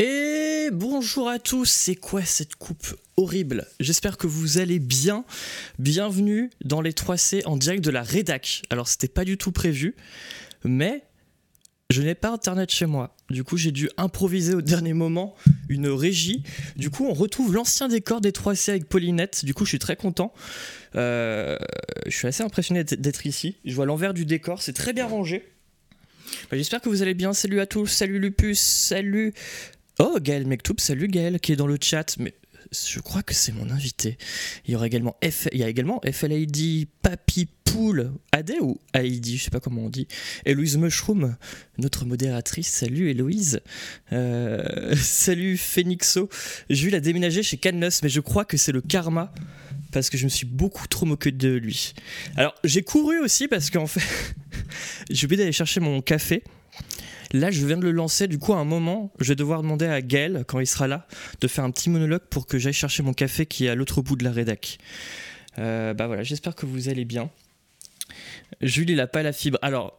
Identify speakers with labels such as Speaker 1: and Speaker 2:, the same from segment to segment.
Speaker 1: Et bonjour à tous, c'est quoi cette coupe horrible? J'espère que vous allez bien. Bienvenue dans les 3C en direct de la rédac. Alors c'était pas du tout prévu, mais je n'ai pas internet chez moi. Du coup j'ai dû improviser au dernier moment une régie. Du coup on retrouve l'ancien décor des 3C avec Paulinette. Du coup je suis très content. Euh, je suis assez impressionné d'être ici. Je vois l'envers du décor, c'est très bien rangé. Bah, j'espère que vous allez bien. Salut à tous. Salut Lupus. Salut Oh, Gaël Mektoub, salut Gaël qui est dans le chat, mais je crois que c'est mon invité. Il y aura également F, il y a également FLID, Papy Poule, AD ou AID, je sais pas comment on dit. Héloïse Mushroom, notre modératrice. Salut Héloïse. Euh, salut Phoenixo. Jules a déménagé chez Canlos, mais je crois que c'est le karma parce que je me suis beaucoup trop moqué de lui. Alors j'ai couru aussi parce qu'en fait, j'ai oublié d'aller chercher mon café. Là, je viens de le lancer. Du coup, à un moment, je vais devoir demander à Gaël, quand il sera là, de faire un petit monologue pour que j'aille chercher mon café qui est à l'autre bout de la rédac. Euh, bah voilà, j'espère que vous allez bien. Jules, il a pas la fibre. Alors,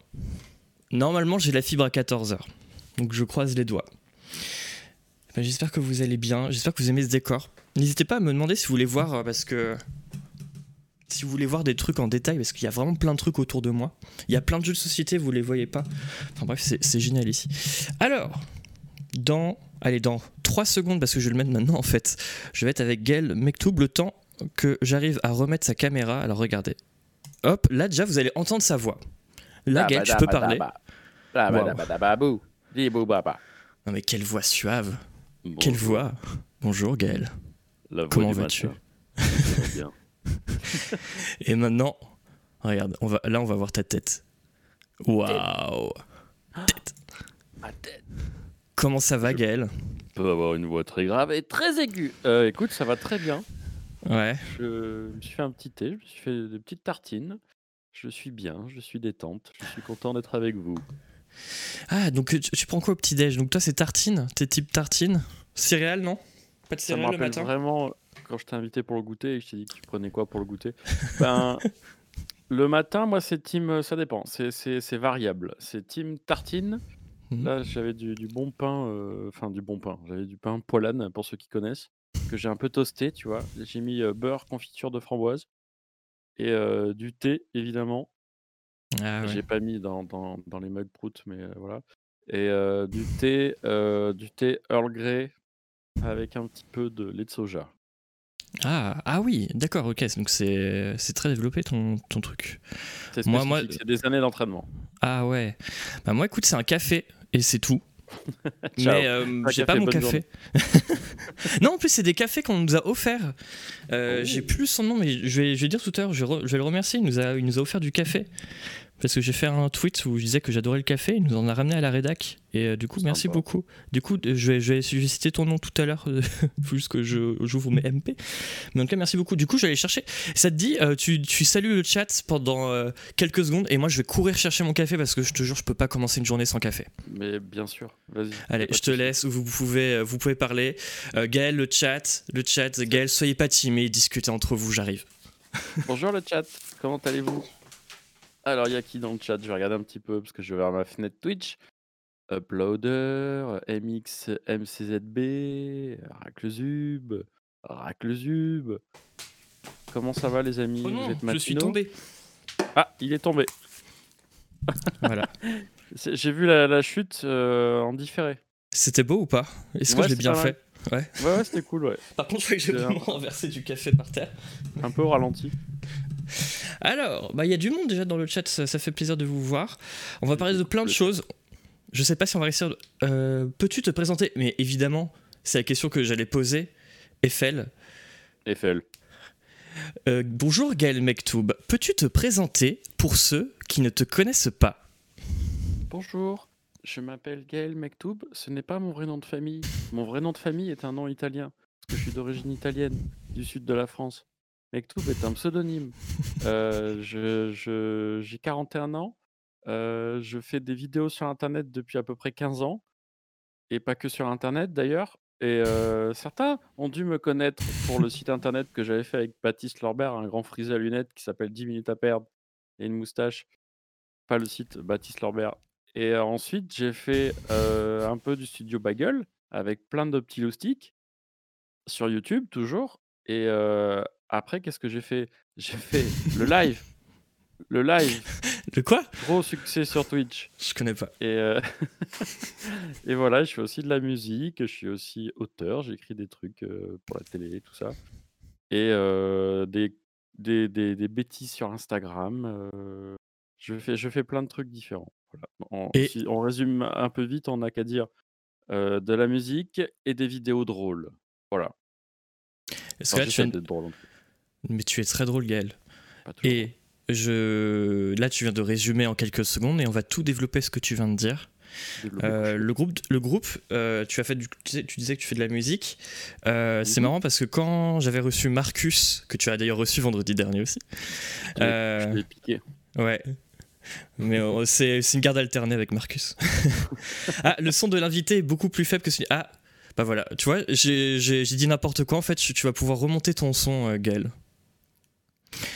Speaker 1: normalement, j'ai la fibre à 14h. Donc, je croise les doigts. Bah, j'espère que vous allez bien. J'espère que vous aimez ce décor. N'hésitez pas à me demander si vous voulez voir, euh, parce que si vous voulez voir des trucs en détail, parce qu'il y a vraiment plein de trucs autour de moi. Il y a plein de jeux de société, vous les voyez pas. Enfin bref, c'est génial ici. Alors, dans, allez, dans 3 secondes, parce que je vais le mettre maintenant en fait, je vais être avec Gaël Mektoub le temps que j'arrive à remettre sa caméra. Alors regardez. Hop, là déjà vous allez entendre sa voix. Là, Gaël, tu peux parler. Non mais quelle voix suave. Quelle voix. Bonjour Gaël. Comment vas-tu Bien. Et maintenant, regarde, on va, là on va voir ta tête. Waouh Tête. Ma tête. Comment ça va, Gaël?
Speaker 2: Je peux avoir une voix très grave et très aiguë. Euh, écoute, ça va très bien.
Speaker 1: Ouais.
Speaker 2: Je me suis fait un petit thé, je me suis fait des petites tartines. Je suis bien, je suis détente, je suis content d'être avec vous.
Speaker 1: Ah, donc tu, prends quoi au petit-déj? Donc toi, c'est tartine? T'es type tartine? Céréales, non? Pas de céréales le matin?
Speaker 2: vraiment quand je t'ai invité pour le goûter et que je t'ai dit que tu prenais quoi pour le goûter Ben, le matin, moi, c'est team, euh, ça dépend, c'est variable. C'est team tartine. Mmh. Là, j'avais du, bon pain, euh, enfin du bon pain. J'avais du pain poilane pour ceux qui connaissent, que j'ai un peu toasté, tu vois. J'ai mis euh, beurre, confiture de framboise et du thé, évidemment. Ah j'ai pas mis dans, dans, dans les mugs prout, mais voilà. Et du thé, du thé Earl Grey avec un petit peu de lait de soja.
Speaker 1: Ah, ah oui, d'accord, ok. Donc c'est, très développé ton, ton truc.
Speaker 2: C'est moi, moi, c'est des années d'entraînement.
Speaker 1: Ah ouais. Bah moi, écoute, c'est un café et c'est tout. Mais euh, j'ai pas mon café. non, en plus, c'est des cafés qu'on nous a offerts. Euh, oh. J'ai plus son nom, mais je vais, je vais dire tout à l'heure, je, je, vais le remercier. Il nous, a, il nous a offert du café parce que j'ai fait un tweet où je disais que j'adorais le café, il nous en a ramené à la rédac. Et euh, du coup, merci beaucoup. Du coup, je vais, je vais, citer ton nom tout à l'heure, juste que je j'ouvre mes MP. Mais en tout cas, merci beaucoup. Du coup, je vais aller chercher. Ça te dit, euh, tu, tu, salues le chat pendant euh, quelques secondes et moi, je vais courir chercher mon café parce que je te jure, je peux pas commencer une journée sans café.
Speaker 2: Mais bien sûr, vas-y.
Speaker 1: Allez, je te laisse, vous pouvez, vous pouvez parler. Gaël, le chat, le chat. Gaël, soyez pas timide, discutez entre vous, j'arrive.
Speaker 2: Bonjour le chat, comment allez-vous? Alors, il y a qui dans le chat? Je vais regarder un petit peu parce que je vais voir ma fenêtre Twitch. Uploader, MX, MCZB, Raclezub, Raclezub. Comment ça va, les amis?
Speaker 1: Oh non, Je suis tombé.
Speaker 2: Ah, il est tombé. voilà. J'ai vu la, chute euh, en différé.
Speaker 1: C'était beau ou pas? Est-ce que je l'ai bien fait?
Speaker 2: Ouais. Ouais, ouais c'était cool, ouais.
Speaker 1: Par contre, je crois que j'ai vraiment renversé du café par terre.
Speaker 2: Un peu au ralenti.
Speaker 1: Alors, bah, il y a du monde déjà dans le chat, ça, fait plaisir de vous voir. On va parler de plein de choses. Je sais pas si on va réussir. Euh, peux-tu te présenter? Mais évidemment, c'est la question que j'allais poser. Eiffel.
Speaker 2: Eiffel.
Speaker 1: Euh, bonjour Gaël Mektoub. Peux-tu te présenter pour ceux qui ne te connaissent pas?
Speaker 2: Bonjour, je m'appelle Gaël Mektoub. Ce n'est pas mon vrai nom de famille. Mon vrai nom de famille est un nom italien, parce que je suis d'origine italienne, du sud de la France. Mektoub est un pseudonyme. Euh, je, j'ai 41 ans. Euh, je fais des vidéos sur Internet depuis à peu près 15 ans. Et pas que sur Internet d'ailleurs. Et euh, certains ont dû me connaître pour le site Internet que j'avais fait avec Baptiste Lorbert, un grand frisé à lunettes qui s'appelle 10 minutes à perdre et une moustache. Pas le site Baptiste Lorbert. Et ensuite, j'ai fait un peu du studio Bagel avec plein de petits loustiques sur YouTube toujours et après qu'est-ce que j'ai fait? J'ai fait le live. Le live,
Speaker 1: Le quoi?
Speaker 2: Gros succès sur Twitch
Speaker 1: Je connais pas.
Speaker 2: et voilà, je fais aussi de la musique, je suis aussi auteur, j'écris des trucs, pour la télé, tout ça et des des des des bêtises sur Instagram, je fais je fais plein de trucs différents, voilà. En
Speaker 1: Et
Speaker 2: si on résume un peu vite, on n'a qu'à dire, de la musique et des vidéos drôles, voilà.
Speaker 1: Est-ce que là, tu viens...
Speaker 2: drôle
Speaker 1: Mais tu es très drôle, Gaël. Et je... là, tu viens de résumer en quelques secondes et on va tout développer ce que tu viens de dire. Euh, le groupe, le groupe euh, tu, as fait du, tu, sais- tu disais que tu fais de la musique. Euh, C'est
Speaker 2: Mhm.
Speaker 1: marrant parce que quand j'avais reçu Marcus, que tu as d'ailleurs reçu vendredi dernier aussi,
Speaker 2: Je l'ai- piqué.
Speaker 1: Ouais. Mais c'est c'est une garde alternée avec Marcus. ah, le son de l'invité est beaucoup plus faible que celui. Ah, bah voilà, tu vois, j'ai dit n'importe quoi. En fait, tu, vas pouvoir remonter ton son, euh, Gaël.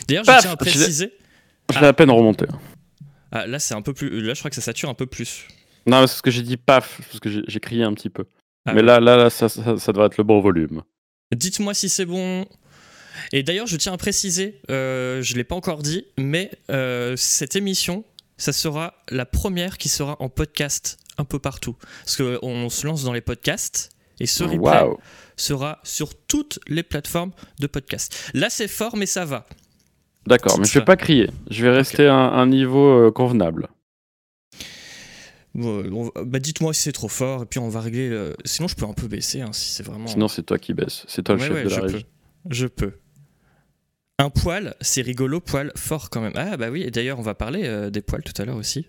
Speaker 1: D'ailleurs, je tiens à préciser.
Speaker 2: Je l'ai à peine remonté.
Speaker 1: Ah, là, c'est un peu plus. Là, je crois que ça sature un peu plus.
Speaker 2: Non, c'est ce que j'ai dit paf, parce que j'ai j'ai crié un petit peu.
Speaker 1: Ah
Speaker 2: mais
Speaker 1: ouais.
Speaker 2: là, là, là ça, ça, ça devrait être le bon volume.
Speaker 1: Dites-moi si c'est bon. Et d'ailleurs, je tiens à préciser, euh, je ne l'ai pas encore dit, mais euh, cette émission, ça sera la première qui sera en podcast un peu partout. Parce qu'on se lance dans les podcasts et ce replay
Speaker 2: Waouh
Speaker 1: sera sur toutes les plateformes de podcast. Là, c'est fort, mais ça va.
Speaker 2: D'accord, mais je vais pas crier. Je vais rester à un, un niveau euh, convenable.
Speaker 1: Bon, bah, Dites-moi si c'est trop fort, et puis on va régler. le- Sinon, je peux un peu baisser, hein, si c'est vraiment.
Speaker 2: Sinon, c'est toi qui baisse. C'est toi le
Speaker 1: Ouais,
Speaker 2: chef
Speaker 1: ouais,
Speaker 2: de la
Speaker 1: je
Speaker 2: régie.
Speaker 1: peux. Je peux. Un poil, c'est rigolo, poil fort quand même. Ah bah oui, et d'ailleurs on va parler euh, des poils tout à l'heure aussi.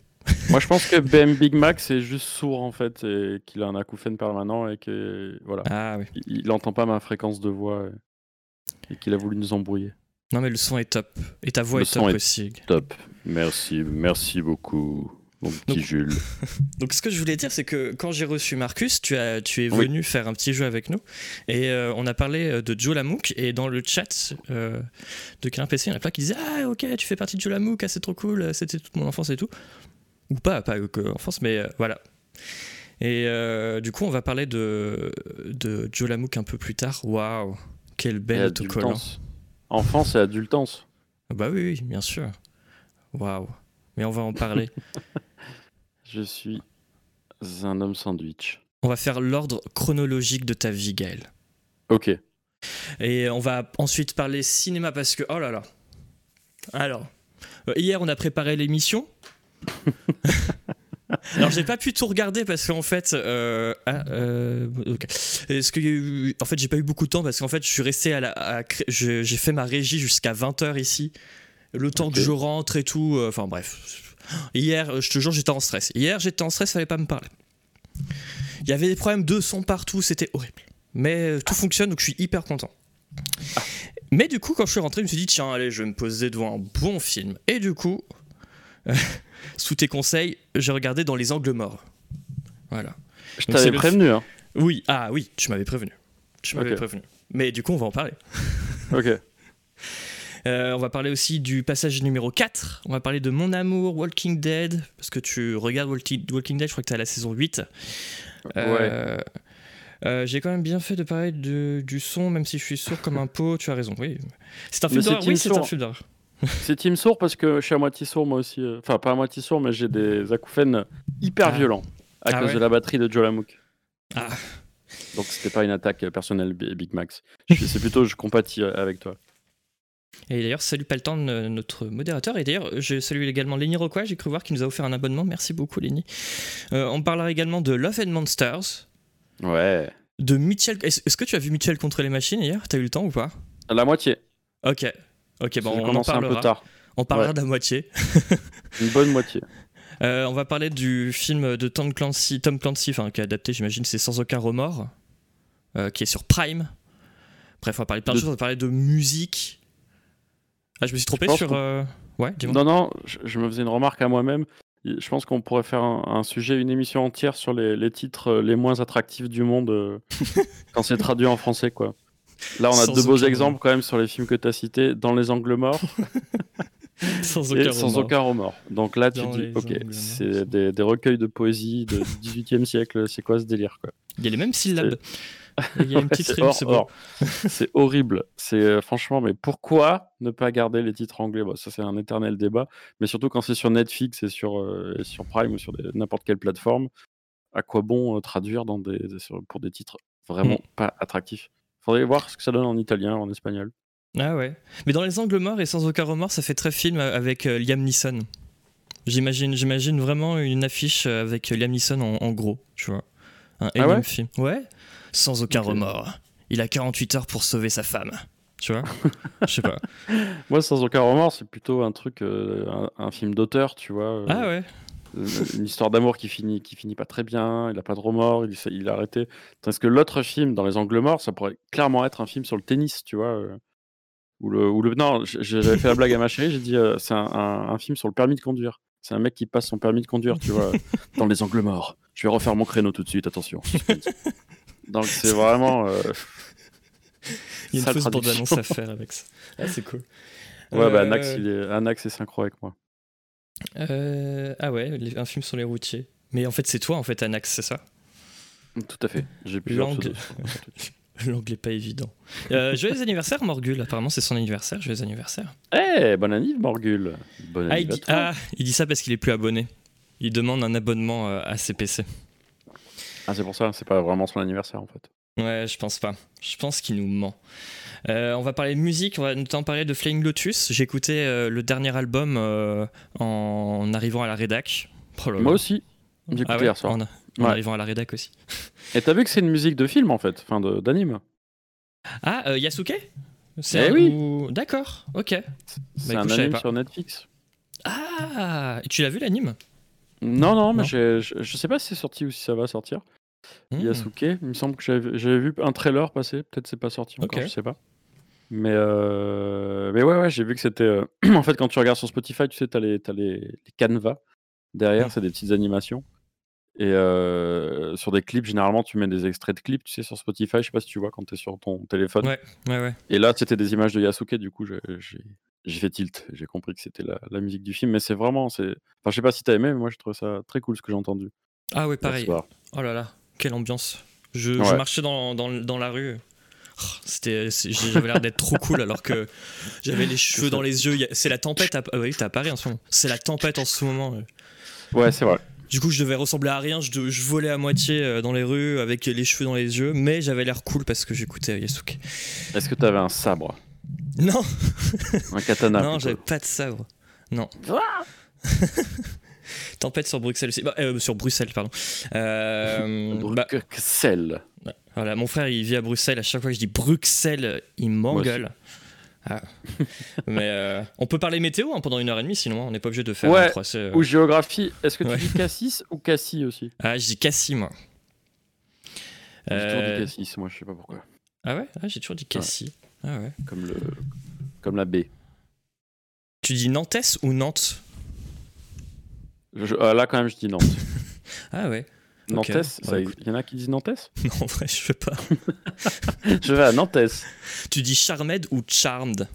Speaker 2: Moi, je pense que BM Big Mac, c'est juste sourd en fait, et qu'il a un acouphène permanent et que voilà,
Speaker 1: Ah oui.
Speaker 2: il, il entend pas ma fréquence de voix et, et qu'il a voulu nous embrouiller.
Speaker 1: Non mais le son est top. Et ta voix
Speaker 2: Le
Speaker 1: est
Speaker 2: son
Speaker 1: top
Speaker 2: est-
Speaker 1: aussi.
Speaker 2: Top. Merci, merci beaucoup, mon petit
Speaker 1: Donc-
Speaker 2: Jules.
Speaker 1: Donc ce que je voulais dire, c'est que quand j'ai reçu Marcus, tu, as, tu es
Speaker 2: Oui.
Speaker 1: venu faire un petit jeu avec nous. Et euh, on a parlé euh, de Joe Lamouk. Et dans le chat euh, de Câlin PC, il y en a plein qui disaient Ah ok, tu fais partie de Joe Lamouk, ah, c'est trop cool, c'était toute mon enfance et tout. Ou pas, pas que enfance, mais euh, voilà. Et euh, du coup, on va parler de, de Joe Lamouk un peu plus tard. Waouh, quel
Speaker 2: Et
Speaker 1: bel autocollant.
Speaker 2: Enfance et adultance.
Speaker 1: Ah Bah oui, oui, bien sûr. Waouh. Mais on va en parler.
Speaker 2: Je suis un homme sandwich.
Speaker 1: on va faire l'ordre chronologique de ta vie, Gaël.
Speaker 2: Ok.
Speaker 1: Et on va ensuite parler cinéma parce que, oh là là. Alors, euh, hier on a préparé l'émission. Alors j'ai pas pu tout regarder parce qu'en fait, euh, ah, euh. Est-ce que eu- en fait j'ai pas eu beaucoup de temps parce qu'en fait je suis resté à la, à j'ai fait ma régie jusqu'à 20h ici, le temps que je rentre et tout. euh, Enfin bref, hier je te jure j'étais en stress. Hier j'étais en stress, fallait pas me parler. Il y avait des problèmes de son partout, c'était horrible. Mais tout fonctionne donc je suis hyper content. Mais du coup, quand je suis rentré, je me suis dit, tiens, allez, je vais me poser devant un bon film. Et du coup, sous tes conseils, j'ai regardé dans les angles morts. Voilà.
Speaker 2: Je t'avais prévenu, hein.
Speaker 1: Oui, ah oui, tu m'avais prévenu. Tu m'avais prévenu. Mais du coup, on va en parler.
Speaker 2: Ok.
Speaker 1: Euh, on va parler aussi du passage numéro 4. On va parler de Mon Amour, Walking Dead. Parce que tu regardes Walti- Walking Dead, je crois que tu à la saison 8. Euh, euh, J'ai quand même bien fait de parler de- du son, même si je suis sourd comme un pot. Tu as raison, oui. C'est un film d'horreur. Oui, c'est un film d'horreur.
Speaker 2: C'est team sourd parce que je suis à moitié sourd moi aussi. euh, Enfin, pas à moitié sourd, mais j'ai des acouphènes hyper
Speaker 1: Ah.
Speaker 2: violents à
Speaker 1: Ah
Speaker 2: cause
Speaker 1: ouais
Speaker 2: de la batterie de Joe Lamouk.
Speaker 1: Ah.
Speaker 2: Donc c'était pas une attaque personnelle, Bi- Big Max. C'est plutôt je compatis euh, avec toi.
Speaker 1: Et d'ailleurs, salut Paltan, notre modérateur. Et d'ailleurs, je salue également Lenny Rocquois, j'ai cru voir qu'il nous a offert un abonnement. Merci beaucoup, Lenny. Euh, on parlera également de Love and Monsters,
Speaker 2: Ouais.
Speaker 1: de Mitchell. Est-ce que tu as vu Mitchell contre les machines hier? T'as eu le temps ou pas?
Speaker 2: La moitié.
Speaker 1: Ok. Ok, bon, on en
Speaker 2: commencé un
Speaker 1: parlera.
Speaker 2: peu tard.
Speaker 1: On parlera
Speaker 2: Ouais.
Speaker 1: de la moitié.
Speaker 2: Une bonne moitié.
Speaker 1: Euh, on va parler du film de Tom Clancy, Tom Clancy enfin, qui est adapté, j'imagine, c'est Sans aucun remords, euh, qui est sur Prime. Bref, on va parler de plein de, choses. On va parler de musique. Ah, je me suis trompé sur. euh, Ouais.
Speaker 2: Non, non, je, je me faisais une remarque à moi-même. Je pense qu'on pourrait faire un, un sujet, une émission entière sur les, les titres les moins attractifs du monde quand c'est traduit en français, quoi. Là, on a deux beaux exemples quand même sur les films que tu as cités, dans les angles morts
Speaker 1: Sans
Speaker 2: et
Speaker 1: aucun
Speaker 2: sans
Speaker 1: remords.
Speaker 2: aucun remords. Donc là, tu dis, ok, c'est des, des recueils de poésie du 18e siècle, c'est quoi ce délire, quoi?
Speaker 1: Il y a les mêmes syllabes. Il y a une petite rime, c'est.
Speaker 2: C'est horrible. C'est euh, franchement, mais pourquoi ne pas garder les titres anglais? Bon, Ça, c'est un éternel débat. Mais surtout quand c'est sur Netflix et sur, euh, et sur Prime ou sur n'importe quelle plateforme, à quoi bon euh, traduire dans des, des- sur- pour des titres vraiment pas attractifs? Faudrait voir ce que ça donne en italien, en espagnol.
Speaker 1: Ah ouais. Mais dans Les Angles Morts et Sans aucun remords, ça fait très film avec euh, Liam Neeson. J'imagine, j'imagine vraiment une affiche euh, avec Liam Neeson en, en gros, tu vois. Un
Speaker 2: Ah ouais
Speaker 1: film. Ouais. Sans aucun remords. Il a 48 heures pour sauver sa femme. Tu vois? Je sais pas.
Speaker 2: Moi, sans aucun remords, c'est plutôt un truc, euh, un, un film d'auteur, tu vois. euh,
Speaker 1: Ah ouais.
Speaker 2: Euh, une histoire d'amour qui finit, qui finit pas très bien, il a pas de remords, il, il a arrêté. Tandis que l'autre film, dans Les Angles Morts, ça pourrait clairement être un film sur le tennis, tu vois. euh, ou le, ou le, non, j'avais fait la blague à ma chérie, j'ai dit euh, c'est un, un- un film sur le permis de conduire. C'est un mec qui passe son permis de conduire, tu vois, dans Les Angles Morts. Je vais refaire mon créneau tout de suite, attention. Donc c'est vraiment. euh,
Speaker 1: Il y a une fausse bande-annonce à faire avec ça. Ah, c'est cool.
Speaker 2: Ouais, bah Anax, il est, Anax est synchro avec moi.
Speaker 1: Euh, ah ouais, les- un film sur les routiers. Mais en fait, c'est toi, en fait, Anax, c'est ça?
Speaker 2: Tout à fait. J'ai plusieurs Twitch.
Speaker 1: L'anglais pas évident. Euh, joyeux anniversaire, Morgul. Apparemment, c'est son anniversaire. Joyeux anniversaire.
Speaker 2: Eh, bon anniversaire, Morgul. Bon
Speaker 1: Ah il, dit, ah, il dit ça parce qu'il est plus abonné. Il demande un abonnement euh, à CPC.
Speaker 2: Ah, c'est pour ça, c'est pas vraiment son anniversaire en fait.
Speaker 1: Ouais, je pense pas. Je pense qu'il nous ment. Euh, on va parler de musique, on va notamment parler de Flying Lotus. J'ai écouté euh, le dernier album euh, en arrivant à la rédac. Oh là là.
Speaker 2: Moi aussi, j'ai écouté
Speaker 1: Ah ouais,
Speaker 2: hier soir.
Speaker 1: En, en
Speaker 2: Ouais.
Speaker 1: arrivant à la rédac aussi.
Speaker 2: Et t'as vu que c'est une musique de film en fait, enfin d'anime.
Speaker 1: Ah, euh, Yasuke? C'est
Speaker 2: Eh oui.
Speaker 1: ou- D'accord, ok.
Speaker 2: C'est
Speaker 1: Bah,
Speaker 2: un anime sur Netflix.
Speaker 1: Ah, et tu l'as vu l'anime?
Speaker 2: Non, non, mais
Speaker 1: Non.
Speaker 2: je, je sais pas si c'est sorti ou si ça va sortir.
Speaker 1: Hmm.
Speaker 2: Yasuke, il me semble que j'avais vu un trailer passer, peut-être c'est pas sorti encore,
Speaker 1: Ok.
Speaker 2: je sais pas. Mais, euh, mais ouais, ouais, j'ai vu que c'était. euh, en fait, quand tu regardes sur Spotify, tu sais, t'as les, t'as les, les canevas. Derrière,
Speaker 1: Mm.
Speaker 2: c'est des petites animations. Et euh, sur des clips, généralement, tu mets des extraits de clips, tu sais, sur Spotify. Je sais pas si tu vois quand t'es sur ton téléphone.
Speaker 1: Ouais, ouais, ouais.
Speaker 2: Et là, c'était des images de Yasuke, du coup, j'ai fait tilt. J'ai compris que c'était la, la musique du film. Mais c'est vraiment. Enfin, je sais pas si t'as aimé, mais moi, je trouve ça très cool ce que j'ai entendu.
Speaker 1: Ah ouais, pareil. Oh là là, quelle ambiance. Je, je marchais dans, dans, dans la rue. Oh, C'était, j'avais l'air d'être trop cool alors que j'avais les cheveux dans les yeux. C'est la tempête. À, ah oui, t'es à Paris en ce moment. C'est la tempête en ce moment.
Speaker 2: Ouais, c'est vrai.
Speaker 1: Du coup, je devais ressembler à rien. Je, de- je volais à moitié euh, dans les rues avec les cheveux dans les yeux, mais j'avais l'air cool parce que j'écoutais Yasuke.
Speaker 2: Est-ce que t'avais un sabre?
Speaker 1: Non,
Speaker 2: Un katana
Speaker 1: non, j'avais pas de sabre. Non. Tempête sur Bruxelles aussi. Bah, euh, sur Bruxelles, pardon. Euh, bah,
Speaker 2: Bruxelles.
Speaker 1: Voilà, mon frère, il vit à Bruxelles. À chaque fois que je dis Bruxelles, il m'engueule. Ah. Mais euh, on peut parler météo hein, pendant une heure et demie, sinon hein, on n'est pas obligé de faire
Speaker 2: Ouais,
Speaker 1: un procès. euh.
Speaker 2: Ou géographie. Est-ce que tu
Speaker 1: Ouais.
Speaker 2: dis Cassis ou Cassis aussi?
Speaker 1: Ah, je dis Cassis, moi.
Speaker 2: J'ai toujours
Speaker 1: Euh,
Speaker 2: dit Cassis, moi, je sais pas pourquoi.
Speaker 1: Ah ouais? Ah, J'ai toujours dit Cassis. Ah ouais.
Speaker 2: Comme, le... Comme la baie.
Speaker 1: Tu dis Nantes ou Nantes?
Speaker 2: Je- là, quand même, je dis Nantes.
Speaker 1: Ah ouais.
Speaker 2: Nantes,
Speaker 1: Bah,
Speaker 2: il
Speaker 1: écoute.
Speaker 2: y en a qui disent Nantes
Speaker 1: Non, en vrai, je veux pas.
Speaker 2: Je vais à Nantes.
Speaker 1: tu dis Charmed ou Charmed?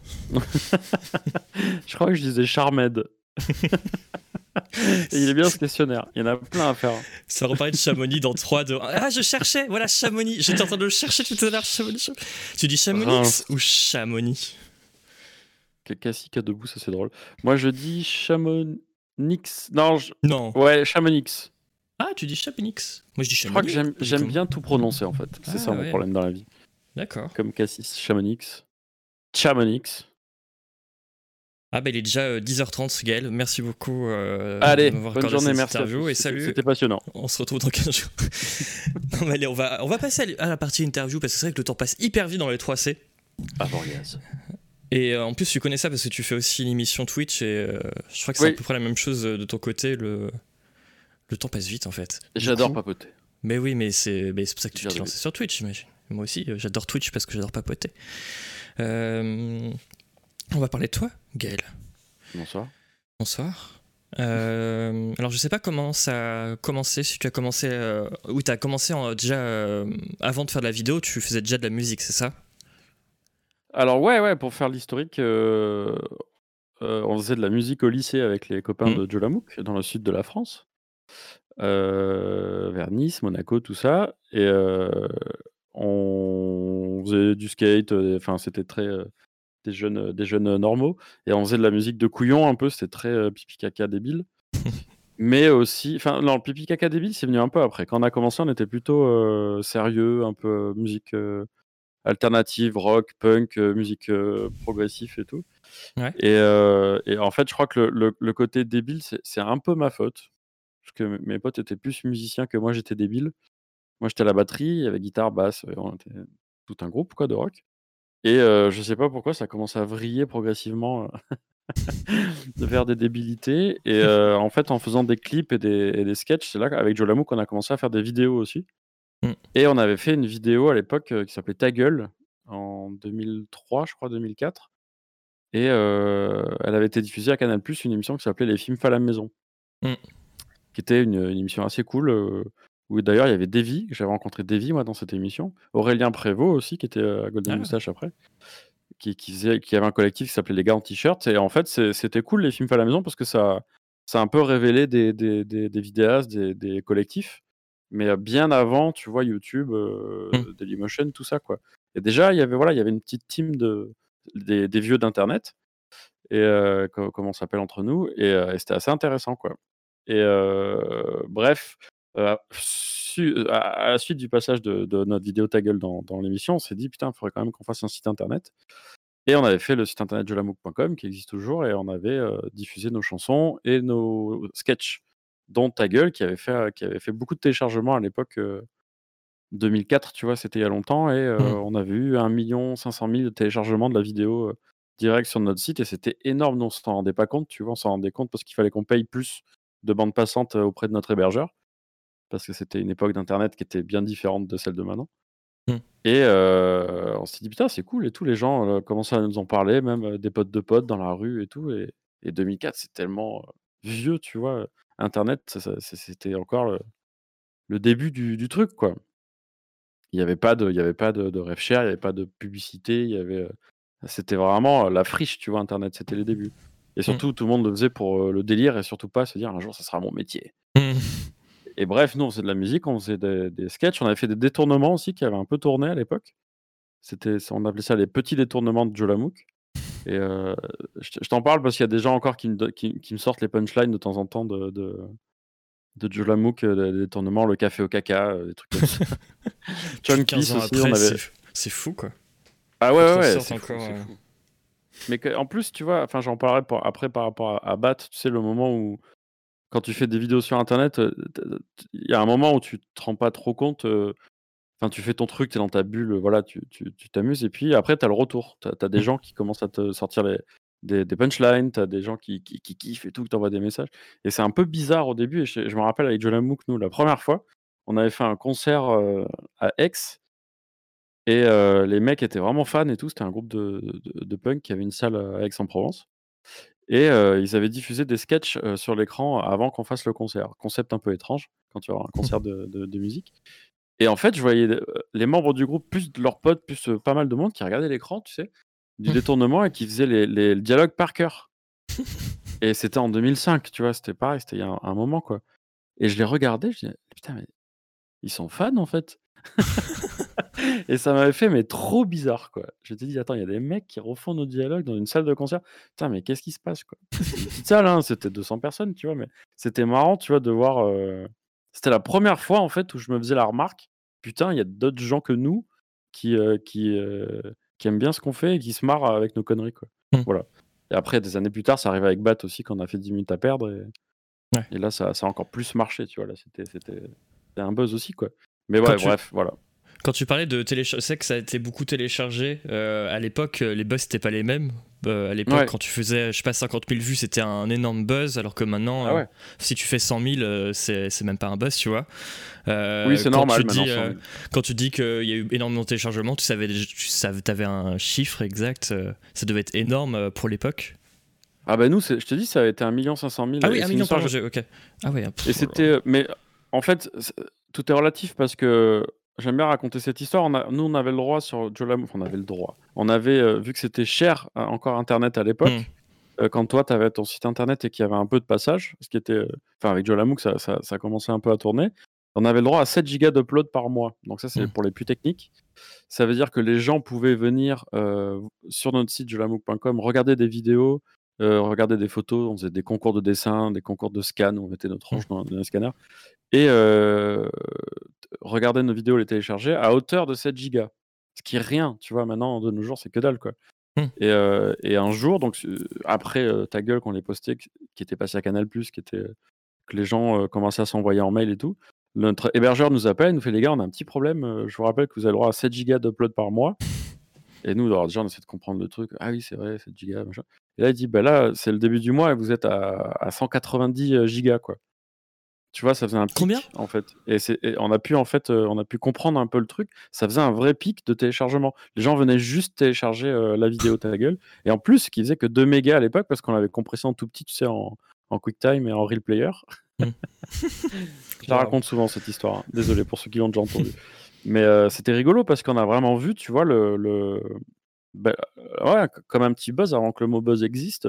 Speaker 2: Je crois que je disais Charmed. Et il est bien ce questionnaire. Il y en a plein à faire.
Speaker 1: Ça va reparler de Chamonix dans 3, 2, 1. Ah, je cherchais Voilà, Chamonix J'étais en train de le chercher tout à l'heure. Chamonix. Chamonix. Tu dis Chamonix
Speaker 2: Reims.
Speaker 1: ou Chamonix?
Speaker 2: Cassis a debout, ça c'est drôle. Moi, je dis Chamonix. Non, je-
Speaker 1: Non.
Speaker 2: ouais, Chamonix.
Speaker 1: Ah, tu dis Chamonix Moi, je dis
Speaker 2: Je
Speaker 1: Chamonix.
Speaker 2: crois que j'aime bien tout prononcer en fait. C'est
Speaker 1: Ah,
Speaker 2: ça mon problème dans la vie.
Speaker 1: D'accord.
Speaker 2: Comme Cassis, Chamonix. Chamonix.
Speaker 1: Ah bah il est déjà euh, 10h30 Gaël, merci beaucoup euh,
Speaker 2: Allez, bonne journée, merci.
Speaker 1: interview et salut,
Speaker 2: C'était passionnant.
Speaker 1: on se retrouve dans 15 jours. non, mais allez, on va, on va passer à la partie interview parce que c'est vrai que le temps passe hyper vite dans les 3C.
Speaker 2: Avoriaz.
Speaker 1: Et euh, en plus tu connais ça parce que tu fais aussi l'émission Twitch et euh, je crois que c'est
Speaker 2: Oui.
Speaker 1: à peu près la même chose euh, de ton côté, le, le temps passe vite en fait.
Speaker 2: J'adore papoter.
Speaker 1: Mais oui, mais c'est mais c'est pour ça que tu t'es lancé sur Twitch, j'imagine. Moi aussi, euh, j'adore Twitch parce que j'adore papoter. Euh, on va parler de toi, Gaël.
Speaker 2: Bonsoir.
Speaker 1: Bonsoir. Euh, alors je sais pas comment ça a commencé, si tu as commencé, euh, ou tu as commencé en- déjà avant de faire de la vidéo, tu faisais déjà de la musique, c'est ça?
Speaker 2: Alors ouais, ouais, pour faire l'historique, on faisait de la musique au lycée avec les copains
Speaker 1: Mhm.
Speaker 2: de Jolamouk, dans le sud de la France. Vers Nice, Monaco, tout ça et on faisait du skate, enfin, c'était très, des jeunes, des jeunes normaux et on faisait de la musique de couillon un peu, c'était très, pipi caca débile. Mais aussi enfin non, le pipi caca débile, c'est venu un peu après. Quand on a commencé, on était plutôt, sérieux, un peu musique, alternative, rock, punk, musique, progressif et tout et et en fait, je crois que le le côté débile, c'est un peu ma faute. Parce que mes potes étaient plus musiciens que moi, j'étais débile. Moi, j'étais à la batterie, avait guitare, basse, on était tout un groupe quoi de rock et je sais pas pourquoi ça a commencé à vriller progressivement, vers des débilités et en fait, en faisant des clips et des et des sketchs, c'est là qu'avec Joe Lamou qu'on a commencé à faire des vidéos aussi mmh. et on avait fait une vidéo à l'époque, qui s'appelait Ta gueule en 2003, je crois, 2004 et elle avait été diffusée à Canal+, une émission qui s'appelait Les films faits à la maison. Mmh. Qui était une, émission assez cool, où d'ailleurs il y avait Davy, j'avais rencontré Davy moi dans cette émission. Aurélien Prévost aussi qui était à Golden ah. Moustache après, qui qui qui avait un collectif qui s'appelait Les Gars en T-shirt et en fait c'était cool les films faits à la maison parce que ça ça a un peu révélé des des des des vidéastes, des collectifs, mais bien avant, tu vois, YouTube, mmh. Dailymotion, tout ça quoi et déjà il y avait voilà, il y avait une petite team de des vieux d'internet et comme on s'appelle entre nous? Et c'était assez intéressant quoi et bref, à la suite du passage de notre vidéo Ta gueule dans l'émission, on s'est dit: «Putain, il faudrait quand même qu'on fasse un site internet» et on avait fait le site internet jolamouk.com qui existe toujours et on avait, diffusé nos chansons et nos sketchs, dont Ta gueule qui avait fait, qui avait fait beaucoup de téléchargements à l'époque, 2004, tu vois? C'était il y a longtemps et mmh. on avait eu 1 500 000 de téléchargements de la vidéo, direct sur notre site et c'était énorme. On s'en rendait pas compte, tu vois? On s'en rendait compte parce qu'il fallait qu'on paye plus de bande passante, auprès de notre hébergeur. Parce que c'était une époque d'internet qui était bien différente de celle de maintenant. Mmh. Et on s'est dit: «Putain, c'est cool» et tous les gens, commençaient à nous en parler, même, des potes de potes dans la rue et tout et et 2004, c'est tellement, vieux, tu vois? Internet, c'était encore le début du truc, quoi. Il y avait pas de il y avait pas de de rev share, il y avait pas de publicité, il y avait, c'était vraiment, la friche, tu vois? Internet, c'était les débuts. Et mmh. surtout, tout le monde le faisait pour, le délire et surtout pas se dire: «Un jour, ça sera mon métier». Mmh. Et bref, nous, on faisait de la musique, on faisait des des sketchs, on avait fait des détournements aussi qui avaient un peu tourné à l'époque. C'était on appelait ça les petits détournements de Joe et je t'en parle parce qu'il y a des gens encore qui me qui qui me sortent les punchlines de temps en temps de de de Joe des détournements, le café au caca, des trucs comme ça.
Speaker 1: Chunky aussi, on avait c'est fou, quoi.
Speaker 2: Ah ouais, ouais, c'est fou, Mais en plus, tu vois, enfin, j'en parlerai après par rapport à, Bat, tu sais, le moment où, quand tu fais des vidéos sur Internet, il y a un moment où tu te rends pas trop compte. Enfin, tu fais ton truc, tu es dans ta bulle, voilà, tu t'amuses, et puis après, tu as le retour. Tu as, des mmh. gens qui commencent à te sortir les, des, punchlines, tu as des gens qui, qui, kiffent et tout, qui t'envoient des messages. Et c'est un peu bizarre au début. Et je, me rappelle avec Mook, nous, la première fois, on avait fait un concert à Aix et les mecs étaient vraiment fans et tout. C'était un groupe de, de, punk qui avait une salle à Aix-en-Provence. Et ils avaient diffusé des sketchs sur l'écran avant qu'on fasse le concert. Concept un peu étrange quand tu as un concert de, de, musique. Et en fait, je voyais les membres du groupe, plus leurs potes, plus pas mal de monde qui regardaient l'écran, tu sais, du détournement et qui faisaient les, les, le dialogue par cœur. et c'était en 2005, tu vois, c'était pareil, c'était il y a un, moment, quoi. Et je les regardais, je disais, putain, mais ils sont fans en fait. Et ça m'avait fait, mais trop bizarre, quoi. Je t'ai dit: «Attends, il y a des mecs qui refont nos dialogues dans une salle de concert. Putain, mais qu'est-ce qui se passe, quoi?» une petite salle, hein, c'était 200 personnes, tu vois? Mais c'était marrant, tu vois, de voir, c'était la première fois, en fait, où je me faisais la remarque: «Putain, il y a d'autres gens que nous qui, qui, qui aiment bien ce qu'on fait et qui se marrent avec nos conneries, quoi». Mmh. Voilà. Et après, des années plus tard, ça arrive avec Bat aussi, quand on a fait 10 minutes à perdre et et là, ça ça a encore plus marché, tu vois? Là, c'était c'était un buzz aussi, quoi. Mais ouais, bref, voilà.
Speaker 1: Quand tu parlais de télécharger, c'est que ça a été beaucoup téléchargé. Euh, à l'époque, euh, les buzz n'étaient pas les mêmes. Euh, à l'époque, quand tu faisais, je sais pas, 50 000 vues, c'était un énorme buzz, alors que maintenant, ah si tu fais 100 000, c'est même pas un buzz, tu vois.
Speaker 2: oui, c'est normal.
Speaker 1: Tu dis, quand tu dis qu'il y a eu énormément de téléchargements, tu savais, tu avais un chiffre exact. ça devait être énorme pour l'époque.
Speaker 2: Ah bah nous, je te dis, ça avait été 1 500 000.
Speaker 1: Ah oui, 1 million, pardon, ok. Ah ouais.
Speaker 2: Et c'était, mais en fait, tout est relatif parce que J'aime bien raconter cette histoire. On a, nous, on avait le droit sur Jolam, on avait le droit. On avait, euh, vu que c'était cher, euh, encore Internet à l'époque, quand toi, tu avais ton site internet et qu'il y avait un peu de passage, ce qui était, enfin, avec Jolamook, ça ça ça commençait un peu à tourner. On avait le droit à 7 gigas d'upload par mois. Donc ça, c'est
Speaker 1: Mmh.
Speaker 2: pour les plus techniques. Ça veut dire que les gens pouvaient venir, sur notre site jolamook.com, regarder des vidéos, heu, regarder des photos. On faisait des concours de dessin, des concours de scan, on mettait notre
Speaker 1: Mmh.
Speaker 2: range dans dans les scanners et regarder nos vidéos, les télécharger à hauteur de 7 gigas. Ce qui est rien, tu vois? Maintenant, de nos jours, c'est que dalle, quoi
Speaker 1: Mmh.
Speaker 2: et un jour, donc après, Ta Gueule qu'on l'ait posté, qui était passé à Canal+, qui était que les gens, commençaient à s'envoyer en mail et tout. Notre hébergeur nous appelle, il nous fait: «Les gars, on a un petit problème, je vous rappelle que vous avez le droit à 7 gigas d'upload par mois» et nous, alors déjà, on essaie de comprendre le truc. «Ah oui, c'est vrai, 7 gigas, machin» et là, il dit: «Bah là, c'est le début du mois et vous êtes à à 190, gigas, quoi». Tu vois, ça faisait un pic,
Speaker 1: Combien?
Speaker 2: en fait et on a pu, en fait, heu, on a pu comprendre un peu le truc. Ça faisait un vrai pic de téléchargement. Les gens venaient juste télécharger, heu, la vidéo Ta Gueule et en plus, qui faisait que 2 mégas à l'époque parce qu'on l'avait compressé en tout petit, tu sais, en en QuickTime et en Real Player.
Speaker 1: Mmh.
Speaker 2: Je la raconte souvent cette histoire, hein. Désolé pour ceux qui l'ont déjà entendue. Mais c'était rigolo parce qu'on a vraiment vu, tu vois, le le bah, ouais, comme un petit buzz avant que le mot buzz existe,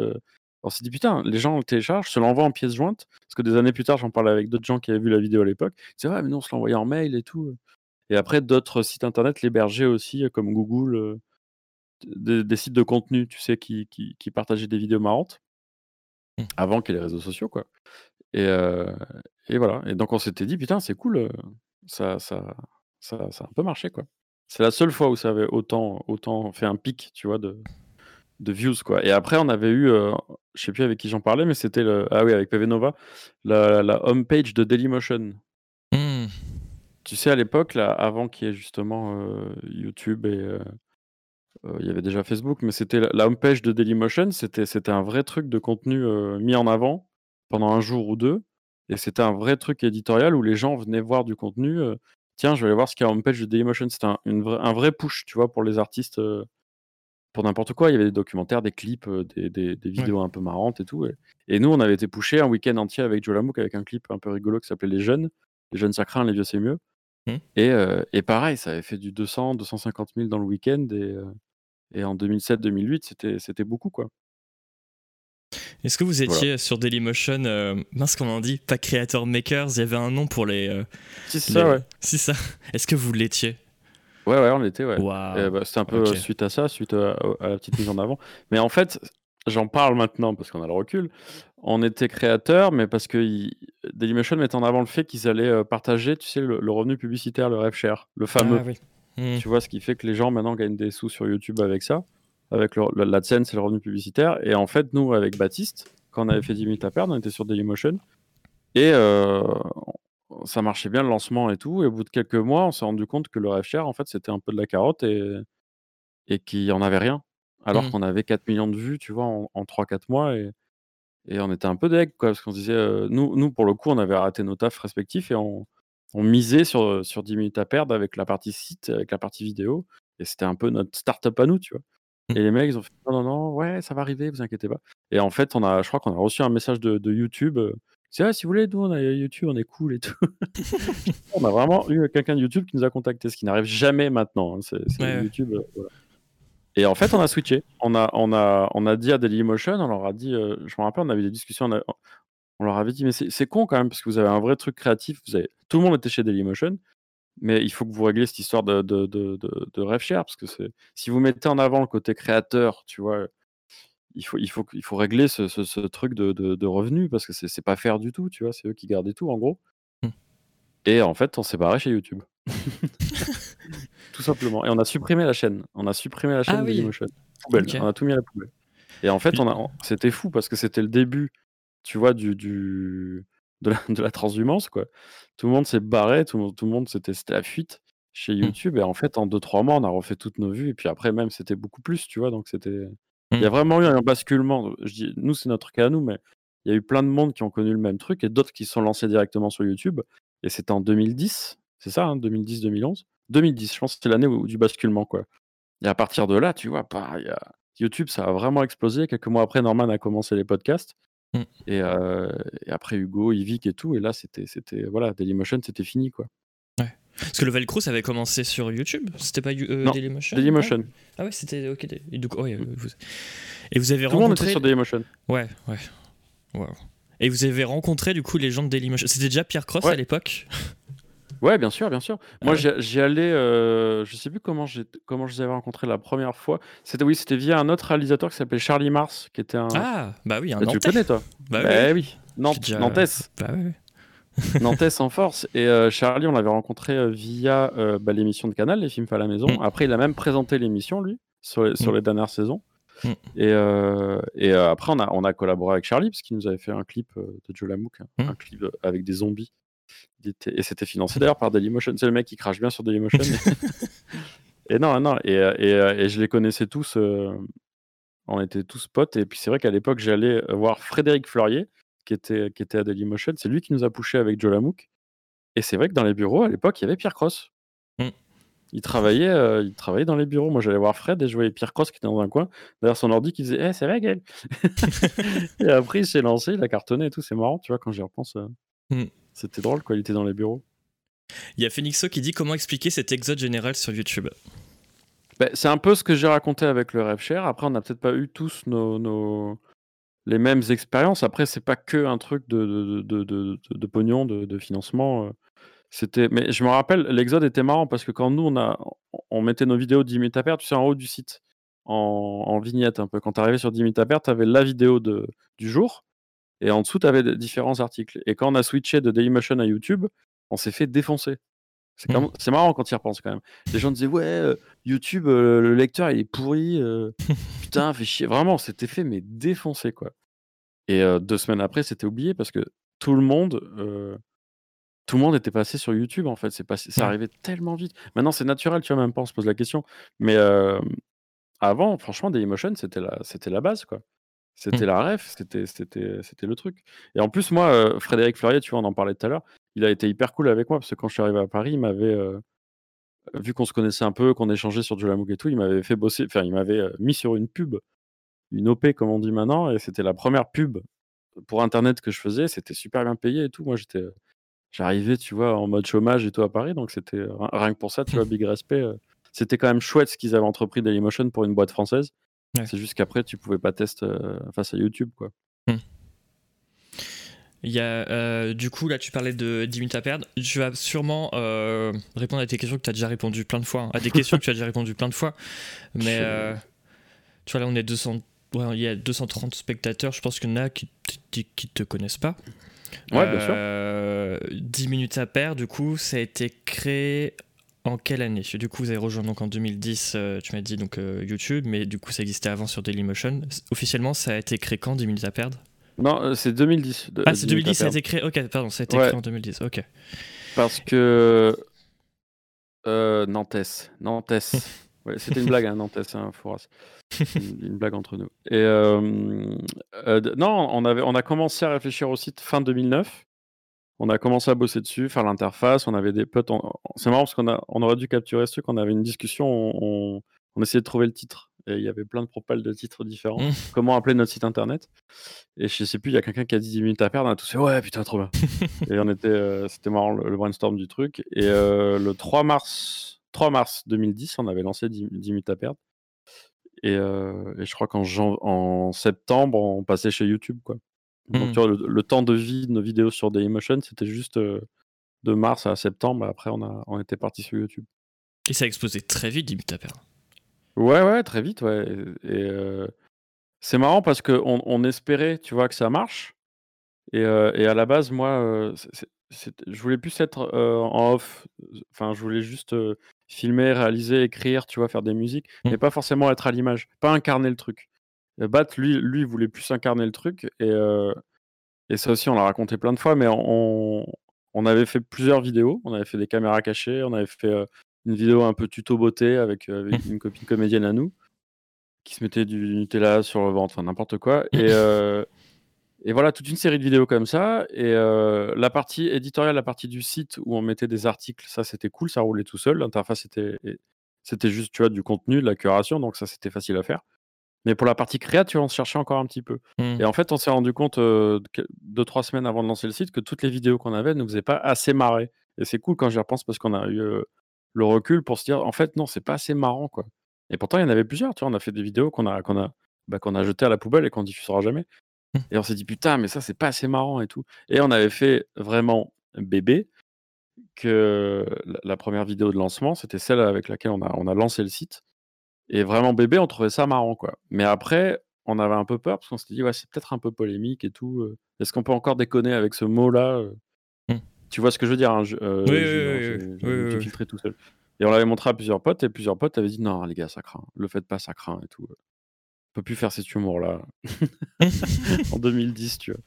Speaker 2: on s'est dit: «Putain, les gens le téléchargent, se l'envoient en pièce jointe». Parce que des années plus tard, j'en parlais avec d'autres gens qui avaient vu la vidéo à l'époque. Ils disaient: «Ouais, mais nous, on se l'envoyait en mail et tout, et après d'autres sites internet l'hébergeaient aussi, comme Google, des des sites de contenu, tu sais, qui qui qui partageaient des vidéos marrantes
Speaker 1: Mmh.
Speaker 2: avant qu'il y ait les réseaux sociaux, quoi et et voilà et donc on s'était dit: «Putain, c'est cool, ça ça ça ça a un peu marché, quoi». C'est la seule fois où ça avait autant autant fait un pic, tu vois, de de views, quoi et après on avait eu, heu, je sais plus avec qui j'en parlais, mais c'était le ah oui, avec PV Nova, la la home page de Dailymotion.
Speaker 1: Mmh.
Speaker 2: Tu sais, à l'époque, là, avant qu'il y ait justement, heu, YouTube et heu heu, il y avait déjà Facebook, mais c'était la la home page de Dailymotion, c'était c'était un vrai truc de contenu, mis en avant pendant 1 jour ou 2 et c'était un vrai truc éditorial où les gens venaient voir du contenu, «Tiens, je vais aller voir ce qu'il y a en page de Dailymotion». C'était un vrai push, tu vois, pour les artistes, heu, pour n'importe quoi. Il y avait des documentaires, des clips, heu, des des des
Speaker 1: Ouais.
Speaker 2: vidéos un peu marrantes et tout et et nous, on avait été pushés un week-end entier avec Jolamook avec un clip un peu rigolo qui s'appelait «Les jeunes». Les jeunes ça craint, les vieux c'est mieux
Speaker 1: Mmh.
Speaker 2: et heu et pareil, ça avait fait du 200-250 000 dans le week-end et heu et en 2007-2008, c'était c'était beaucoup, quoi.
Speaker 1: Est-ce que vous
Speaker 2: Voilà.
Speaker 1: étiez sur Dailymotion, heu, mince comment on dit? Pas Creator Makers, il y avait un nom pour les,
Speaker 2: Si, c'est
Speaker 1: les
Speaker 2: ça, ouais.
Speaker 1: c'est ça. Est-ce que vous l'étiez?
Speaker 2: Ouais, ouais, on l'était, ouais
Speaker 1: Waouh!
Speaker 2: et bah, c'était un peu, suite à ça, suite, à la petite mise en avant. Mais en fait, j'en parle maintenant parce qu'on a le recul. On était créateurs, mais parce qu'ils Dailymotion mettait en avant le fait qu'ils allaient, heu, partager, tu sais, le le revenu publicitaire, le rev share, le fameux.
Speaker 1: Ah oui. Mmh.
Speaker 2: Tu vois? Ce qui fait que les gens maintenant gagnent des sous sur YouTube avec ça, avec le l'AdSense et le revenu publicitaire et en fait, nous, avec Baptiste, quand on avait fait 10 minutes à perdre, on était sur Dailymotion et heu, ça marchait bien le lancement et tout et au bout de quelques mois, on s'est rendu compte que le share, en fait, c'était un peu de la carotte et et qu'il y en avait rien. Alors
Speaker 1: Mmh.
Speaker 2: qu'on avait 4 000 000 de vues, tu vois, en en 3-4 mois et et on était un peu deg, quoi, parce qu'on se disait, heu, nous nous, pour le coup, on avait raté nos tafs respectifs et on on misait sur, sur 10 minutes à perdre avec la partie site, avec la partie vidéo et c'était un peu notre start-up à nous, tu vois? Et les mecs, ils ont fait: «Non, non, non, ouais, ça va arriver, vous inquiétez pas» et en fait, on a je crois qu'on a reçu un message de de YouTube, «C'est ah, si vous voulez, nous, on a YouTube, on est cool et tout». On a vraiment eu quelqu'un de YouTube qui nous a contactés, ce qui n'arrive jamais maintenant, hein, c'est
Speaker 1: Ouais.
Speaker 2: YouTube, voilà et en fait, on a switché. On a on a on a dit à Dailymotion, on leur a dit, heu, je me rappelle, on avait des discussions, on a on leur avait dit: «Mais c'est c'est con quand même parce que vous avez un vrai truc créatif, vous avez» tout le monde était chez Dailymotion, mais il faut que vous régliez cette histoire de de de de de rev share parce que si vous mettez en avant le côté créateur, tu vois? Il faut il faut il faut régler ce ce ce truc de de de revenus parce que c'est pas fair du tout, tu vois? C'est eux qui gardaient tout, en gros
Speaker 1: Mmh.
Speaker 2: et en fait, on s'est barrés chez YouTube. Tout simplement et on a supprimé la chaîne. On a supprimé la
Speaker 1: Ah
Speaker 2: chaîne
Speaker 1: oui!
Speaker 2: Dailymotion. Poubelle,
Speaker 1: OK.
Speaker 2: on a tout mis à la poubelle et en fait, on a c'était fou parce que c'était le début, tu vois, du du de la de la transhumance, quoi. Tout le monde s'est barré, tout le monde tout le monde c'était la fuite chez
Speaker 1: Mmh.
Speaker 2: YouTube et en fait, en 2-3 mois, on a refait toutes nos vues et puis après même, c'était beaucoup plus, tu vois? Donc c'était il y a
Speaker 1: Mmh.
Speaker 2: vraiment eu un basculement. Je dis nous, c'est notre cas à nous, mais il y a eu plein de monde qui ont connu le même truc et d'autres qui se sont lancés directement sur YouTube et c'était en 2010, c'est ça, hein, 2010-2011? 2010, je pense que c'était l'année du basculement, quoi et à partir de là, tu vois, bah, il y a YouTube, ça a vraiment explosé. Quelques mois après, Norman a commencé les podcasts
Speaker 1: Mmh.
Speaker 2: et heu et après Hugo, Yvick et tout et là, c'était c'était voilà, Dailymotion, c'était fini, quoi.
Speaker 1: Ouais. Parce que le Velcro, ça avait commencé sur YouTube? C'était pas euh,
Speaker 2: Non,
Speaker 1: Dailymotion?
Speaker 2: Dailymotion.
Speaker 1: Ah ouais, c'était. Ok. Et, donc, ouais, vous... et vous avez
Speaker 2: Tout monde
Speaker 1: rencontré.
Speaker 2: était sur Dailymotion.
Speaker 1: Ouais, ouais. Wow. Et vous avez rencontré du coup les gens de Dailymotion? C'était déjà Pierre Cross
Speaker 2: Ouais.
Speaker 1: à l'époque?
Speaker 2: Ouais, bien sûr, bien sûr. Moi,
Speaker 1: ouais.
Speaker 2: j'y j'y allais, euh, je sais plus comment j'ai comment je les avais rencontrés la première fois. C'était oui, c'était via un autre réalisateur qui s'appelait Charlie Mars, qui était un.
Speaker 1: Ah, bah oui, un
Speaker 2: Bah, tu le
Speaker 1: Nantais.
Speaker 2: connais toi
Speaker 1: Bah
Speaker 2: Bah
Speaker 1: oui.
Speaker 2: oui, Nantes,
Speaker 1: déjà-
Speaker 2: Nantes,
Speaker 1: Bah oui.
Speaker 2: Nantes en force. Et euh, Charlie, on l'avait rencontré euh, via euh, bah, l'émission de Canal, les films faits à la maison.
Speaker 1: Mm.
Speaker 2: Après, il a même présenté l'émission lui sur les, sur
Speaker 1: Mm.
Speaker 2: les dernières saisons.
Speaker 1: Mm.
Speaker 2: Et, euh, et euh, après, on a, on a collaboré avec Charlie parce qu'il nous avait fait un clip euh, de Joe Lamouk,
Speaker 1: Mm.
Speaker 2: un clip euh, avec des zombies. Et c'était financé d'ailleurs par Dailymotion. C'est le mec qui crache bien sur Dailymotion. et non, non. Et, et, euh, et je les connaissais tous. euh, on était tous potes. Et puis c'est vrai qu'à l'époque, j'allais voir Frédéric Fleurier, qui était, qui était à Dailymotion. C'est lui qui nous a poussé avec Joe Lamouk. Et c'est vrai que dans les bureaux, à l'époque, il y avait Pierre Cross.
Speaker 1: Mm.
Speaker 2: Il travaillait, euh, il travaillait dans les bureaux. Moi, j'allais voir Fred et je voyais Pierre Cross qui était dans un coin, derrière son ordi, qui disait Eh, c'est vrai, Gaël Et après, il s'est lancé, il a cartonné et tout. C'est marrant, tu vois, quand j'y repense. euh,
Speaker 1: Mm.
Speaker 2: C'était drôle, quoi. Il était dans les bureaux.
Speaker 1: Il y a Phoenixo qui dit comment expliquer cet exode général sur YouTube.
Speaker 2: Ben, c'est un peu ce que j'ai raconté avec le Rêve Cher. Après, on n'a peut-être pas eu tous nos, nos- les mêmes expériences. Après, c'est pas que un truc de, de, de, de, de- de pognon, de, financement. euh. C'était, mais je me rappelle, l'exode était marrant parce que quand nous on a, on mettait nos vidéos 10 minutes à perdre, tu sais, en haut du site, en, en vignette un peu. Quand tu arrivais sur 10 minutes à perdre, tu avais la vidéo de, du jour et en dessous, tu avais différents articles. Et quand on a switché de Dailymotion à YouTube, on s'est fait défoncer. C'est
Speaker 1: Mm.
Speaker 2: c'est marrant quand tu y repenses quand même. Les gens disaient ouais, euh, YouTube, euh, le lecteur il est pourri, euh, putain, fait chier. Vraiment, c'était fait mais défoncer quoi. Et deux semaines après, c'était oublié parce que tout le monde, tout le monde était passé sur YouTube en fait. C'est passé, ça arrivait tellement vite. Maintenant, c'est naturel, tu vois, même pas on se pose la question. Mais avant, franchement, Dailymotion, c'était la, c'était la base quoi. C'était
Speaker 1: Mm.
Speaker 2: la ref, c'était, c'était, c'était le truc. Et en plus, moi, euh, Frédéric Fleurier, tu vois, on en parlait tout à l'heure, il a été hyper cool avec moi parce que quand je suis arrivé à Paris, il m'avait, euh, vu qu'on se connaissait un peu, qu'on échangeait sur Jolamouk et tout, il m'avait fait bosser, enfin, il m'avait euh, mis sur une pub, une OP comme on dit maintenant, et c'était la première pub pour Internet que je faisais. C'était super bien payé et tout. Moi, j'étais, euh, j'arrivais, tu vois, en mode chômage et tout à Paris, donc c'était euh, rien que pour ça, tu vois, big respect. euh, c'était quand même chouette ce qu'ils avaient entrepris Dailymotion pour une boîte française.
Speaker 1: Ouais.
Speaker 2: C'est juste qu'après, tu pouvais pas tester euh, face à YouTube, quoi.
Speaker 1: Il y a, euh, du coup, là, tu parlais de 10 minutes à perdre. Tu vas sûrement euh, répondre à des questions que tu as déjà répondu plein de fois. hein. À des questions que tu as déjà répondu plein de fois. Mais euh, tu vois, là, on est 200. ouais, il y a 230 spectateurs. Je pense qu'il y en a qui, qui te connaissent pas.
Speaker 2: Ouais, bien sûr.
Speaker 1: Euh, 10 minutes à perdre, du coup, ça a été créé en quelle année? Du coup, vous avez rejoint donc en 2010, euh, tu m'as dit donc euh, YouTube, mais du coup, ça existait avant sur Dailymotion. Officiellement, ça a été créé quand 10 minutes à perdre?
Speaker 2: Non, euh, c'est 2010. de-
Speaker 1: Ah, c'est
Speaker 2: 10 minutes
Speaker 1: 2010,
Speaker 2: à
Speaker 1: ça a été créé. Ok, pardon, ça a été
Speaker 2: Ouais.
Speaker 1: créé en 2010. Ok.
Speaker 2: Parce que. Nantes. Nantes. Ouais, C'était une blague, hein, Nantes, hein, Fouras. Une, une blague entre nous. Et non, on, avait, on a commencé à réfléchir au site fin 2009. On a commencé à bosser dessus, faire l'interface. On avait des potes. on- C'est marrant parce qu'on a, on aurait dû capturer ce truc. On avait une discussion. On, essayait de trouver le titre. Et il y avait plein de propales de titres différents.
Speaker 1: Mm.
Speaker 2: Comment appeler notre site internet? Et je sais plus, il y a quelqu'un qui a dit 10 minutes à perdre. On a tous fait Ouais, putain, trop bien. Et on était, euh, c'était marrant le, le brainstorm du truc. Et euh, le 3 mars, 3 mars 2010, on avait lancé 10, 10 minutes à perdre. Et, euh, et je crois qu'en jan- en septembre, on passait chez YouTube. Quoi. Donc
Speaker 1: Mm.
Speaker 2: tu vois, le, le temps de vie de nos vidéos sur Dailymotion, c'était juste euh, de mars à septembre. Après, on, a, on était parti sur YouTube.
Speaker 1: Et ça a explosé très vite, 10 minutes à perdre.
Speaker 2: Ouais, ouais, très vite, ouais. Et, et, euh, c'est marrant parce qu'on on espérait, tu vois, que ça marche. Et, euh, et à la base, moi, je voulais plus être en off. Enfin, je voulais juste filmer, réaliser, écrire, tu vois, faire des musiques,
Speaker 1: Mm.
Speaker 2: mais pas forcément être à l'image, pas incarner le truc. Bat, lui, lui, voulait plus incarner le truc. Et, euh, et ça aussi, on l'a raconté plein de fois, mais on, on avait fait plusieurs vidéos. On avait fait des caméras cachées, on avait fait euh, une vidéo un peu tuto beauté avec, euh, avec une copine comédienne à nous qui se mettait du Nutella sur le ventre, enfin n'importe quoi. Et, euh, et voilà, toute une série de vidéos comme ça. Et la partie éditoriale, la partie du site où on mettait des articles, ça c'était cool, ça roulait tout seul. L'interface était, c'était juste, tu vois, du contenu, de la curation, donc ça c'était facile à faire. Mais pour la partie créa, tu vois, on se cherchait encore un petit peu.
Speaker 1: Mm.
Speaker 2: Et en fait, on s'est rendu compte euh, deux, trois semaines avant de lancer le site que toutes les vidéos qu'on avait ne faisaient pas assez marrer. Et c'est cool quand j'y repense parce qu'on a eu le recul pour se dire, en fait, non, c'est pas assez marrant, quoi. Et pourtant, il y en avait plusieurs, tu vois. On a fait des vidéos qu'on a, qu'on a, bah, qu'on a jetées à la poubelle et qu'on diffusera jamais. Mmh. Et on s'est dit, putain, mais ça, c'est pas assez marrant et tout. Et on avait fait vraiment bébé que la, première vidéo de lancement, c'était celle avec laquelle on a, on a lancé le site. Et vraiment bébé, on trouvait ça marrant, quoi. Mais après, on avait un peu peur parce qu'on s'était dit, ouais, c'est peut-être un peu polémique et tout. Est-ce qu'on peut encore déconner avec ce mot-là mmh. Tu vois ce que je veux dire hein, je,
Speaker 1: euh, Oui, oui,
Speaker 2: oui, filtré tout seul. Et on l'avait montré à plusieurs potes et plusieurs potes avaient dit, non, les gars, ça craint. Le faites pas, ça craint et tout. On peut plus faire cet humour-là. en 2010, tu vois.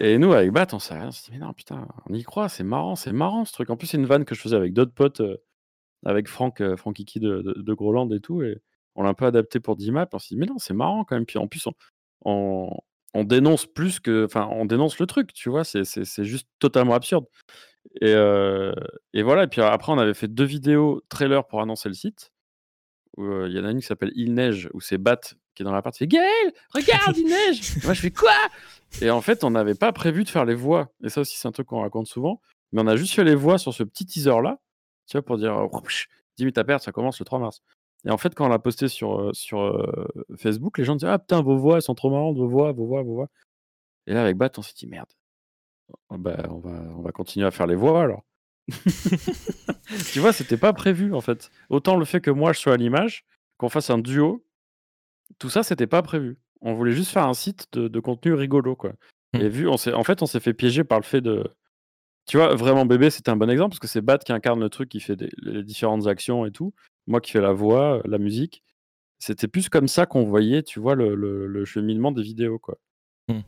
Speaker 2: Et nous, avec Bat, on s'est dit, mais non, putain, on y croit, c'est marrant, c'est marrant ce truc. En plus, c'est une vanne que je faisais avec d'autres potes, euh, avec Franck, euh, Franck de, de, Groland et tout. Et on l'a un peu adapté pour D-Map. On s'est dit, mais non, c'est marrant quand même. Puis en plus, on, on, dénonce plus que. Enfin, on dénonce le truc, tu vois, c'est juste totalement absurde. Et, euh, et voilà. Et puis après, on avait fait deux vidéos trailer pour annoncer le site. Il y en a une qui s'appelle Il neige, où c'est Bat qui est dans la partie, fait Gaël, regarde, il neige Moi, je fais quoi? Et en fait, on n'avait pas prévu de faire les voix. Et ça aussi, c'est un truc qu'on raconte souvent. Mais on a juste fait les voix sur ce petit teaser-là, tu vois, pour dire 10 minutes à perdre, ça commence le 3 mars. Et en fait, quand on l'a posté sur, sur Facebook, les gens disaient Ah putain, vos voix, elles sont trop marrantes, vos voix, vos voix, vos voix. Et là, avec Bat, on s'est dit Merde, bah, on, va, on va continuer à faire les voix alors. tu vois, c'était pas prévu en fait. Autant le fait que moi je sois à l'image, qu'on fasse un duo, tout ça, c'était pas prévu. On voulait juste faire un site de, contenu rigolo, quoi. Mmh. Et vu, on s'est, en fait, on s'est fait piéger par le fait de. Tu vois, vraiment bébé, c'était un bon exemple parce que c'est Bat qui incarne le truc, qui fait les différentes actions et tout. Moi qui fais la voix, la musique. C'était plus comme ça qu'on voyait, tu vois, le, cheminement des vidéos, quoi. Mmh.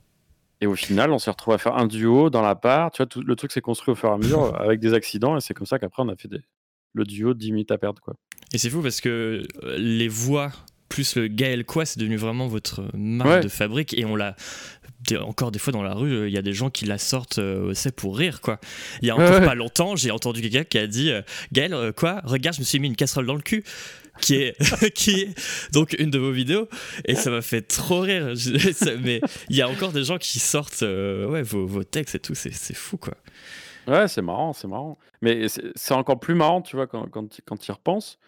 Speaker 2: Et au final, on s'est retrouvé à faire un duo dans la part. Tu vois, tout, le truc s'est construit au fur et à mesure avec des accidents. Et c'est comme ça qu'après, on a fait des, le duo de 10 minutes à perdre. Quoi.
Speaker 1: Et c'est fou parce que euh, les voix plus le Gaël quoi, c'est devenu vraiment votre marque de fabrique et on l'a encore des fois dans la rue, il y a des gens qui la sortent euh, c'est pour rire quoi. Il y a encore pas longtemps, j'ai entendu quelqu'un qui a dit euh, Gaël euh, quoi, regarde, je me suis mis une casserole dans le cul. Qui est qui est donc une de vos vidéos. Et ça m'a fait trop rire. Mais il y a encore des gens qui sortent ouais vos, vos, textes et tout. C'est fou quoi.
Speaker 2: Ouais c'est marrant c'est marrant. Mais c'est encore plus marrant tu vois quand quand, quand tu y repenses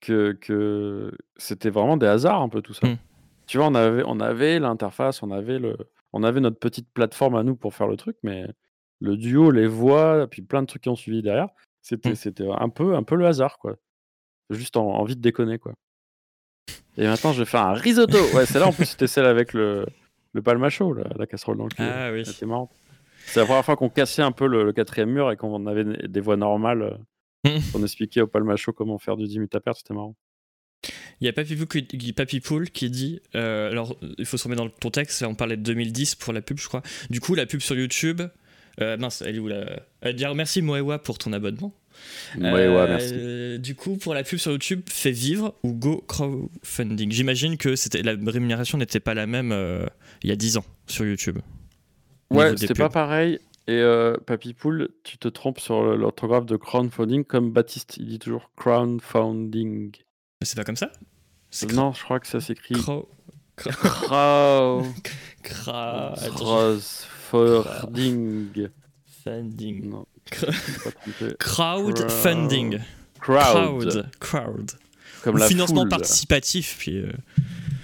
Speaker 2: que, c'était vraiment des hasards un peu tout ça. Mmh. Tu vois, on avait, on avait l'interface, on avait le, on avait notre petite plateforme à nous pour faire le truc, mais le duo, les voix, puis plein de trucs qui ont suivi derrière, c'était, mmh. c'était un peu, un peu le hasard, quoi. Juste en, envie de déconner, quoi. Et maintenant, je vais faire un risotto. Ouais, c'est là en plus, c'était celle avec le, le palmacho, la, la casserole dans le cul.
Speaker 1: Ah oui.
Speaker 2: C'était marrant. C'est la première fois qu'on cassait un peu le, quatrième mur et qu'on avait des voix normales on expliquait au Palmacho comment faire du 10 minutes à perdre, c'était marrant.
Speaker 1: Il y a Papy Pool qui, dit euh, alors il faut se remettre dans ton texte, on parlait de 2010 pour la pub, je crois. Du coup, la pub sur YouTube, euh, mince, elle est où la. Elle dit merci Moewa pour ton abonnement.
Speaker 2: Moewa, euh, merci.
Speaker 1: Du coup, pour la pub sur YouTube, fais vivre ou go crowdfunding? J'imagine que c'était la rémunération n'était pas la même il y a 10 ans sur YouTube.
Speaker 2: Ouais, c'était pas pareil. Et euh, Papy Pool, tu te trompes sur l'orthographe de crowdfunding comme Baptiste. Il dit toujours crowdfunding.
Speaker 1: Mais c'est pas comme ça
Speaker 2: Non, je crois que ça s'écrit.
Speaker 1: Crow.
Speaker 2: Crow. Crowdfunding.
Speaker 1: Funding.
Speaker 2: Non.
Speaker 1: Crowdfunding.
Speaker 2: Crowd.
Speaker 1: Crowd.
Speaker 2: Comme la
Speaker 1: financement participatif. Puis euh.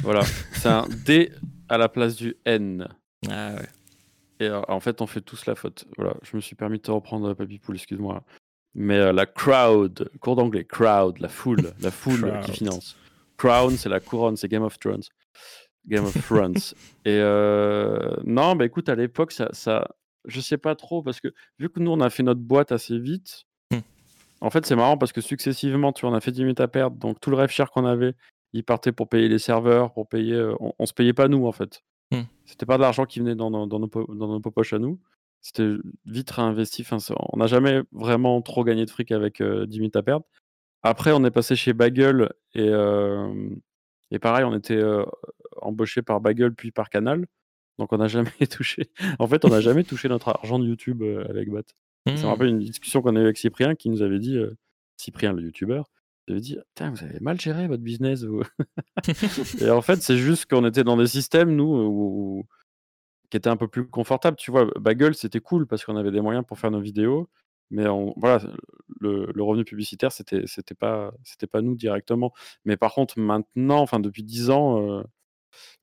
Speaker 2: Voilà. C'est un D à la place du N.
Speaker 1: Ah ouais.
Speaker 2: Et euh, en fait, on fait tous la faute. Voilà, je me suis permis de te reprendre, Papy Pool, excuse-moi. Mais euh, la crowd, cours d'anglais, crowd, la foule, la foule qui finance. Crown, c'est la couronne, c'est Game of Thrones. Game of Thrones. Et non, bah écoute, à l'époque, ça, ça, je sais pas trop, parce que vu que nous, on a fait notre boîte assez vite, hmm. en fait, c'est marrant parce que successivement, tu vois, on a fait 10 minutes à perdre, donc tout le rêve cher qu'on avait, il partait pour payer les serveurs, pour payer. on, on se payait pas nous, en fait. Mmh. C'était pas de l'argent qui venait dans nos, dans nos, dans nos poches à nous. C'était vite réinvesti. Enfin, on n'a jamais vraiment trop gagné de fric avec 10 minutes à perdre. Après, on est passé chez Bagel et, et pareil, on était embauché par Bagel puis par Canal. Donc on n'a jamais touché. En fait, on n'a jamais touché notre argent de YouTube avec Bat. C'est Ça me mmh. rappelle une discussion qu'on a eu avec Cyprien qui nous avait dit, Cyprien le YouTuber, j'avais dit: vous avez mal géré votre business, et en fait, c'est juste qu'on était dans des systèmes, nous, qui étaient un peu plus confortables, tu vois? Bagel, c'était cool parce qu'on avait des moyens pour faire nos vidéos, Mais voilà, le, revenu publicitaire, c'était c'était pas c'était pas nous directement. Mais par contre, maintenant, enfin depuis 10 ans,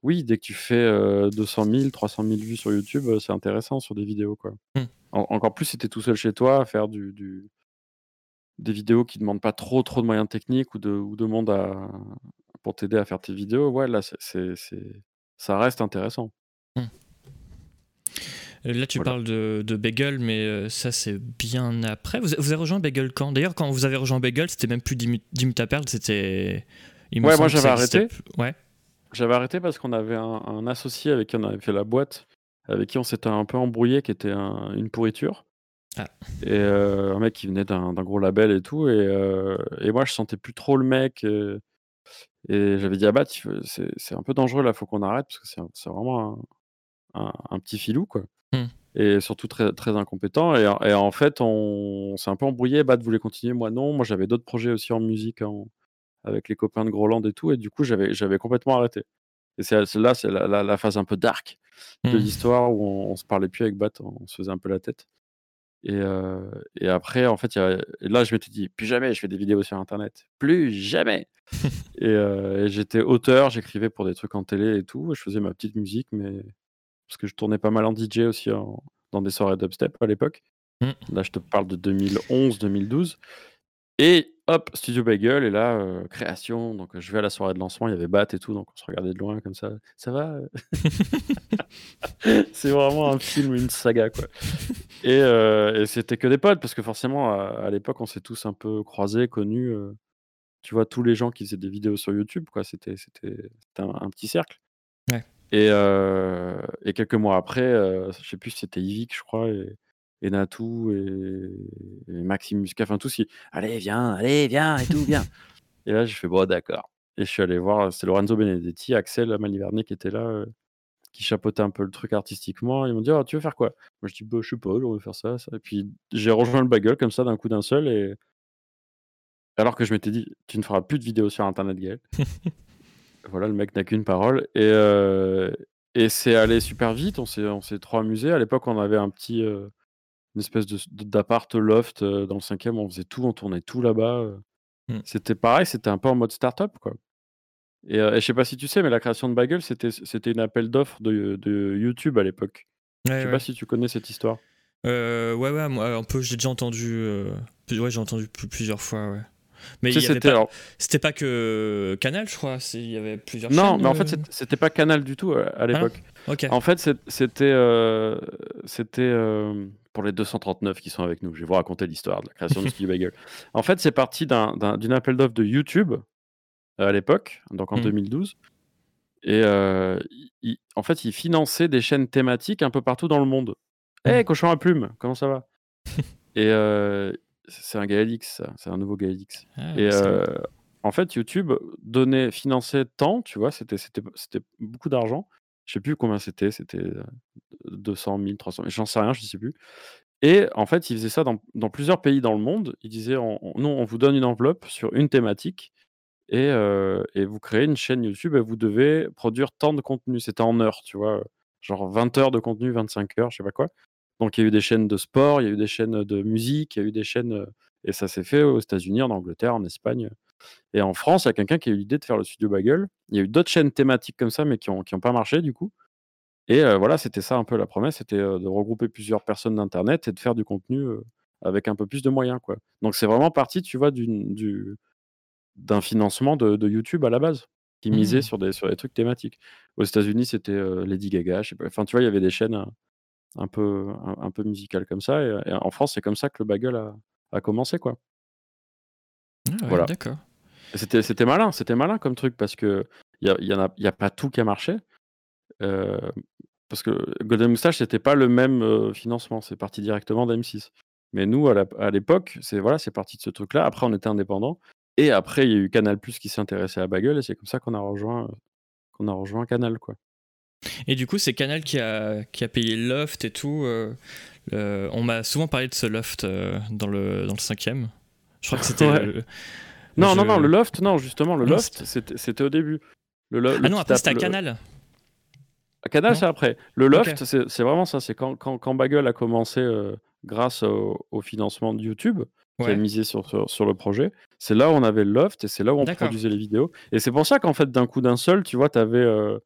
Speaker 2: oui, dès que tu fais 200 000, 300 000 vues sur YouTube, c'est intéressant sur des vidéos, quoi. Mmh. encore plus si tu es tout seul chez toi à faire du, des vidéos qui demandent pas trop trop de moyens techniques ou de, ou de monde à, pour t'aider à faire tes vidéos. Ouais, là, c'est, ça reste intéressant. Mmh.
Speaker 1: Là, tu parles de, de, Bagel, mais euh, ça, c'est bien après. Vous, avez rejoint Bagel quand? D'ailleurs, quand vous avez rejoint Bagel, c'était même plus 10 minutes à perdre, c'était.
Speaker 2: Ouais, moi, j'avais arrêté. Ouais. J'avais arrêté parce qu'on avait un, associé avec qui on avait fait la boîte, avec qui on s'était un peu embrouillé, qui était une pourriture. Ah. Et euh, un mec qui venait d'un gros label et tout. Et, euh, et, moi, je sentais plus trop le mec. Et, j'avais dit à Bat, c'est un peu dangereux là, faut qu'on arrête parce que c'est vraiment un, un, petit filou, quoi. Et surtout très, très incompétent. Et, et en fait, on, s'est un peu embrouillé. Bat voulait continuer, moi non. Moi, j'avais d'autres projets aussi en musique avec les copains de Groland et tout. Et du coup, j'avais complètement arrêté. Et c'est là, c'est la, la, phase un peu dark de mmh. l'histoire où on, on, se parlait plus avec Bat, on se faisait un peu la tête. Et, et après, en fait, y a, là, je m'étais dit, plus jamais je fais des vidéos sur Internet. Plus jamais. et, j'étais auteur, j'écrivais pour des trucs en télé et tout. Je faisais ma petite musique, mais parce que je tournais pas mal en DJ aussi dans des soirées dubstep à l'époque. Mmh. Là, je te parle de 2011, 2012. Et hop, Studio Bagel, et là, euh, création. Donc, je vais à la soirée de lancement, il y avait Bat et tout, donc on se regardait de loin comme ça. Ça va? Euh? C'est vraiment un film, une saga, quoi. Euh, et, c'était que des potes, parce que forcément, à, l'époque, on s'est tous un peu croisés, connus. tu vois, tous les gens qui faisaient des vidéos sur YouTube, quoi. C'était un, un, petit cercle. Et, et, quelques mois après, je sais plus si c'était Yvick, je crois, et et Natou et, et Maxime Muscat, enfin tous qui allez viens, allez viens et tout viens. et là j'ai fait bon d'accord. Et je suis allé voir, c'est Lorenzo Benedetti, Axel Malivernet qui était là, euh, qui chapeautait un peu le truc artistiquement. Ils m'ont dit oh, tu veux faire quoi? Moi je dis bah, je sais pas, on veut faire ça, ça. Et puis j'ai rejoint le bagel comme ça d'un coup d'un seul et alors que je m'étais dit tu ne feras plus de vidéos sur internet Gaël. voilà le mec n'a qu'une parole et euh, et c'est allé super vite. On s'est on s'est trop amusé. À l'époque on avait un petit euh, une espèce de d'appart loft, dans le cinquième, on faisait tout, on tournait tout là-bas, mmh. C'était pareil, c'était un peu en mode start-up, quoi. Et je sais pas si tu sais, mais la création de Bagel, c'était c'était une appel d'offres de de YouTube à l'époque. Je sais pas si tu connais cette histoire?
Speaker 1: ouais, ouais, moi, un peu, j'ai déjà entendu, ouais, j'ai entendu plusieurs fois, ouais. Mais c'était pas, que Canal, je crois. Il y avait plusieurs.
Speaker 2: Non, mais en fait, c'était pas Canal du tout à ah, l'époque. En fait, c'était c'était pour les 239 qui sont avec nous. Je vais vous raconter l'histoire de la création de Studio Bagel. En fait, c'est parti d'une appel d'offres de YouTube à l'époque, donc en 2012. Mmh. Et en fait, ils finançaient des chaînes thématiques un peu partout dans le monde. Hé, hey, mmh. cochon à plume, comment ça va? Et c'est un Gaelix, c'est un nouveau Gaelix. Ah, et en fait, YouTube donnait, finançait tant, tu vois, c'était beaucoup d'argent. Je sais plus combien c'était, c'était 200 000, 300 000, j'en sais rien, je ne sais plus. Et en fait, ils faisaient ça dans, dans plusieurs pays dans le monde. Ils disaient, on, non, on vous donne une enveloppe sur une thématique et, et, vous créez une chaîne YouTube et vous devez produire tant de contenu. C'était en heures, tu vois, genre 20 heures de contenu, 25 heures, je sais pas quoi. Donc il y a eu des chaînes de sport, il y a eu des chaînes de musique, il y a eu des chaînes. Et ça s'est fait aux États-Unis, en Angleterre, en Espagne. Et en France, il y a quelqu'un qui a eu l'idée de faire le studio Bagel. Il y a eu d'autres chaînes thématiques comme ça, mais qui n'ont qui ont pas marché du coup. Et voilà, c'était ça un peu la promesse, c'était de regrouper plusieurs personnes d'Internet et de faire du contenu avec un peu plus de moyens. Quoi. Donc c'est vraiment parti, tu vois, du, d'un financement de, YouTube à la base, qui misait mmh. sur, des, sur des trucs thématiques. Aux États-Unis, c'était Lady Gaga, je sais pas. Enfin, tu vois, il y avait des chaînes un peu, un, peu musical comme ça. Et, en France, c'est comme ça que le bagel a, a commencé, quoi.
Speaker 1: Ah voilà. D'accord.
Speaker 2: C'était, c'était malin, c'était malin comme truc parce que il y, y, a, y a pas tout qui a marché. Euh, parce que Golden Moustache, c'était pas le même euh, financement, c'est parti directement d'M6. Mais nous, à l'époque, c'est voilà, c'est parti de ce truc-là. Après, on était indépendant. Et après, il y a eu Canal Plus qui s'est intéressé à Bagel, et c'est comme ça qu'on a rejoint, qu'on a rejoint Canal, quoi.
Speaker 1: Et du coup, c'est Canal qui a, qui a payé Loft et tout. Euh, on m'a souvent parlé de ce Loft euh, dans, le, dans le cinquième. Je crois que c'était.
Speaker 2: non, non, non, le Loft, non, justement, le Loft, c'était au début.
Speaker 1: Le, ah non, après c'était à Canal.
Speaker 2: À Canal, c'est après. Le Loft, c'est vraiment ça. C'est quand, quand, quand, Bagel a commencé euh, grâce au, financement de YouTube, qui a misé sur, sur, le projet. C'est là où on avait le loft et c'est là où on produisait les vidéos. Et c'est pour ça qu'en fait, d'un coup d'un seul, tu vois, tu avais euh,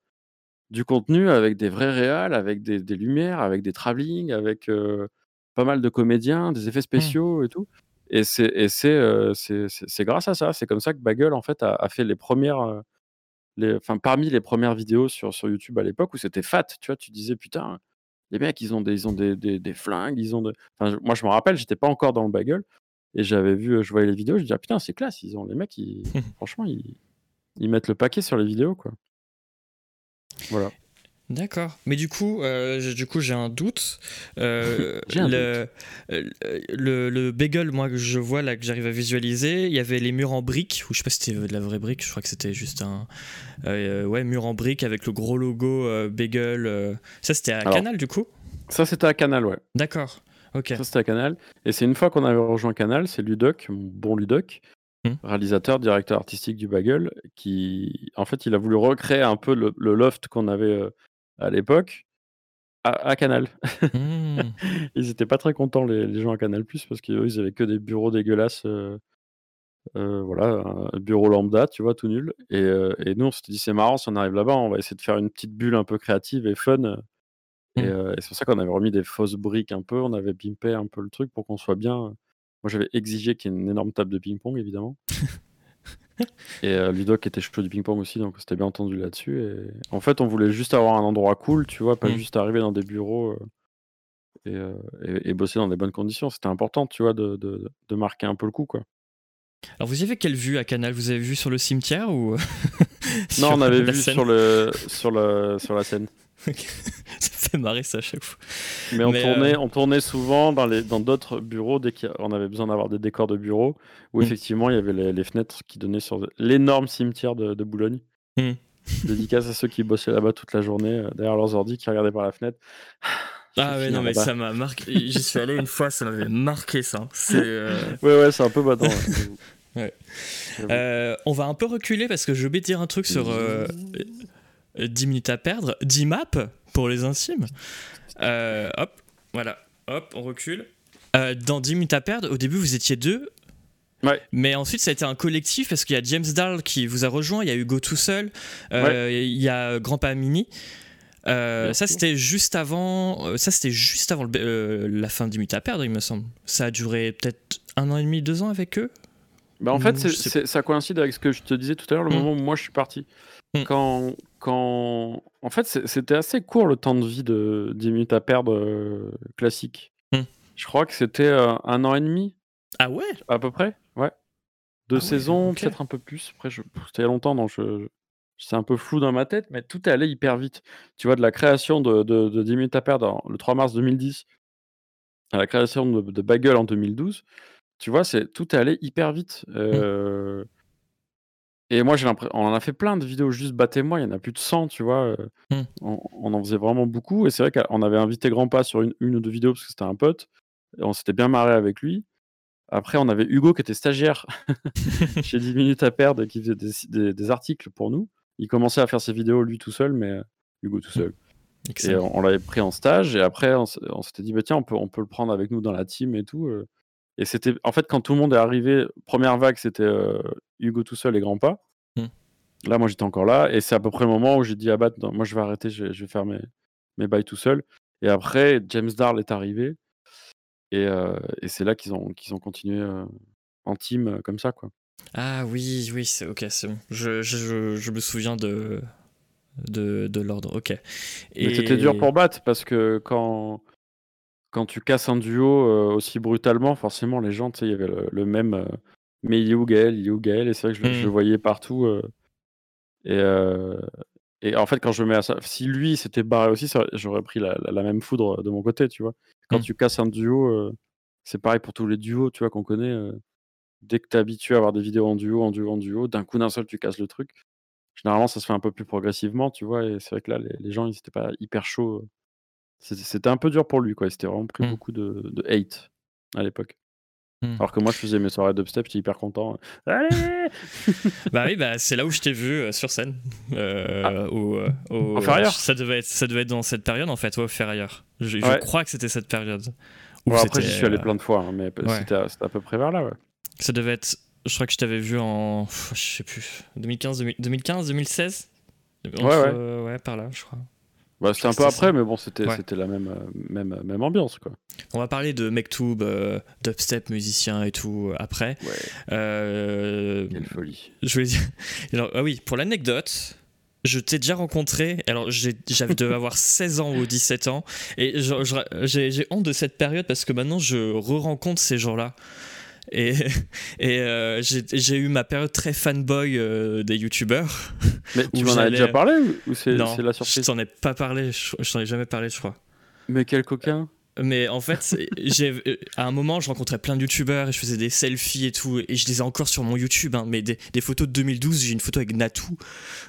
Speaker 2: du contenu avec des vrais réals, avec des, lumières, avec des travelling, avec euh, pas mal de comédiens, des effets mmh. spéciaux et tout. Et c'est c'est grâce à ça. C'est comme ça que Bagel, en fait, a, fait les premières. Les, enfin, parmi les premières vidéos sur, sur YouTube à l'époque où c'était fat, tu vois, tu disais putain, les mecs, ils ont des, ils ont des, des, flingues, ils ont de... enfin, moi, je me rappelle, j'étais pas encore dans le bagel et j'avais vu, je voyais les vidéos, je disais, ah, putain, c'est classe, ils ont, les mecs, ils, franchement, ils, ils mettent le paquet sur les vidéos, quoi. Voilà.
Speaker 1: D'accord. Mais du coup, euh, du coup, j'ai un doute. Euh, le, euh, le, le, bagel, moi, que je vois là, que j'arrive à visualiser, il y avait les murs en briques, ou je sais pas si c'était de la vraie brique, je crois que c'était juste un ouais, mur en briques avec le gros logo bagel. ça, c'était à Canal, du coup?
Speaker 2: Ça, c'était à Canal, ouais.
Speaker 1: D'accord. Ok.
Speaker 2: Ça, c'était à Canal. Et c'est une fois qu'on avait rejoint Canal, c'est Ludoc, mon bon Ludoc, hmm. réalisateur, directeur artistique du bagel, qui, en fait, il a voulu recréer un peu le, le loft qu'on avait à l'époque à, Canal. Mmh. ils étaient pas très contents, les, gens à Canal, parce qu'eux, ils avaient que des bureaux dégueulasses. Euh, euh, voilà, un bureau lambda, tu vois, tout nul. Et, euh, et nous, on s'était dit, c'est marrant, si on arrive là-bas, on va essayer de faire une petite bulle un peu créative et fun. Et, mmh. c'est pour ça qu'on avait remis des fausses briques un peu, on avait pimpé un peu le truc pour qu'on soit bien. Moi, j'avais exigé qu'il y ait une énorme table de ping-pong, évidemment. Et euh, Ludoc était chaud du ping-pong aussi, donc c'était bien entendu là-dessus. Et en fait, on voulait juste avoir un endroit cool, tu vois, pas mm. juste arriver dans des bureaux euh, euh, et, et, bosser dans des bonnes conditions. C'était important, tu vois, de, de, de, marquer un peu le coup, quoi.
Speaker 1: Alors, vous avez quelle vue à Canal? Vous avez vu sur le cimetière ou
Speaker 2: Non, on avait vu sur, le, sur, le, sur la scène.
Speaker 1: ça fait marrer ça à chaque fois.
Speaker 2: Mais on, tournait, euh, on tournait souvent dans les dans d'autres bureaux dès qu'on avait besoin d'avoir des décors de bureaux où mm. effectivement il y avait les, fenêtres qui donnaient sur l'énorme cimetière de, Boulogne. Mm. Dédicace à ceux qui bossaient là-bas toute la journée euh, derrière leurs ordi qui regardaient par la fenêtre.
Speaker 1: Ah ouais, non, mais ça m'a marqué. J'y suis allé une fois, ça m'avait marqué ça. C'est, euh,
Speaker 2: Ouais, ouais, c'est un peu badant.
Speaker 1: on va un peu reculer parce que je vais dire un truc sur 10 minutes à perdre, 10 maps pour les intimes. Euh, hop, voilà, hop, on recule. Euh, dans 10 minutes à perdre, au début vous étiez deux.
Speaker 2: Ouais.
Speaker 1: Mais ensuite, ça a été un collectif parce qu'il y a James Dahl qui vous a rejoint, il y a Hugo tout seul, euh, il y a Grandpa Mini. ça c'était juste avant, ça c'était juste avant la fin de 10 minutes à perdre, il me semble. Ça a duré peut-être un an et demi, deux ans avec eux?
Speaker 2: Bah en fait, ça coïncide avec ce que je te disais tout à l'heure, le hmm. moment où moi je suis parti. Hmm. Quand, quand... En fait, c'était assez court le temps de vie de 10 minutes à perdre euh, classique. Hmm. Je crois que c'était euh, un an et demi.
Speaker 1: Ah ouais?
Speaker 2: À peu près, ouais. Deux ah saisons, peut-être un peu plus. Après, je... c'était il y a longtemps, donc je... c'est un peu flou dans ma tête, mais tout est allé hyper vite. Tu vois, de la création de, de, 10 minutes à perdre le 3 mars 2010 à la création de, de Bagel en 2012, tu vois, c'est tout est allé hyper vite. Mmh. Euh, et moi, j'ai on en a fait plein de vidéos juste battez-moi, il y en a plus de 100, tu vois. Euh, mmh. On, en faisait vraiment beaucoup. Et c'est vrai qu'on avait invité Grandpa sur une, une, ou deux vidéos parce que c'était un pote. Et on s'était bien marré avec lui. Après, on avait Hugo qui était stagiaire chez 10 minutes à perdre et qui faisait des, articles pour nous. Il commençait à faire ses vidéos lui tout seul, mais euh, Hugo tout seul. Et on, l'avait pris en stage. Et après, on, s'était dit, bah, tiens, on peut, on peut le prendre avec nous dans la team et tout. Euh. Et c'était, en fait, quand tout le monde est arrivé, première vague, c'était Hugo tout seul et Grand Pas. Mmh. Là, moi, j'étais encore là. Et c'est à peu près le moment où j'ai dit, ah bah, moi, je vais arrêter, je vais, faire mes, mes bails tout seul. Et après, James Darl est arrivé. Et, et c'est là qu'ils ont, qu'ils ont continué en team comme ça, quoi.
Speaker 1: Ah oui, oui, c'est ok, c'est bon. Je, je, je, me souviens de, de, de l'ordre, ok.
Speaker 2: Et... Mais c'était dur pour battre parce que quand quand tu casses un duo euh, aussi brutalement, forcément, les gens, tu sais, il y avait le, même. Euh, mais il est où Gaël? Il est où Gaël? Et c'est vrai que je, le mmh. voyais partout. Euh, et, et en fait, quand je mets à ça, si lui s'était barré aussi, j'aurais pris la, même foudre de mon côté, tu vois. Quand mmh. tu casses un duo, c'est pareil pour tous les duos, tu vois, qu'on connaît. dès que tu es habitué à avoir des vidéos en duo, en duo, en duo, d'un coup d'un seul, tu casses le truc. Généralement, ça se fait un peu plus progressivement, tu vois. Et c'est vrai que là, les, les gens, ils n'étaient pas hyper chauds c'était un peu dur pour lui, quoi. Il s'était vraiment pris mmh. beaucoup de, hate à l'époque. Mmh. Alors que moi, je faisais mes soirées dubstep, j'étais hyper content. Allez
Speaker 1: bah oui, bah, c'est là où je t'ai vu euh, sur scène. Euh, ah. au,
Speaker 2: euh, ça
Speaker 1: devait, être, ça devait être dans cette période, en fait, au Ferrailleur. Je, je crois que c'était cette période.
Speaker 2: Bon, après, j'y suis allé plein de fois, hein, mais c'était à, peu près vers là, ouais.
Speaker 1: Ça devait être. Je crois que je t'avais vu en. Je sais plus. 2015, 2015 2016
Speaker 2: Ouais, ouais.
Speaker 1: ouais, par là, je crois.
Speaker 2: Bah, c'était un peu après, mais bon, c'était la même, même, même ambiance. Quoi.
Speaker 1: On va parler de Mektoub, euh, dubstep, musicien et tout euh, après.
Speaker 2: Ouais. Euh, Quelle folie.
Speaker 1: Je voulais dire. Alors, ah oui, pour l'anecdote, je t'ai déjà rencontré, alors j'avais dû avoir 16 ans ou 17 ans, et j'ai honte de cette période parce que maintenant je re-rencontre ces gens-là. Et, et euh, j'ai eu ma période très fanboy euh, des youtubeurs.
Speaker 2: Mais tu m'en as déjà parlé ou c'est la surprise?
Speaker 1: Je t'en ai pas parlé, je, je t'en ai jamais parlé, je crois.
Speaker 2: Mais quel coquin?
Speaker 1: Mais en fait, j'ai, à un moment, je rencontrais plein de youtubeurs et je faisais des selfies et tout. Et je les ai encore sur mon YouTube. Hein, mais des, photos de 2012, j'ai une photo avec Natou,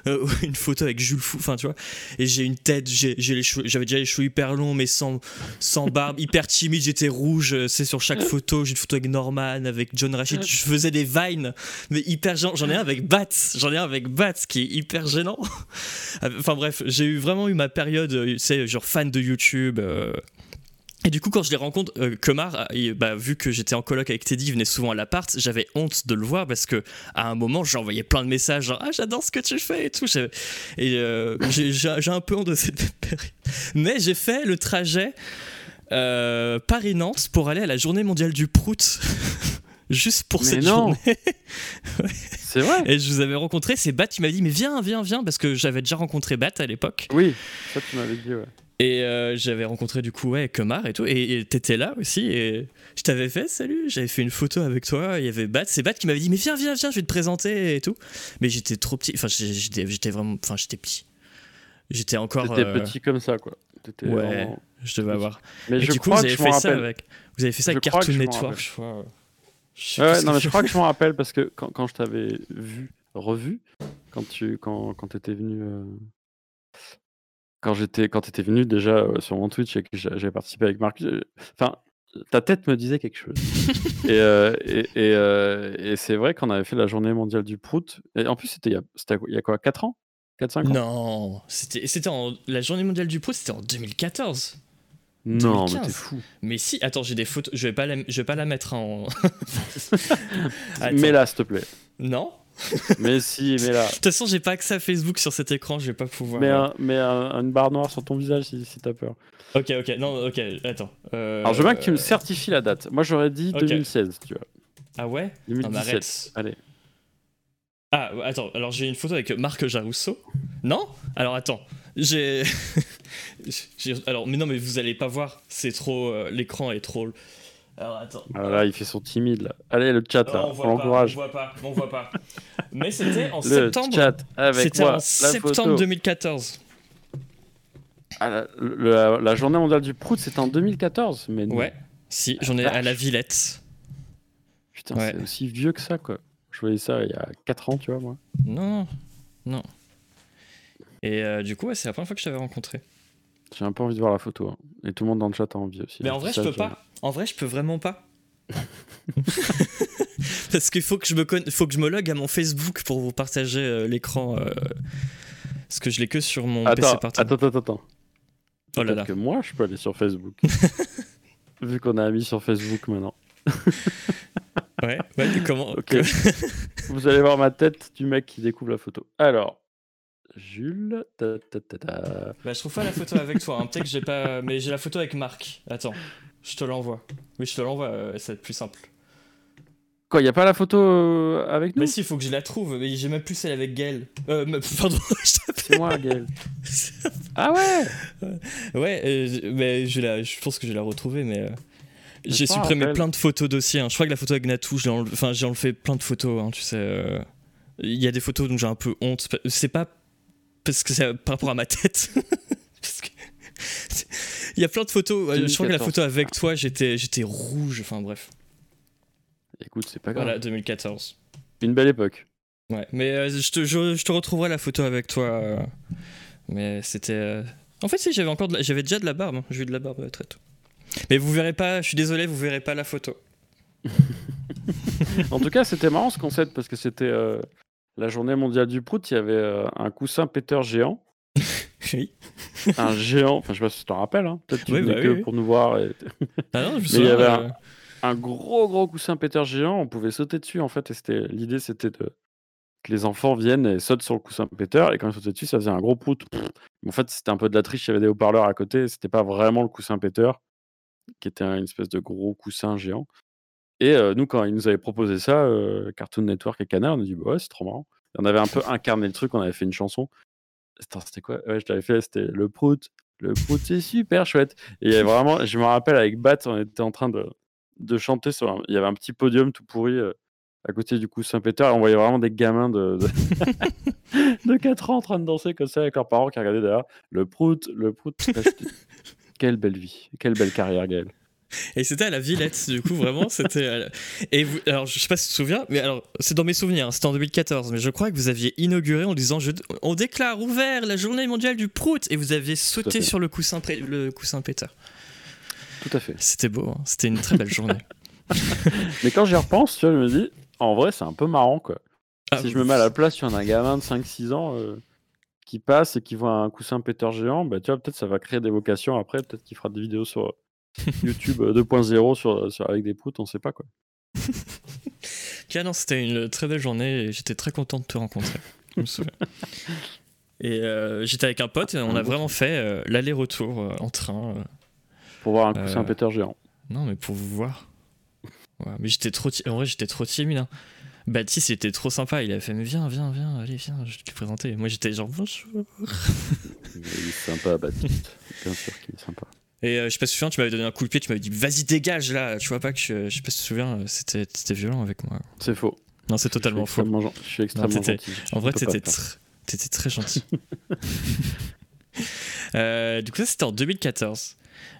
Speaker 1: euh, une photo avec Jules Fou. Enfin, tu vois. Et j'ai une tête, j'ai, les j'avais déjà les cheveux hyper longs, mais sans, sans barbe, hyper timide. J'étais rouge. Euh, c'est sur chaque photo. J'ai une photo avec Norman, avec John Rachid. Je faisais des vines, mais hyper gênant. J'en ai un avec Bats. J'en ai un avec Bats qui est hyper gênant. enfin, bref, j'ai eu, vraiment eu ma période, euh, sais, genre fan de YouTube. Et du coup, quand je les rencontre, euh, Kemar, bah, vu que j'étais en coloc avec Teddy, il venait souvent à l'appart, j'avais honte de le voir parce que à un moment, j'envoyais plein de messages genre Ah, j'adore ce que tu fais et tout. Et euh, j'ai un peu honte de cette période. Mais j'ai fait le trajet euh, Paris-Nantes pour aller à la journée mondiale du prout. Juste pour cette journée.
Speaker 2: C'est vrai.
Speaker 1: Et je vous avais rencontré, c'est Bat qui m'a dit Mais viens, viens, viens, parce que j'avais déjà rencontré Bat à l'époque.
Speaker 2: Oui, ça tu m'avais dit, ouais.
Speaker 1: Et euh, j'avais rencontré du coup ouais, Kemar et tout, et t'étais là aussi, et je t'avais fait salut, j'avais fait une photo avec toi, il y avait Bat, c'est Bat qui m'avait dit mais viens, viens, viens, je vais te présenter et tout. Mais j'étais trop petit, enfin j'étais vraiment, enfin j'étais petit. J'étais encore.
Speaker 2: T'étais euh, petit comme ça quoi.
Speaker 1: ouais, je devais avoir. Mais je du coup, vous avez fait ça avec. Vous avez fait ça avec Cartoon Network, je crois.
Speaker 2: ouais, non, mais je crois que je m'en rappelle parce que quand, quand je t'avais vu, revu, quand tu quand, quand étais venu. Euh, quand j'étais quand tu étais venu déjà euh, sur mon Twitch et que j'avais participé avec Marc, enfin, ta tête me disait quelque chose. et, euh, euh, et, c'est vrai qu'on avait fait la journée mondiale du prout. Et en plus, c'était il, y a quoi 4 ans? 4-5 ans?
Speaker 1: Non, c'était, c'était la journée mondiale du prout, c'était en 2014.
Speaker 2: Non, mais t'es fou.
Speaker 1: Mais si, attends, j'ai des photos. Je vais pas la, je vais pas la mettre en.
Speaker 2: Mais là, s'il te plaît.
Speaker 1: Non
Speaker 2: mais si, mais là.
Speaker 1: De toute façon, j'ai pas accès à Facebook sur cet écran, je vais pas pouvoir.
Speaker 2: Mais, un, mais une barre noire sur ton visage si, si t'as peur.
Speaker 1: Ok, ok, non, ok, attends.
Speaker 2: Euh, Alors, je veux bien que tu me certifies la date. Moi, j'aurais dit 2016, tu vois.
Speaker 1: Ah ouais?
Speaker 2: 2017. Allez.
Speaker 1: Ah, attends, alors j'ai une photo avec Marc Jarusso. Non? Alors attends, j'ai. alors, mais non, mais vous allez pas voir, c'est trop. Euh, l'écran est trop. Alors attends.
Speaker 2: Ah là, il fait son timide là. Allez, le chat là, on, l'encourage.
Speaker 1: On voit pas, on voit pas. Mais c'était en le septembre. Chat avec c'était en septembre 2014.
Speaker 2: Ah, la, la, journée mondiale du prout, c'était en 2014. Mais
Speaker 1: ouais, si, j'en ai à la Villette.
Speaker 2: Putain, c'est aussi vieux que ça quoi. Je voyais ça il y a 4 ans, tu vois, moi.
Speaker 1: Non, non. Et euh, du coup, ouais, c'est la première fois que je t'avais rencontré.
Speaker 2: J'ai un peu envie de voir la photo. Hein. Et tout le monde dans le chat a envie aussi.
Speaker 1: Mais en vrai, je peux pas. En vrai, je peux vraiment pas. Parce qu'il faut que je me faut que je me log à mon Facebook pour vous partager euh, l'écran. Euh... Parce que je l'ai que sur mon
Speaker 2: PC
Speaker 1: portable.
Speaker 2: Attends, attends, attends. Oh là là. que moi, je peux aller sur Facebook. Vu qu'on a ami sur Facebook maintenant.
Speaker 1: ouais, ouais, comment
Speaker 2: Ok. Vous allez voir ma tête du mec qui découvre la photo. Alors, Jules. Ta, ta, ta,
Speaker 1: bah, je trouve pas la photo avec toi. Hein. Peut-être que j'ai pas. Mais j'ai la photo avec Marc. Attends, je te l'envoie. Oui, je te l'envoie. Euh, ça va être plus simple.
Speaker 2: Quoi, y a pas la photo euh, avec nous
Speaker 1: Mais si, il faut que je la trouve. Mais j'ai même plus celle avec Gaël. Euh, pardon,
Speaker 2: C'est moi, Gaël. ah ouais
Speaker 1: Ouais, euh, mais je, la, je pense que je vais la retrouver, mais. J'ai supprimé plein de photos dossiers. Hein. Je crois que la photo avec Natou, j'ai enlevé, enfin, j'ai enlevé plein de photos, hein, tu sais. Il y a des photos dont j'ai un peu honte. C'est pas parce que c'est par rapport à ma tête. Il y a plein de photos. Je crois que la photo avec toi, j'étais, j'étais rouge. Enfin bref.
Speaker 2: Écoute, c'est pas grave.
Speaker 1: Voilà, 2014.
Speaker 2: Une belle époque.
Speaker 1: Ouais, mais euh, je, te, je, te, retrouverai la photo avec toi. Euh, mais c'était. Euh, en fait, si j'avais encore, j'avais déjà de la barbe. Hein. J'ai eu de la barbe très tôt. Mais vous verrez pas. Je suis désolé, vous verrez pas la photo.
Speaker 2: en tout cas, c'était marrant ce concept parce que c'était la journée mondiale du prout, il y avait euh, un coussin péteur géant.
Speaker 1: Oui.
Speaker 2: un géant. Enfin, je sais pas si tu t'en rappelles. Hein. Peut-être que tu
Speaker 1: Oui,
Speaker 2: venais
Speaker 1: bah
Speaker 2: que
Speaker 1: oui,
Speaker 2: pour nous voir. et-
Speaker 1: Ah non, je
Speaker 2: Mais il y avait un gros, gros coussin péteur géant. On pouvait sauter dessus, en fait. Et c'était l'idée, c'était de que les enfants viennent et sautent sur le coussin péteur. Et quand ils sautaient dessus, ça faisait un gros prout. En fait, c'était un peu de la triche. Il y avait des haut-parleurs à côté. C'était pas vraiment le coussin péteur, qui était un- une espèce de gros coussin géant. Et euh, nous, quand ils nous avaient proposé ça, euh, Cartoon Network et Canard, on a dit, bah ouais, c'est trop marrant. Et on avait un peu incarné le truc. On avait fait une chanson. C'était quoi? Ouais, je l'avais fait. C'était le prout. Le prout, c'est super chouette. Et il y avait vraiment, je me rappelle avec Bat, on était en train de, de chanter sur un- il y avait un petit podium tout pourri euh, à côté du coussin péteur et on voyait vraiment des gamins de, de, de 4 ans en train de danser comme ça avec leurs parents qui regardaient derrière le prout, le prout. Quelle belle vie, quelle belle carrière, Gaël.
Speaker 1: Et c'était à la Villette, du coup, vraiment, c'était. la- Et vous, alors, je sais pas si tu te souviens, mais alors, c'est dans mes souvenirs, hein, c'était en 2014, mais je crois que vous aviez inauguré en disant je- on déclare ouvert la journée mondiale du prout, et vous aviez sauté sur le coussin, pré- le coussin.
Speaker 2: Tout à fait.
Speaker 1: C'était beau, hein, c'était une très belle journée.
Speaker 2: Mais quand j'y repense, tu vois, je me dis, en vrai, c'est un peu marrant, quoi.
Speaker 1: Ah,
Speaker 2: si je me mets à la place, as un gamin de 5-6 ans euh, qui passe et qui voit un coussin péteur géant, bah, tu vois, peut-être ça va créer des vocations après, peut-être qu'il fera des vidéos sur euh, YouTube euh, 2.0 sur, sur, avec des proutes, on sait pas quoi.
Speaker 1: Non, c'était une très belle journée et j'étais très content de te rencontrer. je me souviens. Et euh, j'étais avec un pote et on a vraiment fait euh, l'aller-retour euh, en train. euh.
Speaker 2: Pour voir un coussin
Speaker 1: Euh,
Speaker 2: péteur géant.
Speaker 1: Non, mais pour vous voir. Ouais, mais j'étais trop. En vrai, j'étais trop timide. Hein. Baptiste, était trop sympa. Il a fait, mais viens, viens, viens, allez, viens, je vais te présenter. Moi, j'étais genre, bonjour.
Speaker 2: Il est sympa, Baptiste. Bien sûr qu'il est sympa.
Speaker 1: Et euh, je sais pas si tu te souviens, tu m'avais donné un coup de pied, tu m'avais dit, vas-y, dégage là. Tu vois pas que je, je sais pas si tu te souviens, euh, c'était c'était violent avec moi.
Speaker 2: C'est faux.
Speaker 1: Non, c'est totalement
Speaker 2: je
Speaker 1: faux.
Speaker 2: gen- Je suis extrêmement gentil.
Speaker 1: En vrai, t'étais tr- t'étais très gentil. Euh, du coup, ça, c'était en 2014.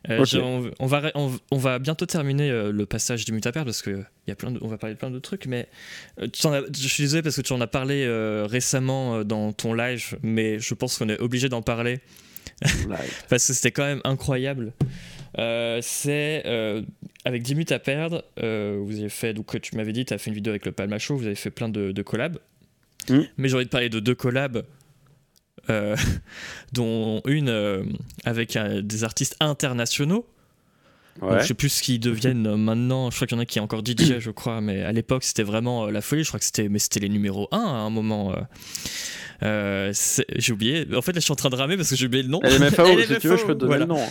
Speaker 1: Euh, on, on va, on, on va bientôt terminer euh, le passage du mutapère parce que il y a plein de, on va parler de plein de trucs, mais euh, tu en as- je suis désolé parce que tu en as parlé euh, récemment euh, dans ton live, mais je pense qu'on est obligé d'en parler. parce que c'était quand même incroyable. Euh, c'est euh, avec 10 minutes à perdre. euh, vous avez fait, donc tu m'avais dit, tu as fait une vidéo avec le Palma Show, vous avez fait plein de, de collabs.
Speaker 2: Mm.
Speaker 1: Mais j'ai envie de parler de deux collabs, dont une avec des artistes internationaux. Donc, je sais plus ce qu'ils deviennent euh, maintenant. Je crois qu'il y en a qui est encore DJ, je crois, mais à l'époque c'était vraiment euh, la folie. Je crois que c'était, mais c'était les numéros 1 à un moment. euh. Euh, j'ai oublié. En fait, là, je suis en train de ramer parce que j'ai oublié le nom.
Speaker 2: LMFAO, si tu veux, je peux te donner
Speaker 1: voilà.
Speaker 2: le nom. hein.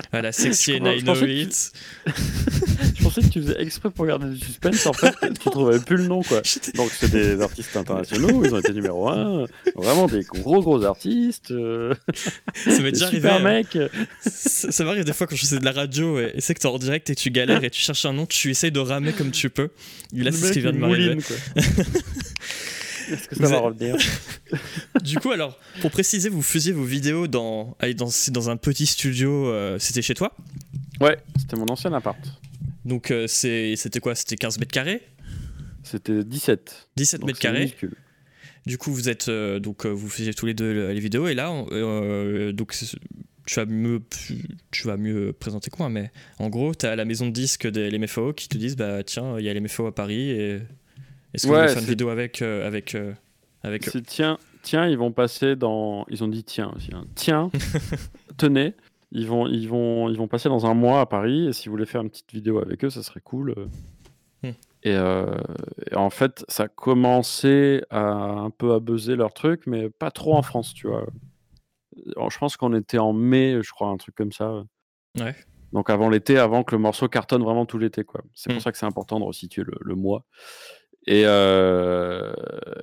Speaker 1: LMFAO. Voilà, Sexy and
Speaker 2: crois- je pensais que
Speaker 1: 908.
Speaker 2: Je pensais que tu faisais exprès pour garder du suspense, en fait, que tu trouvais plus le nom, quoi. Donc, c'est des artistes internationaux, ils ont été numéro 1, vraiment des gros, gros artistes. euh,
Speaker 1: Ça m'est déjà arrivé.
Speaker 2: super
Speaker 1: hein.
Speaker 2: mecs.
Speaker 1: Ça, ça m'arrive des fois quand je fais de la radio et, et c'est que t'es en direct et tu galères et tu cherches un nom, tu essayes de ramer comme tu peux. Et là, c'est ce
Speaker 2: mec,
Speaker 1: qui vient de m'arriver.
Speaker 2: quoi. Est-ce que ça
Speaker 1: Vous
Speaker 2: va revenir?
Speaker 1: Du coup, alors, pour préciser, vous faisiez vos vidéos dans, dans, un petit studio, euh, c'était chez toi?
Speaker 2: Ouais, c'était mon ancien appart.
Speaker 1: Donc, euh, c'est- c'était quoi? C'était 15 mètres carrés?
Speaker 2: C'était 17.
Speaker 1: 17
Speaker 2: donc
Speaker 1: mètres carrés.
Speaker 2: minuscule.
Speaker 1: Du coup, vous êtes euh, donc vous faisiez tous les deux le- les vidéos et là, on- euh, donc tu vas mieux tu vas mieux présenter que moi, mais en gros, tu as la maison de disques des LMFAO qui te disent bah tiens, il y a LMFAO à Paris et est-ce qu'on
Speaker 2: Ouais,
Speaker 1: veut faire une vidéo avec euh, avec euh, avec eux
Speaker 2: tiens, tiens, ils vont passer dans. Ils ont dit tiens aussi. hein. Tiens, tenez, ils vont, ils vont, ils vont passer dans un mois à Paris. Et si vous voulez faire une petite vidéo avec eux, ça serait cool. euh.
Speaker 1: Hmm.
Speaker 2: Et, euh, et en fait, ça commençait à un peu à buzzer leur truc, mais pas trop en France, tu vois. Alors, Je pense qu'on était en mai, je crois, un truc comme ça.
Speaker 1: Ouais.
Speaker 2: Donc avant l'été, avant que le morceau cartonne vraiment tout l'été, quoi. C'est pour
Speaker 1: Hmm.
Speaker 2: ça que c'est important de resituer le, le mois. Et, euh,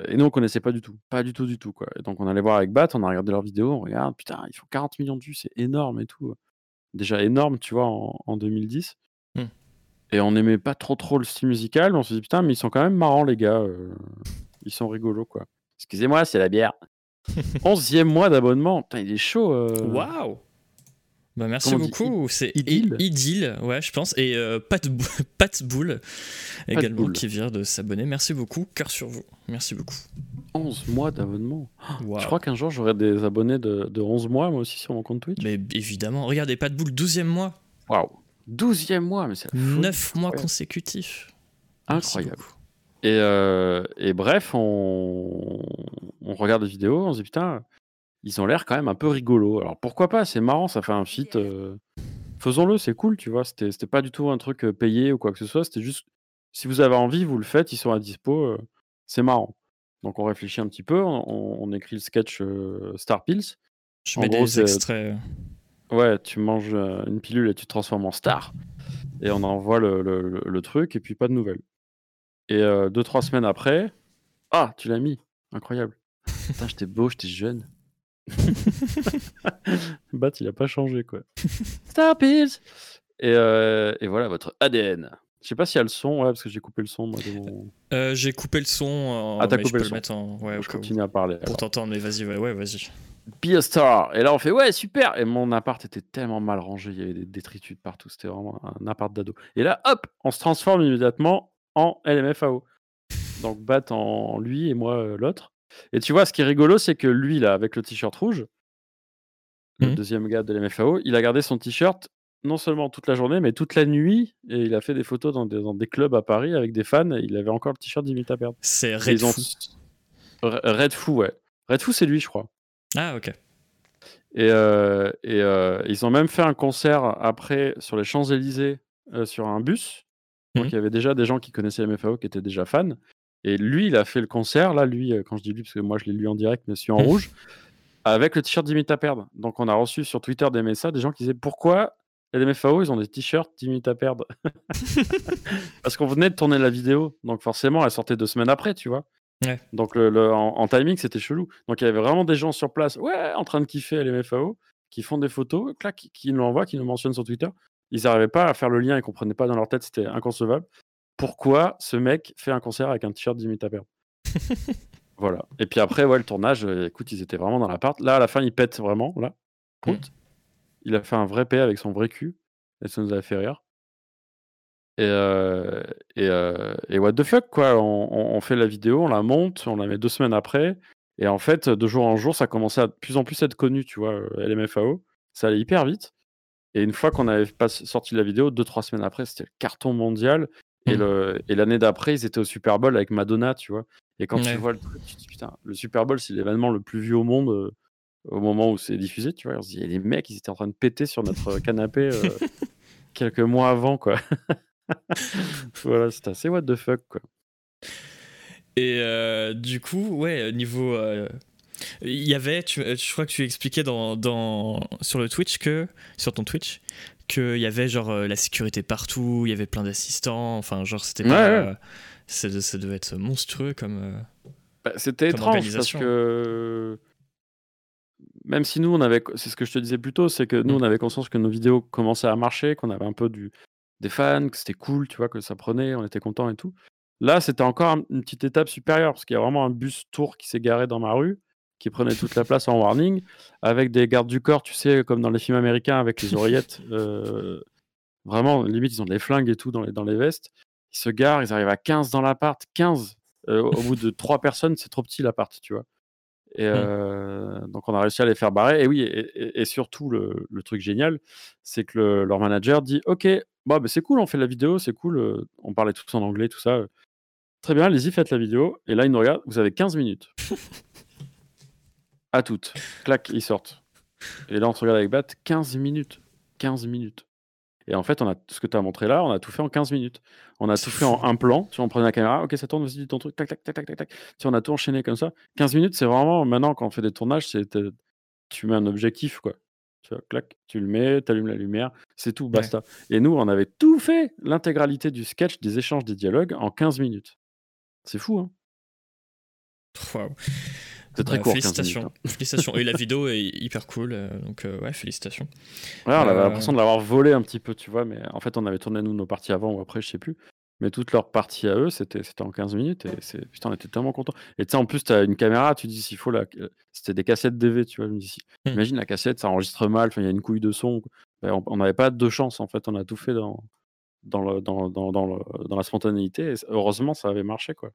Speaker 2: et nous, on connaissait pas du tout. Pas du tout, du tout, quoi. Et donc, on allait voir avec Bat, on a regardé leurs vidéos, on regarde, putain, ils font 40 millions de vues, c'est énorme et tout. Déjà énorme, tu vois, en, en 2010.
Speaker 1: Hmm.
Speaker 2: Et on n'aimait pas trop, trop le style musical, mais on se dit, putain, mais ils sont quand même marrants, les gars. euh, ils sont rigolos, quoi. Excusez-moi, c'est la bière. Onzième mois d'abonnement. Putain, il est chaud. euh.
Speaker 1: Waouh bah merci
Speaker 2: Comment
Speaker 1: beaucoup, c'est
Speaker 2: Idylle
Speaker 1: I- Idylle, ouais, je pense, et euh, Pat, Bou- Pat Boule également
Speaker 2: Boule.
Speaker 1: qui vient de s'abonner. Merci beaucoup, cœur sur vous. Merci beaucoup.
Speaker 2: 11 mois d'abonnement.
Speaker 1: Waouh.
Speaker 2: Je crois qu'un jour, j'aurai des abonnés de, de 11 mois, moi aussi, sur mon compte Twitch.
Speaker 1: Mais évidemment, regardez, Pat Boule, 12e mois,
Speaker 2: Waouh 12e mois, mais c'est la folie.
Speaker 1: 9 mois
Speaker 2: Incroyable.
Speaker 1: consécutifs.
Speaker 2: Incroyable. Et, euh, et bref, on, on regarde les vidéos, on se dit putain, ils ont l'air quand même un peu rigolos. Alors pourquoi pas, c'est marrant, ça fait un feat. Euh, faisons-le, c'est cool, tu vois. C'était, c'était pas du tout un truc payé ou quoi que ce soit, c'était juste si vous avez envie, vous le faites, ils sont à dispo, c'est marrant. Donc on réfléchit un petit peu, on, écrit le sketch Star Pills.
Speaker 1: Je mets des extraits.
Speaker 2: Ouais, tu manges une pilule et tu te transformes en star. Et on envoie le, le, truc et puis pas de nouvelles. Et deux, trois semaines après, ah, tu l'as mis, incroyable. Putain, j'étais beau, j'étais jeune. Bat, il a pas changé quoi. Star Pills et, et voilà votre ADN. Je sais pas s'il y a le son, ouais, parce que j'ai coupé le son. Moi,
Speaker 1: euh, j'ai coupé le son.
Speaker 2: ah, t'as coupé le,
Speaker 1: son. mettre en... ouais,
Speaker 2: je continue à parler.
Speaker 1: Pour t'entendre, mais vas-y, ouais, ouais vas-y.
Speaker 2: Be a star. Et là, on fait ouais, super. Et mon appart était tellement mal rangé, il y avait des détritus partout. C'était vraiment un appart d'ado. Et là, hop, on se transforme immédiatement en LMFAO. Donc, Bat en lui et moi euh, l'autre. Et tu vois, ce qui est rigolo, c'est que lui, là, avec le t-shirt rouge, le mmh. deuxième gars de l'MFAO, il a gardé son t-shirt non seulement toute la journée, mais toute la nuit. Et il a fait des photos dans des, clubs à Paris avec des fans. Et il avait encore le t-shirt d'Imita à perdre.
Speaker 1: C'est Red Fou.
Speaker 2: Red Fou, ouais. Red Fou, c'est lui, je crois.
Speaker 1: Ah, ok.
Speaker 2: Et, euh, et euh, ils ont même fait un concert après sur les Champs-Élysées euh, sur un bus. Donc mhm. il y avait déjà des gens qui connaissaient MFAO qui étaient déjà fans. Et lui, il a fait le concert. Là, lui, quand je dis lui, parce que moi je l'ai lu en direct, mais suis en rouge, avec le t-shirt d'Imita à perdre. Donc on a reçu sur Twitter des messages, des gens qui disaient pourquoi les MFAO, ils ont des t-shirts 10 minutes à perdre? Parce qu'on venait de tourner la vidéo, donc forcément, elle sortait deux semaines après, tu vois. Donc le, en, timing, c'était chelou. Donc il y avait vraiment des gens sur place, ouais, en train de kiffer les MFAO, qui font des photos, clac, qui nous l'envoient, qui nous mentionnent sur Twitter. Ils n'arrivaient pas à faire le lien, ils comprenaient pas dans leur tête, c'était inconcevable. Pourquoi ce mec fait un concert avec un t-shirt 10 minutes à perdre Voilà. Et puis après, ouais, le tournage, euh, écoute, ils étaient vraiment dans l'appart. Là, à la fin, ils pètent vraiment, là. Mmh. Il a fait un vrai P avec son vrai cul et ça nous a fait rire. Et, et, what the fuck, quoi. On, fait la vidéo, on la monte, on la met deux semaines après. Et en fait, de jour en jour, ça commençait à de plus en plus être connu, tu vois, LMFAO. Ça allait hyper vite. Et une fois qu'on avait pas sorti la vidéo, deux, trois semaines après, c'était le carton mondial. Et, mmh. et l'année d'après, ils étaient au Super Bowl avec Madonna, tu vois. Et quand tu vois le truc, tu te dis, putain, le Super Bowl, c'est l'événement le plus vu au monde au moment où c'est diffusé, tu vois. On se dit, les mecs, ils étaient en train de péter sur notre canapé euh, quelques mois avant, quoi. voilà, c'était assez what the fuck, quoi.
Speaker 1: Et euh, du coup, ouais, niveau. Euh, il y avait, tu, je crois que tu expliquais dans, dans, sur le Twitch que, sur ton Twitch, qu'il y avait genre la sécurité partout, il y avait plein d'assistants, enfin, genre, c'était pas. ça, devait être monstrueux comme.
Speaker 2: Bah, c'était étrange parce que même si nous, on avait, c'est ce que je te disais plus tôt, c'est que nous, on mmh. avait conscience que nos vidéos commençaient à marcher, qu'on avait un peu du, des fans, que c'était cool, tu vois, que ça prenait, on était content et tout. Là, c'était encore une petite étape supérieure, parce qu'il y a vraiment un bus tour qui s'est garé dans ma rue, qui prenait toute la place en warning, avec des gardes du corps, tu sais, comme dans les films américains, avec les oreillettes. Euh, vraiment, limite, ils ont des flingues et tout dans les, dans les vestes. Ils se garent, ils arrivent à 15 dans l'appart, 15. Euh, au bout de 3 personnes, c'est trop petit l'appart, tu vois. Et mmh. donc on a réussi à les faire barrer. Et oui, et, surtout le, truc génial, c'est que leur manager dit Ok, bah, c'est cool, on fait la vidéo, c'est cool. on parlait tous en anglais, tout ça. Très bien, allez-y, faites la vidéo. Et là, ils nous regardent, vous avez 15 minutes. à toutes. Clac, ils sortent. Et là, on se regarde avec Bat, 15 minutes. 15 minutes. Et en fait, on a ce que tu as montré là, on a tout fait en 15 minutes. On a tout fait en un plan. Tu vois, on prenait la caméra, ok, ça tourne, vas-y, dis ton truc, tac, tac, tac, tac, tac, tac. Tu on a tout enchaîné comme ça. 15 minutes, c'est vraiment, maintenant, quand on fait des tournages, c'est tu mets un objectif, quoi. Tu vois, clac, tu le mets, tu allumes la lumière, c'est tout, basta. Et nous, on avait tout fait, l'intégralité du sketch, des échanges, des dialogues, en 15 minutes. C'est fou, hein
Speaker 1: Wow.
Speaker 2: C'est très court.
Speaker 1: Félicitations. Hein. félicitations. Et la vidéo est hyper cool. Euh, donc, euh, ouais, félicitations.
Speaker 2: Ouais, on avait euh, l'impression de l'avoir volé un petit peu, tu vois. Mais en fait, on avait tourné, nous, nos parties avant ou après, je sais plus. Mais toutes leurs parties à eux, c'était en 15 minutes. Et c'est putain, on était tellement contents. Et tu sais, en plus, tu as une caméra, tu dis s'il faut la. C'était des cassettes DV, tu vois. Je me dis, hmm. imagine la cassette, ça enregistre mal, il y a une couille de son. Ben, on n'avait pas de chance, en fait. On a tout fait dans, dans, le, dans, dans, dans, le, dans la spontanéité. Et heureusement, ça avait marché, quoi.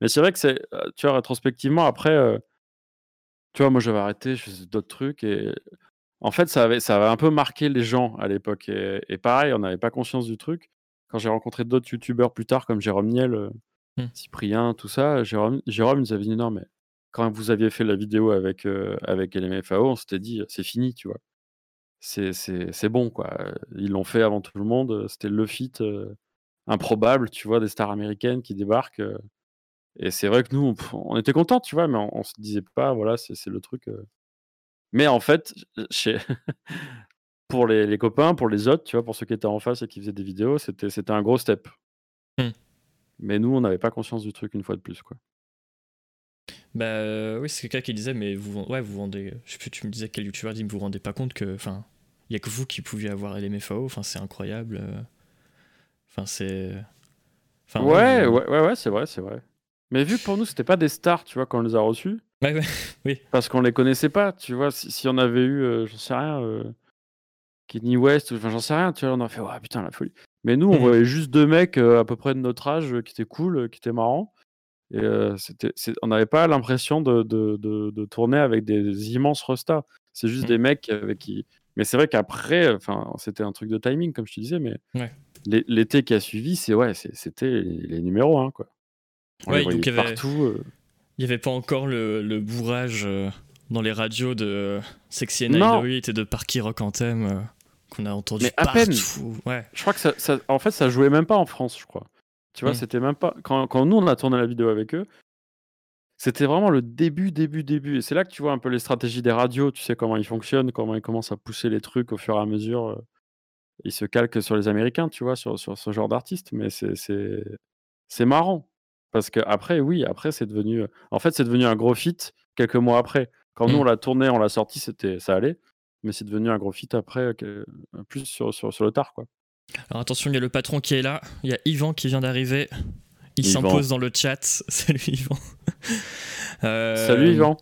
Speaker 2: Mais c'est vrai que c'est, tu vois, rétrospectivement, après, tu vois, moi, j'avais arrêté, je faisais d'autres trucs et en fait, ça avait ça avait un peu marqué les gens à l'époque et pareil, on n'avait pas conscience du truc. Quand j'ai rencontré d'autres youtubeurs plus tard comme Jérôme Niel, mmh. Cyprien, tout ça, Jérôme Jérôme nous avait dit: «Non mais quand vous aviez fait la vidéo avec, avec LMFAO, on s'était dit: «C'est fini», tu vois? C'est c'est bon, quoi. Ils l'ont fait avant tout le monde, c'était le feat, improbable, tu vois? Des stars américaines qui débarquent, et c'est vrai que nous, on était contents, tu vois? Mais on se disait pas: «Voilà, c'est le truc», mais en fait, chez pour les les copains, pour les autres, tu vois? Pour ceux qui étaient en face et qui faisaient des vidéos, c'était un gros step.
Speaker 1: Mmh.
Speaker 2: Mais nous, on n'avait pas conscience du truc une fois de plus, quoi.
Speaker 1: Bah, oui, c'est quelqu'un qui disait: «Mais vous ouais, vous vendez» je sais plus, tu me disais quel youtubeur dit: «Vous vous rendez pas compte que enfin, il y a que vous qui pouviez avoir LMFAO, enfin, c'est incroyable, Enfin, c'est
Speaker 2: enfin, ouais, ouais, ouais, ouais, c'est vrai, c'est vrai. Mais vu que pour nous, c'était pas des stars, tu vois, quand on les a reçus
Speaker 1: Ouais, ouais, oui.
Speaker 2: parce qu'on les connaissait pas, tu vois? Si si on avait eu, j'en sais rien, Kenny West, enfin, j'en sais rien, tu vois? On a fait: «Waouh, putain, la folie». Mais nous, on mmh voyait juste deux mecs, à peu près de notre âge, qui étaient cool, qui étaient marrants et c'était on n'avait pas l'impression de de de tourner avec des immenses restas. C'est juste mmh. des mecs avec qui mais c'est vrai qu'après, enfin, c'était un truc de timing, comme je te disais, mais l'été qui a suivi, c'est ouais, c'était les numéros 1, quoi.
Speaker 1: Ouais, donc il y avait partout, il y avait pas encore le le bourrage, dans les radios de Sexy and et de Parky Rock Anthem, qu'on a entendu
Speaker 2: à
Speaker 1: partout.
Speaker 2: peine. Ouais. Je crois que ça, en fait, ça jouait même pas en France, je crois. Tu vois, mmh. c'était même pas. Quand, quand, nous, on a tourné la vidéo avec eux, c'était vraiment le début, début, début. Et c'est là que tu vois un peu les stratégies des radios, tu sais comment ils fonctionnent, comment ils commencent à pousser les trucs au fur et à mesure. Euh, ils se calquent sur les Américains, tu vois, sur, sur ce genre d'artistes. Mais c'est marrant. Parce que après, oui, après, c'est devenu. En fait, c'est devenu un gros feat quelques mois après. Quand nous, mmh. on l'a tourné, on l'a sorti, c'était, ça allait. Mais c'est devenu un gros feat après, plus sur, sur, sur le tard, quoi.
Speaker 1: Alors attention, il y a le patron qui est là. Il y a Yvan qui vient d'arriver. Il s'impose dans le chat. Salut Yvan.
Speaker 2: Euh, Salut Yvan.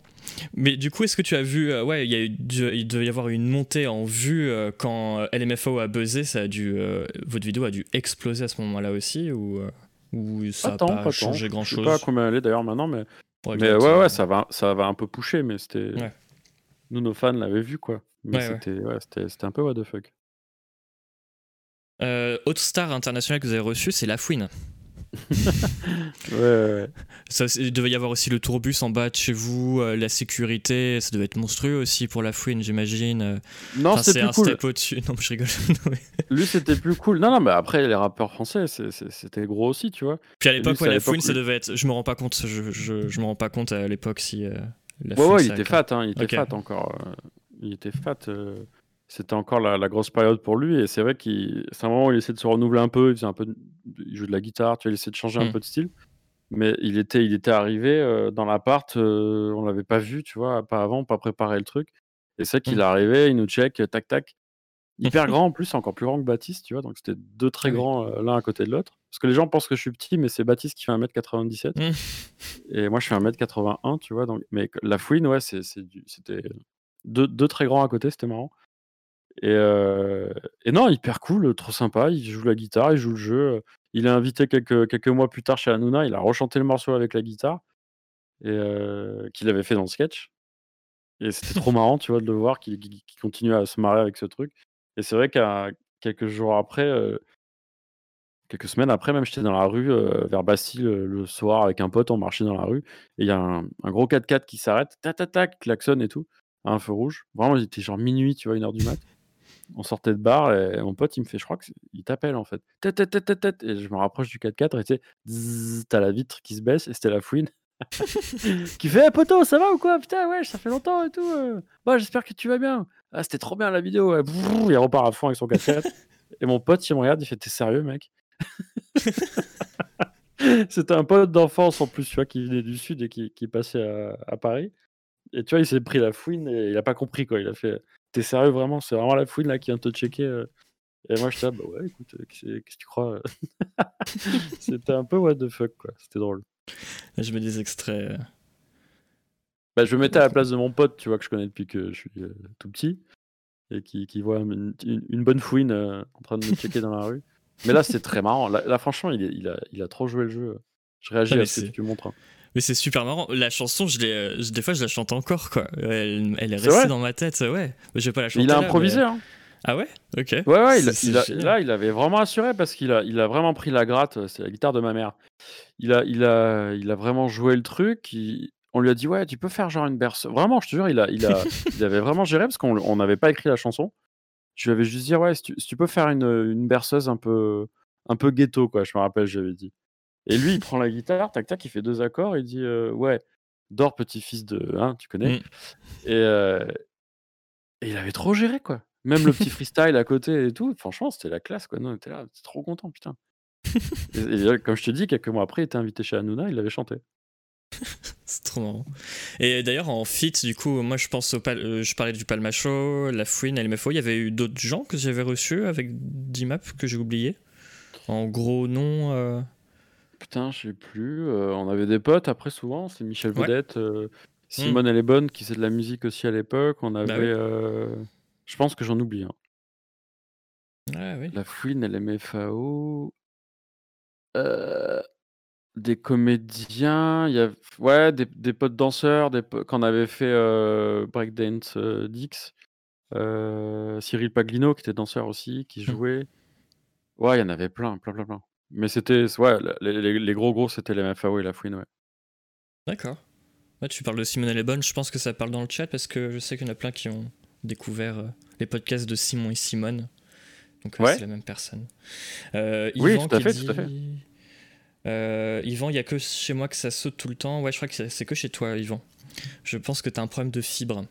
Speaker 1: Mais du coup, est-ce que tu as vu, euh, ouais, il, y a eu, il devait y avoir une montée en vue euh, quand LMFO a buzzé, ça a dû, votre vidéo a dû exploser à ce moment-là aussi ou, ou ça n'a pas, changé grand-chose
Speaker 2: Je sais pas combien elle est d'ailleurs maintenant, mais, mais ouais, ouais, ça va, ça va un peu pousser, mais c'était, nous nos fans l'avaient vu quoi. Mais c'était, ouais, c'était un peu what the fuck.
Speaker 1: Euh, autre star internationale que vous avez reçue, c'est La Fouine.
Speaker 2: ouais, ouais,
Speaker 1: Ça, il devait y avoir aussi le tourbus en bas de chez vous, euh, la sécurité, ça devait être monstrueux aussi pour la fouine, j'imagine. Euh.
Speaker 2: Non, c'était plus un cool. step
Speaker 1: au-dessus. Non, je rigole.
Speaker 2: Lui, c'était plus cool. Non, non, mais après, les rappeurs français, c'était gros aussi, tu vois.
Speaker 1: Puis à l'époque, la fouine, ça devait être. Je me rends pas compte, je, je, je me rends pas compte à l'époque si.
Speaker 2: la ouais, ouais, il était fat, hein, il était fat encore. il était fat c'était encore la, grosse période pour lui. Et c'est vrai qu'il, c'est un moment où il essaie de se renouveler un peu. Il faisait un peu, il joue de la guitare, tu vois, il essaie de changer un mmh. peu de style. Mais il était, il était arrivé euh, dans l'appart, euh, on l'avait pas vu, tu vois, pas avant, pas préparé le truc. Et c'est qu'il mmh. est arrivé, il nous check, tac tac. Hyper grand en plus, encore plus grand que Baptiste, tu vois. Donc c'était deux très ah grands euh, l'un à côté de l'autre. Parce que les gens pensent que je suis petit, mais c'est Baptiste qui fait 1m97. Mmh. Et moi je fais 1m81, tu vois. Donc... Mais la fouine, ouais, c'était deux, deux très grands à côté, c'était marrant. Et, et non, hyper cool, trop sympa. Il joue la guitare, il joue le jeu. Il est invité quelques, quelques mois plus tard chez Hanouna. Il a rechanté le morceau avec la guitare et qu'il avait fait dans le sketch. Et c'était trop marrant, tu vois, de le voir, qu'il continue à se marrer avec ce truc. Et c'est vrai qu'à quelques jours après, quelques semaines après, même, j'étais dans la rue vers Bastille le soir avec un pote, on marchait dans la rue. Et il y a un, gros 4x4 qui s'arrête, tac, tac, tac, klaxonne et tout, à un feu rouge. Vraiment, il était genre minuit, tu vois, une heure du mat on sortait de bar et mon pote, il me fait, je crois qu'il t'appelle en fait. Tête, tête, tête, tête, Et je me rapproche du 4x4 et tu sais, t'as la vitre qui se baisse et c'était la fouine. qui fait, hey, poteau, ça va ou quoi? Putain, ouais, ça fait longtemps et tout. Euh. Bah, j'espère que tu vas bien. Ah, c'était trop bien la vidéo. il repart à fond avec son 4x4. et mon pote, il me regarde, il fait, t'es sérieux, mec C'était un pote d'enfance en plus, tu vois, qui venait du sud et qui, qui passait à, à Paris. Et tu vois, il s'est pris la fouine et il a pas compris quoi. Il a fait T'es sérieux vraiment? C'est vraiment la fouine là qui vient te checker euh? Et moi je suis bah ouais, écoute, euh, qu'est-ce que tu crois C'était un peu what the fuck quoi. C'était drôle.
Speaker 1: Je mets des extraits. Euh.
Speaker 2: Bah, je me mettais à la place de mon pote, tu vois, que je connais depuis que je suis tout petit, et qui, qui voit une, bonne fouine en train de me checker dans la rue. Mais là, c'est très marrant. Là, franchement, il, il, a, il a trop joué le jeu. Je réagis à ce que tu montres. Hein.
Speaker 1: Mais c'est super marrant. La chanson, je euh, des fois, je la chante encore, quoi. Elle, est restée dans ma tête, ouais. Je vais pas la chanter.
Speaker 2: Il a improvisé, hein.
Speaker 1: Ah ouais? Ok.
Speaker 2: Ouais, ouais, là, il avait vraiment assuré parce qu'il a, il a vraiment pris la gratte. C'est la guitare de ma mère. Il a, il a, il a vraiment joué le truc. on lui a dit ouais, tu peux faire genre une berceuse. Vraiment, je te jure, il a, il a, il avait vraiment géré parce qu'on n'avait pas écrit la chanson. Je lui avais juste dit ouais, si tu, peux faire une, une, berceuse un peu, un peu ghetto quoi. Je me rappelle, j'avais dit. Et lui, il prend la guitare, tac tac, il fait deux accords, il dit ouais, dors petit-fils de, hein, tu connais. Mmh. Et, et il avait trop géré quoi. Même le petit freestyle à côté et tout, franchement, c'était la classe quoi. Non, on était là, c'était trop content, putain. et, comme je te dis, quelques mois après, il était invité chez Hanouna, il l'avait chanté.
Speaker 1: c'est trop marrant. Et d'ailleurs, en fit, du coup, moi je pense au euh, je parlais du Palmacho, la Fouine, LMFO. Il y avait eu d'autres gens que j'avais reçus avec D-Map que j'ai oublié? En gros. Euh.
Speaker 2: Putain, je sais plus. Euh, on avait des potes après, souvent. C'est Michel Vedette. Simone, elle est bonne, qui faisait de la musique aussi à l'époque. On bah avait. Je pense que j'en oublie.
Speaker 1: Ah, oui.
Speaker 2: La Fouine, LMFAO. Euh. Des comédiens, il y a ouais, des des potes danseurs, des quand on avait fait, euh, breakdance, euh, Dix, euh, Cyril Paglino qui était danseur aussi, qui mmh. jouait. Ouais, il y en avait plein, plein, plein, plein. Mais c'était ouais, les les gros, gros, c'était les MFAO et La Fouine, ouais.
Speaker 1: D'accord. Ouais, tu parles de Simone Lebon, je pense que ça parle dans le chat parce que je sais qu'il y en a plein qui ont découvert, les podcasts de Simon et Simone. Donc, c'est la même personne.
Speaker 2: Oui, tout à fait, tout à fait.
Speaker 1: Euh, Yvan, il y a que chez moi que ça saute tout le temps. Ouais, je crois que c'est que chez toi, Yvan. Je pense que tu as un problème de fibre.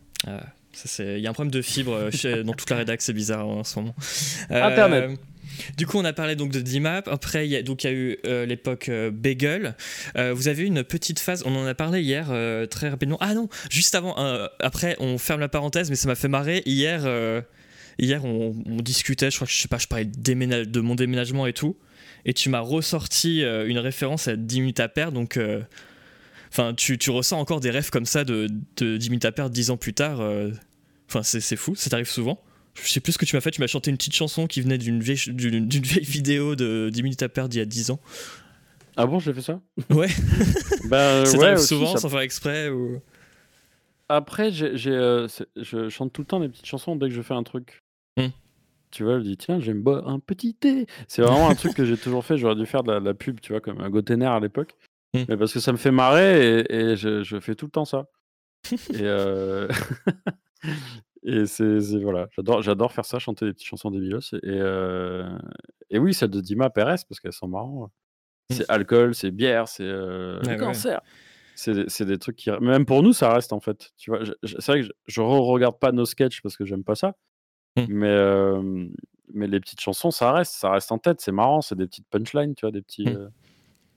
Speaker 1: Il y a un problème de fibre euh, dans toute la rédac, c'est bizarre en ce moment.
Speaker 2: Euh, Internet.
Speaker 1: Du coup, on a parlé donc de DMAP. Après, il y a, donc il y a eu l'époque Bagel. vous avez eu une petite phase. On en a parlé hier très rapidement. Ah non, juste avant. après, on ferme la parenthèse, mais ça m'a fait marrer. Hier, hier, on, discutait. Je crois que je sais pas, je parlais de mon déménagement et tout et tu m'as ressorti euh, une référence à 10 minutes à perdre, donc euh, enfin tu, tu, ressens encore des rêves comme ça de, de 10 minutes à perdre 10 ans plus tard. Euh, enfin c'est fou, ça t'arrive souvent. Je sais plus ce que tu m'as fait, tu m'as chanté une petite chanson qui venait d'une vieille, vidéo de 10 minutes à perdre d'il y a 10 ans.
Speaker 2: Ah bon, j'ai fait ça?
Speaker 1: Ouais.
Speaker 2: bah,
Speaker 1: ça
Speaker 2: t'arrive
Speaker 1: souvent sans faire exprès ou...
Speaker 2: Après, j'ai, je chante tout le temps des petites chansons dès que je fais un truc. Mmh. Tu vois, je dis: «Tiens, j'aime boire un petit thé». C'est vraiment un truc que j'ai toujours fait. J'aurais dû faire de la pub, tu vois, comme un Gotener à l'époque. Mmh. Mais parce que ça me fait marrer et je fais tout le temps ça. Et et c'est voilà, j'adore j'adore faire ça, chanter des petites chansons débilos et et oui, celle de Dima Pérez parce qu'elles sont marrantes. Mmh. C'est alcool, c'est bière, c'est, cancer. C'est des trucs qui même pour nous, ça reste, en fait, tu vois? c'est vrai que je re-regarde pas nos sketchs parce que j'aime pas ça. Mmh. Mais, mais les petites chansons, ça reste, ça reste en tête, c'est marrant, c'est des petites punchlines, tu vois? Des petits.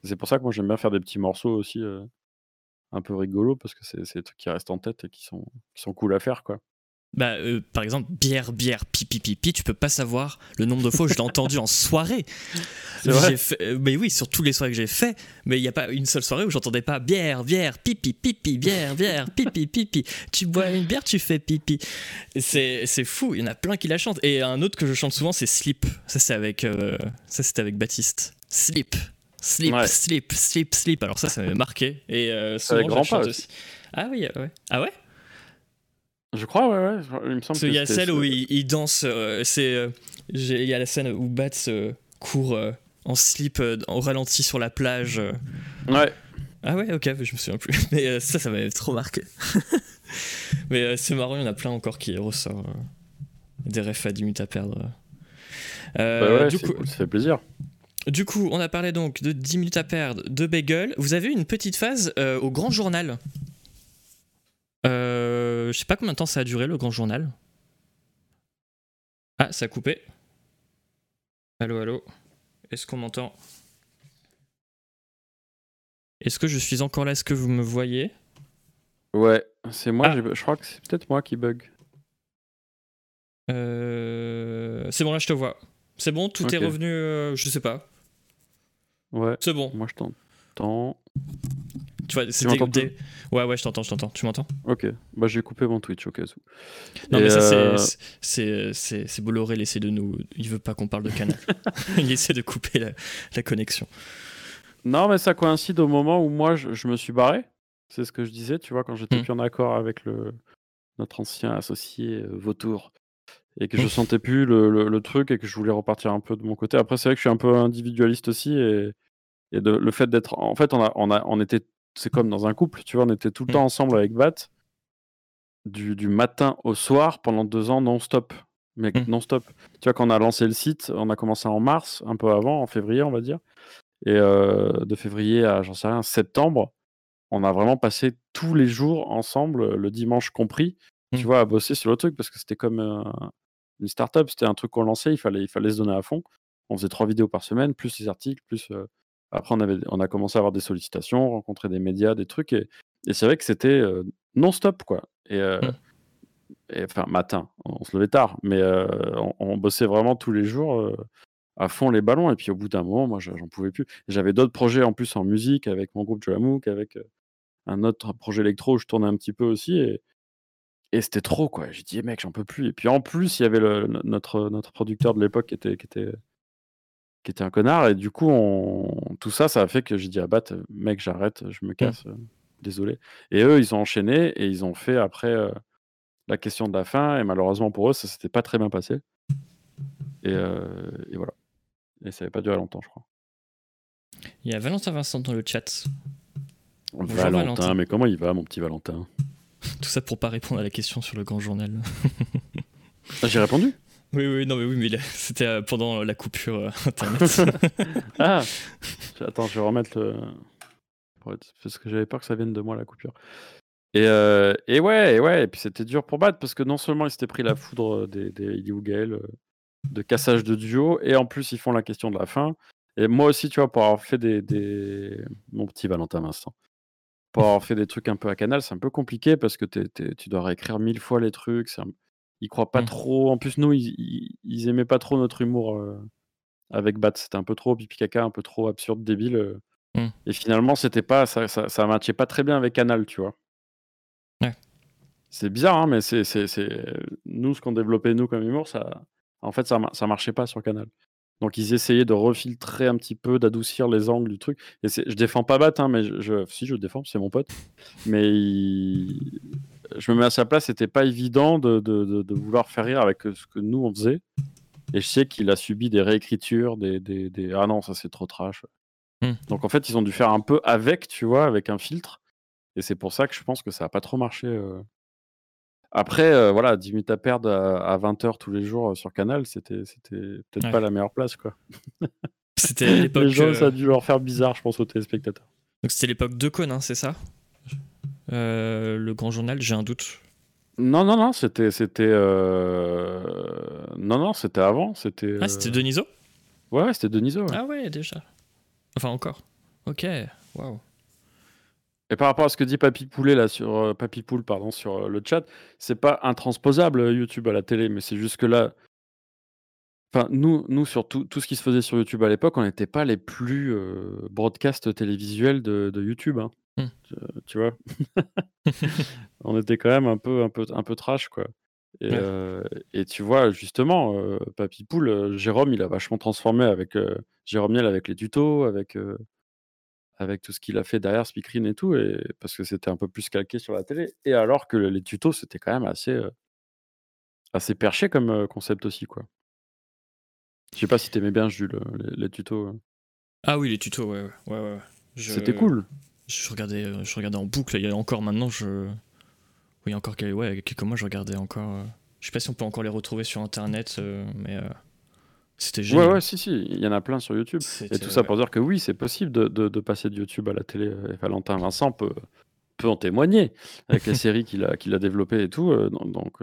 Speaker 2: C'est pour ça que moi j'aime bien faire des petits morceaux aussi, un peu rigolos parce que c'est des trucs qui restent en tête et qui sont qui sont cool à faire, quoi.
Speaker 1: Bah, euh, par exemple, bière, bière, pipi, pipi, tu peux pas savoir le nombre de fois où je l'ai entendu en soirée.
Speaker 2: Vrai
Speaker 1: euh, mais oui, sur tous les soirées que j'ai fait, mais il n'y a pas une seule soirée où j'entendais pas bière, bière, pipi, pipi, bière, bière, pipi, pipi. Tu bois une bière, tu fais pipi. C'est fou, il y en a plein qui la chantent. Et un autre que je chante souvent, c'est Sleep. Ça, c'est avec, euh, ça, avec Baptiste. Sleep. Sleep, sleep, sleep, sleep. Alors ça, ça m'avait marqué. Et souvent,
Speaker 2: avec grand pas aussi.
Speaker 1: Ah oui, ouais. Ah ouais?
Speaker 2: Je crois, ouais, ouais. Il me semble
Speaker 1: Il y a celle où il, danse. Euh, c'est, euh, il y a la scène où Bats euh, court en slip au ralenti sur la plage.
Speaker 2: Ouais.
Speaker 1: Ah ouais, ok, je me souviens plus. Mais ça, ça m'avait trop marqué. Mais c'est marrant, il y en a plein encore qui ressortent des refs à 10 minutes à perdre.
Speaker 2: bah ouais, du coup, ça fait plaisir.
Speaker 1: Du coup, on a parlé donc de 10 minutes à perdre, de Bagel. Vous avez eu une petite phase au Grand Journal. Euh, je sais pas combien de temps ça a duré le grand journal. Ah, ça a coupé. Allô, allô. Est-ce qu'on m'entend? Est-ce que je suis encore là? Est-ce que vous me voyez?
Speaker 2: Ouais, c'est moi. Ah. Je crois que c'est peut-être moi qui bug.
Speaker 1: Euh... C'est bon, là je te vois. C'est bon, tout est revenu. Euh, je sais pas.
Speaker 2: Ouais.
Speaker 1: C'est bon.
Speaker 2: Moi je t'entends.
Speaker 1: Tu vois, c'était Ouais, ouais, je t'entends, je t'entends. Tu m'entends?
Speaker 2: Ok. Bah, j'ai coupé mon Twitch au cas où.
Speaker 1: Non, mais ça, euh, c'est, c'est, Bolloré, il essaie de nous. Il veut pas qu'on parle de Canal. il essaie de couper la, connexion.
Speaker 2: Non, mais ça coïncide au moment où moi, je, me suis barré. C'est ce que je disais, tu vois, quand j'étais hmm. plus en accord avec le, notre ancien associé euh, Vautour. Et que je hmm. sentais plus le, le, truc et que je voulais repartir un peu de mon côté. Après, c'est vrai que je suis un peu individualiste aussi. Et, et de, le fait d'être. En fait, on, a, on, a, on était c'est comme dans un couple, tu vois, on était tout le
Speaker 1: Mm.
Speaker 2: temps ensemble avec Bat, du, du matin au soir pendant deux ans non-stop. Mec,
Speaker 1: Mm.
Speaker 2: non-stop. Tu vois, quand on a lancé le site, on a commencé en mars, un peu avant, en février, on va dire. Et euh, de février à, j'en sais rien, septembre, on a vraiment passé tous les jours ensemble, le dimanche compris, tu
Speaker 1: Mm.
Speaker 2: vois, à bosser sur le truc parce que c'était comme euh, une start-up, c'était un truc qu'on lançait, il fallait, il fallait se donner à fond. On faisait trois vidéos par semaine, plus les articles, plus. euh, Après, on, avait, on a commencé à avoir des sollicitations, rencontrer des médias, des trucs. Et, et c'est vrai que c'était euh, non-stop, quoi. Et, euh,
Speaker 1: Mm.
Speaker 2: et, enfin, matin, on se levait tard, mais euh, on, on bossait vraiment tous les jours à fond les ballons. Et puis au bout d'un moment, moi, j'en pouvais plus. J'avais d'autres projets en plus en musique avec mon groupe Jolamouk, avec un autre projet électro où je tournais un petit peu aussi. Et, et c'était trop, quoi. J'ai dit, Eh, mec, j'en peux plus. Et puis en plus, il y avait le, notre, notre producteur de l'époque qui était, qui, était, qui était un connard. Et du coup, on... tout ça, ça a fait que j'ai dit à Bat, mec, j'arrête, je me casse. euh, Désolé. Et eux, ils ont enchaîné et ils ont fait après euh, la question de la fin. Et malheureusement pour eux, ça s'était pas très bien passé. Et, euh, et voilà. Et ça n'avait pas duré longtemps, je crois.
Speaker 1: Il y a Valentin Vincent dans le chat. Bonjour,
Speaker 2: Valentin,
Speaker 1: Valentin.
Speaker 2: mais comment il va, mon petit Valentin?
Speaker 1: Tout ça pour pas répondre à la question sur le grand journal.
Speaker 2: Ah, J'ai répondu?
Speaker 1: Oui, oui, non, mais oui, mais c'était euh, pendant la coupure euh, internet.
Speaker 2: Ah Attends, je vais remettre le. Parce que j'avais peur que ça vienne de moi, la coupure. Et, euh, et ouais, et ouais, et puis c'était dur pour battre parce que non seulement ils s'étaient pris la foudre des, des euh, de cassage de duo, et en plus ils font la question de la fin. Et moi aussi, tu vois, pour avoir fait des. des... Mon petit Valentin Vincent. Pour avoir fait des trucs un peu à canal, c'est un peu compliqué parce que t'es- tu dois réécrire mille fois les trucs. un- Ils croient pas
Speaker 1: Mm.
Speaker 2: trop. En plus, nous, ils, ils, ils aimaient pas trop notre humour euh, avec Bat. C'était un peu trop pipi caca, un peu trop absurde, débile. euh.
Speaker 1: Mm.
Speaker 2: Et finalement, c'était pas ça, ça, ça matchait pas très bien avec Canal, tu vois.
Speaker 1: Ouais.
Speaker 2: C'est bizarre, hein, mais c'est, nous, ce qu'on développait nous comme humour, ça, en fait, ça, ça marchait pas sur Canal. Donc ils essayaient de refiltrer un petit peu, d'adoucir les angles du truc. Et c'est, je défends pas Bat, hein, mais je, je- si je le défends, c'est mon pote. Mais il- je me mets à sa place, c'était pas évident de, de- de- de vouloir faire rire avec ce que nous on faisait. Et je sais qu'il a subi des réécritures, des, des, des- ah non, ça c'est trop trash.
Speaker 1: Hmm.
Speaker 2: Donc en fait, ils ont dû faire un peu avec, tu vois, avec un filtre. Et c'est pour ça que je pense que ça a pas trop marché. euh. Après, euh, voilà, 10 minutes à perdre à, 20h tous les jours euh, sur Canal, c'était peut-être
Speaker 1: Ouais.
Speaker 2: pas la meilleure place, quoi.
Speaker 1: C'était l'époque.
Speaker 2: Les gens, ça a dû leur faire bizarre, je pense, aux téléspectateurs.
Speaker 1: Donc c'était l'époque de Cône, hein, c'est ça? Le grand journal, j'ai un doute.
Speaker 2: Non, non, non, c'était, c'était, euh, non, non, c'était avant, c'était.
Speaker 1: Ah, c'était
Speaker 2: euh,
Speaker 1: Deniso
Speaker 2: Ouais, c'était Deniso. ouais.
Speaker 1: Ah ouais, déjà. Enfin, encore. Ok, waouh.
Speaker 2: Et par rapport à ce que dit Papy Poulet là sur euh, Papy Poule pardon sur euh, le chat, c'est pas intransposable euh, YouTube à la télé, mais c'est juste que là, enfin nous, nous sur tout, tout ce qui se faisait sur YouTube à l'époque, on n'était pas les plus euh, broadcast télévisuels de, de YouTube, hein.
Speaker 1: Hmm.
Speaker 2: Tu, vois, on était quand même un peu un peu un peu trash quoi. Et,
Speaker 1: Ouais.
Speaker 2: euh, et tu vois justement, euh, Papy Poule, euh, Jérôme, il a vachement transformé avec euh, Jérôme Niel avec les tutos, avec avec tout ce qu'il a fait derrière Speakerine et tout, et parce que c'était un peu plus calqué sur la télé. Et alors que les tutos, c'était quand même assez, assez perché comme concept aussi, quoi. Je sais pas si t'aimais bien, Jules, les, les tutos. euh.
Speaker 1: Ah oui, les tutos, ouais, ouais, ouais. ouais. Je-
Speaker 2: C'était cool.
Speaker 1: Je regardais, euh, je regardais en boucle. Il y a encore maintenant, je. Oui, encore quelques, ouais, quelques mois, je regardais encore. euh, Je sais pas si on peut encore les retrouver sur internet, euh, mais euh, c'était
Speaker 2: Ouais,
Speaker 1: génial.
Speaker 2: ouais, si, si, il y en a plein sur YouTube. Et tout ça pour dire que oui, c'est possible de, de- de passer de YouTube à la télé. Et Valentin Vincent peut, peut en témoigner avec les séries qu'il a, qu'il a développées et tout. donc,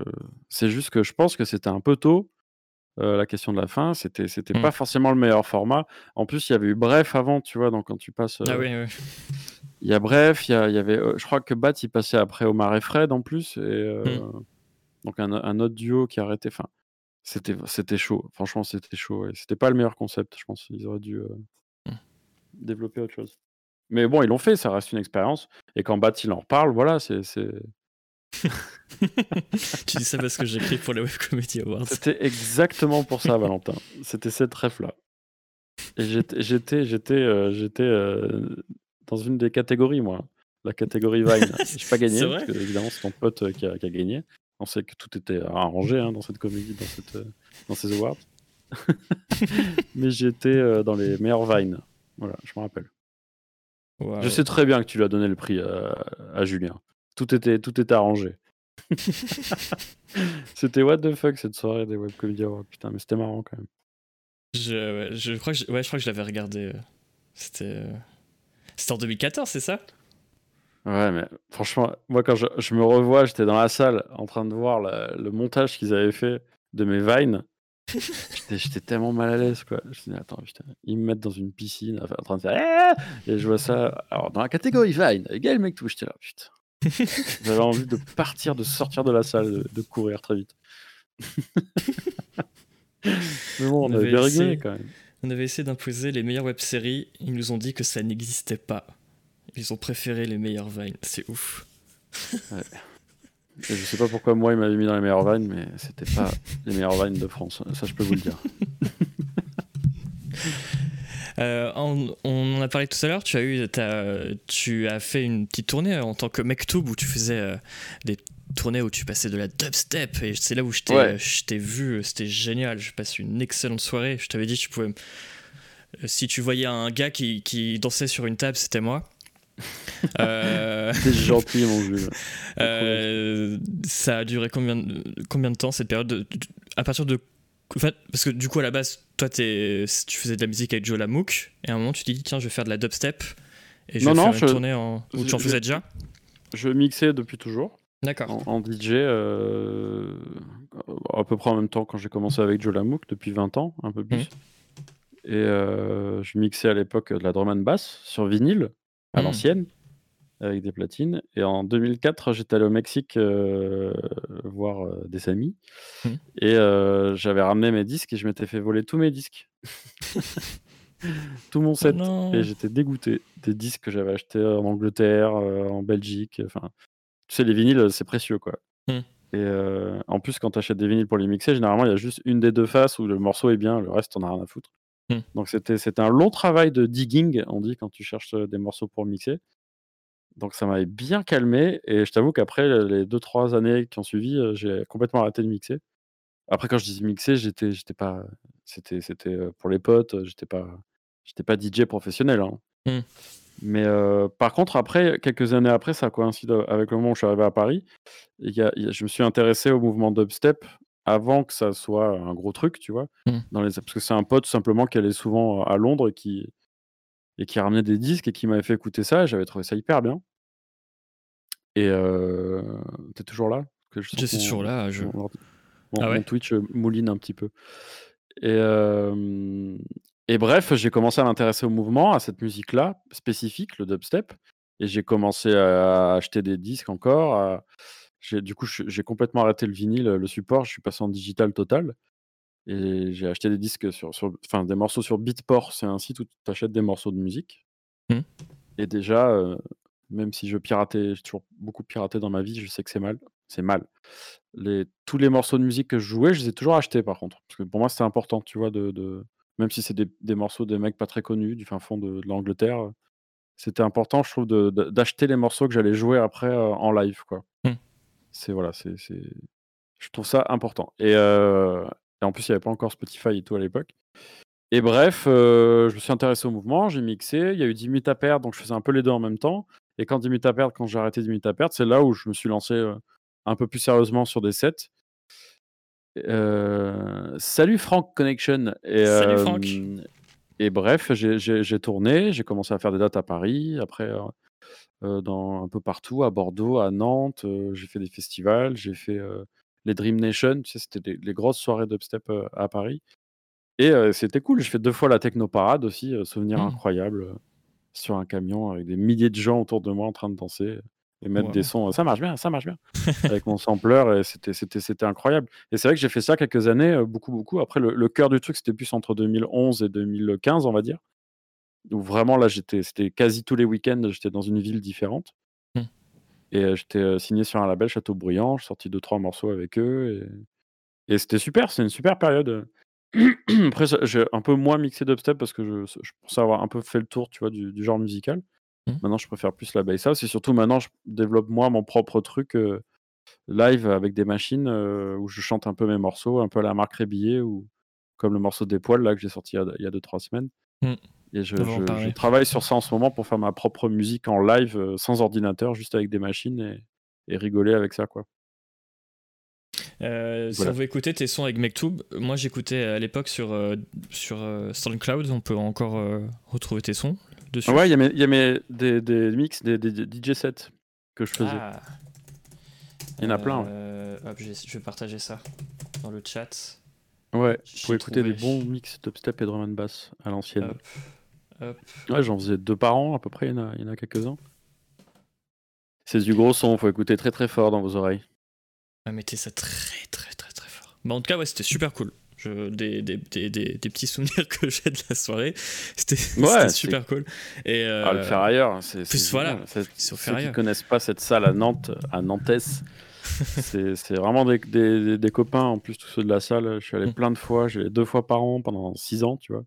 Speaker 2: c'est juste que je pense que c'était un peu tôt. euh, la question de la fin, c'était c'était
Speaker 1: Mm.
Speaker 2: pas forcément le meilleur format. En plus, il y avait eu Bref avant, tu vois, donc quand tu passes.
Speaker 1: Ah oui, oui.
Speaker 2: Il y a Bref, il y, a- il y avait, euh, je crois que Bat il passait après Omar et Fred en plus, et euh,
Speaker 1: Mm.
Speaker 2: donc un, un autre duo qui arrêtait. Enfin, c'était c'était chaud. Franchement, c'était chaud. ouais. C'était pas le meilleur concept, je pense. Ils auraient dû euh,
Speaker 1: Mm.
Speaker 2: développer autre chose. Mais bon, ils l'ont fait, ça reste une expérience. Et quand Bat il en reparle, voilà, c'est c'est-
Speaker 1: tu dis ça parce que j'écris pour les Web Comedy Awards.
Speaker 2: c'était exactement pour ça, Valentin. C'était cette ref là. Et j'étais j'étais j'étais euh, j'étais euh, dans une des catégories moi, la catégorie Vine. J'ai pas gagné parce que évidemment c'est ton pote euh, qui a, qui a gagné. On sait que tout était arrangé hein, dans cette comédie, dans cette euh, dans ces awards. Mais j'étais euh, dans les meilleurs Vines. Voilà, je me rappelle. Je sais très bien que tu lui as donné le prix à, Julien. Tout était, tout était arrangé. c'était what the fuck cette soirée des Web Comedy Putain, mais c'était marrant quand même.
Speaker 1: Je, je, crois que je, ouais, je crois que je l'avais regardé. C'était, c'était en 2014, c'est ça?
Speaker 2: Ouais, mais franchement, moi quand je, je me revois, j'étais dans la salle en train de voir le montage qu'ils avaient fait de mes vines. J'étais tellement mal à l'aise, quoi. Je me attends, putain, ils me mettent dans une piscine, en train de faire, eh et je vois ça. Alors, dans la catégorie Vine, égal mec tout, j'étais là, putain. J'avais envie de partir, de sortir de la salle, de, courir très vite. Mais bon, on, avait, bien rigolé quand même.
Speaker 1: On avait essayé d'imposer les meilleures web-séries, ils nous ont dit que ça n'existait pas. Ils ont préféré les meilleures Vines, c'est ouf.
Speaker 2: Ouais. je sais pas pourquoi moi il m'avait mis dans les meilleures vines, mais c'était pas les meilleures vines de France. Ça, je peux vous le dire.
Speaker 1: Euh, on, en a parlé tout à l'heure. Tu as eu, as, tu as fait une petite tournée en tant que Mektoub où tu faisais euh, des tournées où tu passais de la dubstep et c'est là où je t'ai vu. C'était génial. Je passe une excellente soirée. Je t'avais dit, tu pouvais, si tu voyais un gars qui, qui dansait sur une table, c'était moi.
Speaker 2: Euh... T'es gentil, mon vieux.
Speaker 1: Euh, ça a duré combien de, combien de temps cette période À partir de. En fait, parce que du coup, à la base, toi, es, tu faisais de la musique avec Joe Lamouk, et à un moment, tu t'es dit, tiens, je vais faire de la dubstep, et je vais faire une tournée en. Ou tu en faisais déjà
Speaker 2: Je mixais depuis toujours.
Speaker 1: D'accord.
Speaker 2: En, DJ, euh, à peu près en même temps quand j'ai commencé avec Joe Lamouk, depuis 20 ans, un peu plus. Mmh. Et euh, je mixais à l'époque de la drum and bass sur vinyle à mmh. l'ancienne, avec des platines. Et en 2004, j'étais allé au Mexique euh, voir des amis. Mmh. Et j'avais ramené mes disques et je m'étais fait voler tous mes disques. Tout mon oh set. et j'étais dégoûté des disques que j'avais achetés en Angleterre, en Belgique. Enfin, tu sais, les vinyles, c'est précieux, quoi. Mmh. Et en plus, quand tu achètes des vinyles pour les mixer, généralement, il y a juste une des deux faces où le morceau est bien, le reste, on a rien à foutre. Mmh. Donc c'était un long travail de digging, on dit, quand tu cherches des morceaux pour mixer. Donc ça m'avait bien calmé et je t'avoue qu'après les 2-3 années qui ont suivi, j'ai complètement arrêté de mixer. Après quand je dis mixer, j'étais j'étais pas c'était c'était, pour les potes, j'étais pas j'étais pas DJ professionnel, hein. Mmh. Mais par contre après, quelques années après, ça coïncide avec le moment où je suis arrivé à Paris. y a je me suis intéressé au mouvement dubstep avant que ça soit un gros truc, tu vois? Mmh. Dans les parce que c'est un pote simplement qui allait souvent à Londres et qui et qui ramenait des disques et qui m'avait fait écouter ça j'avais trouvé ça hyper bien. Et heu, tu toujours là?
Speaker 1: Que je suis toujours là, je
Speaker 2: mon ah Twitch, mouline un petit peu. Et et bref, j'ai commencé à m'intéresser au mouvement, à cette musique-là, spécifique, le dubstep et j'ai commencé à acheter des disques encore, à du coup, j'ai complètement arrêté le vinyle, le support, je suis passé en digital total et j'ai acheté des disques sur sur enfin des morceaux sur Beatport, c'est un site où tu achètes des morceaux de musique mmh. et déjà, même si je piratais, j'ai toujours beaucoup piraté dans ma vie, je sais que c'est mal, c'est mal. Les tous les morceaux de musique que je jouais, je les ai toujours achetés par contre, parce que pour moi, c'était important, tu vois, de de même si c'est des des morceaux des mecs pas très connus, du fin fond de l'Angleterre, c'était important, je trouve, de d'acheter les morceaux que j'allais jouer après, en live, quoi. Mmh. C'est voilà, c'est je trouve ça important et et en plus, il y avait pas encore Spotify et tout à l'époque et bref, je me suis intéressé au mouvement, j'ai mixé, il y a eu 10 minutes à perdre, donc je faisais un peu les deux en même temps et quand 10 minutes à perdre, quand j'ai arrêté 10 minutes à perdre, c'est là où je me suis lancé, un peu plus sérieusement sur des sets. Salut Frank Connection et
Speaker 1: Salut Franck.
Speaker 2: et bref, j'ai tourné, j'ai commencé à faire des dates à Paris, après, dans un peu partout, à Bordeaux, à Nantes, j'ai fait des festivals, j'ai fait, les Dream Nation, tu sais, c'était les grosses soirées dubstep, à Paris et c'était cool. J'ai fait deux fois la Techno Parade aussi, souvenir mmh. incroyable, sur un camion avec des milliers de gens autour de moi en train de danser et mettre des sons, «Ça marche bien, ça marche bien» avec mon sampler c'était incroyable et c'est vrai que j'ai fait ça quelques années, beaucoup, beaucoup. Après le cœur du truc, c'était plus entre 2011 et 2015, on va dire. Où vraiment là, j'étais c'était quasi tous les week-ends, j'étais dans une ville différente mmh. et j'étais, signé sur un label Châteaubriand. J'ai sorti 2-3 morceaux avec eux et et c'était super, c'est une super période, Après j'ai un peu moins mixé dubstep parce que je je pensais avoir un peu fait le tour, tu vois, du du genre musical. Mmh. Maintenant, je préfère plus la bass house et surtout maintenant, je développe moi mon propre truc, live avec des machines, où je chante un peu mes morceaux, un peu à la Marc Rébillet ou comme le morceau des poils là que j'ai sorti il y a 2-3 semaines. Mmh. Et je, travaille sur ça en ce moment pour faire ma propre musique en live euh, sans ordinateur, juste avec des machines et, rigoler avec ça, quoi.
Speaker 1: Euh, si on veut écouter tes sons avec Mektoub, moi j'écoutais à l'époque sur, euh, sur SoundCloud, on peut encore retrouver tes sons dessus.
Speaker 2: Ouais, il y a, mes, des, des, mix, des, DJ sets que je faisais. Ah. Il y en a plein.
Speaker 1: Hop, je vais partager ça dans le chat.
Speaker 2: Ouais, pour écouter des bons mix dubstep et drum and bass à l'ancienne. Ouais, j'en faisais deux par an à peu près, il y en a, a quelques-uns. C'est du gros son, faut écouter très très fort dans vos oreilles.
Speaker 1: Ah, mettez ça très très très très fort. Bah, en tout cas, ouais, c'était super cool. Je, des, des, des, des, petits souvenirs que j'ai de la soirée. C'était super cool.
Speaker 2: Et, euh... ah, le faire ailleurs, c'est.
Speaker 1: voilà.
Speaker 2: Ceux qui connaissent pas cette salle à Nantes, à Nantes, c'est vraiment des, des, des, copains, en plus tous ceux de la salle. Je suis allé mm. plein de fois, j'ai deux fois par an pendant six ans, tu vois.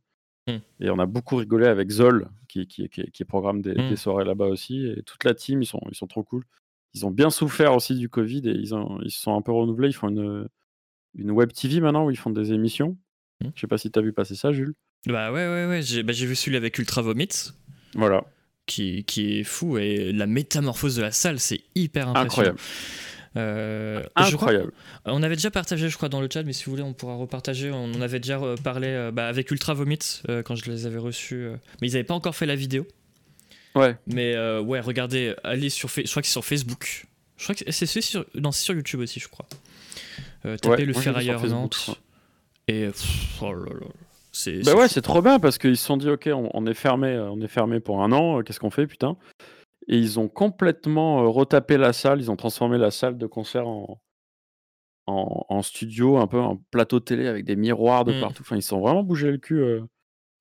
Speaker 2: Mm. Et on a beaucoup rigolé avec Zol, qui, qui, qui, qui programme des, mm. des soirées là-bas aussi. Et toute la team, ils sont, ils sont trop cool. Ils ont bien souffert aussi du Covid et ils, ont, ils se sont un peu renouvelés. Ils font une, une web TV maintenant où ils font des émissions. Je sais pas si tu as vu passer ça, Jules.
Speaker 1: Bah ouais, ouais, ouais. J'ai bah, vu celui avec Ultra Vomit.
Speaker 2: Voilà.
Speaker 1: Qui, qui est fou. Et la métamorphose de la salle, c'est hyper impressionnant. Incroyable.
Speaker 2: Euh, Incroyable.
Speaker 1: on avait déjà partagé, je crois, dans le chat, mais si vous voulez, on pourra repartager. On en avait déjà euh, parlé euh, bah, avec Ultra Vomit quand je les avais reçus, mais ils n'avaient pas encore fait la vidéo.
Speaker 2: Ouais.
Speaker 1: Mais ouais, regardez, allez sur, je crois que c'est sur Facebook. Je crois que c'est sur, non, sur YouTube aussi, je crois. Tapez le Ferrailleur Nantes. Et oh là là.
Speaker 2: C'est, bah ouais, c'est trop bien parce qu'ils se sont dit, ok, on, est fermé, on est fermé pour un an. Qu'est-ce qu'on fait, putain? Et ils ont complètement euh, retapé la salle. Ils ont transformé la salle de concert en, en, studio, un peu en plateau télé avec des miroirs de mmh. partout. Enfin, ils sont vraiment bougé le cul. Euh,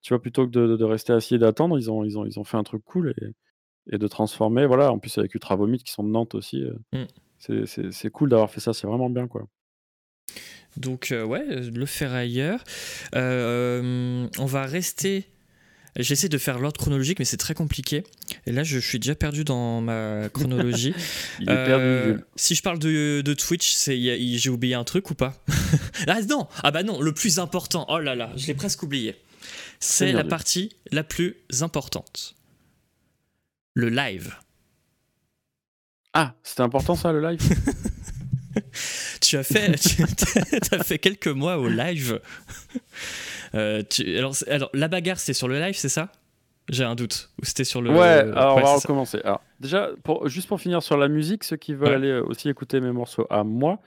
Speaker 2: tu vois, plutôt que de, rester assis et d'attendre, ils ont, ils, ont, ils ont fait un truc cool et, et de transformer. Voilà, en plus avec Ultra Vomit qui sont de Nantes aussi. Euh, mmh. C'est cool d'avoir fait ça. C'est vraiment bien, quoi.
Speaker 1: Donc, ouais, le faire ailleurs. on va rester J'essaie de faire l'ordre chronologique, mais c'est très compliqué. Et là, je, suis déjà perdu dans ma chronologie.
Speaker 2: Il est perdu. Euh,
Speaker 1: si je parle de, de Twitch, j'ai oublié un truc ou pas? Ah non Ah bah non, le plus important. Oh là là, je l'ai presque oublié. C'est la partie la plus importante. Le live.
Speaker 2: Ah, c'était important ça, le live?
Speaker 1: tu as fait, tu as fait quelques mois au live. Euh, alors, alors, la bagarre, c'est sur le live, c'est ça? J'ai un doute. Ou c'était sur le.
Speaker 2: Ouais, alors on va recommencer. Alors, déjà, pour, juste pour finir sur la musique, ceux qui veulent aller euh, aussi écouter mes morceaux à moi,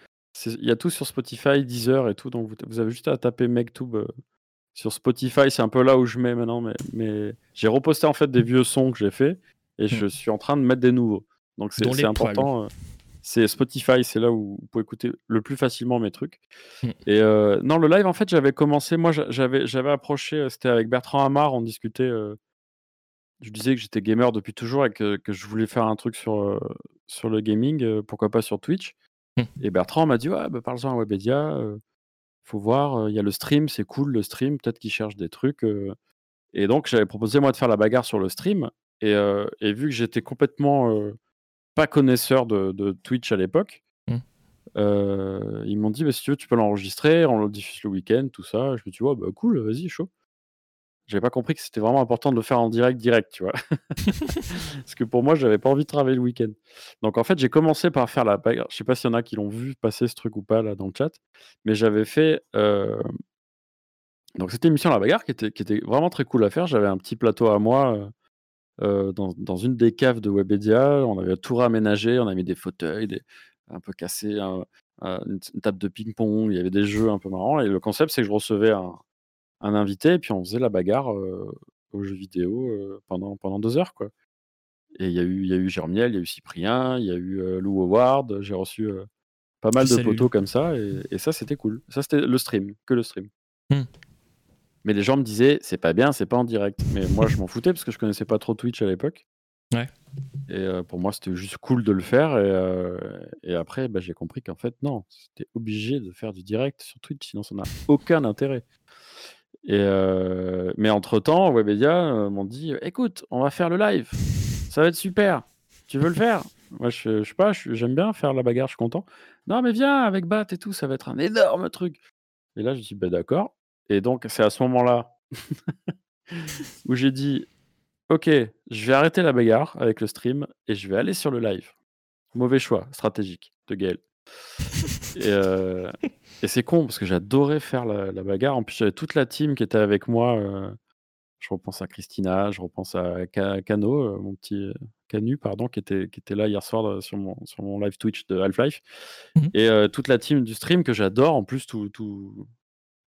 Speaker 2: il y a tout sur Spotify, Deezer et tout. Donc, vous, avez juste à taper MegTube euh, sur Spotify. C'est un peu là où je mets maintenant. Mais, mais j'ai reposté en fait des vieux sons que j'ai fait et hmm. je suis en train de mettre des nouveaux. Donc, c'est important c'est Spotify, c'est là où vous pouvez écouter le plus facilement mes trucs. Mmh. Et euh, non, le live, en fait, j'avais commencé, moi, j'avais, j'avais approché, euh, c'était avec Bertrand Hamar, on discutait. Euh, je disais que j'étais gamer depuis toujours et que, je voulais faire un truc sur, sur le gaming, pourquoi pas sur Twitch. Mmh. Et Bertrand m'a dit, ouais, bah, parle-en à Webedia, faut voir, il y a le stream, c'est cool le stream, peut-être qu'il cherche des trucs. Et donc, j'avais proposé, moi, de faire la bagarre sur le stream. Et, et vu que j'étais complètement pas connaisseur de, Twitch à l'époque. Mmh. Euh, ils m'ont dit bah, si tu veux, tu peux l'enregistrer, on le diffuse le week-end, tout ça. Je me suis dit, bah, cool, vas-y, chaud. J'avais pas compris que c'était vraiment important de le faire en direct, direct, tu vois. Parce que pour moi, j'avais pas envie de travailler le week-end. Donc en fait, j'ai commencé par faire la bagarre. Je sais pas s'il y en a qui l'ont vu passer ce truc ou pas là dans le chat, mais j'avais fait. Euh, donc cette émission La Bagarre qui était, qui était vraiment très cool à faire. J'avais un petit plateau à moi euh, dans, dans, une des caves de Webedia. On avait tout raménagé, on a mis des fauteuils, des, un peu cassé, une, table de ping-pong, il y avait des jeux un peu marrants. Et le concept, c'est que je recevais un, un, invité et puis on faisait la bagarre euh, aux jeux vidéo euh, pendant, pendant deux heures. Quoi. Et il y, a eu, il y a eu Germiel, il y a eu Cyprien, il y a eu Lou Howard. J'ai reçu pas mal de photos comme ça et, et ça, c'était cool. Ça, c'était le stream, que le stream. Mmh. Mais les gens me disaient, c'est pas bien, c'est pas en direct. Mais moi, je m'en foutais parce que je connaissais pas trop Twitch à l'époque.
Speaker 1: Ouais.
Speaker 2: Et euh, pour moi, c'était juste cool de le faire. Et, euh, et après, bah, j'ai compris qu'en fait, non, c'était obligé de faire du direct sur Twitch, sinon ça n'a aucun intérêt. Et euh, mais entre-temps, Webedia m'ont dit, écoute, on va faire le live. Ça va être super. Tu veux le faire? Moi, je, je sais pas, j'aime bien faire la bagarre, je suis content. Non, mais viens avec Bat et tout, ça va être un énorme truc. Et là, je dis, bah d'accord. Et donc, c'est à ce moment-là où j'ai dit Ok, je vais arrêter la bagarre avec le stream et je vais aller sur le live. Mauvais choix stratégique de Gaël. et, euh, et c'est con parce que j'adorais faire la, la bagarre. En plus, j'avais toute la team qui était avec moi. euh, je repense à Christina, je repense à Ca- Cano, euh, mon petit Canu, pardon, qui était, qui était là hier soir sur mon, sur mon live Twitch de Half-Life.
Speaker 1: Mhm.
Speaker 2: Et euh, toute la team du stream que j'adore. En plus, tout, tout...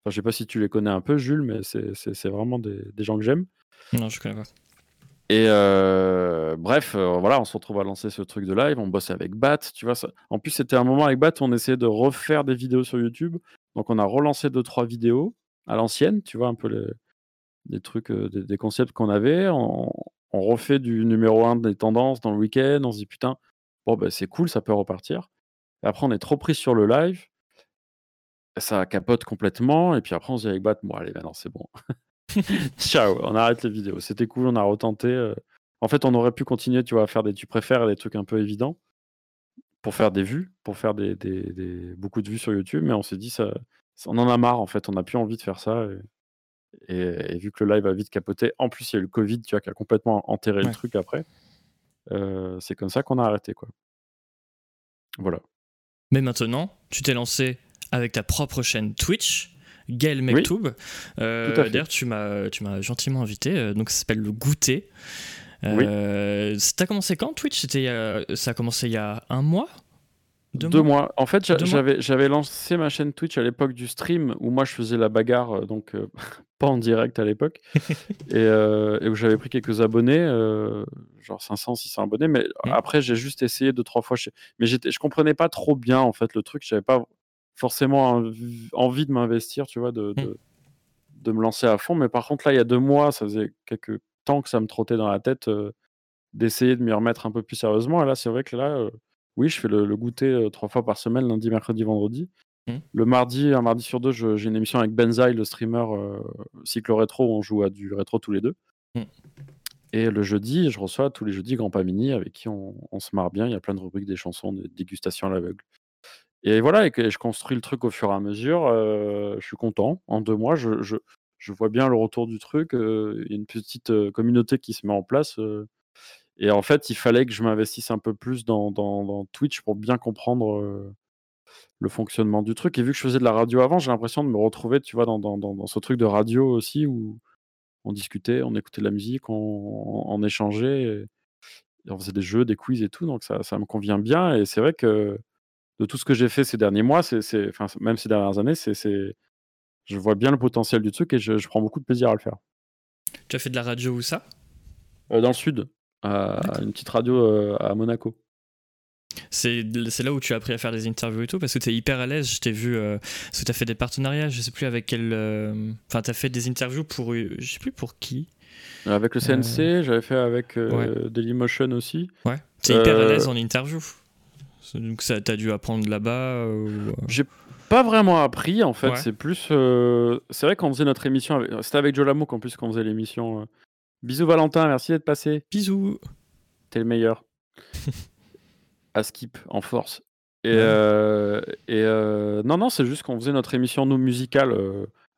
Speaker 2: Enfin, je sais pas si tu les connais un peu, Jules, mais c'est vraiment des, des gens que j'aime.
Speaker 1: Non, je connais pas.
Speaker 2: Et euh, bref, euh, voilà, on se retrouve à lancer ce truc de live, on bosse avec Bat, tu vois. Ça... En plus, c'était un moment avec Bat où on essayait de refaire des vidéos sur YouTube. Donc, on a relancé deux, trois vidéos à l'ancienne, tu vois, un peu les, des trucs, euh, des, des concepts qu'on avait. On, on refait du numéro 1 des tendances dans le week-end. On se dit, putain, bon, bah, c'est cool, ça peut repartir. Et après, on est trop pris sur le live. Ça capote complètement. Et puis après, on se dit avec Bat, bon, allez, maintenant, c'est bon. Ciao, on arrête les vidéos. C'était cool, on a retenté. euh. En fait, on aurait pu continuer, tu vois, à faire des tu préfères des trucs un peu évidents pour faire des vues, pour faire des, des- des- beaucoup de vues sur YouTube, mais on s'est dit, ça, ça- on en a marre, en fait, on n'a plus envie de faire ça. Et, et- et vu que le live a vite capoté, en plus, il y a eu le Covid, tu vois, qui a complètement enterré
Speaker 1: Ouais.
Speaker 2: le truc après. euh, c'est comme ça qu'on a arrêté, quoi. Voilà.
Speaker 1: Mais maintenant, tu t'es lancé avec ta propre chaîne Twitch, Gaël Mektoub. Euh,
Speaker 2: à fait.
Speaker 1: D'ailleurs, tu m'as, gentiment invité. euh, donc, ça s'appelle le Goûter. Euh, T'as commencé quand Twitch? A- ça a commencé il y a un mois?
Speaker 2: Deux, mois. En fait, j'avais lancé ma chaîne Twitch à l'époque du stream où moi je faisais la bagarre, euh, donc euh, pas en direct à l'époque, et, euh, et où j'avais pris quelques abonnés, euh, genre 500, 600 abonnés. Mais
Speaker 1: Mhm.
Speaker 2: après, j'ai juste essayé deux, trois fois. Mais je comprenais pas trop bien en fait le truc. J'avais pas forcément envie, envie de m'investir, tu vois, de, de, de me lancer à fond. Mais par contre, là, il y a deux mois, ça faisait quelques temps que ça me trottait dans la tête euh, d'essayer de m'y remettre un peu plus sérieusement. Et là, c'est vrai que là. euh, oui, je fais le, le goûter euh, trois fois par semaine, lundi, mercredi, vendredi.
Speaker 1: Mhm.
Speaker 2: Le mardi, un mardi sur deux, j'ai une émission avec Benzaï, le streamer cycle rétro, où on joue à du rétro tous les deux.
Speaker 1: Mhm.
Speaker 2: Et le jeudi, je reçois tous les jeudis Grand Pas Mini, avec qui on, on se marre bien. Il y a plein de rubriques, des chansons, des dégustations à l'aveugle. Et voilà, et que je construis le truc au fur et à mesure. je suis content. En deux mois, je, je- je vois bien le retour du truc. Il y a une petite communauté qui se met en place. et en fait, il fallait que je m'investisse un peu plus dans, dans- Twitch pour bien comprendre le fonctionnement du truc. Et vu que je faisais de la radio avant, j'ai l'impression de me retrouver, tu vois, dans, dans- ce truc de radio aussi où on discutait, on écoutait de la musique, on, échangeait, on faisait des jeux, des quiz et tout. Donc ça, ça me convient bien. Et c'est vrai que de tout ce que j'ai fait ces derniers mois, c'est, enfin, même ces dernières années, c'est, je vois bien le potentiel du truc et je, je prends beaucoup de plaisir à le faire.
Speaker 1: Tu as fait de la radio où ça?
Speaker 2: Euh, dans le sud, à une petite radio euh, à Monaco.
Speaker 1: c'est, là où tu as appris à faire des interviews et tout Parce que tu es hyper à l'aise. Je t'ai vu. euh, parce que tu as fait des partenariats. Je sais plus avec quel. euh, Enfin, tu as fait des interviews pour. Je sais plus pour qui.
Speaker 2: Avec le CNC, j'avais fait avec euh, Dailymotion aussi.
Speaker 1: Ouais. Tu es hyper à l'aise en interview. Donc, ça, t'as dû apprendre là-bas. euh, ou, euh,
Speaker 2: J'ai pas vraiment appris en fait,
Speaker 1: Ouais.
Speaker 2: c'est plus. euh, C'est vrai qu'on faisait notre émission, avec... c'était avec Joe Lamouk en plus qu'on faisait l'émission. Bisous Valentin, merci d'être passé,
Speaker 1: Bisous.
Speaker 2: t'es le meilleur. à skip en force. Et,
Speaker 1: Ouais.
Speaker 2: euh, et euh, non, non, c'est juste qu'on faisait notre émission nous musicale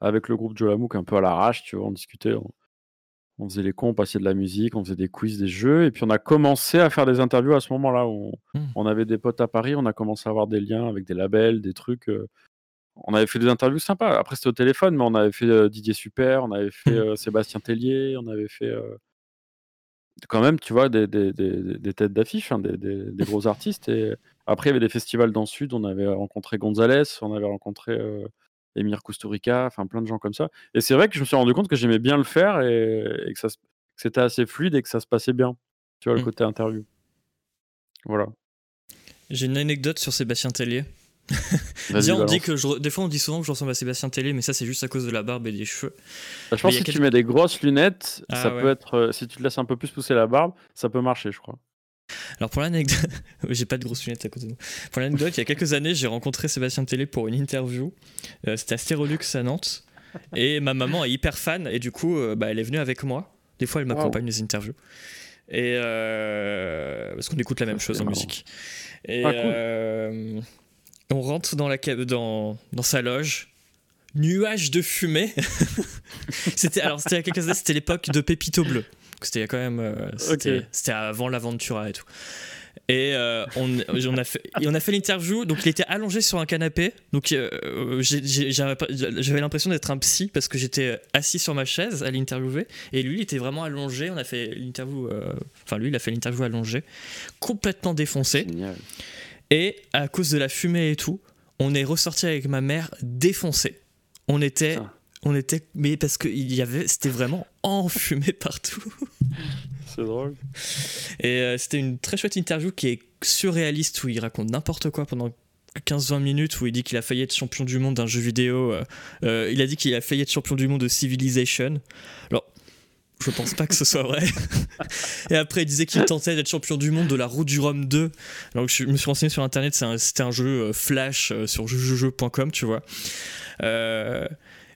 Speaker 2: avec le groupe Joe Lamouk un peu à l'arrache, tu vois, on discutait, on, on faisait les cons, on passait de la musique, on faisait des quiz, des jeux, et puis on a commencé à faire des interviews à ce moment-là. où On,
Speaker 1: Hmm.
Speaker 2: on avait des potes à Paris, on a commencé à avoir des liens avec des labels, des trucs. euh, on avait fait des interviews sympas. Après, c'était au téléphone, mais on avait fait euh, Didier Super, on avait fait
Speaker 1: Hmm.
Speaker 2: euh, Sébastien Tellier, on avait fait. quand même, tu vois, des, des- des- des têtes d'affiche, hein, des, gros artistes. Et après, il y avait des festivals dans le sud. On avait rencontré Gonzalez, on avait rencontré Emir Kusturica, enfin plein de gens comme ça. Et c'est vrai que je me suis rendu compte que j'aimais bien le faire et, et que, ça que c'était assez fluide et que ça se passait bien. Tu vois, le
Speaker 1: Mm.
Speaker 2: côté interview. Voilà.
Speaker 1: J'ai une anecdote sur Sébastien Tellier. Dis, on dit que je re- des fois on dit souvent que je ressemble à Sébastien Tellier, mais ça c'est juste à cause de la barbe et des cheveux.
Speaker 2: Bah, je pense que si
Speaker 1: quelques-
Speaker 2: tu mets des grosses lunettes,
Speaker 1: Ah
Speaker 2: ça
Speaker 1: ouais.
Speaker 2: peut être. euh, si tu te laisses un peu plus pousser la barbe, ça peut marcher, je crois.
Speaker 1: Alors pour l'anecdote, j'ai pas de grosses lunettes à côté de moi. Pour l'anecdote, il y a quelques années, j'ai rencontré Sébastien Tellier pour une interview. Euh, C'était à Stérolux à Nantes. Et ma maman est hyper fan et du coup, euh, bah, elle est venue avec moi. Des fois, elle m'accompagne les interviews. Et euh, parce qu'on écoute la même chose en
Speaker 2: marrant.
Speaker 1: musique. Et
Speaker 2: Ah, cool.
Speaker 1: on rentre dans, la, dans, dans sa loge. Nuage de fumée. c'était alors c'était il y a quelques années, c'était l'époque de Pépito Bleu. C'était quand même euh, c'était avant l'aventura et tout. Et euh, on, on a fait, et on a fait l'interview, donc il était allongé sur un canapé. Donc euh, j'avais l'impression d'être un psy parce que j'étais assis sur ma chaise à l'interviewer. Et lui, il était vraiment allongé. On a fait l'interview, euh, enfin lui, il a fait l'interview allongé, complètement défoncé.
Speaker 2: Génial.
Speaker 1: Et à cause de la fumée et tout, on est ressorti avec ma mère défoncé. On était,
Speaker 2: Putain.
Speaker 1: On était, mais parce que il y avait, c'était vraiment enfumé partout.
Speaker 2: C'est drôle.
Speaker 1: Et euh, c'était une très chouette interview qui est surréaliste où il raconte n'importe quoi pendant 15-20 minutes où il dit qu'il a failli être champion du monde d'un jeu vidéo. euh, euh, il a dit qu'il a failli être champion du monde de Civilization. Alors, je pense pas que ce soit vrai. Et après, il disait qu'il tentait d'être champion du monde de la route du Rhum 2. Donc, je me suis renseigné sur internet, c'est un- c'était un, jeu flash sur jeux.com, tu vois. Euh,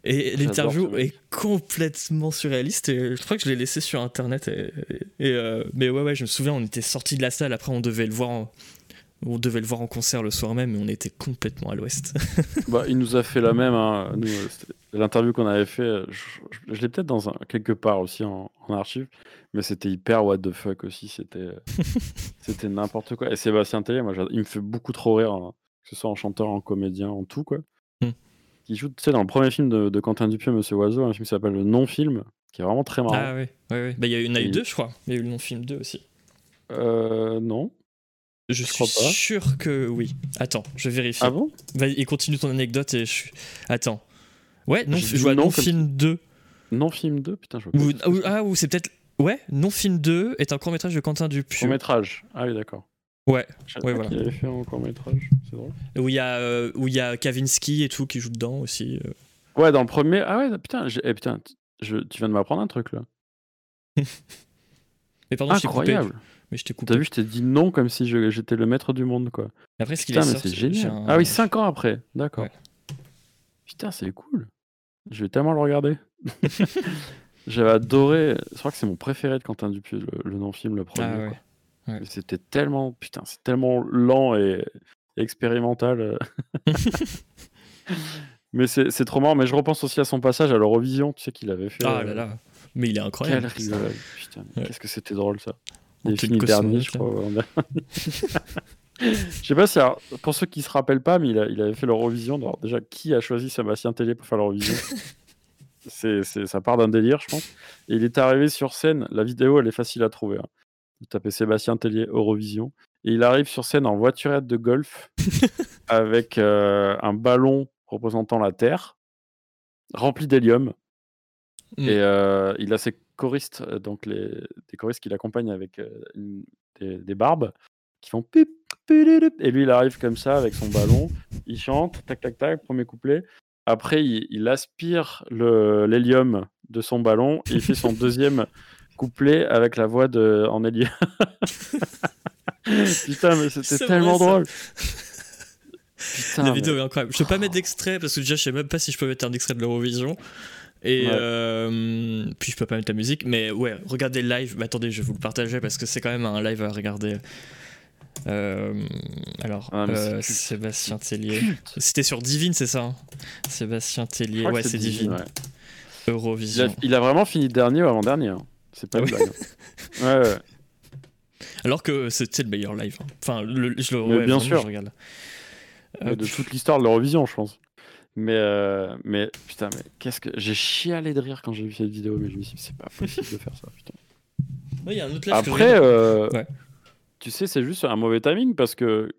Speaker 1: et l'interview est complètement surréaliste et je crois que je l'ai laissé sur internet. Et, et, euh, mais ouais, ouais, je me souviens, on était sorti de la salle. Après, on devait le voir en, on devait le voir en concert le soir même, mais on était complètement à l'ouest.
Speaker 2: Bah, il nous a fait la même. hein. Euh, L'interview qu'on avait fait, euh, je, je- je l'ai peut-être dans un, quelque part aussi en, en archive, mais c'était hyper what the fuck aussi. C'était c'était n'importe quoi. Et Sébastien Tellier, moi, il me fait beaucoup trop rire, hein, que ce soit en chanteur, en comédien, en tout quoi. Il joue, tu sais, dans le premier film de, de Quentin Dupieux, Monsieur Oiseau, un film qui s'appelle Le Non-Film, qui est vraiment très marrant.
Speaker 1: Ah ouais. Bah, il y en a eu deux, je crois. Il y a eu le non-film 2 aussi.
Speaker 2: Euh, non.
Speaker 1: Je,
Speaker 2: Je
Speaker 1: suis
Speaker 2: pas.
Speaker 1: sûr que oui. Attends, je vérifie.
Speaker 2: Ah bon?
Speaker 1: Vas-y, et continue ton anecdote et je. Attends. Ouais, non, je vois
Speaker 2: non
Speaker 1: non
Speaker 2: comme
Speaker 1: film 2.
Speaker 2: Non-film 2 Putain, je vois
Speaker 1: Ou, ah, ou c'est peut-être. Ouais, non film 2 est un court-métrage de Quentin Dupieux.
Speaker 2: Court-métrage. Ah oui, d'accord.
Speaker 1: Ouais,
Speaker 2: Je
Speaker 1: Ouais, voilà.
Speaker 2: qu'il avait fait un court-métrage. C'est drôle.
Speaker 1: où il y a euh, où il y a Kavinsky et tout qui joue dedans aussi. euh.
Speaker 2: Ouais, dans le premier. Ah ouais, putain, eh, putain je... tu viens de m'apprendre un truc là.
Speaker 1: Mais pardon, je t'ai coupé.
Speaker 2: Incroyable.
Speaker 1: Mais je t'ai coupé.
Speaker 2: T'as vu, je t'ai dit non comme si je- j'étais le maître du monde quoi.
Speaker 1: Après, ce qu'il
Speaker 2: Putain,
Speaker 1: est
Speaker 2: mais c'est génial.
Speaker 1: un-
Speaker 2: Ah oui, 5 ans après. D'accord.
Speaker 1: Ouais.
Speaker 2: Putain, c'est cool. Je vais tellement le regarder. J'avais adoré. Je crois que c'est mon préféré de Quentin Dupieux, le, le non-film, le premier.
Speaker 1: Ah
Speaker 2: quoi.
Speaker 1: Ouais.
Speaker 2: C'était tellement. Putain, c'est tellement lent et expérimental. euh. mais c'est c'est trop marrant. Mais je repense aussi à son passage à l'Eurovision. Tu sais qu'il avait fait.
Speaker 1: Ah
Speaker 2: euh,
Speaker 1: là là. Mais il est incroyable.
Speaker 2: rigolade. Putain,
Speaker 1: Ouais.
Speaker 2: qu'est-ce que c'était drôle ça. Il est fini dernier, je crois. Je sais pas si, alors, pour ceux qui se rappellent pas, mais il, a- il avait fait l'Eurovision. Déjà, qui a choisi Sébastien Tellier pour faire l'Eurovision? C'est, c'est- Ça part d'un délire, je pense. Et il est arrivé sur scène. La vidéo, elle est facile à trouver. Hein. Vous tapez Sébastien Tellier Eurovision. Et il arrive sur scène en voiturette de golf avec euh, un ballon représentant la Terre rempli d'hélium.
Speaker 1: Mm.
Speaker 2: Et euh, il a ses choristes, euh, donc les, des choristes qui l'accompagnent avec euh, une- des, des barbes, qui font pip, pididup. et lui il arrive comme ça avec son ballon, il chante, tac tac tac, premier couplet. Après il, il aspire l'hélium de son ballon et il fait son deuxième couplet avec la voix de en hélium. Putain mais c'était tellement
Speaker 1: vrai,
Speaker 2: drôle. Putain,
Speaker 1: La
Speaker 2: mais-
Speaker 1: vidéo est incroyable. Je peux pas mettre d'extrait parce que déjà je sais même pas si je peux mettre un extrait de l'Eurovision. Et
Speaker 2: Ouais.
Speaker 1: euh, puis je peux pas mettre la musique. Mais ouais, regardez le live. Mais attendez, je vais vous le partager parce que c'est quand même un live à regarder. Euh, alors,
Speaker 2: Ah,
Speaker 1: euh. Sébastien Tellier. C'était sur Divine, c'est ça hein? Sébastien Tellier. Ouais, c'est Divine.
Speaker 2: ouais. Il a,
Speaker 1: Eurovision.
Speaker 2: il a vraiment fini dernier ou avant-dernier. C'est pas une blague. hein. Ouais, ouais.
Speaker 1: Alors que c'était le meilleur live. hein. Enfin, le, je le
Speaker 2: Mais
Speaker 1: ouais,
Speaker 2: bien sûr.
Speaker 1: je regarde.
Speaker 2: Mais
Speaker 1: Hop.
Speaker 2: de toute l'histoire de l'Eurovision, je pense. Mais, euh, mais putain, mais qu'est-ce que. J'ai chialé de rire quand j'ai vu cette vidéo, mais je me suis dit, c'est pas possible de faire ça, putain.
Speaker 1: Ouais, y a un autre live
Speaker 2: Après, euh,
Speaker 1: Ouais.
Speaker 2: tu sais, c'est juste un mauvais timing parce que.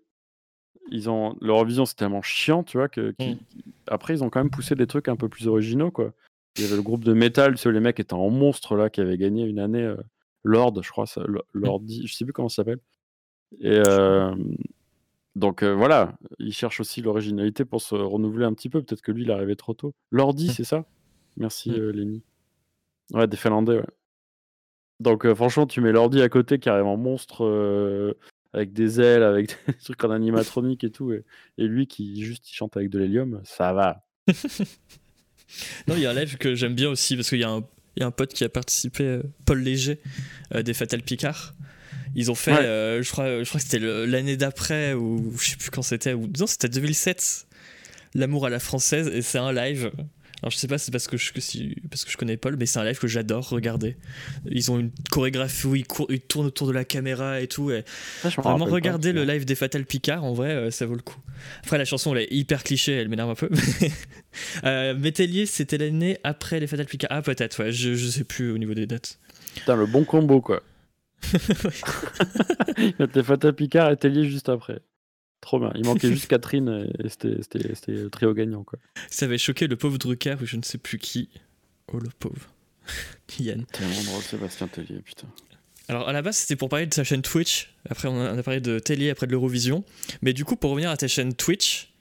Speaker 2: Ils ont... L'Eurovision, c'est tellement chiant, tu vois, que.
Speaker 1: Mm.
Speaker 2: Après, ils ont quand même poussé des trucs un peu plus originaux, quoi. Il y avait le groupe de métal, tu sais, les mecs étaient en monstre, là, qui avait gagné une année. euh, Lord, je crois, ça, Lo- Lordi, je sais plus comment ça s'appelle. Et. euh, Donc euh, voilà, il cherche aussi l'originalité pour se renouveler un petit peu. Peut-être que lui, il est arrivé trop tôt. Lordi,
Speaker 1: Mm.
Speaker 2: c'est ça? Merci,
Speaker 1: Mm.
Speaker 2: euh, Lenny. Ouais, des Finlandais, ouais. Donc euh, franchement, tu mets Lordi à côté qui arrive en monstre avec des ailes, avec des trucs en animatronique et tout, et, et lui qui juste il chante avec de l'hélium, ça va.
Speaker 1: Non, il y a un live que j'aime bien aussi parce qu'il y, a un- il y a un pote qui a participé, euh, Paul Léger, euh, des Fatal Picard. Ils ont fait,
Speaker 2: Ouais.
Speaker 1: euh, je crois, je crois que c'était l'année d'après ou je sais plus quand c'était, ou non, c'était 2007. L'amour à la française et c'est un live Alors je sais pas, c'est parce que je, parce que je connais Paul, mais c'est un live que j'adore regarder. Ils ont une chorégraphie où ils, ils, tournent autour de la caméra et tout. Et vraiment regarder le live des Fatal Picard, en vrai, euh, ça vaut le coup. Après la chanson elle est hyper cliché, elle m'énerve un peu. euh, Métellier, c'était l'année après les Fatal Picard. Ah peut-être, ouais, je, je sais plus au niveau des dates.
Speaker 2: Putain, le bon combo quoi. les Fatal Picard et Tellier juste après. Trop bien. Il manquait juste Catherine et c'était le trio gagnant. Quoi.
Speaker 1: Ça avait choqué le pauvre Drucker ou je ne sais plus qui. Oh le pauvre. Yann.
Speaker 2: Tellement drôle, Sébastien Tellier, putain.
Speaker 1: Alors à la base c'était pour parler de sa chaîne Twitch. Après on a, parlé de Tellier après de l'Eurovision. Mais du coup pour revenir à ta chaîne Twitch.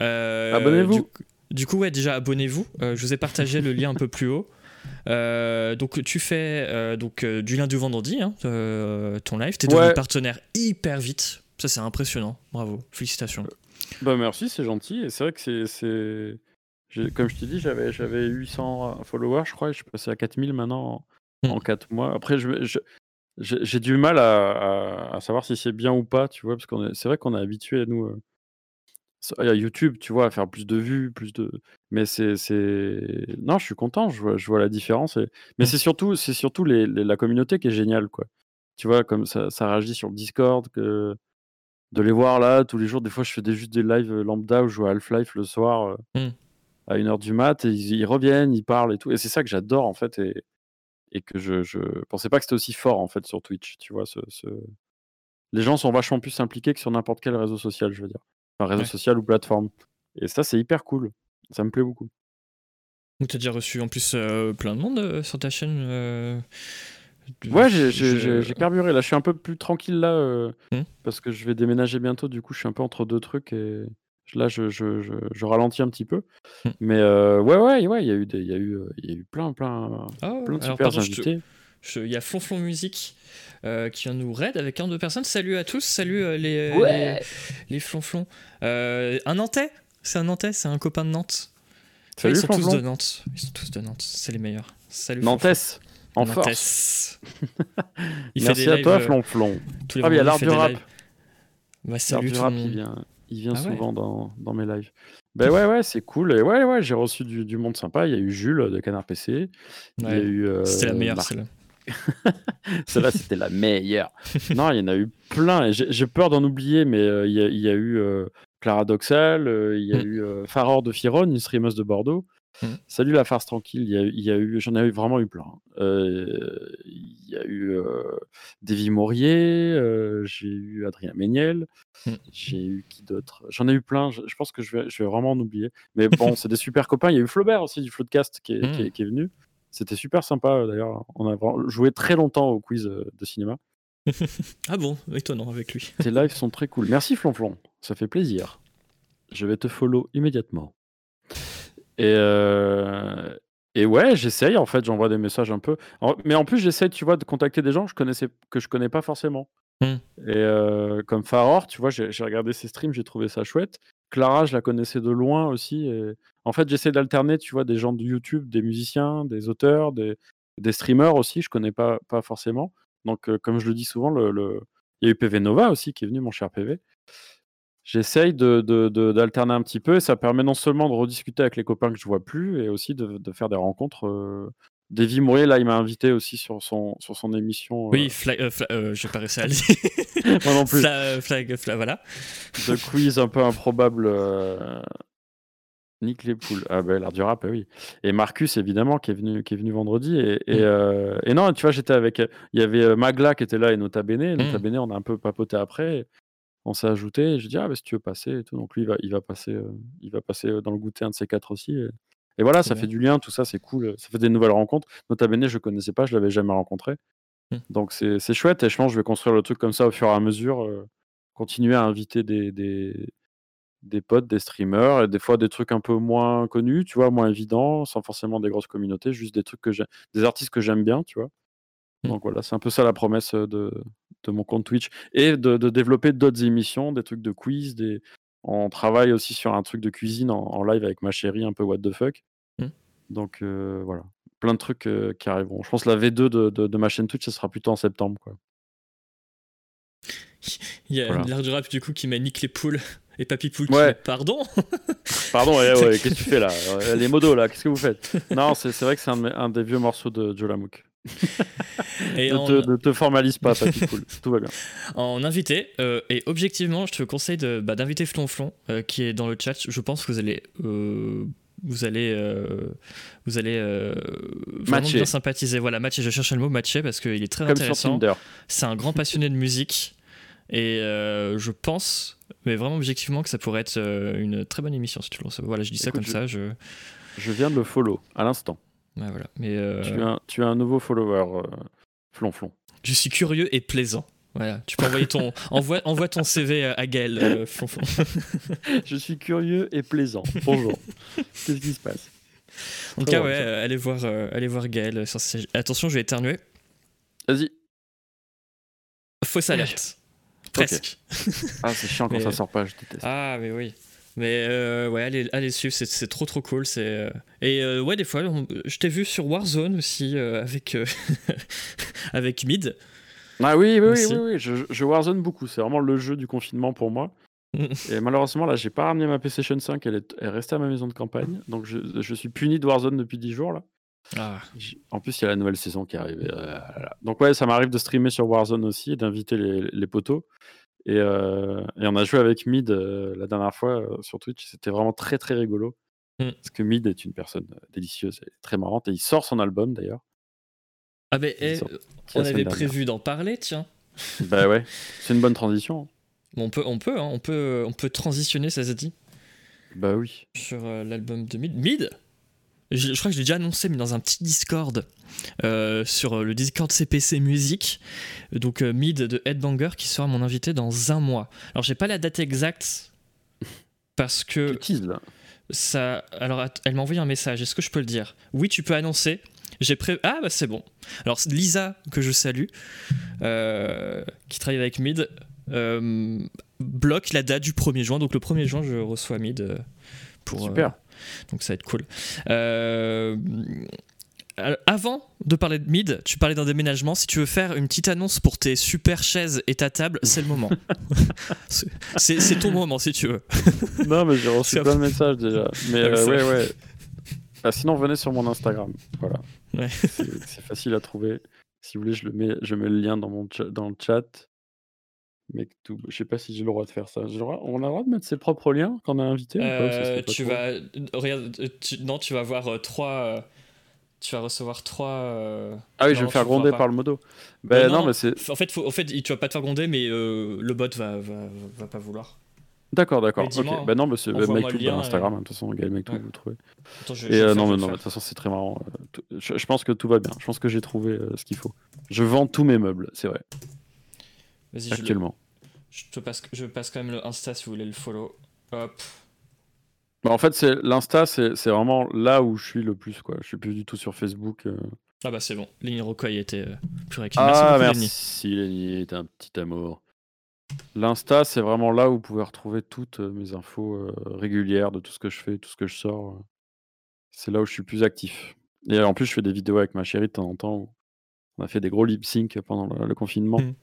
Speaker 2: Euh, Abonnez-vous.
Speaker 1: Du, coup ouais déjà abonnez-vous. Euh, je vous ai partagé le lien un peu plus haut. Euh, donc tu fais donc du lundi au vendredi hein, ton live. T'es devenu partenaire hyper vite. Ça, c'est impressionnant. Bravo. Félicitations.
Speaker 2: Bah, merci, c'est gentil. Et c'est vrai que c'est. Comme je t'ai dit, j'avais, j'avais 800 followers, je crois, et je suis passé à 4000 maintenant en, 4 hmm. mois. Après, je, j'ai du mal à, à, savoir si c'est bien ou pas, tu vois, parce qu'on c'est vrai qu'on est habitué à nous. Euh, à YouTube, tu vois, à faire plus de vues, plus de. Mais c'est. Non, je suis content, je vois, je vois la différence. Et... Mais hmm. c'est surtout, surtout les, la communauté qui est géniale, quoi. Tu vois, comme ça, ça réagit sur le Discord, que de les voir là tous les jours. Des fois, je fais des, juste des lives euh, lambda où je joue à Half-Life le soir euh, mmh. à 1h du mat et ils, reviennent, ils parlent et tout. Et c'est ça que j'adore en fait. Et, et que je, je pensais pas que c'était aussi fort en fait sur Twitch. Tu vois, ce, les gens sont vachement plus impliqués que sur n'importe quel réseau social, je veux dire. Enfin, réseau social ou plateforme. Et ça, c'est hyper cool. Ça me plaît beaucoup.
Speaker 1: Tu as déjà reçu en plus euh, plein de monde sur ta chaîne
Speaker 2: Ouais, j'ai carburé. Là, je suis un peu plus tranquille là euh, hmm. parce que je vais déménager bientôt. Du coup, je suis un peu entre deux trucs et là, je, je, je, ralentis un petit peu. Hmm. Mais euh, ouais, ouais, ouais, il y a eu des, il y a eu, euh, il y a eu plein, plein, ah plein de super invités.
Speaker 1: Il y a Flonflon Musique qui vient nous raid avec un deux personnes. Salut à tous, salut les, les, les, Flonflons. un Nantais, c'est un Nantais, c'est un copain de Nantes.
Speaker 2: Salut,
Speaker 1: ils sont tous de Nantes. Ils sont tous de Nantes, c'est les meilleurs. Salut.
Speaker 2: Nantes. En force. il Merci à toi, euh, Flonflon. Ah, il y a l'art du rap.
Speaker 1: Bah,
Speaker 2: l'art du rap, il vient, il vient ah souvent dans, dans, mes lives. Ben ouais, ouais, c'est cool. Et ouais, ouais, j'ai reçu du, du, monde sympa. Il y a eu Jules de Canard PC. Il y a eu.
Speaker 1: Euh, c'était la meilleure, celle-là.
Speaker 2: celle-là, c'était la meilleure. non, il y en a eu plein. J'ai peur d'en oublier, mais euh, il, y a, il, y a, eu Clara Doxal, il y a mm. eu Faror de Firon, une streameuse de Bordeaux. Mmh. Salut la farce tranquille, il y a, eu, j'en ai eu vraiment eu plein. Euh, il y a eu euh, Davy Maurier, euh, j'ai eu Adrien Méniel, mmh. j'ai eu qui d'autre? J'en ai eu plein, je, pense que je vais, je vais vraiment en oublier. Mais bon, c'est des super copains. Il y a eu Flaubert aussi du Floodcast qui est, qui, est, mmh. qui est venu. C'était super sympa d'ailleurs. On a joué très longtemps au quiz de cinéma.
Speaker 1: ah bon, étonnant avec lui.
Speaker 2: Tes lives sont très cool. Merci Flonflon, ça fait plaisir. Je vais te follow immédiatement. Et, euh, et ouais, j'essaye, en fait, j'envoie des messages un peu. mais en plus, j'essaye, tu vois, de contacter des gens que je connaissais, que je connais pas forcément. Mmh. Et euh, comme Faror, tu vois, j'ai regardé ses streams, j'ai trouvé ça chouette. Clara, je la connaissais de loin aussi. Et... En fait, j'essaie d'alterner, tu vois, des gens de YouTube, des musiciens, des auteurs, des, des streamers aussi, je connais pas, pas forcément. Donc, euh, comme je le dis souvent, le, le... il y a eu PV Nova aussi qui est venu, mon cher PV. J'essaye d'alterner un petit peu et ça permet non seulement de rediscuter avec les copains que je vois plus et aussi de, faire des rencontres. Euh... Davy Mourier, là, il m'a invité aussi sur son, sur son émission.
Speaker 1: Oui, euh, flag, euh, euh, je vais pas réussi à le dire.
Speaker 2: Moi non plus.
Speaker 1: flag, flag, voilà.
Speaker 2: De quiz un peu improbable. Nick les poules. Ah ben, l'art du rap, oui. Et Marcus, évidemment, qui est venu, qui est venu vendredi. Et, et, mm. et non, tu vois, j'étais avec. Il y avait Magla qui était là et Nota Bene. Nota mm. Bene, on a un peu papoté après on s'est ajouté et je dis: «Ah bah, si tu veux passer et tout», donc lui il va il va passer, euh, il va passer, dans le goûter un de ces quatre aussi et voilà, ça fait du lien, tout ça, c'est cool, ça fait des nouvelles rencontres. Nota bene, je connaissais pas, je l'avais jamais rencontré. Mmh. Donc c'est chouette et je pense que je vais construire le truc comme ça au fur et à mesure, continuer à inviter des des des potes, des streamers et des fois des trucs un peu moins connus, tu vois? Moins évidents, sans forcément des grosses communautés, juste des trucs que j'ai des artistes que j'aime bien, tu vois? Mmh. Donc voilà, c'est un peu ça la promesse, de de mon compte Twitch et de, développer d'autres émissions, des trucs de quiz. Des... On travaille aussi sur un truc de cuisine en, live avec ma chérie, un peu what the fuck. Mmh. Donc euh, voilà, plein de trucs euh, qui arriveront. Je pense que la V2 de, de, ma chaîne Twitch, ce sera plutôt en septembre. Quoi.
Speaker 1: Il y a voilà. l'air du rap du coup qui m'a niqué les poules Et Papy
Speaker 2: Ouais.
Speaker 1: pardon
Speaker 2: Pardon, ouais, ouais, qu'est-ce que tu fais là? Euh, Les modos là, qu'est-ce que vous faites? Non, c'est vrai que c'est un, de un des vieux morceaux de Joe Lamouk.
Speaker 1: Et
Speaker 2: Ne
Speaker 1: en,
Speaker 2: te, ne te formalise pas, Papy Cool, tout va bien.
Speaker 1: en invité, euh, et objectivement, je te conseille bah, d'inviter Flonflon, euh, qui est dans le chat. Je pense que vous allez. euh, vous allez, euh, vous allez euh, vraiment bien sympathiser. Voilà, matcher, je cherchais le mot matcher parce qu'il est très
Speaker 2: Comme
Speaker 1: intéressant. C'est un grand passionné de musique et euh, je pense, mais vraiment objectivement, que ça pourrait être une très bonne émission si tu le. Voilà, je dis ça
Speaker 2: Écoute,
Speaker 1: comme
Speaker 2: je-
Speaker 1: ça. Je...
Speaker 2: Je viens de le follow à l'instant.
Speaker 1: Ouais, voilà. Mais euh,
Speaker 2: Tu, as un, tu as un nouveau follower, euh, Flonflon.
Speaker 1: je suis curieux et plaisant. Voilà, tu peux envoyer ton envoie, envoie ton CV à Gaël euh, Flonflon.
Speaker 2: Je suis curieux et plaisant. Bonjour. Qu'est-ce qui se passe?
Speaker 1: En tout cas, ouais,
Speaker 2: ça.
Speaker 1: euh, allez voir, euh, allez voir Gaël. sur Attention, je vais éternuer.
Speaker 2: Vas-y.
Speaker 1: Fausse alerte. Presque.
Speaker 2: Ah, c'est chiant quand
Speaker 1: Mais-
Speaker 2: ça sort pas, je déteste.
Speaker 1: Ah, mais oui. Mais euh, ouais, allez, allez suivre, c'est, trop trop cool. C'est, euh, Et euh, ouais, des fois, on- je t'ai vu sur Warzone aussi avec, avec Mid.
Speaker 2: Ah oui, oui, oui, oui, oui, Je, je Warzone beaucoup. C'est vraiment le jeu du confinement pour moi. Et malheureusement, là, j'ai pas ramené ma PlayStation 5. Elle est, elle est restée à ma maison de campagne. Donc, je, je suis puni de Warzone depuis 10 jours, là.
Speaker 1: Ah,
Speaker 2: En plus, il y a la nouvelle saison qui arrive. euh. Donc, ouais, ça m'arrive de streamer sur Warzone aussi et d'inviter les, les potos. Et, euh, et on a joué avec Mid euh, la dernière fois euh, sur Twitch. C'était vraiment très, très rigolo.
Speaker 1: Mm.
Speaker 2: Parce que Mid est une personne délicieuse et très marrante. Et il sort son album, d'ailleurs.
Speaker 1: ah mais eh, on avait prévu d'en parler, tiens.
Speaker 2: Bah ouais, c'est une bonne transition.
Speaker 1: Bon, on peut, on peut, hein, on peut, on peut transitionner, ça se dit,
Speaker 2: Bah oui.
Speaker 1: sur l'album de Mid. Mid? Je, je crois que je l'ai déjà annoncé, mais dans un petit Discord, euh, sur euh, le Discord CPC Musique. Donc euh, Mid de Headbanger qui sera mon invité dans un mois. Alors j'ai pas la date exacte parce que
Speaker 2: Tu teases, là.
Speaker 1: ça. Alors elle m'a envoyé un message. Est-ce que je peux le dire? Oui, tu peux annoncer. J'ai pré... Ah bah c'est bon. Alors Lisa que je salue, euh, qui travaille avec Mid, bloque la date du 1er juin. Donc le 1er juin, je reçois Mid pour.
Speaker 2: Super.
Speaker 1: Donc ça va être cool. Euh, euh, avant de parler de mid, tu parlais d'un déménagement. Si tu veux faire une petite annonce pour tes super chaises et ta table, c'est le moment. c'est ton moment si tu veux.
Speaker 2: Non, mais j'ai reçu plein de messages déjà. Mais
Speaker 1: Ah,
Speaker 2: euh, ouais,
Speaker 1: vrai.
Speaker 2: ouais. Ah, sinon, venez sur mon Instagram. Voilà.
Speaker 1: Ouais.
Speaker 2: C'est facile à trouver. Si vous voulez, je, le mets, je mets le lien dans, mon dans le chat. Mais tout, je sais pas si j'ai le droit de faire ça. J'ai le droit- on a le droit de mettre ses propres liens quand on est invité ou pas, ou ça se
Speaker 1: Euh,
Speaker 2: fait pas
Speaker 1: tu
Speaker 2: trop
Speaker 1: vas, regarde, euh, tu- non, tu vas voir euh, trois. euh, tu vas recevoir trois. euh,
Speaker 2: Ah oui, je vais
Speaker 1: non,
Speaker 2: me faire
Speaker 1: tu
Speaker 2: gronder
Speaker 1: pas.
Speaker 2: par le modo.
Speaker 1: Euh,
Speaker 2: Ben non,
Speaker 1: non.
Speaker 2: mais c'est.
Speaker 1: En fait, faut, en fait, tu vas pas te faire gronder, mais euh, le bot va, va, va pas vouloir.
Speaker 2: D'accord, d'accord.
Speaker 1: Mais dis-moi,
Speaker 2: ok. Ben non, mais c'est ben,
Speaker 1: envoie-moi
Speaker 2: Mike
Speaker 1: le
Speaker 2: Toub dans
Speaker 1: lien
Speaker 2: Instagram. hein, De toute façon, Gaël Mike Toub,
Speaker 1: Ouais.
Speaker 2: vous trouvez.
Speaker 1: Attends, je-
Speaker 2: Et
Speaker 1: vais
Speaker 2: euh,
Speaker 1: le
Speaker 2: non, mais mais
Speaker 1: le
Speaker 2: de toute façon, c'est très marrant. euh, tout- Je, je pense que tout va bien. Je pense que j'ai trouvé euh, ce qu'il faut. Je vends tous mes meubles, c'est vrai,
Speaker 1: faire. Vas-y, je, le-
Speaker 2: actuellement.
Speaker 1: Je te passe, je passe quand même le Insta si vous voulez le follow. Hop.
Speaker 2: Bah, en fait, c'est l'Insta, c'est c'est vraiment là où je suis le plus. Quoi. Je suis plus du tout sur Facebook. euh.
Speaker 1: Ah bah c'est bon. Lenny a été euh, plus réactif.
Speaker 2: Ah,
Speaker 1: merci
Speaker 2: merci Lenny, t'es un petit amour. L'Insta, c'est vraiment là où vous pouvez retrouver toutes euh, mes infos euh, régulières de tout ce que je fais, tout ce que je sors. C'est là où je suis plus actif. Et en plus, je fais des vidéos avec ma chérie de temps en temps. où on a fait des gros lip sync pendant le, le confinement.
Speaker 1: Mhm.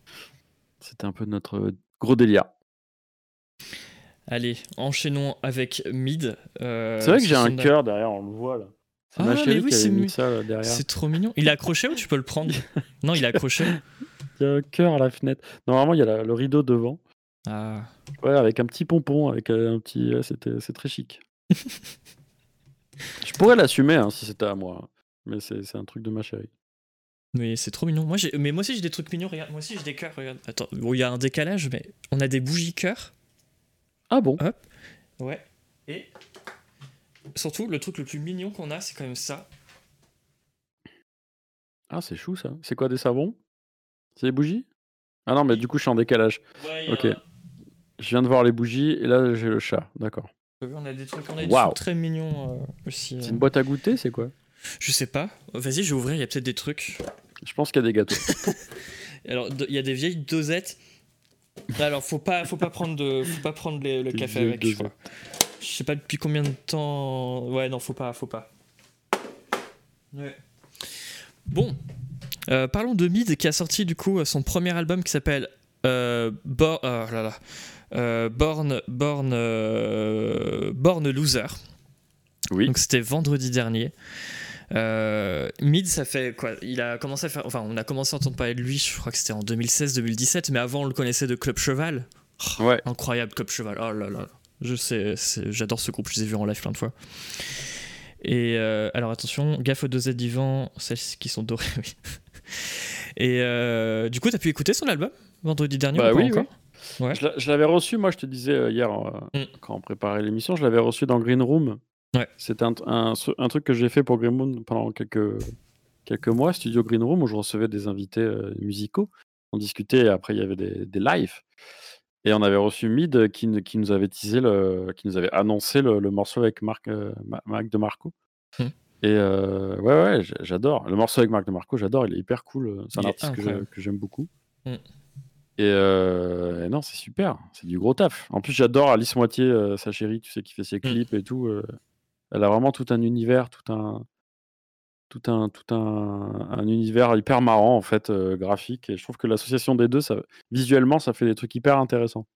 Speaker 2: C'était un peu notre gros délire.
Speaker 1: Allez, enchaînons avec Mid. euh,
Speaker 2: c'est vrai que j'ai un cœur derrière, on le voit là. C'est
Speaker 1: Ah,
Speaker 2: ma
Speaker 1: mais
Speaker 2: chérie
Speaker 1: oui,
Speaker 2: qui
Speaker 1: c'est
Speaker 2: mis ça là, derrière.
Speaker 1: C'est trop mignon. Il est accroché ou tu peux le prendre? Non, il est accroché.
Speaker 2: Il y a un cœur à la fenêtre. Normalement, il y a la- le rideau devant.
Speaker 1: Ah.
Speaker 2: Ouais, avec un petit pompon, avec euh, un petit. ouais, c'était, c'est très chic. Je pourrais l'assumer hein, si c'était à moi. hein. Mais c'est, c'est un truc de ma chérie.
Speaker 1: Mais c'est trop mignon. Moi, j'ai... Mais moi aussi, j'ai des trucs mignons. Regarde, moi aussi, j'ai des cœurs. Regarde. Attends, bon, il y a un décalage, mais on a des bougies cœurs.
Speaker 2: Ah bon?
Speaker 1: Ouais. Et surtout, le truc le plus mignon qu'on a, c'est quand même ça.
Speaker 2: Ah, c'est chou ça. C'est quoi des savons? C'est des bougies? Ah non, mais du coup, je suis en décalage.
Speaker 1: Ouais,
Speaker 2: Ok.
Speaker 1: un-
Speaker 2: Je viens de voir les bougies et là, j'ai le chat. D'accord.
Speaker 1: On a des trucs, on a des trucs très mignons euh, aussi.
Speaker 2: C'est
Speaker 1: euh.
Speaker 2: une boîte à goûter, c'est quoi?
Speaker 1: Je sais pas. Vas-y, je vais ouvrir. Il y a peut-être des trucs.
Speaker 2: Je pense qu'il y a des gâteaux.
Speaker 1: Alors, il y a des vieilles dosettes. Alors, faut pas, faut pas prendre de, faut pas prendre les- le
Speaker 2: Des
Speaker 1: café avec. Je, crois. Je sais pas depuis combien de temps. Ouais, non, faut pas, faut pas. Ouais. Bon, Euh, parlons de Mid qui a sorti du coup son premier album qui s'appelle euh, Bo- oh là là. Born, Born, Born Loser.
Speaker 2: Oui.
Speaker 1: Donc c'était vendredi dernier. Mid, ça fait quoi? Il a commencé à faire. Enfin, on a commencé à entendre parler de lui, je crois que c'était en 2016-2017, mais avant on le connaissait de Club Cheval.
Speaker 2: Oh, ouais.
Speaker 1: Incroyable Club Cheval. Oh là là. Je sais, j'adore ce groupe, je les ai vus en live plein de fois. Et alors attention, gaffe aux dosettes d'Ivan, celles qui sont dorées, oui. Et euh, du coup, t'as pu écouter son album vendredi dernier
Speaker 2: bah,
Speaker 1: ou
Speaker 2: oui,
Speaker 1: encore?
Speaker 2: Ouais. Je l'avais reçu, moi je te disais euh, hier euh, mm. quand on préparait l'émission, je l'avais reçu dans Green Room.
Speaker 1: Ouais.
Speaker 2: C'était un, un, un, truc que j'ai fait pour Green Room pendant quelques, quelques mois, Studio Green Room, où je recevais des invités musicaux. On discutait et après il y avait des, des lives. Et on avait reçu Mid qui, qui, nous avait teasé le, qui nous avait annoncé le, morceau avec Marc, Marc de Marco. Mm. Et ouais, ouais, j'adore. Le morceau avec Marc de Marco, j'adore. Il est hyper cool. C'est un artiste que j'aime beaucoup. Mm. Et, non, c'est super. C'est du gros taf. En plus, j'adore Alice Moitié, sa chérie, tu sais, qui fait ses mm. clips et tout. Elle a vraiment tout un univers, tout un, tout un, tout un, un univers hyper marrant, en fait, graphique. Et je trouve que l'association des deux, ça, visuellement, ça fait des trucs hyper intéressants.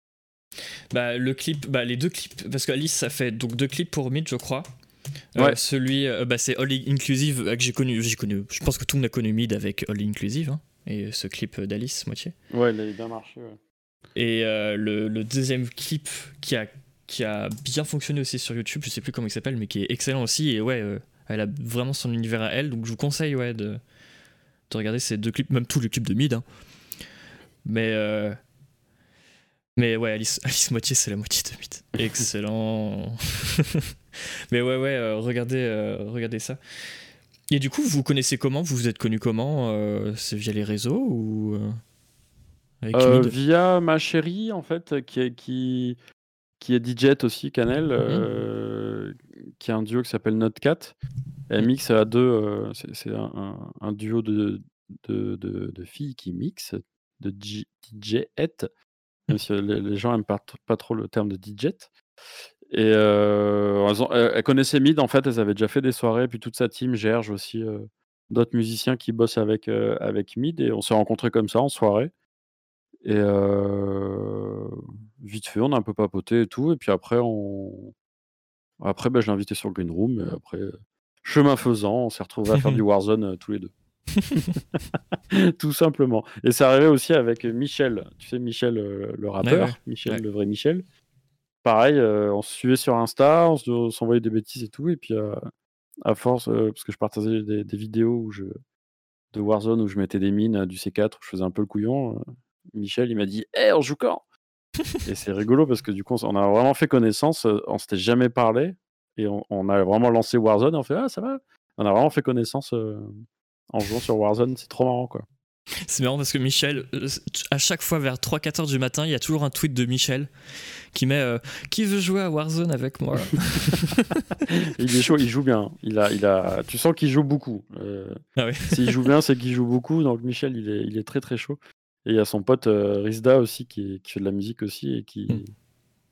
Speaker 1: Bah, le clip, bah, les deux clips, parce qu'Alice, ça fait donc deux clips pour Mid, je crois. Euh, ouais. celui, euh, bah, c'est All Inclusive euh, que j'ai connu, j'ai connu. Je pense que tout le monde a connu Mid avec All Inclusive hein, et ce clip d'Alice moitié.
Speaker 2: Ouais, il a bien marché. Ouais.
Speaker 1: Et le, le, deuxième clip qui a qui a bien fonctionné aussi sur YouTube, je sais plus comment il s'appelle, mais qui est excellent aussi. Et ouais, elle a vraiment son univers à elle, donc je vous conseille ouais de, de regarder ces deux clips, même tous les clips de Mid. Hein. Mais mais ouais, Alice, Alice moitié, c'est la moitié de Mid. Excellent. Mais ouais, ouais, euh, regardez, euh, regardez ça. Et du coup, vous connaissez comment? Vous vous êtes connu comment? Euh, C'est via les réseaux ou
Speaker 2: Via ma chérie, en fait, qui qui, qui est DJ aussi, Canel, mhm. qui a un duo qui s'appelle Notcat. Elle mhm. mixe à deux, c'est un, un, duo de, de, de, filles qui mixent, de DJ même si les, gens n'aiment pas, pas, trop le terme de DJ. Et euh, elles, connaissaient Mid, en fait, elles avaient déjà fait des soirées, puis toute sa team, Gerge aussi, euh, d'autres musiciens qui bossent avec, euh, avec Mid, et on s'est rencontrés comme ça en soirée. Et vite fait, on a un peu papoté et tout, et puis après, on... après bah, je l'ai invité sur le Green Room, et après, chemin faisant, on s'est retrouvés à faire du Warzone tous les deux. tout simplement. Et c'est arrivé aussi avec Michel, tu sais, Michel, le rappeur, Michel, le vrai Michel pareil, euh, on se suivait sur Insta, on s'envoyait des bêtises et tout. Et puis, euh, à force, euh, parce que je partageais des, vidéos où je, de Warzone où je mettais des mines du C4, où je faisais un peu le couillon, Michel, il m'a dit Hé, «Eh, on joue quand? Et c'est rigolo parce que du coup, on a vraiment fait connaissance, on s'était jamais parlé. Et on, a vraiment lancé Warzone et on fait Ah, ça va On a vraiment fait connaissance en jouant sur Warzone, c'est trop marrant quoi.
Speaker 1: C'est marrant parce que Michel, euh, à chaque fois vers 3-4 heures du matin, il y a toujours un tweet de Michel qui met euh, Qui veut jouer à Warzone avec moi?
Speaker 2: Il est chaud, il joue bien. Il a, il a... Tu sens qu'il joue beaucoup. Euh,
Speaker 1: ah
Speaker 2: S'il joue bien, c'est qu'il joue beaucoup. Donc Michel, il est, il est très très chaud. Et il y a son pote Rizda aussi qui, qui, fait de la musique aussi. Et qui... Hmm.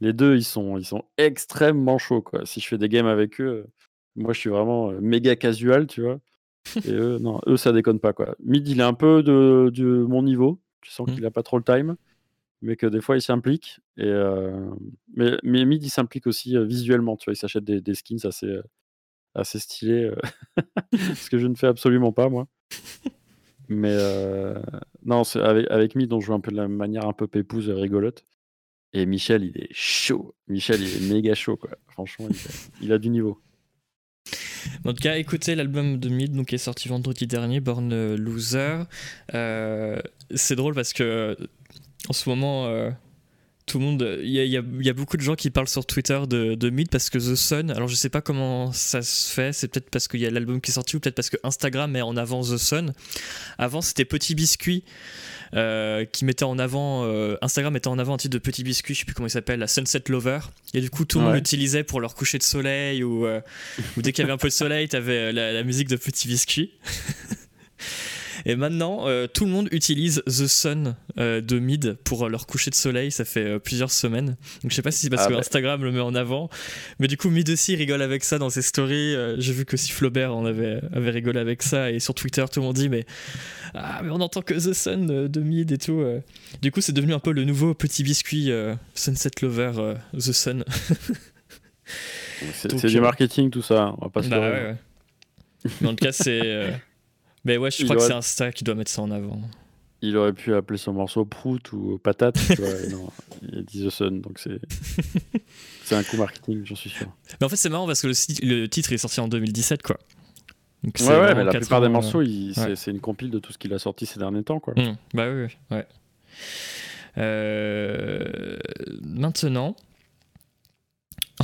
Speaker 2: Les deux, ils sont, ils sont extrêmement chauds. Quoi. Si je fais des games avec eux, moi je suis vraiment méga casual, tu vois. Et eux, non, eux, ça déconne pas, quoi. Mid, il est un peu de, de mon niveau. Tu sens mmh. qu'il a pas trop le time, mais que des fois, il s'implique. Et euh, mais, mais Mid, il s'implique aussi euh, visuellement. Tu vois, il s'achète des, des, skins assez, euh, assez stylés, ce que je ne fais absolument pas, moi. Mais non, avec, avec Mid, on joue un peu de la manière un peu pépouse, rigolote. Et Michel, il est chaud. Michel, il est méga chaud, quoi. Franchement, il a du niveau.
Speaker 1: En tout cas, écoutez l'album de Mid donc, qui est sorti vendredi dernier, Born Loser. Euh, c'est drôle parce que en ce moment, euh, tout le monde. Il y, a, beaucoup de gens qui parlent sur Twitter de, de Mid parce que The Sun. Alors je sais pas comment ça se fait. C'est peut-être parce qu'il y a l'album qui est sorti ou peut-être parce que Instagram met en avant The Sun. Avant, c'était Petit Biscuit. Euh, qui mettait en avant euh, Instagram mettait en avant un titre de Petit Biscuit, je sais plus comment il s'appelle, la Sunset Lover. Et du coup, tout le monde l'utilisait pour leur coucher de soleil ou, euh, ou dès qu'il y avait un peu de soleil, t'avais la, la musique de Petit Biscuit. Et maintenant, euh, tout le monde utilise The Sun euh, de Mid pour leur coucher de soleil. Ça fait euh, plusieurs semaines. Donc je sais pas si c'est parce
Speaker 2: Ah
Speaker 1: que
Speaker 2: bah.
Speaker 1: Instagram le met en avant. Mais du coup, Mid aussi rigole avec ça dans ses stories. Euh, J'ai vu que si Flaubert en avait, avait rigolé avec ça. Et sur Twitter, tout le monde dit Mais, ah, mais on entend que The Sun euh, de Mid et tout. euh. Du coup, c'est devenu un peu le nouveau petit biscuit euh, Sunset Lover euh, The Sun.
Speaker 2: C'est du
Speaker 1: euh,
Speaker 2: marketing tout ça, on va pas se
Speaker 1: Bah ouais, ouais. Mais en tout cas, c'est. euh, Mais ouais, je
Speaker 2: Il
Speaker 1: crois que c'est Insta qui doit mettre ça en avant.
Speaker 2: Il aurait pu appeler son morceau Prout ou Patate, tu vois. et non, il dit The Sun, donc c'est c'est un coup marketing, j'en suis sûr.
Speaker 1: Mais en fait, c'est marrant parce que le, titre est sorti en 2017, quoi. Donc,
Speaker 2: Ouais, ouais, mais la plupart des morceaux, c'est
Speaker 1: ouais.
Speaker 2: c'est une compile de tout ce qu'il a sorti ces derniers temps, quoi.
Speaker 1: euh, hmm, Bah oui, oui, ouais. Euh, Maintenant,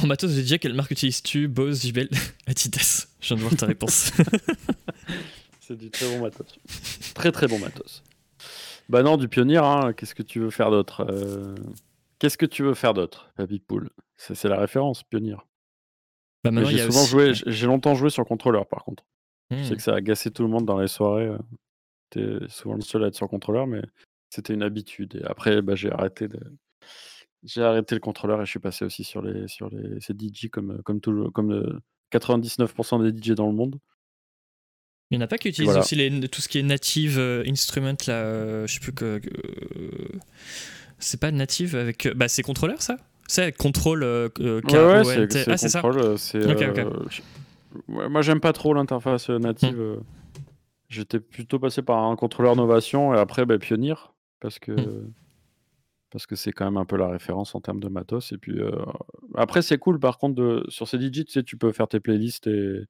Speaker 1: en matos de DJ, quelle marque utilises-tu? Bose, JBL, Adidas Je viens de voir ta réponse.
Speaker 2: C'est du très bon matos. Très très bon matos. Bah non, du pionnier, hein. qu'est-ce que tu veux faire d'autre Euh, Qu'est-ce que tu veux faire d'autre, Papy Pool? C'est la référence, pionnier.
Speaker 1: bah
Speaker 2: J'ai souvent
Speaker 1: aussi-
Speaker 2: joué, j'ai- longtemps joué sur contrôleur par contre. Je
Speaker 1: Hmm.
Speaker 2: sais que ça a agacé tout le monde dans les soirées. euh, T'es souvent le seul à être sur contrôleur, mais c'était une habitude. Et après, bah, j'ai arrêté de... J'ai arrêté le contrôleur et je suis passé aussi sur les sur les ces DJ comme comme tout, comme le 99% des DJ dans le monde.
Speaker 1: Il n'y en a pas qui utilisent
Speaker 2: Voilà.
Speaker 1: aussi les- tout ce qui est native euh, instrument, là, euh, je sais plus que. euh, c'est pas native avec. Bah, c'est contrôleur, ça? C'est avec contrôle
Speaker 2: Ouais, ouais, c'est
Speaker 1: Ah, c'est ça
Speaker 2: ouais, moi, j'aime pas trop l'interface native. euh. J'étais plutôt passé par un contrôleur Novation et après bah, Pioneer parce que
Speaker 1: Hmm.
Speaker 2: parce que c'est quand même un peu la référence en termes de matos. Et puis après, c'est cool par contre de, sur ces DJ, tu sais, tu peux faire tes playlists et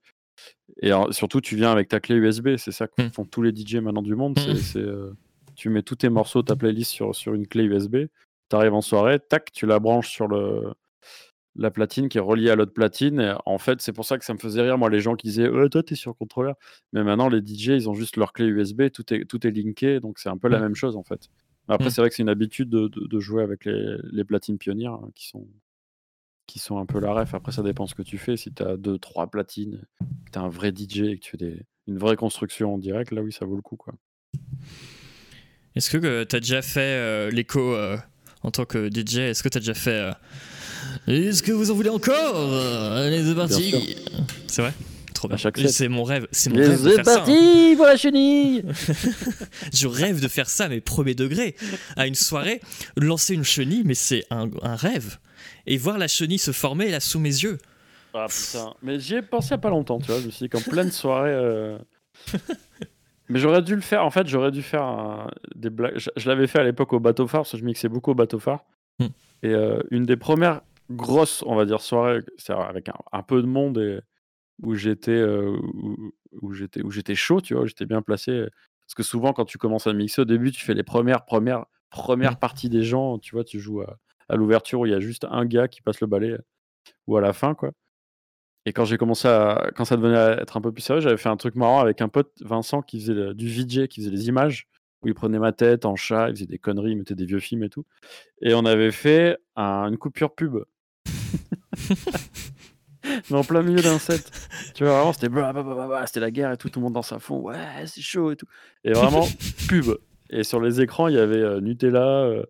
Speaker 2: et alors, surtout tu viens avec ta clé USB. C'est ça que
Speaker 1: Hmm.
Speaker 2: font tous les DJ maintenant du monde. c'est-
Speaker 1: Hmm.
Speaker 2: c'est, euh, tu mets tous tes morceaux, ta playlist sur sur une clé USB. Tu arrives en soirée, tac, tu la branches sur le la platine qui est reliée à l'autre platine. Et en fait, c'est pour ça que ça me faisait rire, moi, les gens qui disaient Toi, t'es sur contrôleur. Mais maintenant, les DJ, ils ont juste leur clé USB, tout est, tout est linké, donc c'est un peu la
Speaker 1: Mm.
Speaker 2: même chose en fait. Mais Après, c'est vrai que c'est une habitude de, de- de jouer avec les, les platines pionnières hein, qui, sont, qui sont un peu la ref. Après, ça dépend ce que tu fais. Si tu as deux, trois platines, que tu un vrai DJ et que tu fais des, une vraie construction en direct, là oui, ça vaut le coup. Quoi.
Speaker 1: Est-ce que tu as déjà fait euh, l'écho euh, en tant que DJ Est-ce que tu as déjà fait. euh, Est-ce que vous en voulez encore Euh, Allez, c'est parti C'est vrai? Trop bien. C'est mon rêve. C'est mon
Speaker 2: Mais
Speaker 1: rêve
Speaker 2: c'est
Speaker 1: hein.
Speaker 2: parti pour la chenille
Speaker 1: Je rêve de faire ça, mais premier degré. À une soirée, lancer une chenille, mais c'est un, un rêve. Et voir la chenille se former là sous mes yeux.
Speaker 2: Ah putain, mais j'y ai pensé il y a pas longtemps, tu vois. Je me suis dit qu'en pleine soirée. euh, mais j'aurais dû le faire, en fait, j'aurais dû faire un- des blagues. Je, je l'avais fait à l'époque au bateau phare, parce que je mixais beaucoup au bateau phare.
Speaker 1: Hmm.
Speaker 2: Et euh, une des premières grosses, on va dire, soirées, c'est-à-dire avec un, un peu de monde et où j'étais euh, où, où j'étais où j'étais chaud, tu vois, j'étais bien placé. Parce que souvent, quand tu commences à mixer au début, tu fais les premières, premières, premières
Speaker 1: Hmm.
Speaker 2: parties des gens, tu vois, tu joues à, à l'ouverture où il y a juste un gars qui passe le balai ou à la fin, quoi. Et quand j'ai commencé à. Quand ça devenait à être un peu plus sérieux, j'avais fait un truc marrant avec un pote, Vincent, qui faisait le- du VJ, qui faisait les images, où il prenait ma tête en chat, il faisait des conneries, il mettait des vieux films et tout. Et on avait fait un- une coupure pub. Mais en plein milieu d'un set. Tu vois, vraiment, c'était c'était la guerre et tout, tout le monde dans sa fond. Ouais, c'est chaud et tout. Et vraiment, pub. Et sur les écrans, il y avait euh, Nutella. euh,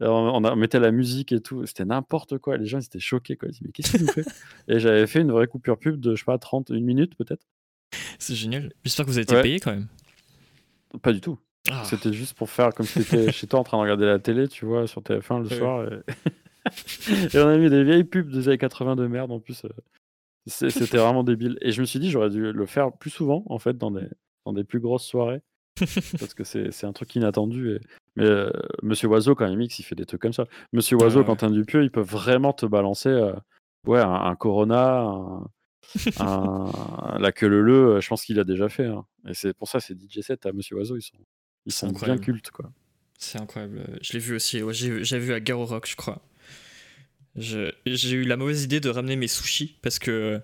Speaker 2: on, on a- on mettait la musique et tout. C'était n'importe quoi. Les gens, ils étaient choqués. Quoi. Ils disaient, mais qu'est-ce qu'il nous fait? Et j'avais fait une vraie coupure pub de, je sais pas, 30, une minute peut-être.
Speaker 1: C'est génial. J'espère que vous avez été
Speaker 2: Ouais.
Speaker 1: payé quand même.
Speaker 2: Pas du tout.
Speaker 1: Ah.
Speaker 2: C'était juste pour faire comme si t'étais chez toi en train de regarder la télé, tu vois, sur TF1 le
Speaker 1: Ouais.
Speaker 2: soir. Et... et on a mis des vieilles pubs des années 80 de merde en plus. euh, C'était vraiment débile. Et je me suis dit, j'aurais dû le faire plus souvent, en fait, dans des, dans des plus grosses soirées. parce que c'est c'est un truc inattendu. Et... Mais euh, Monsieur Oiseau, quand il mixe, il fait des trucs comme ça. Monsieur Oiseau,
Speaker 1: ouais.
Speaker 2: Quentin Dupieux, il peut vraiment te balancer euh, ouais, un, un Corona, un, un- la queue leu leu. Je pense qu'il a déjà fait. hein. Et c'est pour ça, ces DJ sets à Monsieur Oiseau, ils sont, ils
Speaker 1: C'est
Speaker 2: sont bien cultes. Quoi.
Speaker 1: C'est incroyable. Je l'ai vu aussi. Ouais, j'ai vu à Garo Rock, je crois. J'ai eu la mauvaise idée de ramener mes sushis parce que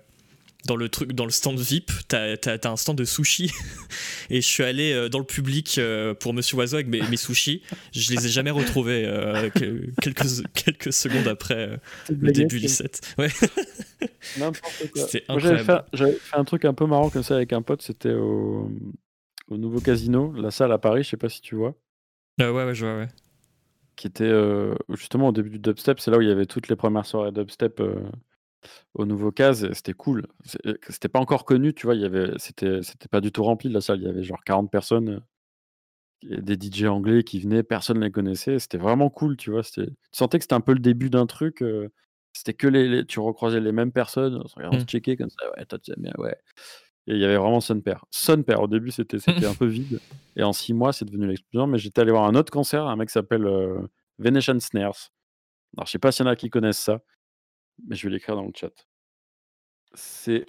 Speaker 1: dans le truc, dans le stand VIP, t'as as, un stand de sushis et je suis allé euh, dans le public euh, pour Monsieur Oiseau avec mes, mes sushis. Je les ai jamais retrouvés euh, que- quelques quelques secondes après euh, le début du set. Ouais.
Speaker 2: N'importe quoi. J'avais fait, un truc un peu marrant comme ça avec un pote. C'était au, au nouveau casino, la salle à Paris, je sais pas si tu vois.
Speaker 1: Euh, ouais, ouais, je vois, ouais.
Speaker 2: Qui était justement au début du dubstep, c'est là où il y avait toutes les premières soirées dubstep au nouveau case, c'était cool. C'était pas encore connu, tu vois, il y avait, c'était, c'était pas du tout rempli la salle, il y avait genre 40 personnes, des DJ anglais qui venaient, personne ne les connaissait, c'était vraiment cool, tu vois. Tu sentais que c'était un peu le début d'un truc, c'était que les, tu recroisais les mêmes personnes, on se mmh. checkait comme ça, ouais, toi tu bien, ouais. Et il y avait vraiment Père. Son Père, au début, c'était c'était un peu vide. Et en six mois, c'est devenu l'explosion. Mais j'étais allé voir un autre concert, un mec s'appelle euh, Venetian Snares. Alors, je sais pas s'il y en a qui connaissent ça, mais je vais l'écrire dans le chat. C'est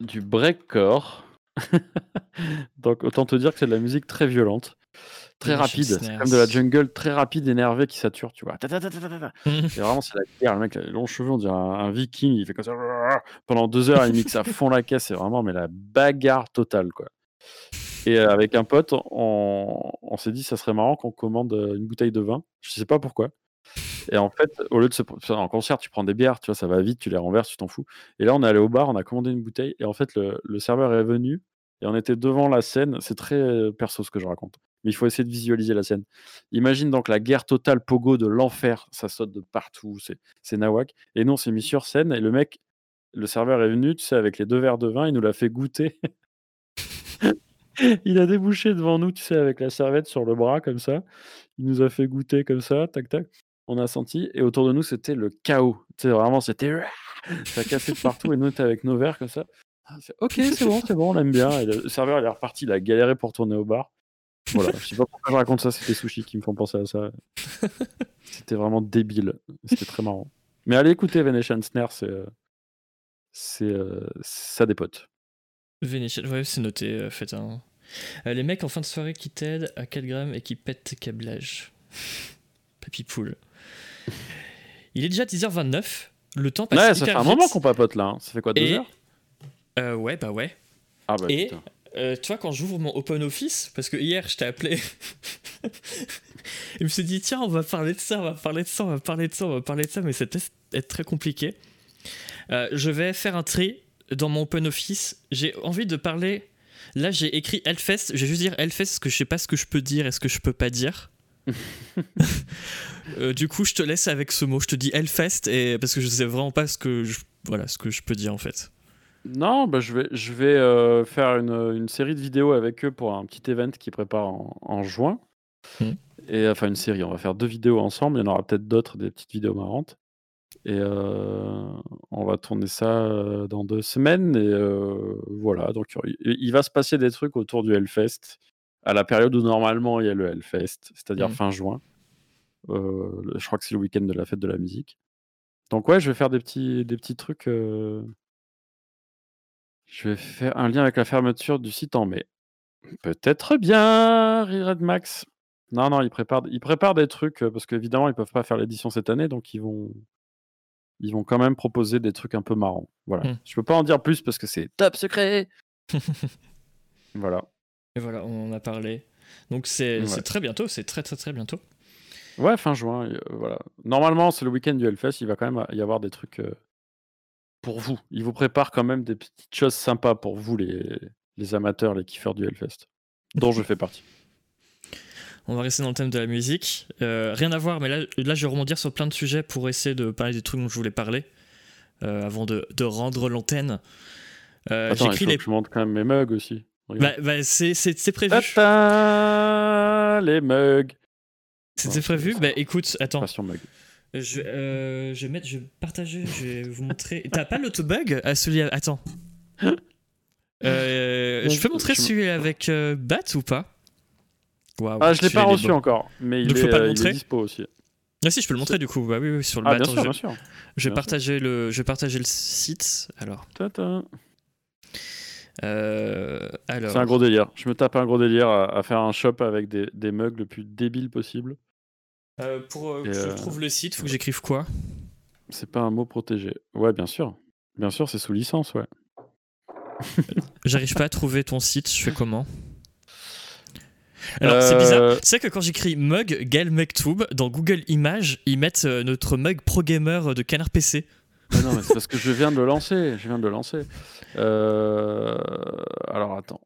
Speaker 2: du breakcore. Donc, autant te dire que c'est de la musique très violente. Très rapide, c'est comme de la jungle très rapide, énervé qui sature, tu vois. Et vraiment, c'est la guerre. Le mec, les longs cheveux, on dirait un, viking, il fait comme ça. Pendant deux heures, il mixe à fond la caisse, c'est vraiment mais la bagarre totale, quoi. Et euh, avec un pote, on, on s'est dit, ça serait marrant qu'on commande euh, une bouteille de vin. Je sais pas pourquoi. Et en fait, au lieu de se. En concert, tu prends des bières, tu vois, ça va vite, tu les renverses, tu t'en fous. Et là, on est allé au bar, on a commandé une bouteille, et en fait, le, serveur est venu, et on était devant la scène. C'est très euh, perso ce que je raconte mais il faut essayer de visualiser la scène. Imagine donc la guerre totale pogo de l'enfer, ça saute de partout, c'est nawak. Et nous, on s'est mis sur scène et le mec, le serveur est venu, tu sais, avec les deux verres de vin, il nous l'a fait goûter. il a débouché devant nous, tu sais, avec la serviette sur le bras, comme ça. Il nous a fait goûter comme ça, tac, tac. On a senti, et autour de nous, c'était le chaos. Tu sais, vraiment, c'était. Ça cassé de partout, et nous, était avec nos verres comme ça. Ah, ok, c'est bon, c'est bon, on l'aime bien. Le serveur, il est reparti, il a galéré pour tourner au bar. Voilà, je sais pas pourquoi je raconte ça, c'est les sushis qui me font penser à ça. C'était vraiment débile. C'était très marrant. Mais allez écouter Venetian Snare, c'est. Euh, c'est. Euh, ça des potes.
Speaker 1: Venetian, ouais, c'est noté, euh, faites un. les mecs en fin de soirée qui t'aident à 4 grammes et qui pètent tes câblages. Papy poule. Il est déjà 10h29. Le temps passe
Speaker 2: Ouais, ça fait un moment qu'on papote là. Hein. Ça fait quoi, 2
Speaker 1: heures?
Speaker 2: Ouais,
Speaker 1: bah ouais.
Speaker 2: Ah bah
Speaker 1: et, euh, tu vois, quand j'ouvre mon Open Office, parce que hier je t'ai appelé, je me suis dit, tiens, on va parler de ça, on va parler de ça, on va parler de ça, on va parler de ça, mais ça peut être très compliqué. Euh, je vais faire un tri dans mon Open Office. J'ai envie de parler. Là, j'ai écrit Hellfest. Je vais juste dire Hellfest parce que je sais pas ce que je peux dire et ce que je peux pas dire. Euh, du coup, je te laisse avec ce mot. Je te dis Hellfest et parce que je sais vraiment pas ce que je, voilà ce que je peux dire en fait.
Speaker 2: Non, bah, je vais, je vais euh, faire une, une, série de vidéos avec eux pour un petit event qu'ils préparent en, en juin. Mmh. Et enfin, une série, on va faire deux vidéos ensemble. Il y en aura peut-être d'autres, des petites vidéos marrantes. Et euh, on va tourner ça dans deux semaines. Et voilà, donc il, va se passer des trucs autour du Hellfest à la période où normalement il y a le Hellfest, c'est-à-dire mmh. fin juin. je crois que c'est le week-end de la fête de la musique. Donc ouais, je vais faire des petits, des petits trucs je vais faire un lien avec la fermeture du site en mai. Peut-être bien, Red Max. Non, non, ils préparent, ils préparent des trucs euh, parce qu'évidemment, ils peuvent pas faire l'édition cette année, donc ils vont, ils vont quand même proposer des trucs un peu marrants. Voilà. Hmm. Je peux pas en dire plus parce que c'est top secret. voilà.
Speaker 1: Et voilà, on en a parlé. Donc c'est très bientôt, c'est très très très bientôt.
Speaker 2: Ouais, fin juin. Euh, voilà. Normalement, c'est le week-end du Hellfest. Il va quand même y avoir des trucs euh, pour vous. Il vous prépare quand même des petites choses sympas pour vous, les, les amateurs, les kiffeurs du Hellfest, dont je fais partie.
Speaker 1: On va rester dans le thème de la musique. Euh, rien à voir, mais là, là, je vais rebondir sur plein de sujets pour essayer de parler des trucs dont je voulais parler euh, avant de, de rendre l'antenne.
Speaker 2: Euh, Attends, il faut les... que je montre quand même mes mugs aussi.
Speaker 1: Bah, bah c'est prévu.
Speaker 2: les mugs.
Speaker 1: C'était prévu Bah écoute, attends. Mug. Je, euh, je, vais mettre, je vais partager, je vais vous montrer. T'as pas l'autobug à celui. Attends. Euh, je peux montrer celui avec euh, Bat ou pas?
Speaker 2: Ah, je l'ai pas reçu encore, mais il, est, pas le montrer. dispo aussi.
Speaker 1: Ah si, je peux le montrer du coup. Bah oui, oui sur le
Speaker 2: ah, Bien sûr, je, bien sûr.
Speaker 1: Je vais partager le, je vais partager le site. Alors. Euh, alors.
Speaker 2: C'est un gros délire. Je me tape un gros délire à, faire un shop avec des, des mugs le plus débile possible.
Speaker 1: Euh, pour euh, que je euh, trouve le site, faut que j'écrive quoi?
Speaker 2: C'est pas un mot protégé. Ouais, bien sûr. Bien sûr, c'est sous licence, ouais.
Speaker 1: J'arrive pas à trouver ton site, je fais comment? Alors, c'est bizarre. C'est que quand j'écris mug Gael Mektoub dans Google Images, ils mettent notre mug pro gamer de Canard PC.
Speaker 2: Non, mais c'est parce que je viens de le lancer. Je viens de le lancer. Alors, attends.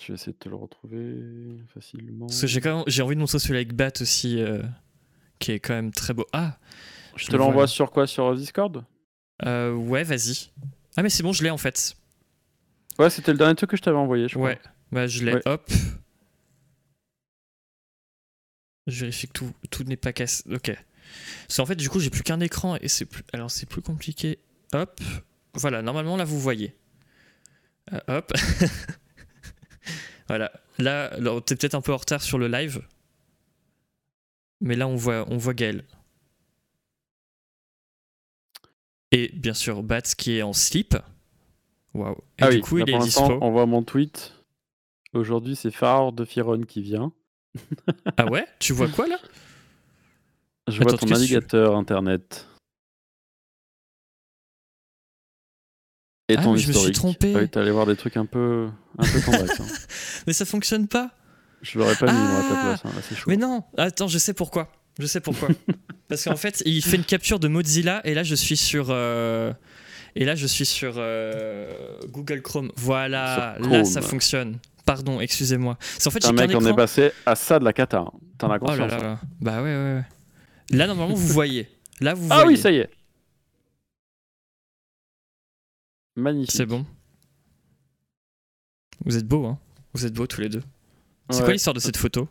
Speaker 2: Je vais essayer de te le retrouver facilement.
Speaker 1: Parce que j'ai quand même j'ai envie de montrer celui avec Bat aussi, euh, qui est quand même très beau. Ah
Speaker 2: Je te
Speaker 1: le
Speaker 2: l'envoie sur quoi? Sur Discord?
Speaker 1: Euh, Ouais, vas-y. Ah, mais c'est bon, je l'ai en fait.
Speaker 2: Ouais, c'était le dernier truc que je t'avais envoyé, je crois.
Speaker 1: Ouais, bah je l'ai.
Speaker 2: Ouais.
Speaker 1: Hop. Je vérifie que tout, tout n'est pas cassé. Ok. Parce qu'en fait, du coup, j'ai plus qu'un écran et c'est plus. Alors, c'est plus compliqué. Hop. Voilà, normalement, là, vous voyez. Euh, hop. voilà. Là, t'es peut-être un peu en retard sur le live. Mais là, on voit, on voit Gaël. Et bien sûr, Bats qui est en slip. Waouh. Et
Speaker 2: Ah
Speaker 1: du
Speaker 2: oui,
Speaker 1: coup, il est dispo.
Speaker 2: on voit mon tweet. Aujourd'hui, c'est Phare de Firon qui vient.
Speaker 1: Ah ouais? Tu vois quoi là?
Speaker 2: Je vois
Speaker 1: Attends,
Speaker 2: ton
Speaker 1: que tu-
Speaker 2: navigateur internet. Et
Speaker 1: Ah,
Speaker 2: ton
Speaker 1: mais je me suis
Speaker 2: historique.
Speaker 1: trompé.
Speaker 2: Ah oui, t'es allé voir des trucs un peu, un peu hein.
Speaker 1: Mais ça fonctionne pas.
Speaker 2: Je l'aurais pas mis, moi, à ta
Speaker 1: Ah.
Speaker 2: place. hein. Là, c'est chaud.
Speaker 1: Mais non, attends, je sais pourquoi. Je sais pourquoi. Parce qu'en fait, il fait une capture de Mozilla et là je suis sur euh, et là je suis sur euh, Google Chrome. Voilà, là ça fonctionne. Pardon, excusez-moi. C'est en fait qu'un
Speaker 2: mec, on est
Speaker 1: écran.
Speaker 2: passé à ça de la cata. hein. T'en as
Speaker 1: Oh là
Speaker 2: conscience hein.
Speaker 1: là. Bah ouais ouais. ouais. Là normalement vous voyez. Là vous
Speaker 2: Ah
Speaker 1: voyez.
Speaker 2: oui, ça y est. Magnifique.
Speaker 1: C'est bon. Vous êtes beaux hein. Vous êtes beaux tous les deux. C'est
Speaker 2: Ouais.
Speaker 1: quoi l'histoire de cette photo?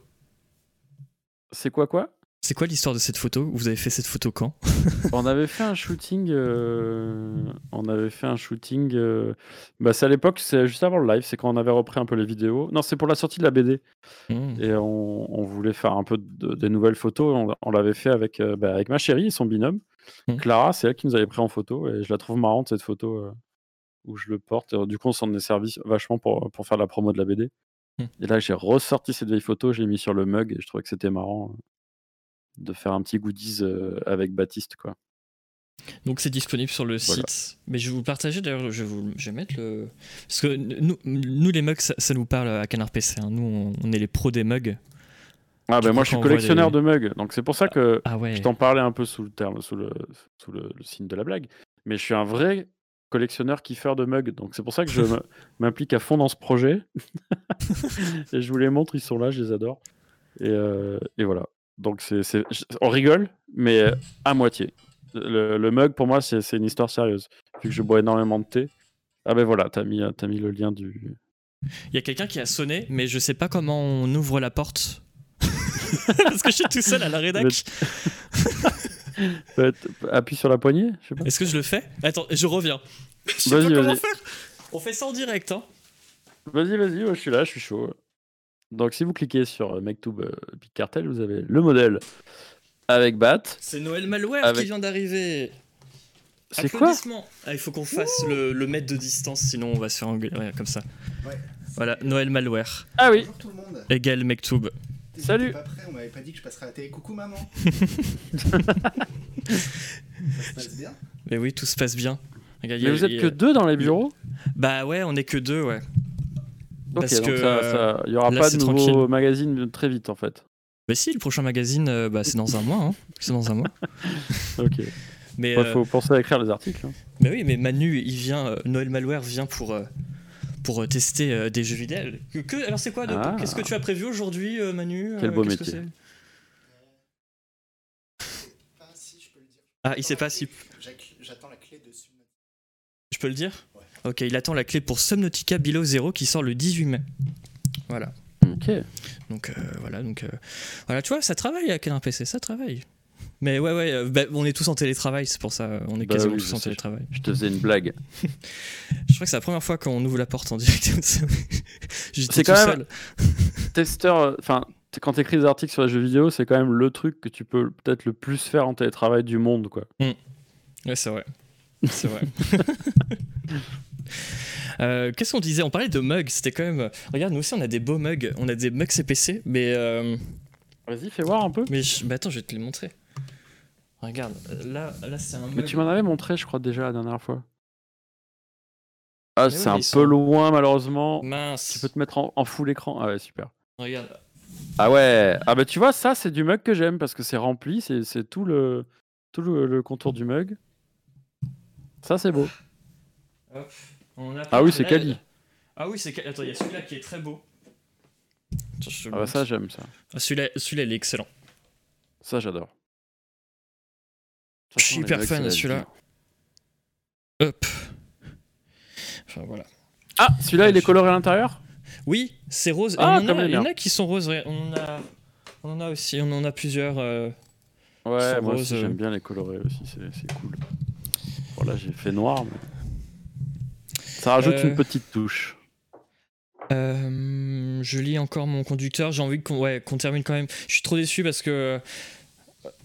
Speaker 2: C'est quoi quoi?
Speaker 1: C'est quoi l'histoire de cette photo? Vous avez fait cette photo quand?
Speaker 2: On avait fait un shooting. euh, On avait fait un shooting. euh, Bah, c'est à l'époque, c'est juste avant le live. C'est quand on avait repris un peu les vidéos. Non, c'est pour la sortie de la BD.
Speaker 1: Hmm.
Speaker 2: Et on, on voulait faire un peu de, des nouvelles photos. On, on l'avait fait avec, euh, bah, avec ma chérie et son binôme.
Speaker 1: Mhm.
Speaker 2: Clara, c'est elle qui nous avait pris en photo. Et je la trouve marrante cette photo où je le porte. Et, du coup, on s'en est servi vachement pour, pour faire la promo de la BD.
Speaker 1: Mhm.
Speaker 2: Et là, j'ai ressorti cette vieille photo. Je l'ai mis sur le mug. Et je trouvais que c'était marrant de faire un petit goodies euh, avec Baptiste. Quoi.
Speaker 1: Donc c'est disponible sur le
Speaker 2: Voilà.
Speaker 1: site. Mais je vais vous partager d'ailleurs, je vais, vous, je vais mettre le. Parce que nous, nous les mugs, ça, ça nous parle à Canard PC. hein. Nous, on, on est les pros des mugs.
Speaker 2: Ah, ben moi, je suis collectionneur
Speaker 1: des-
Speaker 2: de mugs. Donc, c'est pour ça que.
Speaker 1: Ah ouais.
Speaker 2: Je t'en parlais un peu sous le terme, sous le, sous le, le signe de la blague, mais je suis un vrai collectionneur kiffeur de mugs, donc c'est pour ça que je m'implique à fond dans ce projet. et je vous les montre, ils sont là, je les adore. Et, euh, et voilà. Donc c'est, on rigole, mais euh, à moitié. Le, le mug pour moi c'est, c'est une histoire sérieuse. Vu que je bois énormément de thé. Ah ben voilà, t'as mis, t'as mis le lien du.
Speaker 1: Il y a quelqu'un qui a sonné, mais je sais pas comment on ouvre la porte. Parce que je suis tout seul à la rédac.
Speaker 2: Appuie sur la poignée, je sais pas.
Speaker 1: Est-ce que je le fais? Attends, je reviens. Je sais
Speaker 2: Vas-y,
Speaker 1: pas comment
Speaker 2: vas-y.
Speaker 1: faire. On fait ça en direct, hein.
Speaker 2: Vas-y, vas-y, ouais, je suis là, je suis chaud. Donc, si vous cliquez sur euh, MakeTube euh, Big Cartel, vous avez le modèle avec Bat.
Speaker 1: C'est Noël Malware
Speaker 2: Avec-
Speaker 1: qui vient d'arriver.
Speaker 2: C'est quoi
Speaker 1: Applaudissements. Ah, il faut qu'on fasse le, le mètre de distance, sinon on va se faire engueuler. Ouais, comme ça.
Speaker 3: Ouais.
Speaker 1: Voilà, Noël Malware
Speaker 3: Ah
Speaker 2: oui,
Speaker 3: Bonjour tout le monde.
Speaker 1: égale Mektoub.
Speaker 2: Salut.
Speaker 3: pas prêt, on m'avait pas dit que je passerais à la télé. Coucou maman. ça se passe bien?
Speaker 1: Mais oui, tout se passe bien.
Speaker 2: Mais vous êtes
Speaker 1: a-
Speaker 2: que deux dans les bureaux?
Speaker 1: Bah ouais, on est que deux, ouais. Parce
Speaker 2: donc
Speaker 1: que,
Speaker 2: il n'y aura
Speaker 1: là,
Speaker 2: pas de nouveau
Speaker 1: tranquille.
Speaker 2: magazine très vite en fait.
Speaker 1: Bah si, le prochain magazine, euh, bah, c'est dans un mois. Hein. C'est dans un mois.
Speaker 2: Ok.
Speaker 1: Mais,
Speaker 2: Il
Speaker 1: euh,
Speaker 2: faut penser à écrire les articles. hein.
Speaker 1: mais oui, mais Manu, il vient, euh, Noël Malware vient pour, euh, pour tester euh, des jeux vidéo. Que, que- alors c'est quoi de-
Speaker 2: Ah.
Speaker 1: Qu'est-ce que tu as prévu aujourd'hui, euh, Manu
Speaker 2: Quel
Speaker 1: Euh,
Speaker 2: beau
Speaker 1: que
Speaker 2: métier.
Speaker 3: Ah si, je peux le dire.
Speaker 1: Ah, il sait pas si...
Speaker 3: J'ac- J'attends la clé de.
Speaker 1: Je peux le dire? Ok, il attend la clé pour Subnautica Below Zero qui sort le 18 mai. Voilà.
Speaker 2: Ok.
Speaker 1: Donc euh, voilà, donc euh, voilà, tu vois, ça travaille à un PC, ça travaille. Mais ouais, ouais, euh, bah, on est tous en télétravail, c'est pour ça, on est
Speaker 2: Bah
Speaker 1: quasiment
Speaker 2: oui,
Speaker 1: tous
Speaker 2: je
Speaker 1: en
Speaker 2: sais.
Speaker 1: télétravail.
Speaker 2: Je te faisais une blague.
Speaker 1: Je crois que c'est la première fois qu'on ouvre la porte en direct. J'étais
Speaker 2: C'est
Speaker 1: tout
Speaker 2: quand même-
Speaker 1: seul.
Speaker 2: Testeur, enfin, quand tu écris des articles sur les jeux vidéo, c'est quand même le truc que tu peux peut-être le plus faire en télétravail du monde, quoi.
Speaker 1: Ouais, c'est vrai. C'est vrai. Euh, Qu'est-ce qu'on disait? On parlait de mugs, c'était quand même. Regarde, nous aussi on a des beaux mugs, on a des mugs CPC, mais. euh,
Speaker 2: Vas-y, fais voir un peu.
Speaker 1: Mais je- bah attends, je vais te les montrer. Regarde, là, là c'est un mug.
Speaker 2: Mais tu m'en avais montré, je crois, déjà la dernière fois. Ah,
Speaker 1: Mais
Speaker 2: c'est un peu
Speaker 1: sont-
Speaker 2: loin, malheureusement.
Speaker 1: Mince.
Speaker 2: Tu peux te mettre en, en full écran. Ah ouais, super.
Speaker 1: Regarde.
Speaker 2: Ah ouais. Ah bah tu vois, ça, c'est du mug que j'aime parce que c'est rempli, c'est c'est tout le tout le, le contour du mug. Ça, c'est beau.
Speaker 1: Hop. On a
Speaker 2: Ah oui, c'est
Speaker 1: là,
Speaker 2: Kali.
Speaker 1: Ah oui, c'est Kali. Attends, il y a celui-là qui est très beau.
Speaker 2: Ah bah ça, j'aime ça.
Speaker 1: Ah, celui-là, celui-là, il est excellent.
Speaker 2: Ça, j'adore.
Speaker 1: Je suis hyper fan de celui-là. Hop. Enfin voilà.
Speaker 2: Ah, celui-là, il est coloré à l'intérieur?
Speaker 1: Oui, c'est rose.
Speaker 2: Ah,
Speaker 1: on en
Speaker 2: comme
Speaker 1: a, il y en a qui sont roses. On en a, on en a aussi. On en a plusieurs. euh,
Speaker 2: Ouais, moi
Speaker 1: euh.
Speaker 2: j'aime bien les colorés aussi, c'est c'est cool. Voilà, j'ai fait noir, mais... Ça rajoute
Speaker 1: Euh.
Speaker 2: une petite touche.
Speaker 1: Euh, je lis encore mon conducteur. J'ai envie qu'on ouais, qu'on termine quand même. Je suis trop déçu parce que euh,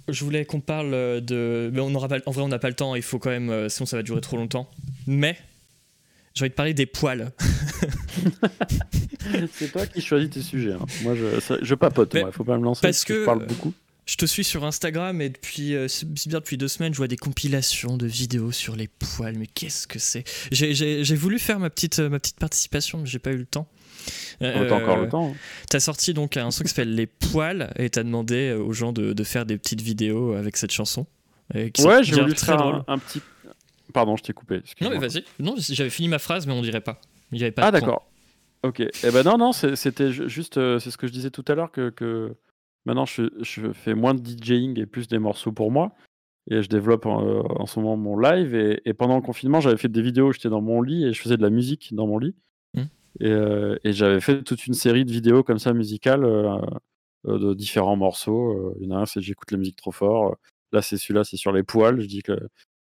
Speaker 1: je voulais qu'on parle de. Mais on aura pas... En vrai, on n'a pas le temps. Il faut quand même. euh, Sinon, ça va durer trop longtemps. Mais j'ai envie de parler des poils.
Speaker 2: C'est toi qui choisis tes sujets. hein. Moi, je, je papote,
Speaker 1: Mais
Speaker 2: moi, faut pas me lancer
Speaker 1: parce
Speaker 2: parce que,
Speaker 1: que-
Speaker 2: je parle beaucoup.
Speaker 1: Je te suis sur Instagram et depuis euh, bien depuis deux semaines, je vois des compilations de vidéos sur les poils. Mais qu'est-ce que c'est? J'ai- voulu faire ma petite euh, ma petite participation, mais j'ai pas eu le temps.
Speaker 2: T'as encore
Speaker 1: Euh,
Speaker 2: le temps. hein.
Speaker 1: T'as sorti donc un son qui s'appelle Les Poils et t'as demandé aux gens de, de faire des petites vidéos avec cette chanson. et qui sont
Speaker 2: Ouais, j'ai voulu
Speaker 1: très
Speaker 2: faire un, un petit... Pardon, je t'ai coupé.
Speaker 1: Non mais vas-y. Non, j'avais fini ma phrase, mais on dirait pas. Il y avait pas.
Speaker 2: Ah d'accord. Ok. Eh ben non, non, c'était ju- juste, euh, c'est ce que je disais tout à l'heure que, que maintenant je, je fais moins de DJing et plus des morceaux pour moi. Et je développe en, euh, en ce moment mon live. Et, et pendant le confinement, j'avais fait des vidéos où j'étais dans mon lit et je faisais de la musique dans mon lit.
Speaker 1: Hmm.
Speaker 2: Et, euh, et j'avais fait toute une série de vidéos comme ça musicales euh, de différents morceaux. Il y en a un, c'est j'écoute la musique trop fort. Là, c'est celui-là, c'est sur les poils. Je dis que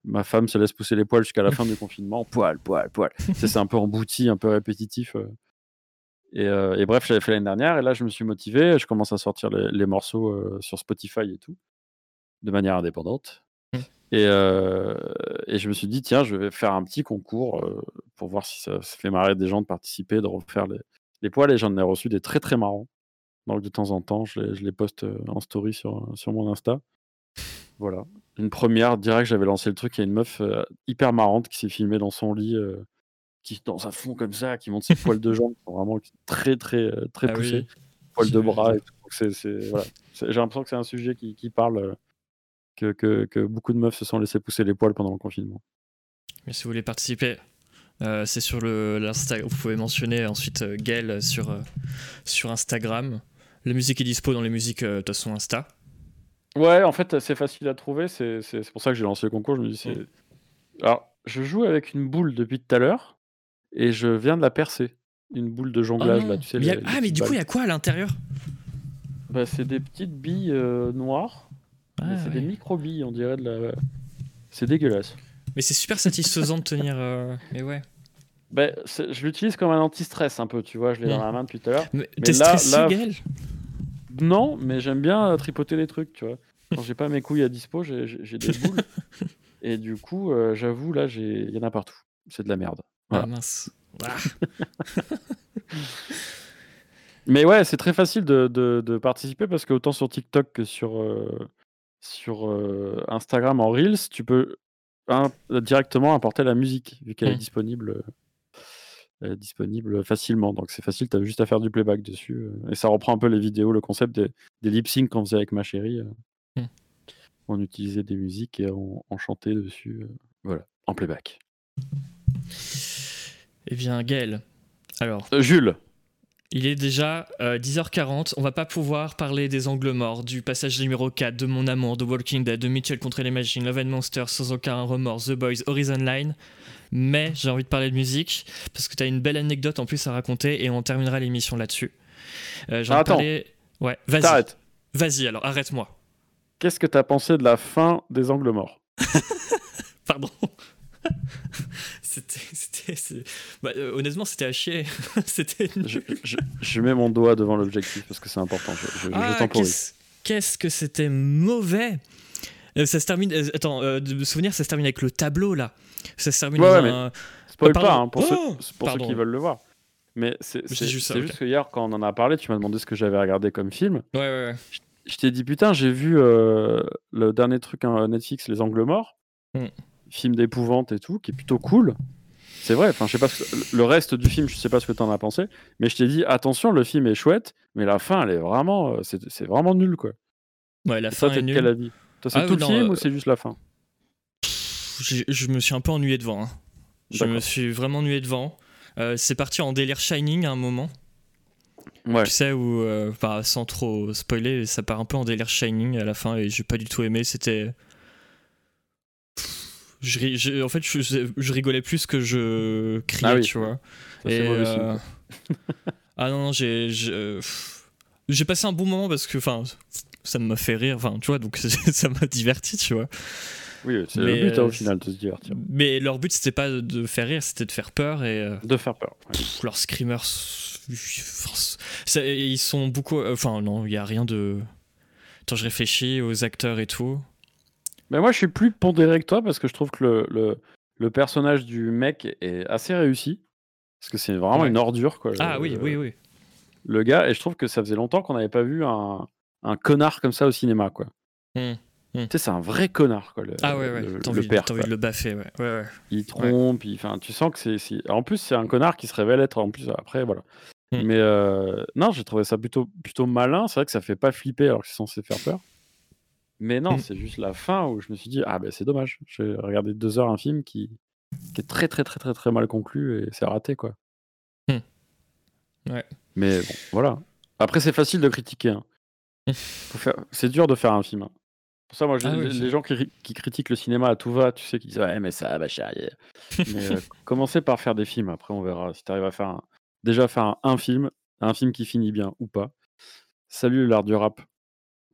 Speaker 2: ma femme se laisse pousser les poils jusqu'à la fin du confinement. Poil, poil, poil. C'est un peu embouti, un peu répétitif. Et, euh, et bref, j'avais fait l'année dernière, et là, je me suis motivé. Je commence à sortir les, les morceaux euh, sur Spotify et tout, de manière indépendante.
Speaker 1: Mm.
Speaker 2: Et, euh, et je me suis dit, tiens, je vais faire un petit concours euh, pour voir si ça, ça fait marrer des gens de participer, de refaire les, les poils. Et j'en ai reçu des très très marrants. Donc de temps en temps, je les, je les poste en story sur, sur mon Insta. Voilà. Une première, direct, j'avais lancé le truc. Il y a une meuf hyper marrante qui s'est filmée dans son lit, qui dans un fond comme ça, qui monte ses poils de jambes, qui sont vraiment très très euh, très
Speaker 1: Ah
Speaker 2: poussés,
Speaker 1: oui.
Speaker 2: poils de bras. Et tout. C'est- c'est- voilà. C'est- J'ai l'impression que c'est un sujet qui, qui parle, euh, que, que, que beaucoup de meufs se sont laissées pousser les poils pendant le confinement.
Speaker 1: Mais si vous voulez participer, euh, c'est sur le l'Insta. Vous pouvez mentionner ensuite euh, Gaël sur euh, sur Instagram. La musique est dispo dans les musiques de façon Insta.
Speaker 2: Ouais, en fait, c'est facile à trouver. C'est c'est- c'est pour ça que j'ai lancé le concours. Je me dis, c'est. Alors, je joue avec une boule depuis tout à l'heure et je viens de la percer. Une boule de jonglage,
Speaker 1: Oh
Speaker 2: là,
Speaker 1: non.
Speaker 2: tu sais.
Speaker 1: Mais il y a-
Speaker 2: les- les
Speaker 1: ah mais du coup il y a quoi à l'intérieur?
Speaker 2: Bah, c'est des petites billes euh, noires.
Speaker 1: Ah,
Speaker 2: c'est
Speaker 1: ouais.
Speaker 2: des micro-billes, on dirait de la. C'est dégueulasse.
Speaker 1: Mais c'est super satisfaisant de tenir. euh, Mais ouais.
Speaker 2: Bah, je l'utilise comme un anti-stress un peu, tu vois. Je l'ai dans
Speaker 1: Mm.
Speaker 2: la main depuis tout à l'heure.
Speaker 1: Mais
Speaker 2: Mais là- là- Non, mais j'aime bien euh, tripoter les trucs, tu vois. Quand j'ai pas mes couilles à dispo, j'ai des boules. Et du coup, euh, j'avoue, là, j'ai- il y en a partout. C'est de la merde. Voilà.
Speaker 1: Ah mince. Ah.
Speaker 2: Mais ouais, c'est très facile de, de- de participer parce que autant sur TikTok que sur, euh, sur euh, Instagram en Reels, tu peux directement importer la musique vu qu'elle est
Speaker 1: Mm.
Speaker 2: disponible. euh, disponible facilement, donc c'est facile, tu as juste à faire du playback dessus. et ça reprend un peu les vidéos, le concept des, des lip sync qu'on faisait avec ma chérie. euh.
Speaker 1: Mm.
Speaker 2: On utilisait des musiques et on, on chantait dessus. voilà, en playback.
Speaker 1: Eh bien Gaël. Alors,
Speaker 2: Euh, Jules,
Speaker 1: il est déjà euh, 10h40. On va pas pouvoir parler des angles morts, du passage numéro 4, de Mon Amour, de Walking Dead, de Mitchell contre les machines, Love and Monsters, sans aucun remords, The Boys, Horizon Line. Mais j'ai envie de parler de musique parce que tu as une belle anecdote en plus à raconter et on terminera l'émission là-dessus. Euh, j'ai
Speaker 2: Ah,
Speaker 1: envie de
Speaker 2: attends.
Speaker 1: parler- Ouais, vas-y.
Speaker 2: t'arrêtes.
Speaker 1: Vas-y alors, arrête-moi.
Speaker 2: Qu'est-ce que tu as pensé de la fin des angles morts?
Speaker 1: Pardon. C'était. bah, euh, honnêtement, c'était à chier. c'était.
Speaker 2: je, je- je mets mon doigt devant l'objectif parce que c'est important. Je, je, je
Speaker 1: Ah,
Speaker 2: temporise.
Speaker 1: qu'est-ce, que c'était mauvais. Euh, ça se termine. euh, attends, de me souvenir, ça se termine avec le tableau là. Ça se termine
Speaker 2: Ouais, ouais,
Speaker 1: un-
Speaker 2: Spoil
Speaker 1: pardon.
Speaker 2: pas hein, pour,
Speaker 1: Oh
Speaker 2: ceux, pour ceux
Speaker 1: Pardon.
Speaker 2: qui veulent le voir. Mais c'est
Speaker 1: juste ça,
Speaker 2: c'est
Speaker 1: ok.
Speaker 2: juste que hier, quand on en a parlé, tu m'as demandé ce que j'avais regardé comme film.
Speaker 1: Ouais, ouais, ouais.
Speaker 2: Je t'ai dit, putain, j'ai vu le dernier truc hein, Netflix, Les Angles Morts,
Speaker 1: Mm.
Speaker 2: Film d'épouvante et tout, qui est plutôt cool. C'est vrai, enfin, je sais pas, ce le reste du film, je sais pas ce que t'en as pensé, mais je t'ai dit, attention, le film est chouette, mais la fin, elle est vraiment, euh, c'est vraiment nul, quoi.
Speaker 1: Ouais, la
Speaker 2: Et
Speaker 1: fin est
Speaker 2: de
Speaker 1: nulle.
Speaker 2: quel avis c'est
Speaker 1: Ah,
Speaker 2: tout le film
Speaker 1: euh,
Speaker 2: ou c'est juste la fin?
Speaker 1: Je me suis un peu ennuyé devant. hein. Je me suis vraiment ennuyé devant. Euh, c'est parti en délire Shining à un moment.
Speaker 2: Ouais.
Speaker 1: Tu sais, où, euh, enfin, sans trop spoiler, ça part un peu en délire Shining à la fin et j'ai pas du tout aimé. C'était. Je en fait, je, je rigolais plus que je criais,
Speaker 2: Ah oui.
Speaker 1: tu vois.
Speaker 2: Ça,
Speaker 1: Et, euh, ah non, non, j'ai. passé un bon moment parce que, enfin, ça m'a fait rire, enfin, tu vois, donc ça m'a diverti, tu vois.
Speaker 2: Oui, c'est le but hein,
Speaker 1: euh,
Speaker 2: au final de se divertir.
Speaker 1: Mais leur but, c'était pas de faire rire, c'était de faire peur et. euh,
Speaker 2: De faire peur. ouais.
Speaker 1: Pff, leurs screamers, ça- ils sont beaucoup. Enfin, non, il y a rien de. Attends, je réfléchis aux acteurs et tout.
Speaker 2: Mais moi, je suis plus pondéré que toi parce que je trouve que le, le, le personnage du mec est assez réussi. Parce que c'est vraiment
Speaker 1: Ouais.
Speaker 2: une ordure, quoi.
Speaker 1: Ah
Speaker 2: le-
Speaker 1: oui, oui, oui.
Speaker 2: Le gars, et je trouve que ça faisait longtemps qu'on n'avait pas vu un, un connard comme ça au cinéma, quoi.
Speaker 1: Hmm, hmm.
Speaker 2: Tu sais, c'est un vrai connard, quoi. Le,
Speaker 1: Ah ouais, ouais.
Speaker 2: le-
Speaker 1: envie,
Speaker 2: père,
Speaker 1: t'as envie de le baffer, ouais. ouais, ouais.
Speaker 2: Il trompe, il- enfin, tu sens que c'est. c'est- En plus, c'est un connard qui se révèle être. En plus, après, voilà.
Speaker 1: Hmm.
Speaker 2: Mais euh, non, j'ai trouvé ça plutôt, plutôt malin. C'est vrai que ça fait pas flipper alors que c'est censé faire peur. Mais non,
Speaker 1: Hmm.
Speaker 2: c'est juste la fin où je me suis dit, ah ben c'est dommage. J'ai regardé deux heures un film qui, qui est très, très, très, très, très mal conclu et c'est raté, quoi.
Speaker 1: Ouais.
Speaker 2: Mais bon, voilà. Après, c'est facile de critiquer. hein. Faire... C'est dur de faire un film. hein. Pour ça, moi,
Speaker 1: Ah oui,
Speaker 2: les, gens qui, qui critiquent le cinéma à tout va, tu sais, qui disent Ouais, mais ça va mais euh, commencez par faire des films. Après, on verra si tu arrives à faire un... déjà faire un, un film, un film qui finit bien ou pas. Salut l'art du rap.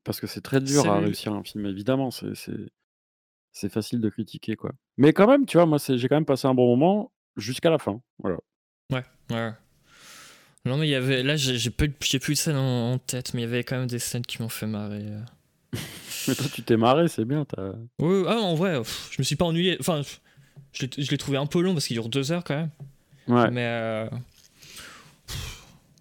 Speaker 2: Parce que c'est très dur à réussir un film, évidemment. C'est, facile de critiquer, quoi. Mais quand même, tu vois, moi, j'ai quand même passé un bon moment jusqu'à la fin. Voilà.
Speaker 1: Ouais, ouais. Non, mais il y avait. Là, j'ai plus, de scènes en, en tête, mais il y avait quand même des scènes qui m'ont fait marrer. euh.
Speaker 2: Mais toi, tu t'es marré, c'est bien. T'as...
Speaker 1: Ouais, ah, en vrai, je me suis pas ennuyé. Enfin, je l'ai trouvé un peu long parce qu'il dure deux heures quand même.
Speaker 2: Ouais.
Speaker 1: Mais. euh,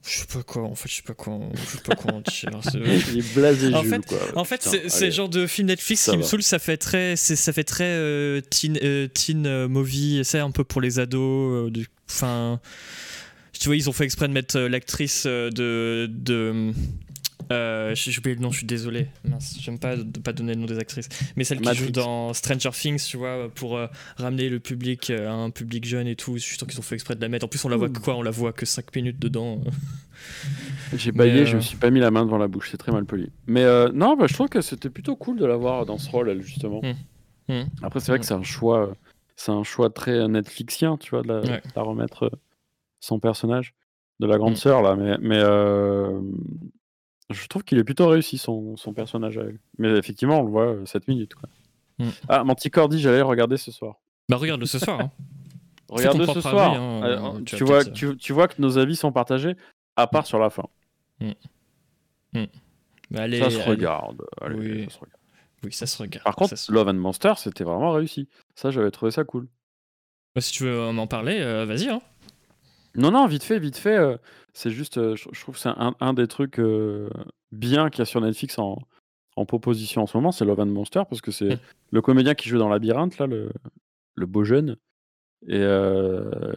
Speaker 1: Je sais pas quoi, en fait, je sais pas quoi, je sais pas quoi en dire. c'est-
Speaker 2: Il est blasé,
Speaker 1: En
Speaker 2: Jules,
Speaker 1: fait-
Speaker 2: quoi.
Speaker 1: En fait, c'est le genre de film Netflix
Speaker 2: Ça
Speaker 1: qui me saoule. Ça fait très, ça fait très euh, teen, euh, teen euh, movie. C'est un peu pour les ados. euh, Enfin, tu vois, ils ont fait exprès de mettre euh, l'actrice euh, de de. Euh, j'ai oublié le nom, je suis désolé. Mince, j'aime pas de pas donner le nom des actrices. Mais celle qui joue dans Stranger Things, tu vois, pour euh, ramener le public euh, à un public jeune et tout. Je suis sûr qu'ils ont fait exprès de la mettre. En plus, on la voit que quoi? On la voit que 5 minutes dedans.
Speaker 2: J'ai baillé,
Speaker 1: euh,
Speaker 2: je me suis pas mis la main devant la bouche, c'est très mal poli. Mais euh, non, bah, je trouve que c'était plutôt cool de la voir dans ce rôle, elle, justement.
Speaker 1: Hmm. Hmm.
Speaker 2: Après, c'est vrai que c'est un choix, c'est un choix très Netflixien, tu vois, de la,
Speaker 1: Ouais.
Speaker 2: de la remettre son personnage de la grande
Speaker 1: Hmm.
Speaker 2: sœur là. Mais, mais euh, je trouve qu'il est plutôt réussi son, son personnage à elle. Mais effectivement, on le voit 7 minutes. Quoi.
Speaker 1: Hmm.
Speaker 2: Ah, Manticore dit j'allais regarder ce soir.
Speaker 1: Bah, regarde-le ce soir. hein.
Speaker 2: Regarde-le ce soir.
Speaker 1: avis, hein,
Speaker 2: Euh,
Speaker 1: euh, tu
Speaker 2: tu, vois,
Speaker 1: peut-être-
Speaker 2: tu, tu vois que nos avis sont partagés, à part sur la fin.
Speaker 1: Bah, allez,
Speaker 2: ça se
Speaker 1: allez.
Speaker 2: regarde. allez,
Speaker 1: Oui.
Speaker 2: ça se regarde.
Speaker 1: Oui, ça se regarde.
Speaker 2: Par contre,
Speaker 1: se-
Speaker 2: Love and Monster, c'était vraiment réussi. Ça, j'avais trouvé ça cool.
Speaker 1: Bah, si tu veux euh, m'en parler, euh, vas-y. Hein.
Speaker 2: Non, non, vite fait, vite fait. euh, c'est juste, euh, je, je trouve que c'est un, un des trucs euh, bien qu'il y a sur Netflix en, en proposition en ce moment, c'est Love and Monster, parce que c'est
Speaker 1: Mm.
Speaker 2: le comédien qui joue dans Labyrinthe, là, le, le beau jeune. Et euh,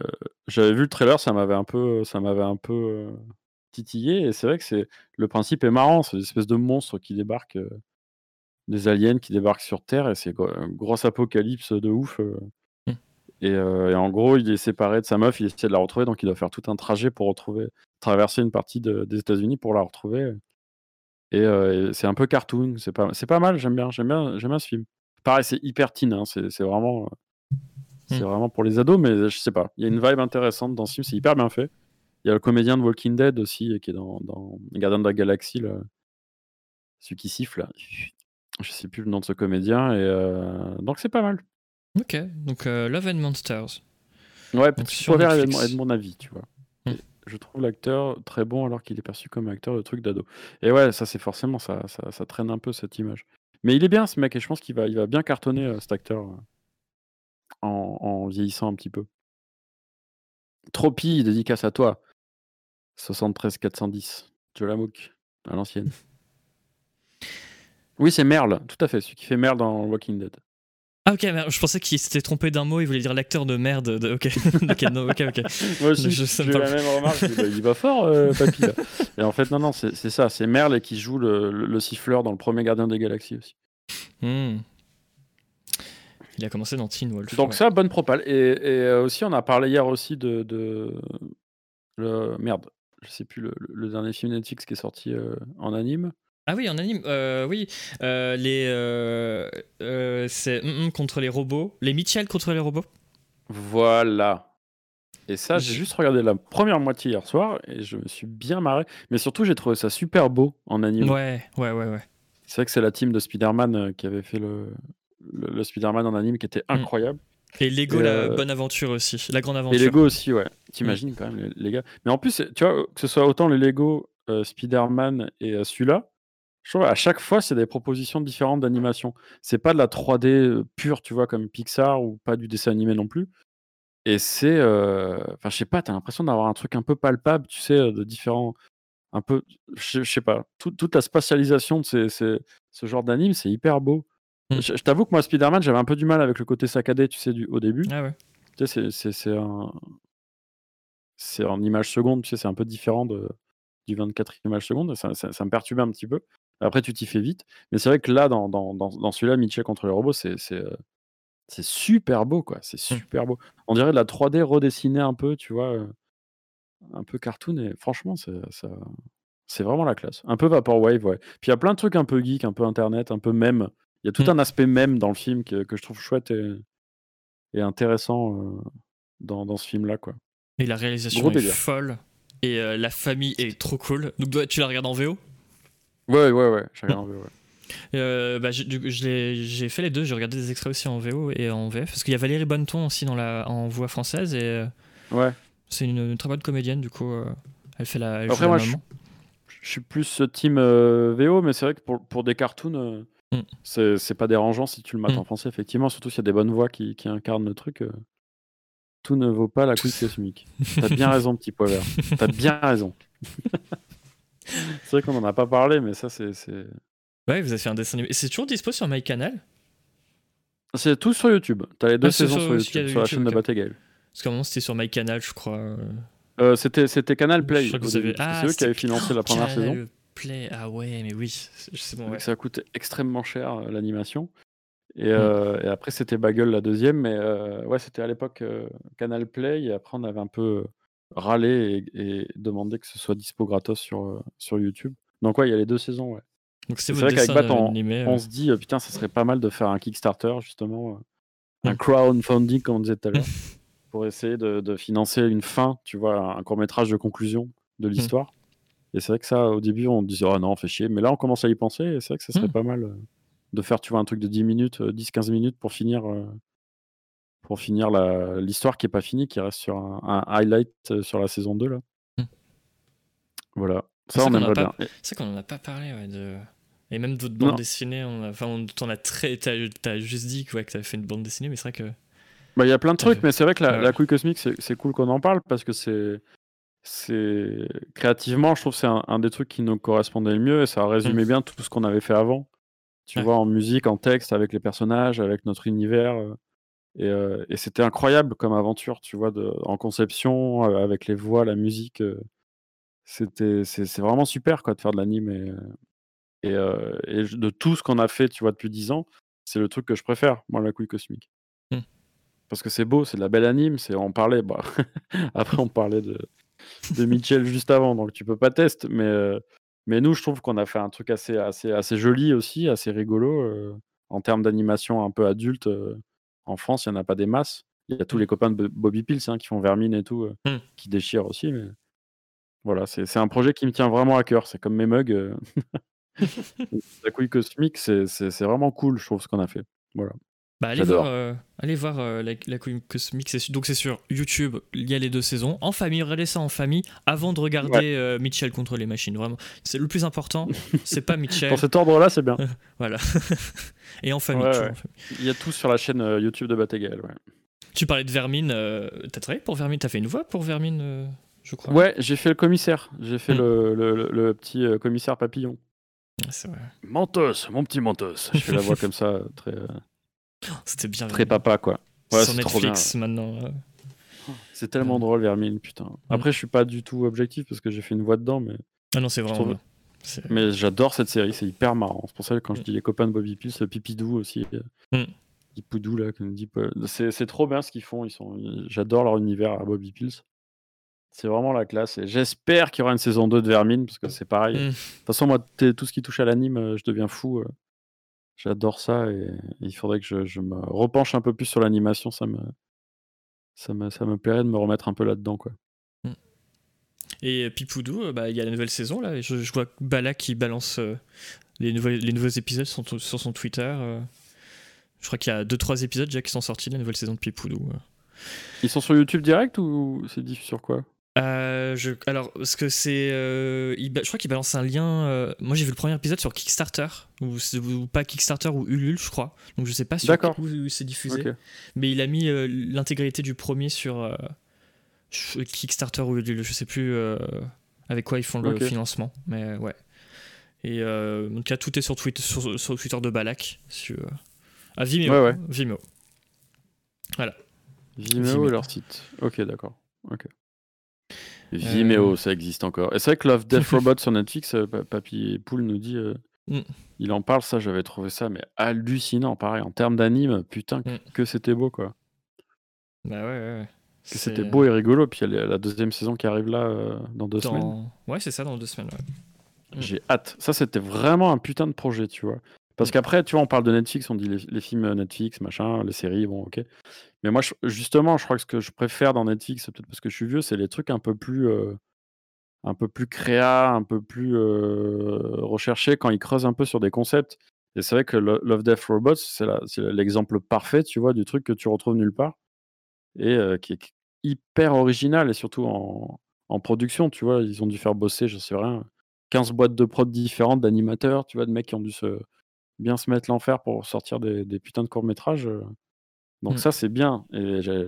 Speaker 2: j'avais vu le trailer, ça m'avait un peu, ça m'avait un peu titillé. Et c'est vrai que c'est le principe est marrant, c'est des espèces de monstres qui débarquent, euh, des aliens qui débarquent sur Terre, et c'est gro- un gros apocalypse de ouf. Euh. Et, euh, et en gros, il est séparé de sa meuf, il essaie de la retrouver, donc il doit faire tout un trajet pour retrouver, traverser une partie de- des États-Unis pour la retrouver. Et, euh, et c'est un peu cartoon, c'est pas, c'est pas mal, j'aime bien, j'aime bien, j'aime bien ce film. Pareil, c'est hyper teen, hein, c'est c'est vraiment, euh, c'est
Speaker 1: Mm.
Speaker 2: vraiment pour les ados, mais je sais pas, il y a une vibe intéressante dans ce film, c'est hyper bien fait. Il y a le comédien de Walking Dead aussi, qui est dans, dans Les Gardiens de la Galaxie, là. celui qui siffle. Là. Je sais plus le nom de ce comédien, et euh, donc c'est pas mal.
Speaker 1: Ok, donc euh, Love and Monsters.
Speaker 2: Ouais, est de,
Speaker 1: Netflix.
Speaker 2: mon- avis, tu vois.
Speaker 1: Hmm.
Speaker 2: Je trouve l'acteur très bon alors qu'il est perçu comme acteur de truc d'ado. Et ouais, ça c'est forcément, ça, ça, ça traîne un peu cette image. Mais il est bien ce mec et je pense qu'il va, il va bien cartonner euh, cet acteur euh, en, en vieillissant un petit peu. Tropi, dédicace à toi. 73 410. Jolamouk, à l'ancienne. Oui, c'est Merle, tout à fait, celui qui fait Merle dans Walking Dead.
Speaker 1: Ah ok, merde, je pensais qu'il s'était trompé d'un mot, il voulait dire l'acteur de merde. De... Ok, ok, non, ok, ok.
Speaker 2: Moi aussi, j'ai eu la même remarque. bah, il va fort, euh, papy. Là. Et en fait, non, non, c'est ça. C'est Merle qui joue le, le- le siffleur dans le premier Gardien des Galaxies aussi.
Speaker 1: Hmm. Il a commencé dans Teen Wolf.
Speaker 2: Donc
Speaker 1: ouais.
Speaker 2: ça, bonne propale. Et, et, euh, aussi, on a parlé hier aussi de, de le merde. je sais plus, le, le dernier film Netflix qui est sorti en anime.
Speaker 1: Ah oui, en anime, oui. les, c'est mm, mm, contre les robots. Les Mitchell contre les robots.
Speaker 2: Voilà. Et ça, j'ai juste regardé la première moitié hier soir et je me suis bien marré. Mais surtout, j'ai trouvé ça super beau en anime.
Speaker 1: Ouais, ouais, ouais, ouais.
Speaker 2: C'est vrai que c'est la team de Spider-Man qui avait fait le, le, Spider-Man en anime qui était mm. incroyable.
Speaker 1: Et Lego, la euh, bonne aventure aussi, la grande aventure.
Speaker 2: Et Lego aussi, ouais. T'imagines mm. quand même, les, gars. Mais en plus, tu vois, que ce soit autant les Lego, euh, Spider-Man et euh, celui-là, je trouve à chaque fois, c'est des propositions différentes d'animation. C'est pas de la 3D pure, tu vois, comme Pixar ou pas du dessin animé non plus. Et c'est, enfin, je sais pas, t'as l'impression d'avoir un truc un peu palpable, tu sais, de différents, un peu, je sais pas, toute la spatialisation de ces, ce genre d'anime, c'est hyper beau. Mmh. Je, t'avoue que moi, Spider-Man, j'avais un peu du mal avec le côté saccadé, tu sais, du, au début.
Speaker 1: Ah ouais.
Speaker 2: Tu sais, c'est un. C'est en image seconde, tu sais, c'est un peu différent de, du 24 images secondes. Ça, ça, me perturbait un petit peu. Après, tu t'y fais vite. Mais c'est vrai que là, dans, dans, dans, celui-là, Mitchell contre les robots, c'est euh, c'est super beau, quoi. C'est mmh. super beau. On dirait de la 3D redessinée un peu, tu vois, euh, un peu cartoon. Et franchement, c'est vraiment la classe. Un peu Vaporwave, ouais. Puis il y a plein de trucs un peu geek, un peu internet, un peu même. Il y a tout mmh. un aspect même dans le film que, que je trouve chouette et, et intéressant euh, dans, dans, ce film-là. quoi.
Speaker 1: Et la réalisation est folle. Et euh, la famille est trop cool. Donc tu la regardes en VO
Speaker 2: Ouais, ouais, ouais. Je regarde en VO,
Speaker 1: euh, bah, j'ai fait les deux, j'ai regardé des extraits aussi en VO et en VF, parce qu'il y a Valérie Bonneton aussi dans la, en voix française, et
Speaker 2: ouais.
Speaker 1: c'est une, très bonne comédienne, du coup, elle fait la.
Speaker 2: Après, moi, je, je, suis plus team VO, mais c'est vrai que pour, pour des cartoons, Mm. C'est pas dérangeant si tu le mates mm. en français, effectivement, surtout s'il y a des bonnes voix qui, qui incarnent le truc. Euh, tout ne vaut pas la couille cosmique. T'as bien raison, petit poids vert. T'as bien raison. c'est vrai qu'on en a pas parlé, mais ça, c'est.
Speaker 1: Ouais, vous avez fait un dessin animé. Et c'est toujours dispo sur MyCanal?
Speaker 2: C'est tout sur YouTube. T'as les deux ah, saisons sur, YouTube, sur la chaîne de Battlegal.
Speaker 1: Parce qu'à un moment, c'était sur MyCanal, je crois.
Speaker 2: Euh, c'était Canal Play. C'est ah, eux qui avaient financé la première saison.
Speaker 1: Play. Ah ouais, mais oui, c'est bon.
Speaker 2: Ça coûte extrêmement cher euh, l'animation. Et, mmh. euh, et, après, c'était Bagel la deuxième, mais euh, ouais, c'était à l'époque Canal Play. Et après, on avait un peu râlé et, demandé que ce soit dispo gratos sur, sur YouTube. Donc, ouais, il y a les deux saisons, ouais.
Speaker 1: Donc, c'est
Speaker 2: vrai qu'avec Bat, on, on, se dit, putain, ça serait pas mal de faire un Kickstarter, justement, un mmh. crowdfunding, comme on disait tout à l'heure, pour essayer de, de, financer une fin, tu vois, un court métrage de conclusion de mmh. l'histoire. Et c'est vrai que ça, au début, on disait, oh non, on fait chier. Mais là, on commence à y penser. Et c'est vrai que ça serait mmh. pas mal euh, de faire, tu vois, un truc de 10 minutes, 10-15 euh, minutes pour finir, euh, pour finir l'histoire qui est pas finie, qui reste sur un, highlight sur la saison 2. Là. Mmh. Voilà. Ça, on aimerait bien.
Speaker 1: C'est qu'on en a pas parlé, ouais, de... Et même d'autres bandes dessinées, on a... enfin, on as très. T'as as juste dit que, ouais, que t'avais fait une bande dessinée, mais c'est vrai que.
Speaker 2: Bah, il y a plein de trucs, mais c'est vrai que la, la couille cosmique, c'est cool qu'on en parle parce que c'est c'est créativement, je trouve que c'est un, des trucs qui nous correspondait le mieux et ça résumait mmh. bien tout ce qu'on avait fait avant. Tu vois, en musique, en texte, avec les personnages, avec notre univers. Euh, euh, et, c'était incroyable comme aventure, tu vois, de, en conception, euh, avec les voix, la musique. c'était, c'est, vraiment super, quoi, de faire de l'anime. Et, et, de tout ce qu'on a fait, tu vois, depuis 10 ans, c'est le truc que je préfère, moi, la couille cosmique. Mmh. Parce que c'est beau, c'est de la belle anime. C'est, on parlait, bah, après, on parlait de, de Mitchell juste avant, donc tu peux pas tester. Mais, euh, mais nous, je trouve qu'on a fait un truc assez, assez, assez joli aussi, assez rigolo. Euh, en termes d'animation un peu adulte, euh, en France, il n'y en a pas des masses. Il y a tous les copains de Bobby Pills hein, qui font Vermine et tout, mmh. qui déchirent aussi. Mais voilà, c'est un projet qui me tient vraiment à cœur. C'est comme mes mugs. La couille cosmique, c'est vraiment cool, je trouve, ce qu'on a fait. Voilà.
Speaker 1: Bah, allez, voir, euh, allez voir euh, la, la Cosmique. Donc c'est sur YouTube, il y a les deux saisons. En famille, regardez ça en famille avant de regarder euh, Mitchell contre les machines. Vraiment, c'est le plus important. c'est pas Mitchell.
Speaker 2: Dans cet ordre-là, c'est bien.
Speaker 1: voilà. Et en famille,
Speaker 2: Il y a tout sur la chaîne YouTube de Batégal.
Speaker 1: Tu parlais de Vermine. T'as travaillé pour Vermine T'as fait une voix pour Vermine, je crois.
Speaker 2: Ouais, j'ai fait le commissaire. J'ai fait hmm. le, le, petit commissaire papillon.
Speaker 1: C'est vrai.
Speaker 2: Mentos, mon petit Mentos. Je fais la voix comme ça, très.
Speaker 1: C'était bien.
Speaker 2: Très papa, quoi.
Speaker 1: Ouais, Sur Netflix maintenant.
Speaker 2: C'est tellement drôle, Vermine, putain. Mm. Après, je suis pas du tout objectif parce que j'ai fait une voix dedans, mais.
Speaker 1: Ah non, c'est vraiment.
Speaker 2: Mais j'adore cette série, c'est hyper marrant. C'est pour ça que quand je mm. dis les copains de Bobby Pills, Pipidou aussi. Mm. Poudou, là, dit. C'est trop bien ce qu'ils font. Ils sont... J'adore leur univers à Bobby Pills. C'est vraiment la classe. Et j'espère qu'il y aura une saison 2 de Vermine, parce que c'est pareil.
Speaker 1: Mm.
Speaker 2: De toute façon, moi, tout ce qui touche à l'anime, euh, je deviens fou. J'adore ça et il faudrait que je, je me repenche un peu plus sur l'animation. Ça me, ça, me, ça me plairait de me remettre un peu là-dedans. quoi.
Speaker 1: Et euh, Pipoudou, euh, bah, il y a la nouvelle saison là. et Je, je vois Bala qui balance euh, les, nouveaux, les nouveaux épisodes sur, son Twitter. euh. Je crois qu'il y a 2-3 épisodes déjà qui sont sortis de la nouvelle saison de Pipoudou. euh.
Speaker 2: Ils sont sur YouTube direct ou c'est diffusé sur quoi?
Speaker 1: Euh, je, alors, parce que c'est. euh, je crois qu'il balance un lien. euh, moi, j'ai vu le premier épisode sur Kickstarter, ou, pas Kickstarter ou Ulule, je crois. Donc, je sais pas sur où, où c'est diffusé. Mais il a mis l'intégralité du premier sur Kickstarter ou Ulule, je sais plus avec quoi ils font le financement. Mais ouais. Et euh, donc, là, tout est sur, Twitter, sur, Twitter de Balak. Sur, à Vimeo.
Speaker 2: Ouais, ouais.
Speaker 1: Vimeo.
Speaker 2: Vimeo,
Speaker 1: Vimeo.
Speaker 2: et leur site. Ok, d'accord. Ok. Vimeo,
Speaker 1: Euh.
Speaker 2: ça existe encore. Et c'est vrai que Love Death Robot sur Netflix, euh, Pa- Papy Poule nous dit. euh,
Speaker 1: Mm.
Speaker 2: Il en parle, ça, j'avais trouvé ça, mais hallucinant. Pareil, en termes d'anime, putain, que-
Speaker 1: Mm.
Speaker 2: que c'était beau, quoi.
Speaker 1: Bah ouais, ouais, ouais.
Speaker 2: Que c'était beau et rigolo. Puis il y a la deuxième saison qui arrive là euh, dans deux semaines.
Speaker 1: Ouais, c'est ça, dans deux semaines. ouais.
Speaker 2: J'ai hâte. Ça, c'était vraiment un putain de projet, tu vois. Parce
Speaker 1: Mm.
Speaker 2: qu'après, tu vois, on parle de Netflix, on dit les, les films Netflix, machin, les séries, bon, ok. Mais moi, justement, je crois que ce que je préfère dans Netflix, c'est peut-être parce que je suis vieux, c'est les trucs un peu plus, euh, un peu plus créa, un peu plus euh, recherchés quand ils creusent un peu sur des concepts. Et c'est vrai que Lo- Love, Death, Robots, c'est l'exemple parfait, tu vois, du truc que tu retrouves nulle part et euh, qui est hyper original et surtout en, en production, tu vois, ils ont dû faire bosser, je sais rien, 15 boîtes de prod différentes d'animateurs, tu vois, de mecs qui ont dû se, bien se mettre l'enfer pour sortir des, des putains de courts-métrages. euh. Donc
Speaker 1: Mm.
Speaker 2: ça, c'est bien. Et j'ai-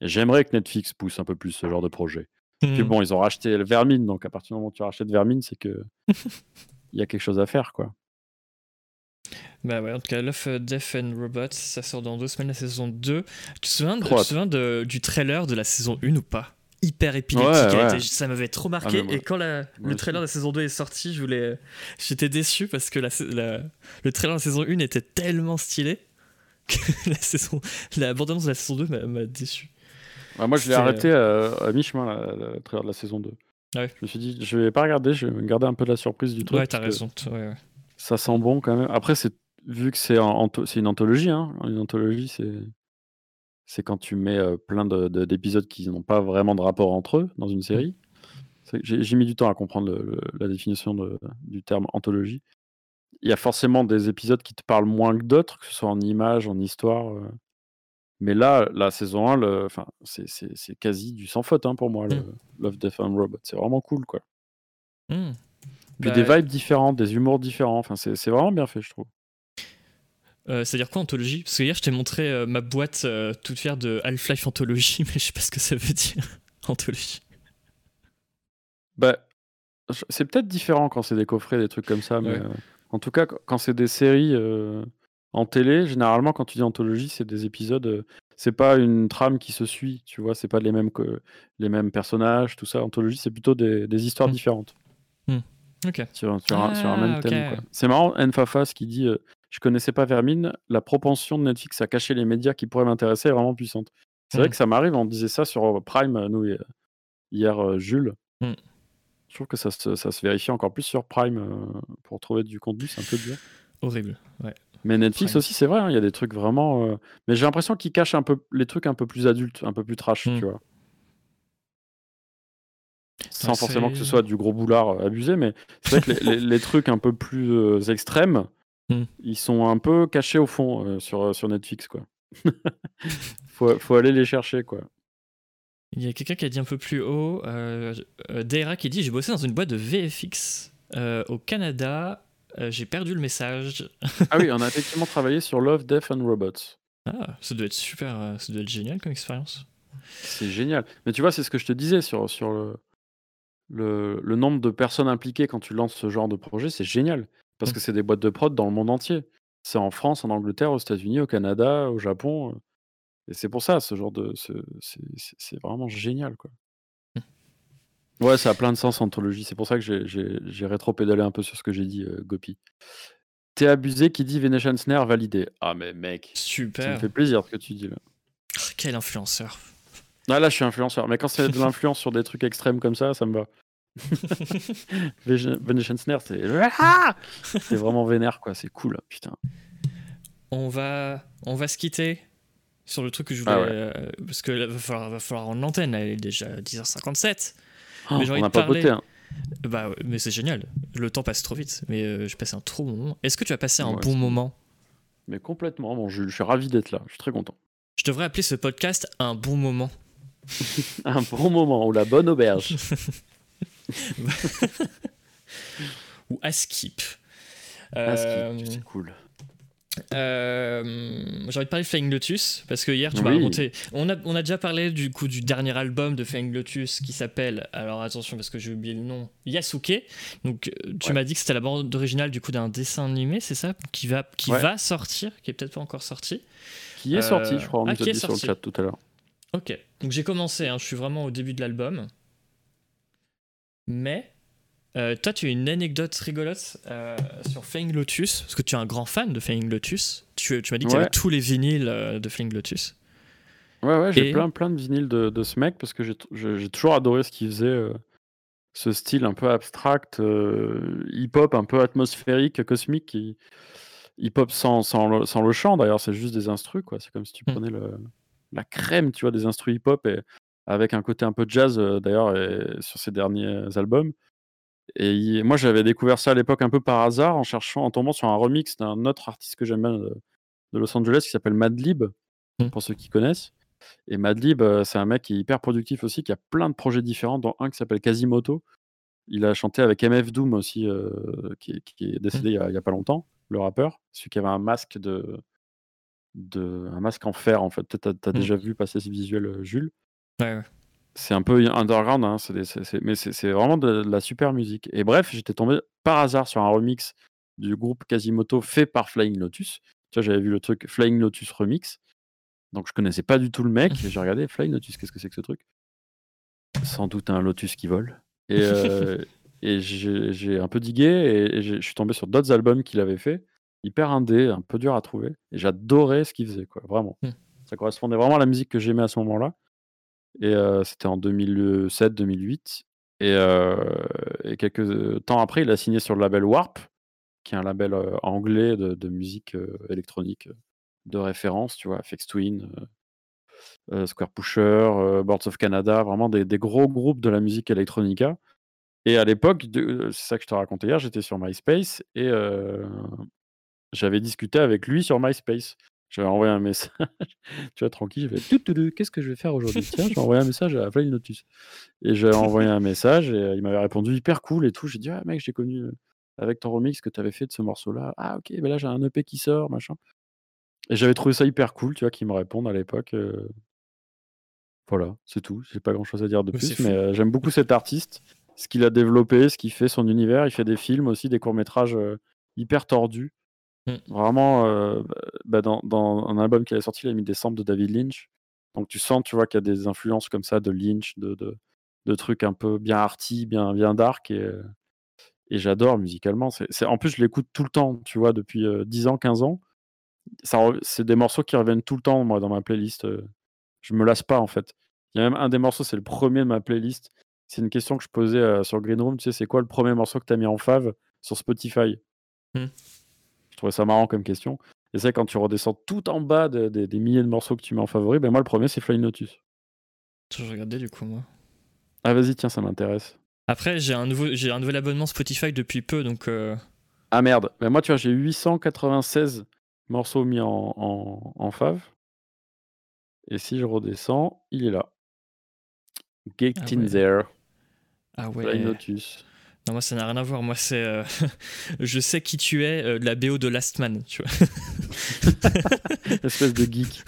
Speaker 2: et j'aimerais que Netflix pousse un peu plus ce genre de projet. Puis
Speaker 1: Mm.
Speaker 2: bon, ils ont racheté le Vermine, donc à partir du moment où tu rachètes Vermine, c'est que il y a quelque chose à faire, quoi.
Speaker 1: Bah ouais, en tout cas, Love, Death and Robots, ça sort dans deux semaines la saison 2. Tu te souviens, de- tu te souviens de- du trailer de la saison 1 ou pas? Hyper épileptique,
Speaker 2: Ouais,
Speaker 1: elle
Speaker 2: ouais.
Speaker 1: était- ça m'avait trop marqué.
Speaker 2: Ah, moi-
Speaker 1: et quand la- le
Speaker 2: aussi.
Speaker 1: trailer de la saison 2 est sorti, j'étais déçu parce que la, la- le trailer de la saison 1 était tellement stylé que la, saison, la de la saison 2 m'a- déçu.
Speaker 2: Ouais, moi, je l'ai arrêté euh, à mi-chemin, trailer de la saison 2.
Speaker 1: Ah ouais.
Speaker 2: Je me suis dit, je vais pas regarder, je vais me garder un peu de la surprise du truc.
Speaker 1: ouais, t'as raison. t- ouais, ouais.
Speaker 2: Ça sent bon quand même. Après, c'est vu que c'est en- une anthologie, hein. Une anthologie, c'est c'est quand tu mets euh, plein de- de- d'épisodes qui n'ont pas vraiment de rapport entre eux dans une série. Que J'ai j'ai mis du temps à comprendre le- le- la définition de- du terme anthologie. Il y a forcément des épisodes qui te parlent moins que d'autres, que ce soit en images, en histoire. euh. Mais là, la saison 1, le- enfin, c'est c'est- c'est quasi du sans faute hein, pour moi, le
Speaker 1: Mm.
Speaker 2: Love, Death and Robot. C'est vraiment cool, quoi.
Speaker 1: Hmm.
Speaker 2: Puis
Speaker 1: Bah,
Speaker 2: des vibes différentes, des humours différents. Enfin, c'est c'est vraiment bien fait, je trouve.
Speaker 1: euh, C'est-à-dire quoi anthologie? Parce que hier, je t'ai montré euh, ma boîte euh, toute fière de Half-Life Anthologie, mais je sais pas ce que ça veut dire. Anthologie.
Speaker 2: Bah, c'est peut-être différent quand c'est des coffrets, des trucs comme ça, mais
Speaker 1: Ouais.
Speaker 2: En tout cas, qu- quand c'est des séries euh, en télé, généralement, quand tu dis anthologie, c'est des épisodes. euh, c'est pas une trame qui se suit, tu vois, c'est pas les mêmes, que, les mêmes personnages, tout ça. Anthologie, c'est plutôt des, des histoires
Speaker 1: Mm.
Speaker 2: différentes
Speaker 1: Ok.
Speaker 2: sur, sur un, sur un même
Speaker 1: Ah,
Speaker 2: thème.
Speaker 1: ok.
Speaker 2: quoi. C'est marrant, Nfafas qui dit euh, Je connaissais pas Vermine, la propension de Netflix à cacher les médias qui pourraient m'intéresser est vraiment puissante. C'est vrai
Speaker 1: Mm.
Speaker 2: que ça m'arrive, on disait ça sur euh, Prime, nous, hier, euh, Jules. Je trouve que ça se, ça se vérifie encore plus sur Prime euh, pour trouver du contenu, c'est un peu dur.
Speaker 1: Horrible. Ouais.
Speaker 2: Mais Netflix
Speaker 1: Prime.
Speaker 2: aussi, c'est vrai, hein, il y a des trucs vraiment. euh, Mais j'ai l'impression qu'ils cachent un peu les trucs un peu plus adultes, un peu plus trash,
Speaker 1: Mm.
Speaker 2: tu vois. Sans
Speaker 1: Ouais,
Speaker 2: forcément que ce soit du gros boulard euh, abusé, mais c'est vrai que les, les- les trucs un peu plus euh, extrêmes,
Speaker 1: Mm.
Speaker 2: ils sont un peu cachés au fond euh, sur, sur Netflix, quoi. faut, faut aller les chercher, quoi.
Speaker 1: Il y a quelqu'un qui a dit un peu plus haut, euh, euh, qui dit J'ai bossé dans une boîte de VFX euh, au Canada, euh, j'ai perdu le message.
Speaker 2: Ah oui, on a effectivement travaillé sur Love, Death and Robots.
Speaker 1: Ah, ça doit être super, ça doit être génial comme expérience.
Speaker 2: C'est génial. Mais tu vois, c'est ce que je te disais sur, sur le, le, le nombre de personnes impliquées quand tu lances ce genre de projet, c'est génial. Parce
Speaker 1: Mm.
Speaker 2: que c'est des boîtes de prod dans le monde entier. C'est en France, en Angleterre, aux États-Unis, au Canada, au Japon. Et c'est pour ça, ce genre de. ce- c'est- vraiment génial, quoi. Ouais, ça a plein de sens, anthologie. C'est pour ça que j'ai- rétro-pédalé un peu sur ce que j'ai dit, euh, Gopi. T'es abusé qui dit Venetian Snare validé. Ah, mais mec, ça me
Speaker 1: Super.
Speaker 2: fait plaisir ce que tu dis là.
Speaker 1: Ah, Quel influenceur.
Speaker 2: Ah, là, je suis influenceur. Mais quand c'est de l'influence sur des trucs extrêmes comme ça, ça me va. Venetian Snare, c'est. Ah c'est vraiment vénère, quoi. C'est cool, putain.
Speaker 1: On va, on va se quitter sur le truc que je voulais.
Speaker 2: Ah ouais.
Speaker 1: euh, parce que là, va falloir, va falloir rendre l'antenne. là, Il est déjà 10h57.
Speaker 2: Oh,
Speaker 1: Mais j'ai envie
Speaker 2: on
Speaker 1: de
Speaker 2: pas
Speaker 1: parler-
Speaker 2: voté. Hein.
Speaker 1: Bah, mais c'est génial. Le temps passe trop vite. Mais euh, je passe un trop bon moment. Est-ce que tu as passé un
Speaker 2: Ouais,
Speaker 1: bon moment?
Speaker 2: Mais complètement, bon, je, je suis ravi d'être là. Je suis très content.
Speaker 1: Je devrais appeler ce podcast un bon moment.
Speaker 2: Un bon moment ou la bonne auberge.
Speaker 1: Ou à skip. Euh,
Speaker 2: c'est cool.
Speaker 1: Euh, j'ai envie de parler de Flying Lotus parce que hier tu m'as
Speaker 2: Oui.
Speaker 1: raconté. On a, on a déjà parlé du coup du dernier album de Flying Lotus qui s'appelle, alors attention parce que j'ai oublié le nom, Yasuke. Donc euh, tu
Speaker 2: Ouais.
Speaker 1: m'as dit que c'était la bande originale du coup d'un dessin animé, c'est ça? Qui va, qui
Speaker 2: Ouais.
Speaker 1: va sortir, qui est peut-être pas encore sorti.
Speaker 2: Qui est
Speaker 1: Euh,
Speaker 2: sorti, je crois, on
Speaker 1: ah,
Speaker 2: nous a dit sur le
Speaker 1: sorti.
Speaker 2: chat tout à l'heure.
Speaker 1: Ok, donc j'ai commencé, hein, je suis vraiment au début de l'album. Mais euh, toi, tu as une anecdote rigolote euh, sur Flying Lotus, parce que tu es un grand fan de Flying Lotus. Tu, tu m'as dit que tu
Speaker 2: Ouais.
Speaker 1: avais tous les vinyles euh, de Flying Lotus.
Speaker 2: Ouais, ouais, j'ai
Speaker 1: Et-
Speaker 2: plein, plein de vinyles de, de ce mec parce que j'ai toujours adoré ce qu'il faisait. euh, ce style un peu abstract, hip-hop un peu atmosphérique, cosmique. Hip-hop sans, sans, le, sans le chant d'ailleurs, c'est juste des instrus. quoi. C'est comme si tu
Speaker 1: Mm.
Speaker 2: prenais le, la crème tu vois, des instrus hip-hop et avec un côté un peu jazz d'ailleurs sur ses derniers albums. Et il- moi j'avais découvert ça à l'époque un peu par hasard en cherchant, en tombant sur un remix d'un autre artiste que j'aime bien de, de Los Angeles qui s'appelle Madlib,
Speaker 1: Mm.
Speaker 2: pour ceux qui connaissent. Et Madlib, euh, c'est un mec qui est hyper productif aussi, qui a plein de projets différents, dont un qui s'appelle Quasimoto. Il a chanté avec MF Doom aussi, euh, qui, est- qui est décédé il y, a, il y a pas longtemps, le rappeur. Celui qui avait un masque de, de un masque en fer en fait. T'as as
Speaker 1: Mm.
Speaker 2: déjà vu passer ce visuel, euh, Jules?
Speaker 1: Ouais, ouais.
Speaker 2: C'est un peu underground, hein, des- mais c'est vraiment de, de la super musique. Et bref, j'étais tombé par hasard sur un remix du groupe Quasimoto fait par Flying Lotus. Tu vois, j'avais vu le truc Flying Lotus Remix. Donc je connaissais pas du tout le mec. J'ai regardé Flying Lotus, qu'est-ce que c'est que ce truc? Sans doute un lotus qui vole. Et, euh, et j'ai un peu digué et, et je suis tombé sur d'autres albums qu'il avait fait. Hyper indé, un peu dur à trouver. Et j'adorais ce qu'il faisait, quoi, vraiment.
Speaker 1: Hmm.
Speaker 2: Ça correspondait vraiment à la musique que j'aimais à ce moment-là. Et c'était en 2007-2008. Et, quelques temps après, il a signé sur le label Warp, qui est un label anglais de, musique électronique de référence, tu vois, FX Twin, euh, Square Pusher, Boards of Canada, vraiment des, gros groupes de la musique electronica. Et à l'époque, c'est ça que je te racontais hier, j'étais sur MySpace et j'avais discuté avec lui sur MySpace. J'avais envoyé un message, tu vois, tranquille, je vais tout, tout, tout, qu'est-ce que je vais faire aujourd'hui? Tiens, j'ai envoyé un message à Flying Lotus. Et j'ai envoyé un message et euh, il m'avait répondu hyper cool et tout. J'ai dit, ah mec, j'ai connu euh, avec ton remix que tu avais fait de ce morceau-là. Ah ok, ben là j'ai un EP qui sort, machin. Et j'avais trouvé ça hyper cool, tu vois, qu'il me réponde à l'époque. euh. Voilà, c'est tout. J'ai pas grand-chose à dire de
Speaker 1: c'est
Speaker 2: plus, mais euh, j'aime beaucoup cet artiste, ce qu'il a développé, ce qu'il fait, son univers. Il fait des films aussi, des courts-métrages euh, hyper tordus.
Speaker 1: Mm.
Speaker 2: Vraiment, euh, bah, dans, dans un album qu'il a sorti, il a mis des samples de David Lynch. Donc tu sens, tu vois, qu'il y a des influences comme ça de Lynch, de, de, trucs un peu bien arty, bien, bien dark. Et, euh, et j'adore musicalement. C'est, en plus, je l'écoute tout le temps, tu vois, depuis euh, 10 ans, 15 ans. C'est des morceaux qui reviennent tout le temps, moi, dans ma playlist. euh. Je me lasse pas, en fait. Il y a même un des morceaux, c'est le premier de ma playlist. C'est une question que je posais euh, sur Green Room. Tu sais, c'est quoi le premier morceau que tu as mis en fave sur Spotify?
Speaker 1: Hmm.
Speaker 2: Je trouvais ça marrant comme question. Et c'est quand tu redescends tout en bas de- de- des milliers de morceaux que tu mets en favori, ben moi, le premier, c'est Flying Lotus.
Speaker 1: Je regardais du coup, moi.
Speaker 2: Ah, vas-y, tiens, ça m'intéresse.
Speaker 1: Après, j'ai un, nouveau, j'ai un nouvel abonnement Spotify depuis peu, donc. euh,
Speaker 2: Ah merde, ben moi, tu vois, j'ai 896 morceaux mis en, en, en fave. Et si je redescends, il est là. Get
Speaker 1: Ah
Speaker 2: in
Speaker 1: ouais.
Speaker 2: there.
Speaker 1: Ah ouais.
Speaker 2: Flying Lotus.
Speaker 1: Non, moi, ça n'a rien à voir. Moi, c'est. euh, je sais qui tu es, euh, de la BO de Last Man, tu vois.
Speaker 2: Espèce de geek.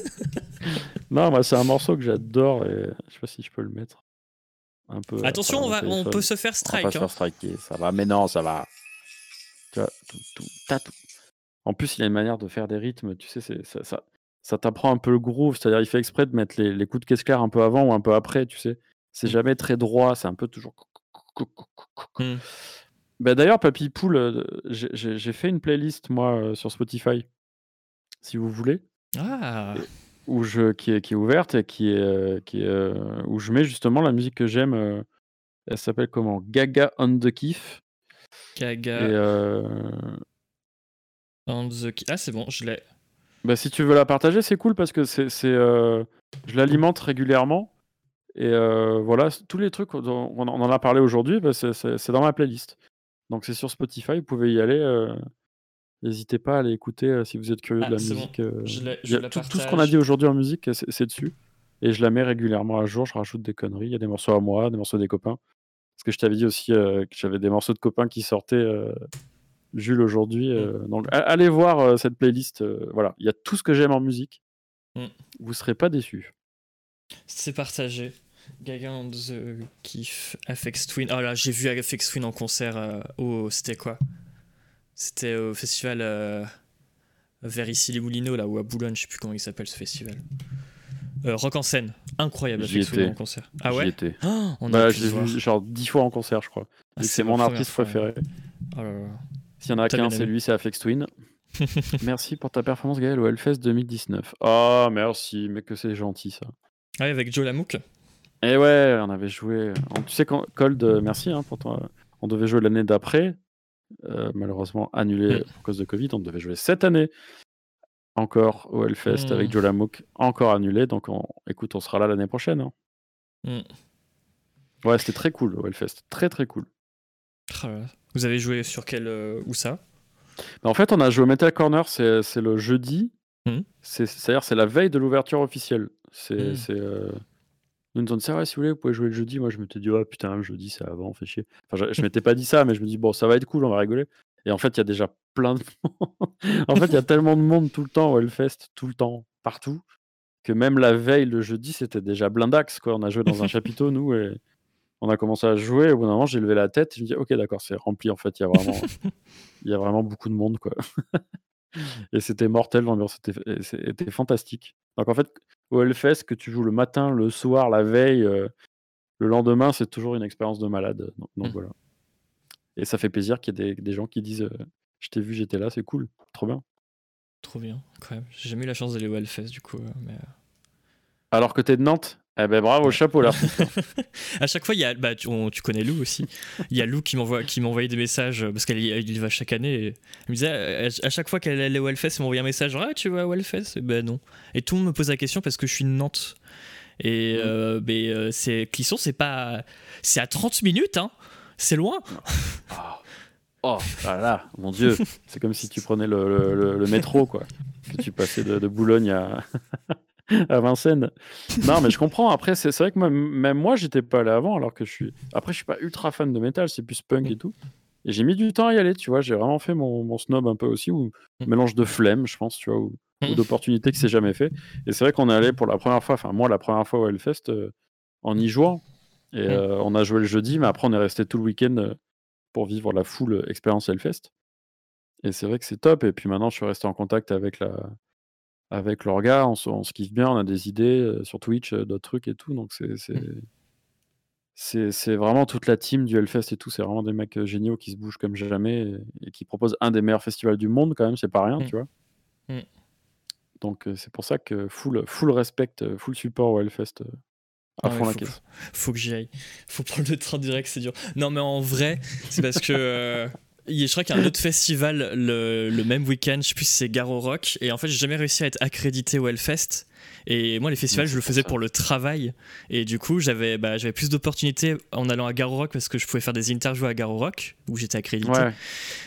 Speaker 2: non, moi, c'est un morceau que j'adore et je sais pas si je peux le mettre. Un peu.
Speaker 1: Attention, on, va, peut se faire
Speaker 2: On va
Speaker 1: strike.
Speaker 2: se
Speaker 1: hein.
Speaker 2: faire striker, ça va. Mais non, ça va. Tu vois, tout, tout, tout. En plus, il a une manière de faire des rythmes, tu sais, c'est, ça, ça, ça t'apprend un peu le groove, c'est-à-dire il fait exprès de mettre les, les coups de caisse claire un peu avant ou un peu après, tu sais. C'est
Speaker 1: Mm.
Speaker 2: jamais très droit, c'est un peu toujours.
Speaker 1: Mm.
Speaker 2: Bah, D'ailleurs, Papy Poule, euh, j'ai- fait une playlist, moi, euh, sur Spotify, si vous voulez.
Speaker 1: Ah,
Speaker 2: où je, qui, est, qui est ouverte et qui est, qui est, où je mets justement la musique que j'aime. elle s'appelle comment? Gaga on the Kiff.
Speaker 1: Gaga
Speaker 2: Et,
Speaker 1: on the Kiff. Ah, c'est bon, je l'ai.
Speaker 2: Bah, si tu veux la partager, c'est cool parce que c'est, je l'alimente régulièrement. Et voilà, tous les trucs, dont on en a parlé aujourd'hui, bah, c'est dans ma playlist. Donc c'est sur Spotify, vous pouvez y aller. N'hésitez pas à aller écouter si vous êtes curieux
Speaker 1: Ah,
Speaker 2: de la
Speaker 1: c'est bon.
Speaker 2: musique.
Speaker 1: Je je la
Speaker 2: tout, tout ce qu'on a dit aujourd'hui en musique, c'est dessus. Et je la mets régulièrement à jour, je rajoute des conneries. Il y a des morceaux à moi, des morceaux des copains. Parce que je t'avais dit aussi que j'avais des morceaux de copains qui sortaient, euh, Jules, aujourd'hui. euh, donc allez voir euh, cette playlist. euh, voilà, il y a tout ce que j'aime en musique.
Speaker 1: Mm.
Speaker 2: Vous serez pas déçus.
Speaker 1: C'est partagé. Gaga on the Kiff, FX Twin. Oh là, j'ai vu FX Twin en concert euh, au. C'était quoi? C'était au festival euh, vers ici les Moulineaux, là, ou à Boulogne, je sais plus comment il s'appelle ce festival. Euh, Rock en scène. Incroyable, FX Twin en concert. Ah ouais?
Speaker 2: étais.
Speaker 1: Oh, On
Speaker 2: Bah, je l'ai vu genre dix fois en concert, je crois.
Speaker 1: Ah, c'est
Speaker 2: mon artiste préféré.
Speaker 1: Oh là là.
Speaker 2: S'il y en a qu'un, c'est lui, c'est Afex Twin. merci pour ta performance, Gaël, au Hellfest 2019. Oh, merci, mais que c'est gentil ça.
Speaker 1: Ah ouais, avec Joe Lamouk.
Speaker 2: Et ouais, on avait joué. Tu sais, quand Cold, euh, merci hein, pour toi. On devait jouer l'année d'après, euh, malheureusement annulé
Speaker 1: Mm.
Speaker 2: à cause de Covid. On devait jouer cette année encore au Hellfest
Speaker 1: Mm.
Speaker 2: avec Joe Lamouk, encore annulé. Donc, on... écoute, on sera là l'année prochaine. hein.
Speaker 1: Mm.
Speaker 2: Ouais, c'était très cool au Hellfest. Très, très cool.
Speaker 1: Là. Vous avez joué sur quel. euh, où ça?
Speaker 2: Bah, en fait, on a joué au Metal Corner, c'est le jeudi. C'est- C'est-à-dire, c'est la veille de l'ouverture officielle. C'est. C'est, euh, Nous nous ont dit, ouais, si vous voulez, vous pouvez jouer le jeudi. Moi, je m'étais dit, oh putain, le jeudi, c'est avant, fait chier. Enfin, je, je m'étais pas dit ça, mais je me dis, bon, ça va être cool, on va rigoler. Et en fait, il y a déjà plein de En fait, il y a tellement de monde tout le temps au Hellfest, tout le temps, partout, que même la veille, le jeudi, c'était déjà blindax, quoi. On a joué dans un chapiteau, nous, et on a commencé à jouer. Au bout d'un moment, j'ai levé la tête, et je me dis, ok, d'accord, c'est rempli, en fait, il y a vraiment, il y a vraiment beaucoup de monde, quoi. Et c'était mortel, l'ambiance était, était fantastique. Donc, en fait, au Hellfest, que tu joues le matin, le soir, la veille, euh, le lendemain, c'est toujours une expérience de malade. Donc, donc
Speaker 1: Mm.
Speaker 2: voilà. Et ça fait plaisir qu'il y ait des, des gens qui disent, euh, je t'ai vu, j'étais là, c'est cool, trop bien.
Speaker 1: Trop bien, incroyable. J'ai jamais eu la chance d'aller au Hellfest du coup. mais, euh,
Speaker 2: Alors que t'es de Nantes? Eh ben bravo, chapeau là.
Speaker 1: à chaque fois, il y a, bah, tu, on- tu connais Lou aussi. Il y a Lou qui m'envoie, qui m'envoyait des messages euh, parce qu'elle y- il va chaque année. Et elle me disait euh, à, à chaque fois qu'elle allait au Hellfest, elle m'envoyait un message. genre, Ah, tu vas au Hellfest? Et Ben non. Et tout le monde me pose la question parce que je suis de Nantes. Et euh, ben, euh, c'est Clisson, c'est pas, c'est à 30 minutes, hein. C'est loin.
Speaker 2: Ah. Oh là là, mon dieu, c'est comme si tu prenais le, le- le- le métro, quoi. Que tu passais de, de Boulogne à, à Vincennes. Non, mais je comprends. Après, c'est c'est vrai que moi, même moi, j'étais pas allé avant, alors que je suis. Après, je suis pas ultra fan de métal, c'est plus punk et tout. Et j'ai mis du temps à y aller, tu vois. J'ai vraiment fait mon, mon snob un peu aussi, ou
Speaker 1: Mm.
Speaker 2: mélange de flemme, je pense, tu vois, ou, ou
Speaker 1: Mm.
Speaker 2: d'opportunité qui s'est jamais fait. Et c'est vrai qu'on est allé pour la première fois, enfin, moi, la première fois au Hellfest, euh, en y jouant. Et
Speaker 1: Mm.
Speaker 2: euh, on a joué le jeudi, mais après, on est resté tout le week-end euh, pour vivre la full expérience Hellfest. Et c'est vrai que c'est top. Et puis maintenant, je suis resté en contact avec la avec on se, on se kiffe bien, on a des idées euh, sur Twitch, euh, d'autres trucs et tout. Donc c'est c'est vraiment toute la team du Hellfest et tout. C'est vraiment des mecs euh, géniaux qui se bougent comme jamais et, et qui proposent un des meilleurs festivals du monde quand même. C'est pas rien,
Speaker 1: Mm.
Speaker 2: tu vois.
Speaker 1: Mm.
Speaker 2: Donc c'est pour ça que full full respect, full support au Hellfest. à
Speaker 1: Ah ouais,
Speaker 2: fond la
Speaker 1: faut,
Speaker 2: caisse.
Speaker 1: faut que j'y aille. Faut prendre le train direct, c'est dur. Non, mais en vrai, c'est parce que. euh, je crois qu'il y a un autre festival le, le même week-end, je sais plus si c'est Garo Rock, et en fait j'ai jamais réussi à être accrédité au Hellfest. Et moi les festivals je le faisais
Speaker 2: pour
Speaker 1: le travail, et du coup j'avais bah, j'avais plus d'opportunités en allant à Garo Rock parce que je pouvais faire des interviews à Garo Rock où j'étais accrédité,
Speaker 2: Ouais.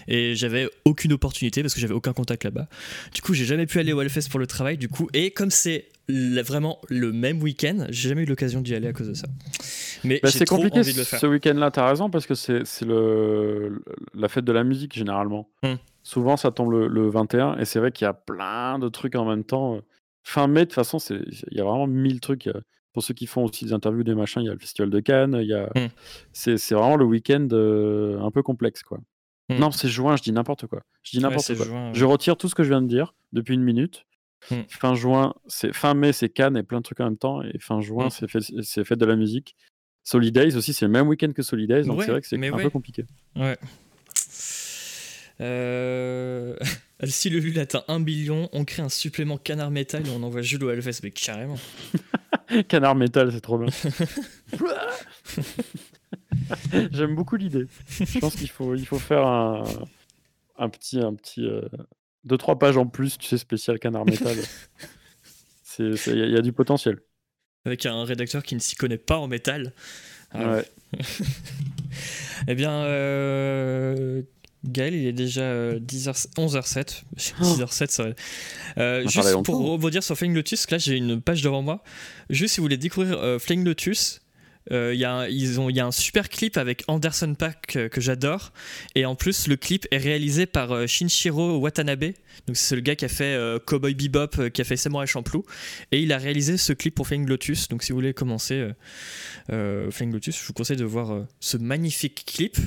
Speaker 1: et j'avais aucune opportunité parce que j'avais aucun contact là-bas. Du coup j'ai jamais pu aller au Hellfest pour le travail, du coup, et comme c'est le- vraiment le même week-end, j'ai jamais eu l'occasion d'y aller à cause de ça. Mais
Speaker 2: Bah, c'est compliqué
Speaker 1: envie de le faire.
Speaker 2: ce week-end-là, t'as raison, parce que c'est le, la fête de la musique généralement.
Speaker 1: Hmm.
Speaker 2: Souvent, ça tombe le, le 21, et c'est vrai qu'il y a plein de trucs en même temps. Fin mai, de toute façon, il y a vraiment mille trucs. A- Pour ceux qui font aussi des interviews, des machins, il y a le Festival de Cannes, il y a...
Speaker 1: Hmm.
Speaker 2: c'est vraiment le week-end euh, un peu complexe, quoi.
Speaker 1: Hmm.
Speaker 2: Non, c'est juin, je dis n'importe quoi. Je dis n'importe quoi.
Speaker 1: juin, ouais.
Speaker 2: Je retire tout ce que je viens de dire depuis une minute.
Speaker 1: Hmm.
Speaker 2: Fin juin, c'est fin mai, c'est Cannes et plein de trucs en même temps. Et fin juin,
Speaker 1: Hmm.
Speaker 2: c'est fête de la musique. Solidays aussi, c'est le même week-end que Solidays, donc
Speaker 1: Ouais,
Speaker 2: c'est vrai que c'est un
Speaker 1: ouais.
Speaker 2: peu compliqué.
Speaker 1: Ouais. Euh... si le LUL atteint 1 billion, on crée un supplément canard métal et on envoie Jules au Hellfest. Mais carrément.
Speaker 2: Canard métal, c'est trop bien. J'aime beaucoup l'idée. Je pense qu'il faut, il faut faire un, un petit, un petit, euh, deux trois pages en plus, tu sais, spécial canard métal. Il y, a du potentiel.
Speaker 1: Avec un rédacteur qui ne s'y connaît pas en métal.
Speaker 2: Ah ouais.
Speaker 1: eh bien, euh, Gaël, il est déjà 10h, 11h07. 10h07, ça euh, Juste pour rebondir sur Flying Lotus, là j'ai une page devant moi. Juste si vous voulez découvrir euh, Flying Lotus, euh, il y, a, ils ont, y a un super clip avec Anderson Pack que, j'adore. Et en plus, le clip est réalisé par euh, Shinshiro Watanabe. Donc, c'est le gars qui a fait euh, Cowboy Bebop, qui a fait Samurai Champloo. Et il a réalisé ce clip pour Flying Lotus. Donc, si vous voulez commencer Flying Lotus, je vous conseille de voir ce magnifique clip.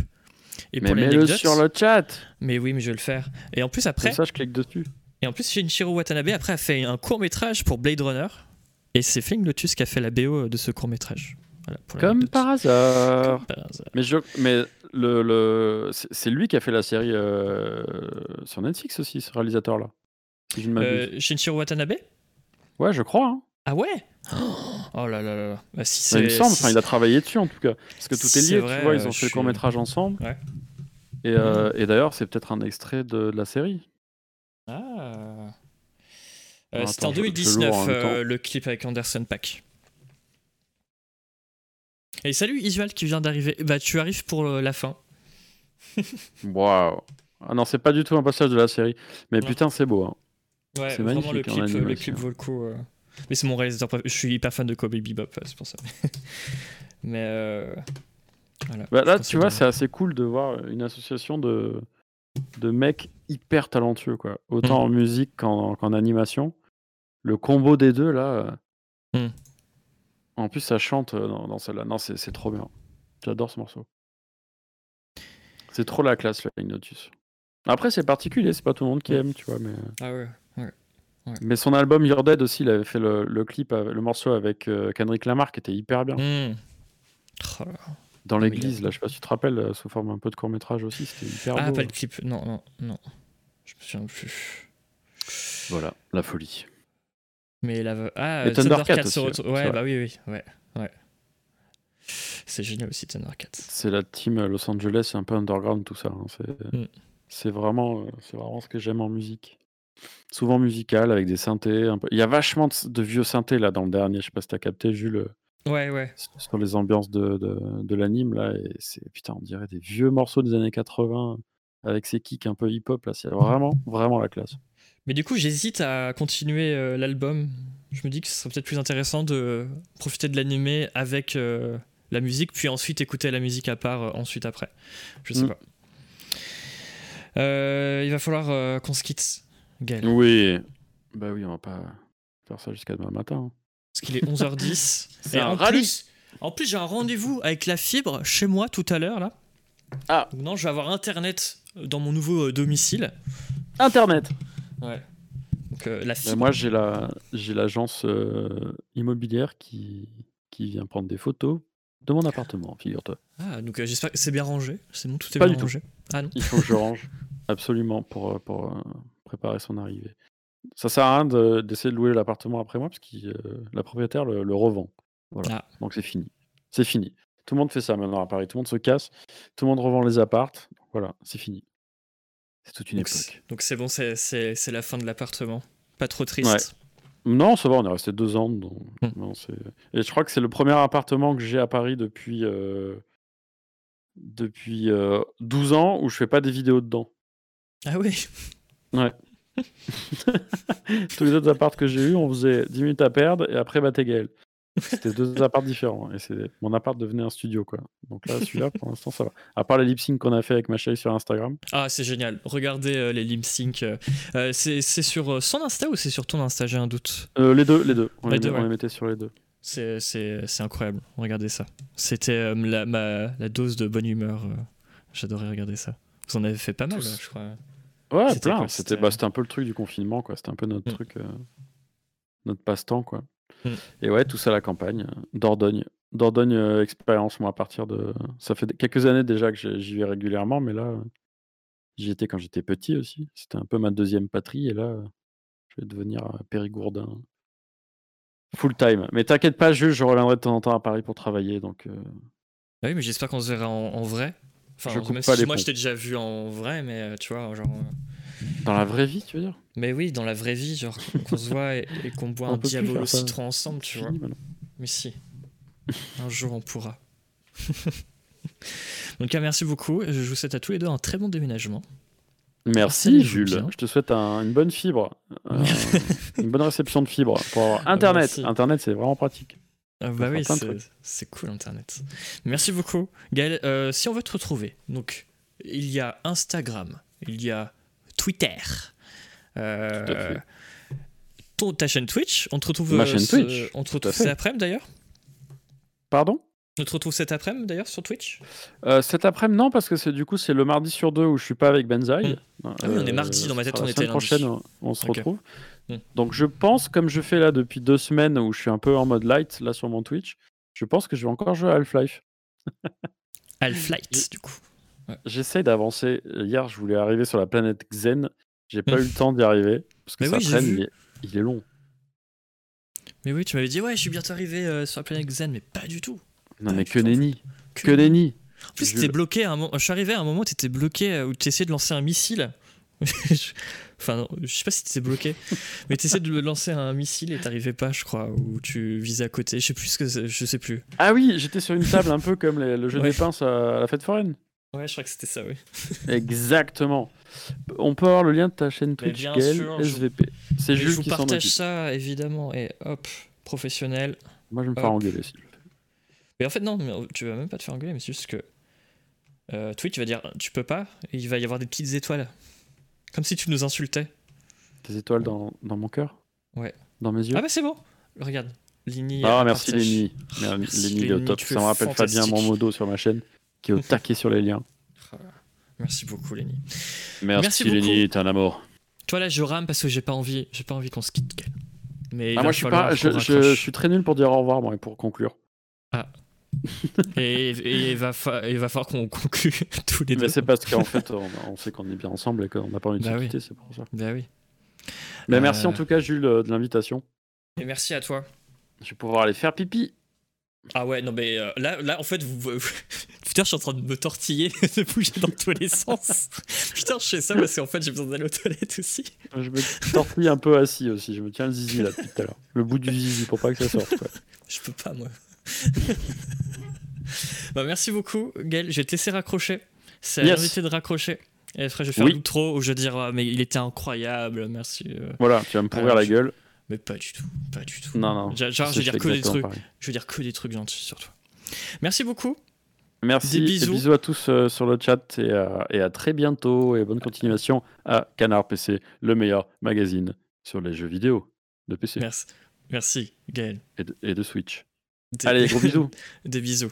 Speaker 2: Et mais mets-le sur le chat
Speaker 1: Mais oui, mais je vais le faire. Et en plus, après.
Speaker 2: ça, je clique dessus.
Speaker 1: Et en plus, Shinshiro Watanabe, après, a fait un court métrage pour Blade Runner. Et c'est Flying Lotus qui a fait la BO de ce court métrage.
Speaker 2: Comme, par hasard. Mais, je, mais le, le c'est lui qui a fait la série euh, sur Netflix aussi, ce réalisateur-là.
Speaker 1: Si euh, Shinichiro Watanabe?
Speaker 2: Ouais, je crois. Hein.
Speaker 1: Ah ouais? Oh là là là. Bah,
Speaker 2: si il me semble, enfin, il a travaillé dessus en tout cas. Parce que tout est lié, tu vois, ils ont fait le court-métrage ensemble. Ouais. Et, euh, et d'ailleurs, c'est peut-être un extrait de, la série.
Speaker 1: Ah. C'était en 2019, le clip avec Anderson Pack. Et salut Isual qui vient d'arriver. Bah tu arrives pour la fin.
Speaker 2: Waouh. Ah non, c'est pas du tout un passage de la série. Mais putain, c'est beau. Hein.
Speaker 1: Ouais, c'est magnifique. Le clip, le clip vaut le coup. Euh. Mais c'est mon réalisateur Je suis hyper fan de Kobe Bebop, euh, c'est pour ça. Mais euh...
Speaker 2: voilà, bah, là, tu vois, c'est assez cool de voir une association de, de mecs hyper talentueux, quoi. Autant mm. en musique qu'en animation. Le combo des deux, là. Euh, mm. En plus, ça chante euh, dans, celle-là. Non, c'est trop bien. J'adore ce morceau. C'est trop la classe, la Notus. Après, c'est particulier, c'est pas tout le monde qui aime, tu vois. Mais...
Speaker 1: Ah ouais,
Speaker 2: Mais son album Your Dead aussi, il avait fait le, clip, le morceau avec euh, Kendrick Lamar qui était hyper bien. Mmh. Oh dans l'église, là, je sais pas si tu te rappelles, euh, sous forme un peu de court métrage aussi, c'était hyper
Speaker 1: Ah, pas le clip, non, non, non. Je me souviens plus.
Speaker 2: Voilà, la folie.
Speaker 1: Mais la... Ah, Et Thundercat se retrouve. Ouais, bah oui, oui, ouais, ouais. C'est génial aussi, Thundercat.
Speaker 2: C'est la team Los Angeles, c'est un peu underground tout ça. Hein. Mm. C'est vraiment, euh, c'est vraiment ce que j'aime en musique. Souvent musical, avec des synthés. Un peu... Il y a vachement de, vieux synthés là dans le dernier. Je sais pas si t'as capté, Jules.
Speaker 1: Ouais, ouais.
Speaker 2: Sur les ambiances de, de, de l'anime là. Et c'est, putain, on dirait des vieux morceaux des années 80 avec ces kicks un peu hip-hop là. C'est vraiment, vraiment la classe.
Speaker 1: Mais du coup, j'hésite à continuer euh, l'album. Je me dis que ce serait peut-être plus intéressant de profiter de l'animé avec euh, la musique, puis ensuite écouter la musique à part, euh, ensuite après. Je sais mm. pas. il va falloir qu'on se quitte, Gaël.
Speaker 2: Oui. Bah oui, on va pas faire ça jusqu'à demain matin. Hein.
Speaker 1: Parce qu'il est 11h10. Et en plus, en plus, j'ai un rendez-vous avec la fibre chez moi tout à l'heure là.
Speaker 2: Ah.
Speaker 1: non, je vais avoir internet dans mon nouveau domicile.
Speaker 2: Internet.
Speaker 1: Ouais. Donc, euh, la
Speaker 2: moi, j'ai la, j'ai l'agence euh, immobilière qui, qui vient prendre des photos de mon appartement, figure-toi.
Speaker 1: Ah, donc euh, j'espère que c'est bien rangé. C'est bon, tout est bien rangé. Ah non.
Speaker 2: Il faut que je range absolument pour, pour préparer son arrivée. Ça sert à rien d'essayer de, louer l'appartement après moi parce que la propriétaire le, revend. Voilà. Ah. Donc c'est fini. C'est fini. Tout le monde fait ça maintenant à Paris. Tout le monde se casse. Tout le monde revend les appartes. Voilà, c'est fini. C'est toute une époque.
Speaker 1: Donc c'est bon, c'est la fin de l'appartement. Pas trop triste.
Speaker 2: Non, ça va, on est resté deux ans. Donc... Hmm. Et je crois que c'est le premier appartement que j'ai à Paris depuis, euh... depuis euh, 12 ans où je fais pas des vidéos dedans.
Speaker 1: Ah oui
Speaker 2: Ouais. Tous les autres apparts que j'ai eu, on faisait 10 minutes à perdre et après, bah, t'es c'était deux apparts différents. Et c'est mon appart devenait un studio, quoi. Donc là, celui-là, pour l'instant, ça va. À part les lip sync qu'on a fait avec ma chérie sur Instagram.
Speaker 1: Ah, c'est génial. Regardez euh, les lip sync. Euh, euh, c'est sur son Insta ou c'est sur ton Insta J'ai un doute?
Speaker 2: les deux, les deux. On, les, deux, on les mettait sur les deux.
Speaker 1: C'est incroyable. Regardez ça. C'était la, la, dose de bonne humeur. J'adorais regarder ça. Vous en avez fait pas mal, je crois.
Speaker 2: Ouais, plein. C'était bah, un peu le truc du confinement, quoi. C'était un peu notre mm. truc, notre passe-temps, quoi. Mm. Et ouais, tout ça à la campagne, Dordogne. Dordogne euh, expérience, moi, à partir de. Ça fait quelques années déjà que j'y vais régulièrement, mais là, J'y étais quand j'étais petit aussi. C'était un peu ma deuxième patrie et là, je vais devenir euh, périgourdin. Full time. Mais t'inquiète pas, Jules, je reviendrai de temps en temps à Paris pour travailler. Donc, euh,
Speaker 1: Ah Oui, mais j'espère qu'on se verra en, en vrai. Enfin,
Speaker 2: Je coupe pas
Speaker 1: si
Speaker 2: les
Speaker 1: moi
Speaker 2: ponts.
Speaker 1: je t'ai déjà vu en vrai, mais tu vois, genre.
Speaker 2: Dans la vraie vie, tu veux dire?
Speaker 1: Mais oui, dans la vraie vie, genre qu'on se voit et, et qu'on boit
Speaker 2: On
Speaker 1: un Diabolo citron ensemble, tu vois.
Speaker 2: Maintenant.
Speaker 1: Mais si. Un jour on pourra. Donc ah, merci beaucoup. Je vous souhaite à tous les deux un très bon déménagement.
Speaker 2: Merci, Jules.
Speaker 1: bien.
Speaker 2: Je te souhaite un- une bonne fibre. euh, une bonne réception de fibre pour avoir Internet.
Speaker 1: Merci.
Speaker 2: Internet, c'est vraiment pratique.
Speaker 1: Ah bah oui, c'est cool Internet. Merci beaucoup. Gaël, euh, si on veut te retrouver, donc il y a Instagram, il y a Twitter, euh,
Speaker 2: Tout à fait.
Speaker 1: ton, ta chaîne Twitch, on te retrouve,
Speaker 2: Ma
Speaker 1: euh,
Speaker 2: chaîne
Speaker 1: ce-
Speaker 2: Twitch,
Speaker 1: on te retrouve cet après-midi d'ailleurs
Speaker 2: Pardon?
Speaker 1: On te retrouve cet après-midi d'ailleurs sur Twitch
Speaker 2: Euh, cet après-midi, non, parce que c'est du coup c'est le mardi sur deux où je suis pas avec Benzaï.
Speaker 1: Mm. Ah oui, on est mardi, dans ma tête, on était lundi.
Speaker 2: prochaine, on, se retrouve.
Speaker 1: Mm.
Speaker 2: Donc je pense, comme je fais là depuis deux semaines où je suis un peu en mode light là sur mon Twitch, je pense que je vais encore jouer à Half-Life.
Speaker 1: Half-Light du coup.
Speaker 2: J'essaye d'avancer. Hier, je voulais arriver sur la planète Xen. J'ai pas eu le temps d'y arriver parce que
Speaker 1: Mais
Speaker 2: ça
Speaker 1: oui,
Speaker 2: traîne. Il est, il est long.
Speaker 1: Mais oui, tu m'avais dit ouais, je suis bientôt arrivé euh, sur la planète Xen, mais pas du tout.
Speaker 2: Non
Speaker 1: Pas
Speaker 2: mais que nenni, que nenni.
Speaker 1: En plus, t'étais bloqué à un moment. Je suis arrivé à un moment où t'étais bloqué, euh, où t'essayais de lancer un missile. enfin, non, je sais pas si t'étais bloqué, mais t'essayais de lancer un missile et t'arrivais pas, je crois, ou tu visais à côté. Je sais plus ce que je sais plus.
Speaker 2: Ah oui, j'étais sur une table un peu comme les- le jeu
Speaker 1: Ouais.
Speaker 2: des pinces à la fête foraine.
Speaker 1: Ouais, je crois que c'était ça, oui.
Speaker 2: Exactement. On peut avoir le lien de ta chaîne Twitch,
Speaker 1: bien
Speaker 2: Gaël,
Speaker 1: sûr, je-
Speaker 2: SVP. C'est
Speaker 1: Et je
Speaker 2: Jules
Speaker 1: vous
Speaker 2: qui
Speaker 1: partage ça, évidemment, et hop, professionnel.
Speaker 2: Moi, je vais me faire engueuler. fait.
Speaker 1: Mais en fait, non, mais tu vas même pas te faire engueuler, mais c'est juste que euh, Twitch va dire tu peux pas, et il va y avoir des petites étoiles. Comme si tu nous insultais.
Speaker 2: Des étoiles dans, dans mon cœur?
Speaker 1: Ouais.
Speaker 2: Dans mes yeux?
Speaker 1: Ah bah c'est bon, regarde. Lini.
Speaker 2: Ah,
Speaker 1: euh,
Speaker 2: merci. Lenny. Lenny, il est au top. Ça me rappelle Fabien. Monmodo sur ma chaîne, qui est au taquet sur les liens.
Speaker 1: Merci beaucoup, Lenny.
Speaker 2: Merci,
Speaker 1: Merci.
Speaker 2: Lenny, t'es un amour.
Speaker 1: Toi là, je rame parce que j'ai pas envie, j'ai pas envie qu'on se quitte. Mais
Speaker 2: Ah, moi, je suis, pas, je, je-
Speaker 1: raccroche.
Speaker 2: je suis très nul pour dire au revoir, moi, et pour conclure.
Speaker 1: Et, et il va, fa- il va falloir qu'on conclue tous les deux.
Speaker 2: Mais c'est parce qu'en fait, on, on sait qu'on est bien ensemble et qu'on n'a pas envie de
Speaker 1: Bah
Speaker 2: se
Speaker 1: oui.
Speaker 2: quitter, c'est pour ça.
Speaker 1: Bah oui.
Speaker 2: Mais merci
Speaker 1: Euh,
Speaker 2: en tout cas, Jules, euh, de l'invitation.
Speaker 1: Et merci à toi.
Speaker 2: Je vais pouvoir aller faire pipi.
Speaker 1: Ah ouais, non mais euh, là, là en fait, vous, vous- putain, je suis en train de me tortiller, de bouger dans tous les sens. Putain, je fais ça parce qu'en fait, j'ai besoin d'aller aux toilettes aussi.
Speaker 2: Je me tortille un peu assis aussi. Je me tiens le zizi là depuis tout à l'heure. Le bout du zizi pour pas que ça sorte. quoi.
Speaker 1: Je peux pas, moi. bah, merci beaucoup, Gaël. Je vais te laisser raccrocher. C'est
Speaker 2: Yes.
Speaker 1: l'invité de raccrocher. Et après, je vais faire
Speaker 2: Oui.
Speaker 1: l'outro où je vais dire, Ah, mais il était incroyable, merci. euh.
Speaker 2: Voilà, tu vas me pourrir la
Speaker 1: je-
Speaker 2: gueule.
Speaker 1: Mais pas du tout, pas du tout.
Speaker 2: Non, non.
Speaker 1: Genre, je vais dire que des trucs.
Speaker 2: pareil.
Speaker 1: Je vais dire que des trucs gentils sur toi. Merci beaucoup.
Speaker 2: Merci.
Speaker 1: Des
Speaker 2: et
Speaker 1: bisous.
Speaker 2: bisous à tous euh, sur le chat et, à- et à très bientôt. Et bonne continuation à Canard PC, le meilleur magazine sur les jeux vidéo de PC
Speaker 1: Merci. Merci, Gaël.
Speaker 2: et de, et de Switch.
Speaker 1: Des-
Speaker 2: Allez, gros bisous.
Speaker 1: Des bisous.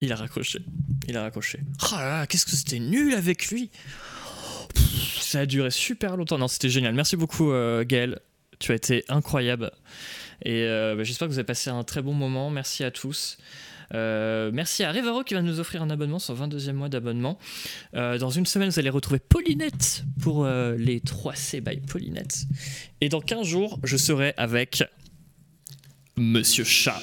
Speaker 1: Il a raccroché. Il a raccroché. Oh là là, qu'est-ce que c'était nul avec lui Ça a duré super longtemps. Non, c'était génial. Merci beaucoup, euh, Gaël. Tu as été incroyable. Et euh, bah, j'espère que vous avez passé un très bon moment. Merci à tous. Euh, merci à Rivero qui va nous offrir un abonnement, son 22e mois d'abonnement. Euh, dans une semaine, vous allez retrouver Paulinette pour les 3C by Paulinette. Et dans 15 jours, je serai avec Monsieur Chat.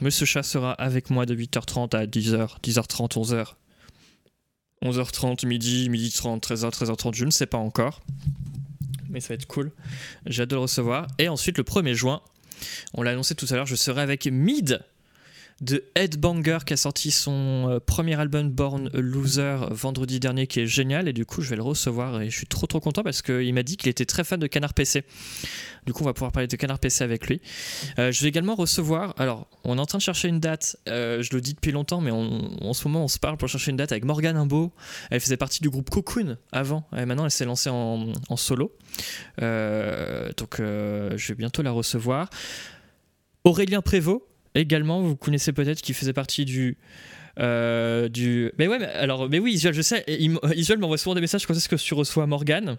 Speaker 1: Monsieur Chat sera avec moi de 8h30 à 10h, 10h30, 11h. 11h30, midi, midi 30, 13h, 13h30, je ne sais pas encore. Mais ça va être cool. J'ai hâte de le recevoir. Et ensuite, le 1er juin, on l'a annoncé tout à l'heure, je serai avec Mid de Headbanger qui a sorti son euh, premier album Born Loser vendredi dernier qui est génial et du coup je vais le recevoir et je suis trop trop content parce qu'il m'a dit qu'il était très fan de Canard PC. Du coup on va pouvoir parler de Canard PC avec lui. Euh, je vais également recevoir, alors on est en train de chercher une date, euh, je le dis depuis longtemps mais on- en ce moment on se parle pour chercher une date avec Morgane Imbeau. Elle faisait partie du groupe Cocoon avant et maintenant elle s'est lancée en, solo. Donc je vais bientôt la recevoir. Aurélien Prévost également, vous connaissez peut-être, qui faisait partie du. euh, du... Mais ouais, alors, mais oui, Isuel, je sais, Isuel m'envoie souvent des messages quand est-ce que tu reçois Morgane.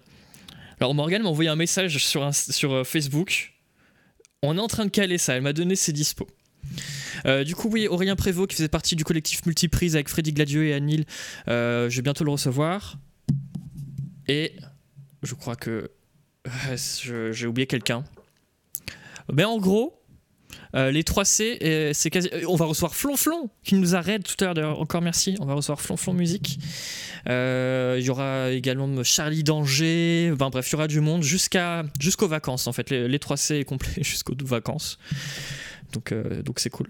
Speaker 1: Alors, Morgane m'a envoyé un message sur, sur euh, Facebook. On est en train de caler ça, elle m'a donné ses dispos. Euh, du coup, oui, Aurélien Prévost qui faisait partie du collectif Multiprise avec Freddy Gladieux et Anil. Je vais bientôt le recevoir. Et je crois que j'ai oublié quelqu'un. Mais en gros, euh, les 3C, euh, c'est quasi... euh, on va recevoir Flonflon qui nous arrête tout à l'heure. Encore merci. On va recevoir Flonflon Musique. Il y aura également Charlie Danger. Bref, il y aura du monde jusqu'à jusqu'aux vacances en fait. Les, les 3C est complet jusqu'aux vacances. Donc donc c'est cool.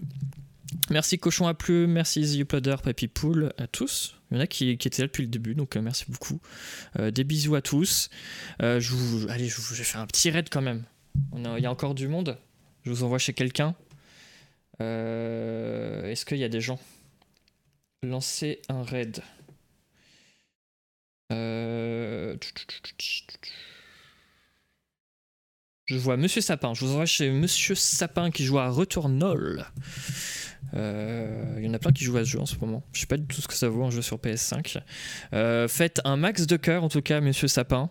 Speaker 1: Merci Cochon à Plume, merci The Uploader, Papy Pool, à tous. Il y en a qui, étaient là depuis le début, donc merci beaucoup. Des bisous à tous. Je allez, je vais faire un petit raid quand même. On il y a encore du monde. Je vous envoie chez quelqu'un. Euh, Est-ce qu'il y a des gens? Lancez un raid. Euh, Je vois Monsieur Sapin. Je vous envoie chez Monsieur Sapin qui joue à Returnal. Euh, Il y en a plein qui jouent à ce jeu en ce moment. Je sais pas du tout ce que ça vaut un jeu sur PS5. Euh, faites un max de cœur en tout cas, Monsieur Sapin.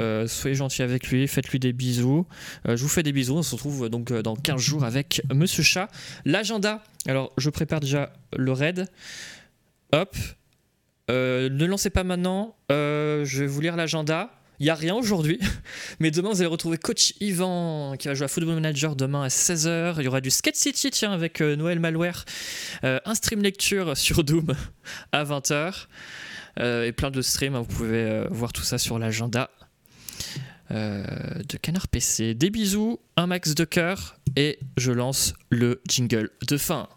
Speaker 1: Euh, soyez gentil avec lui, faites-lui des bisous. Euh, je vous fais des bisous. On se retrouve euh, donc dans 15 jours avec Monsieur Chat. L'agenda. Alors, je prépare déjà le raid. Hop. Ne lancez pas maintenant. Je vais vous lire l'agenda. Il n'y a rien aujourd'hui. Mais demain, vous allez retrouver Coach Yvan qui va jouer à Football Manager demain à 16h. Il y aura du Skate City, tiens, avec Noël Malware. Un stream lecture sur Doom à 20h. Euh, et plein de streams. hein. Vous pouvez voir tout ça sur l'agenda de Canard PC. Des bisous, un max de cœur. Et je lance le jingle de fin.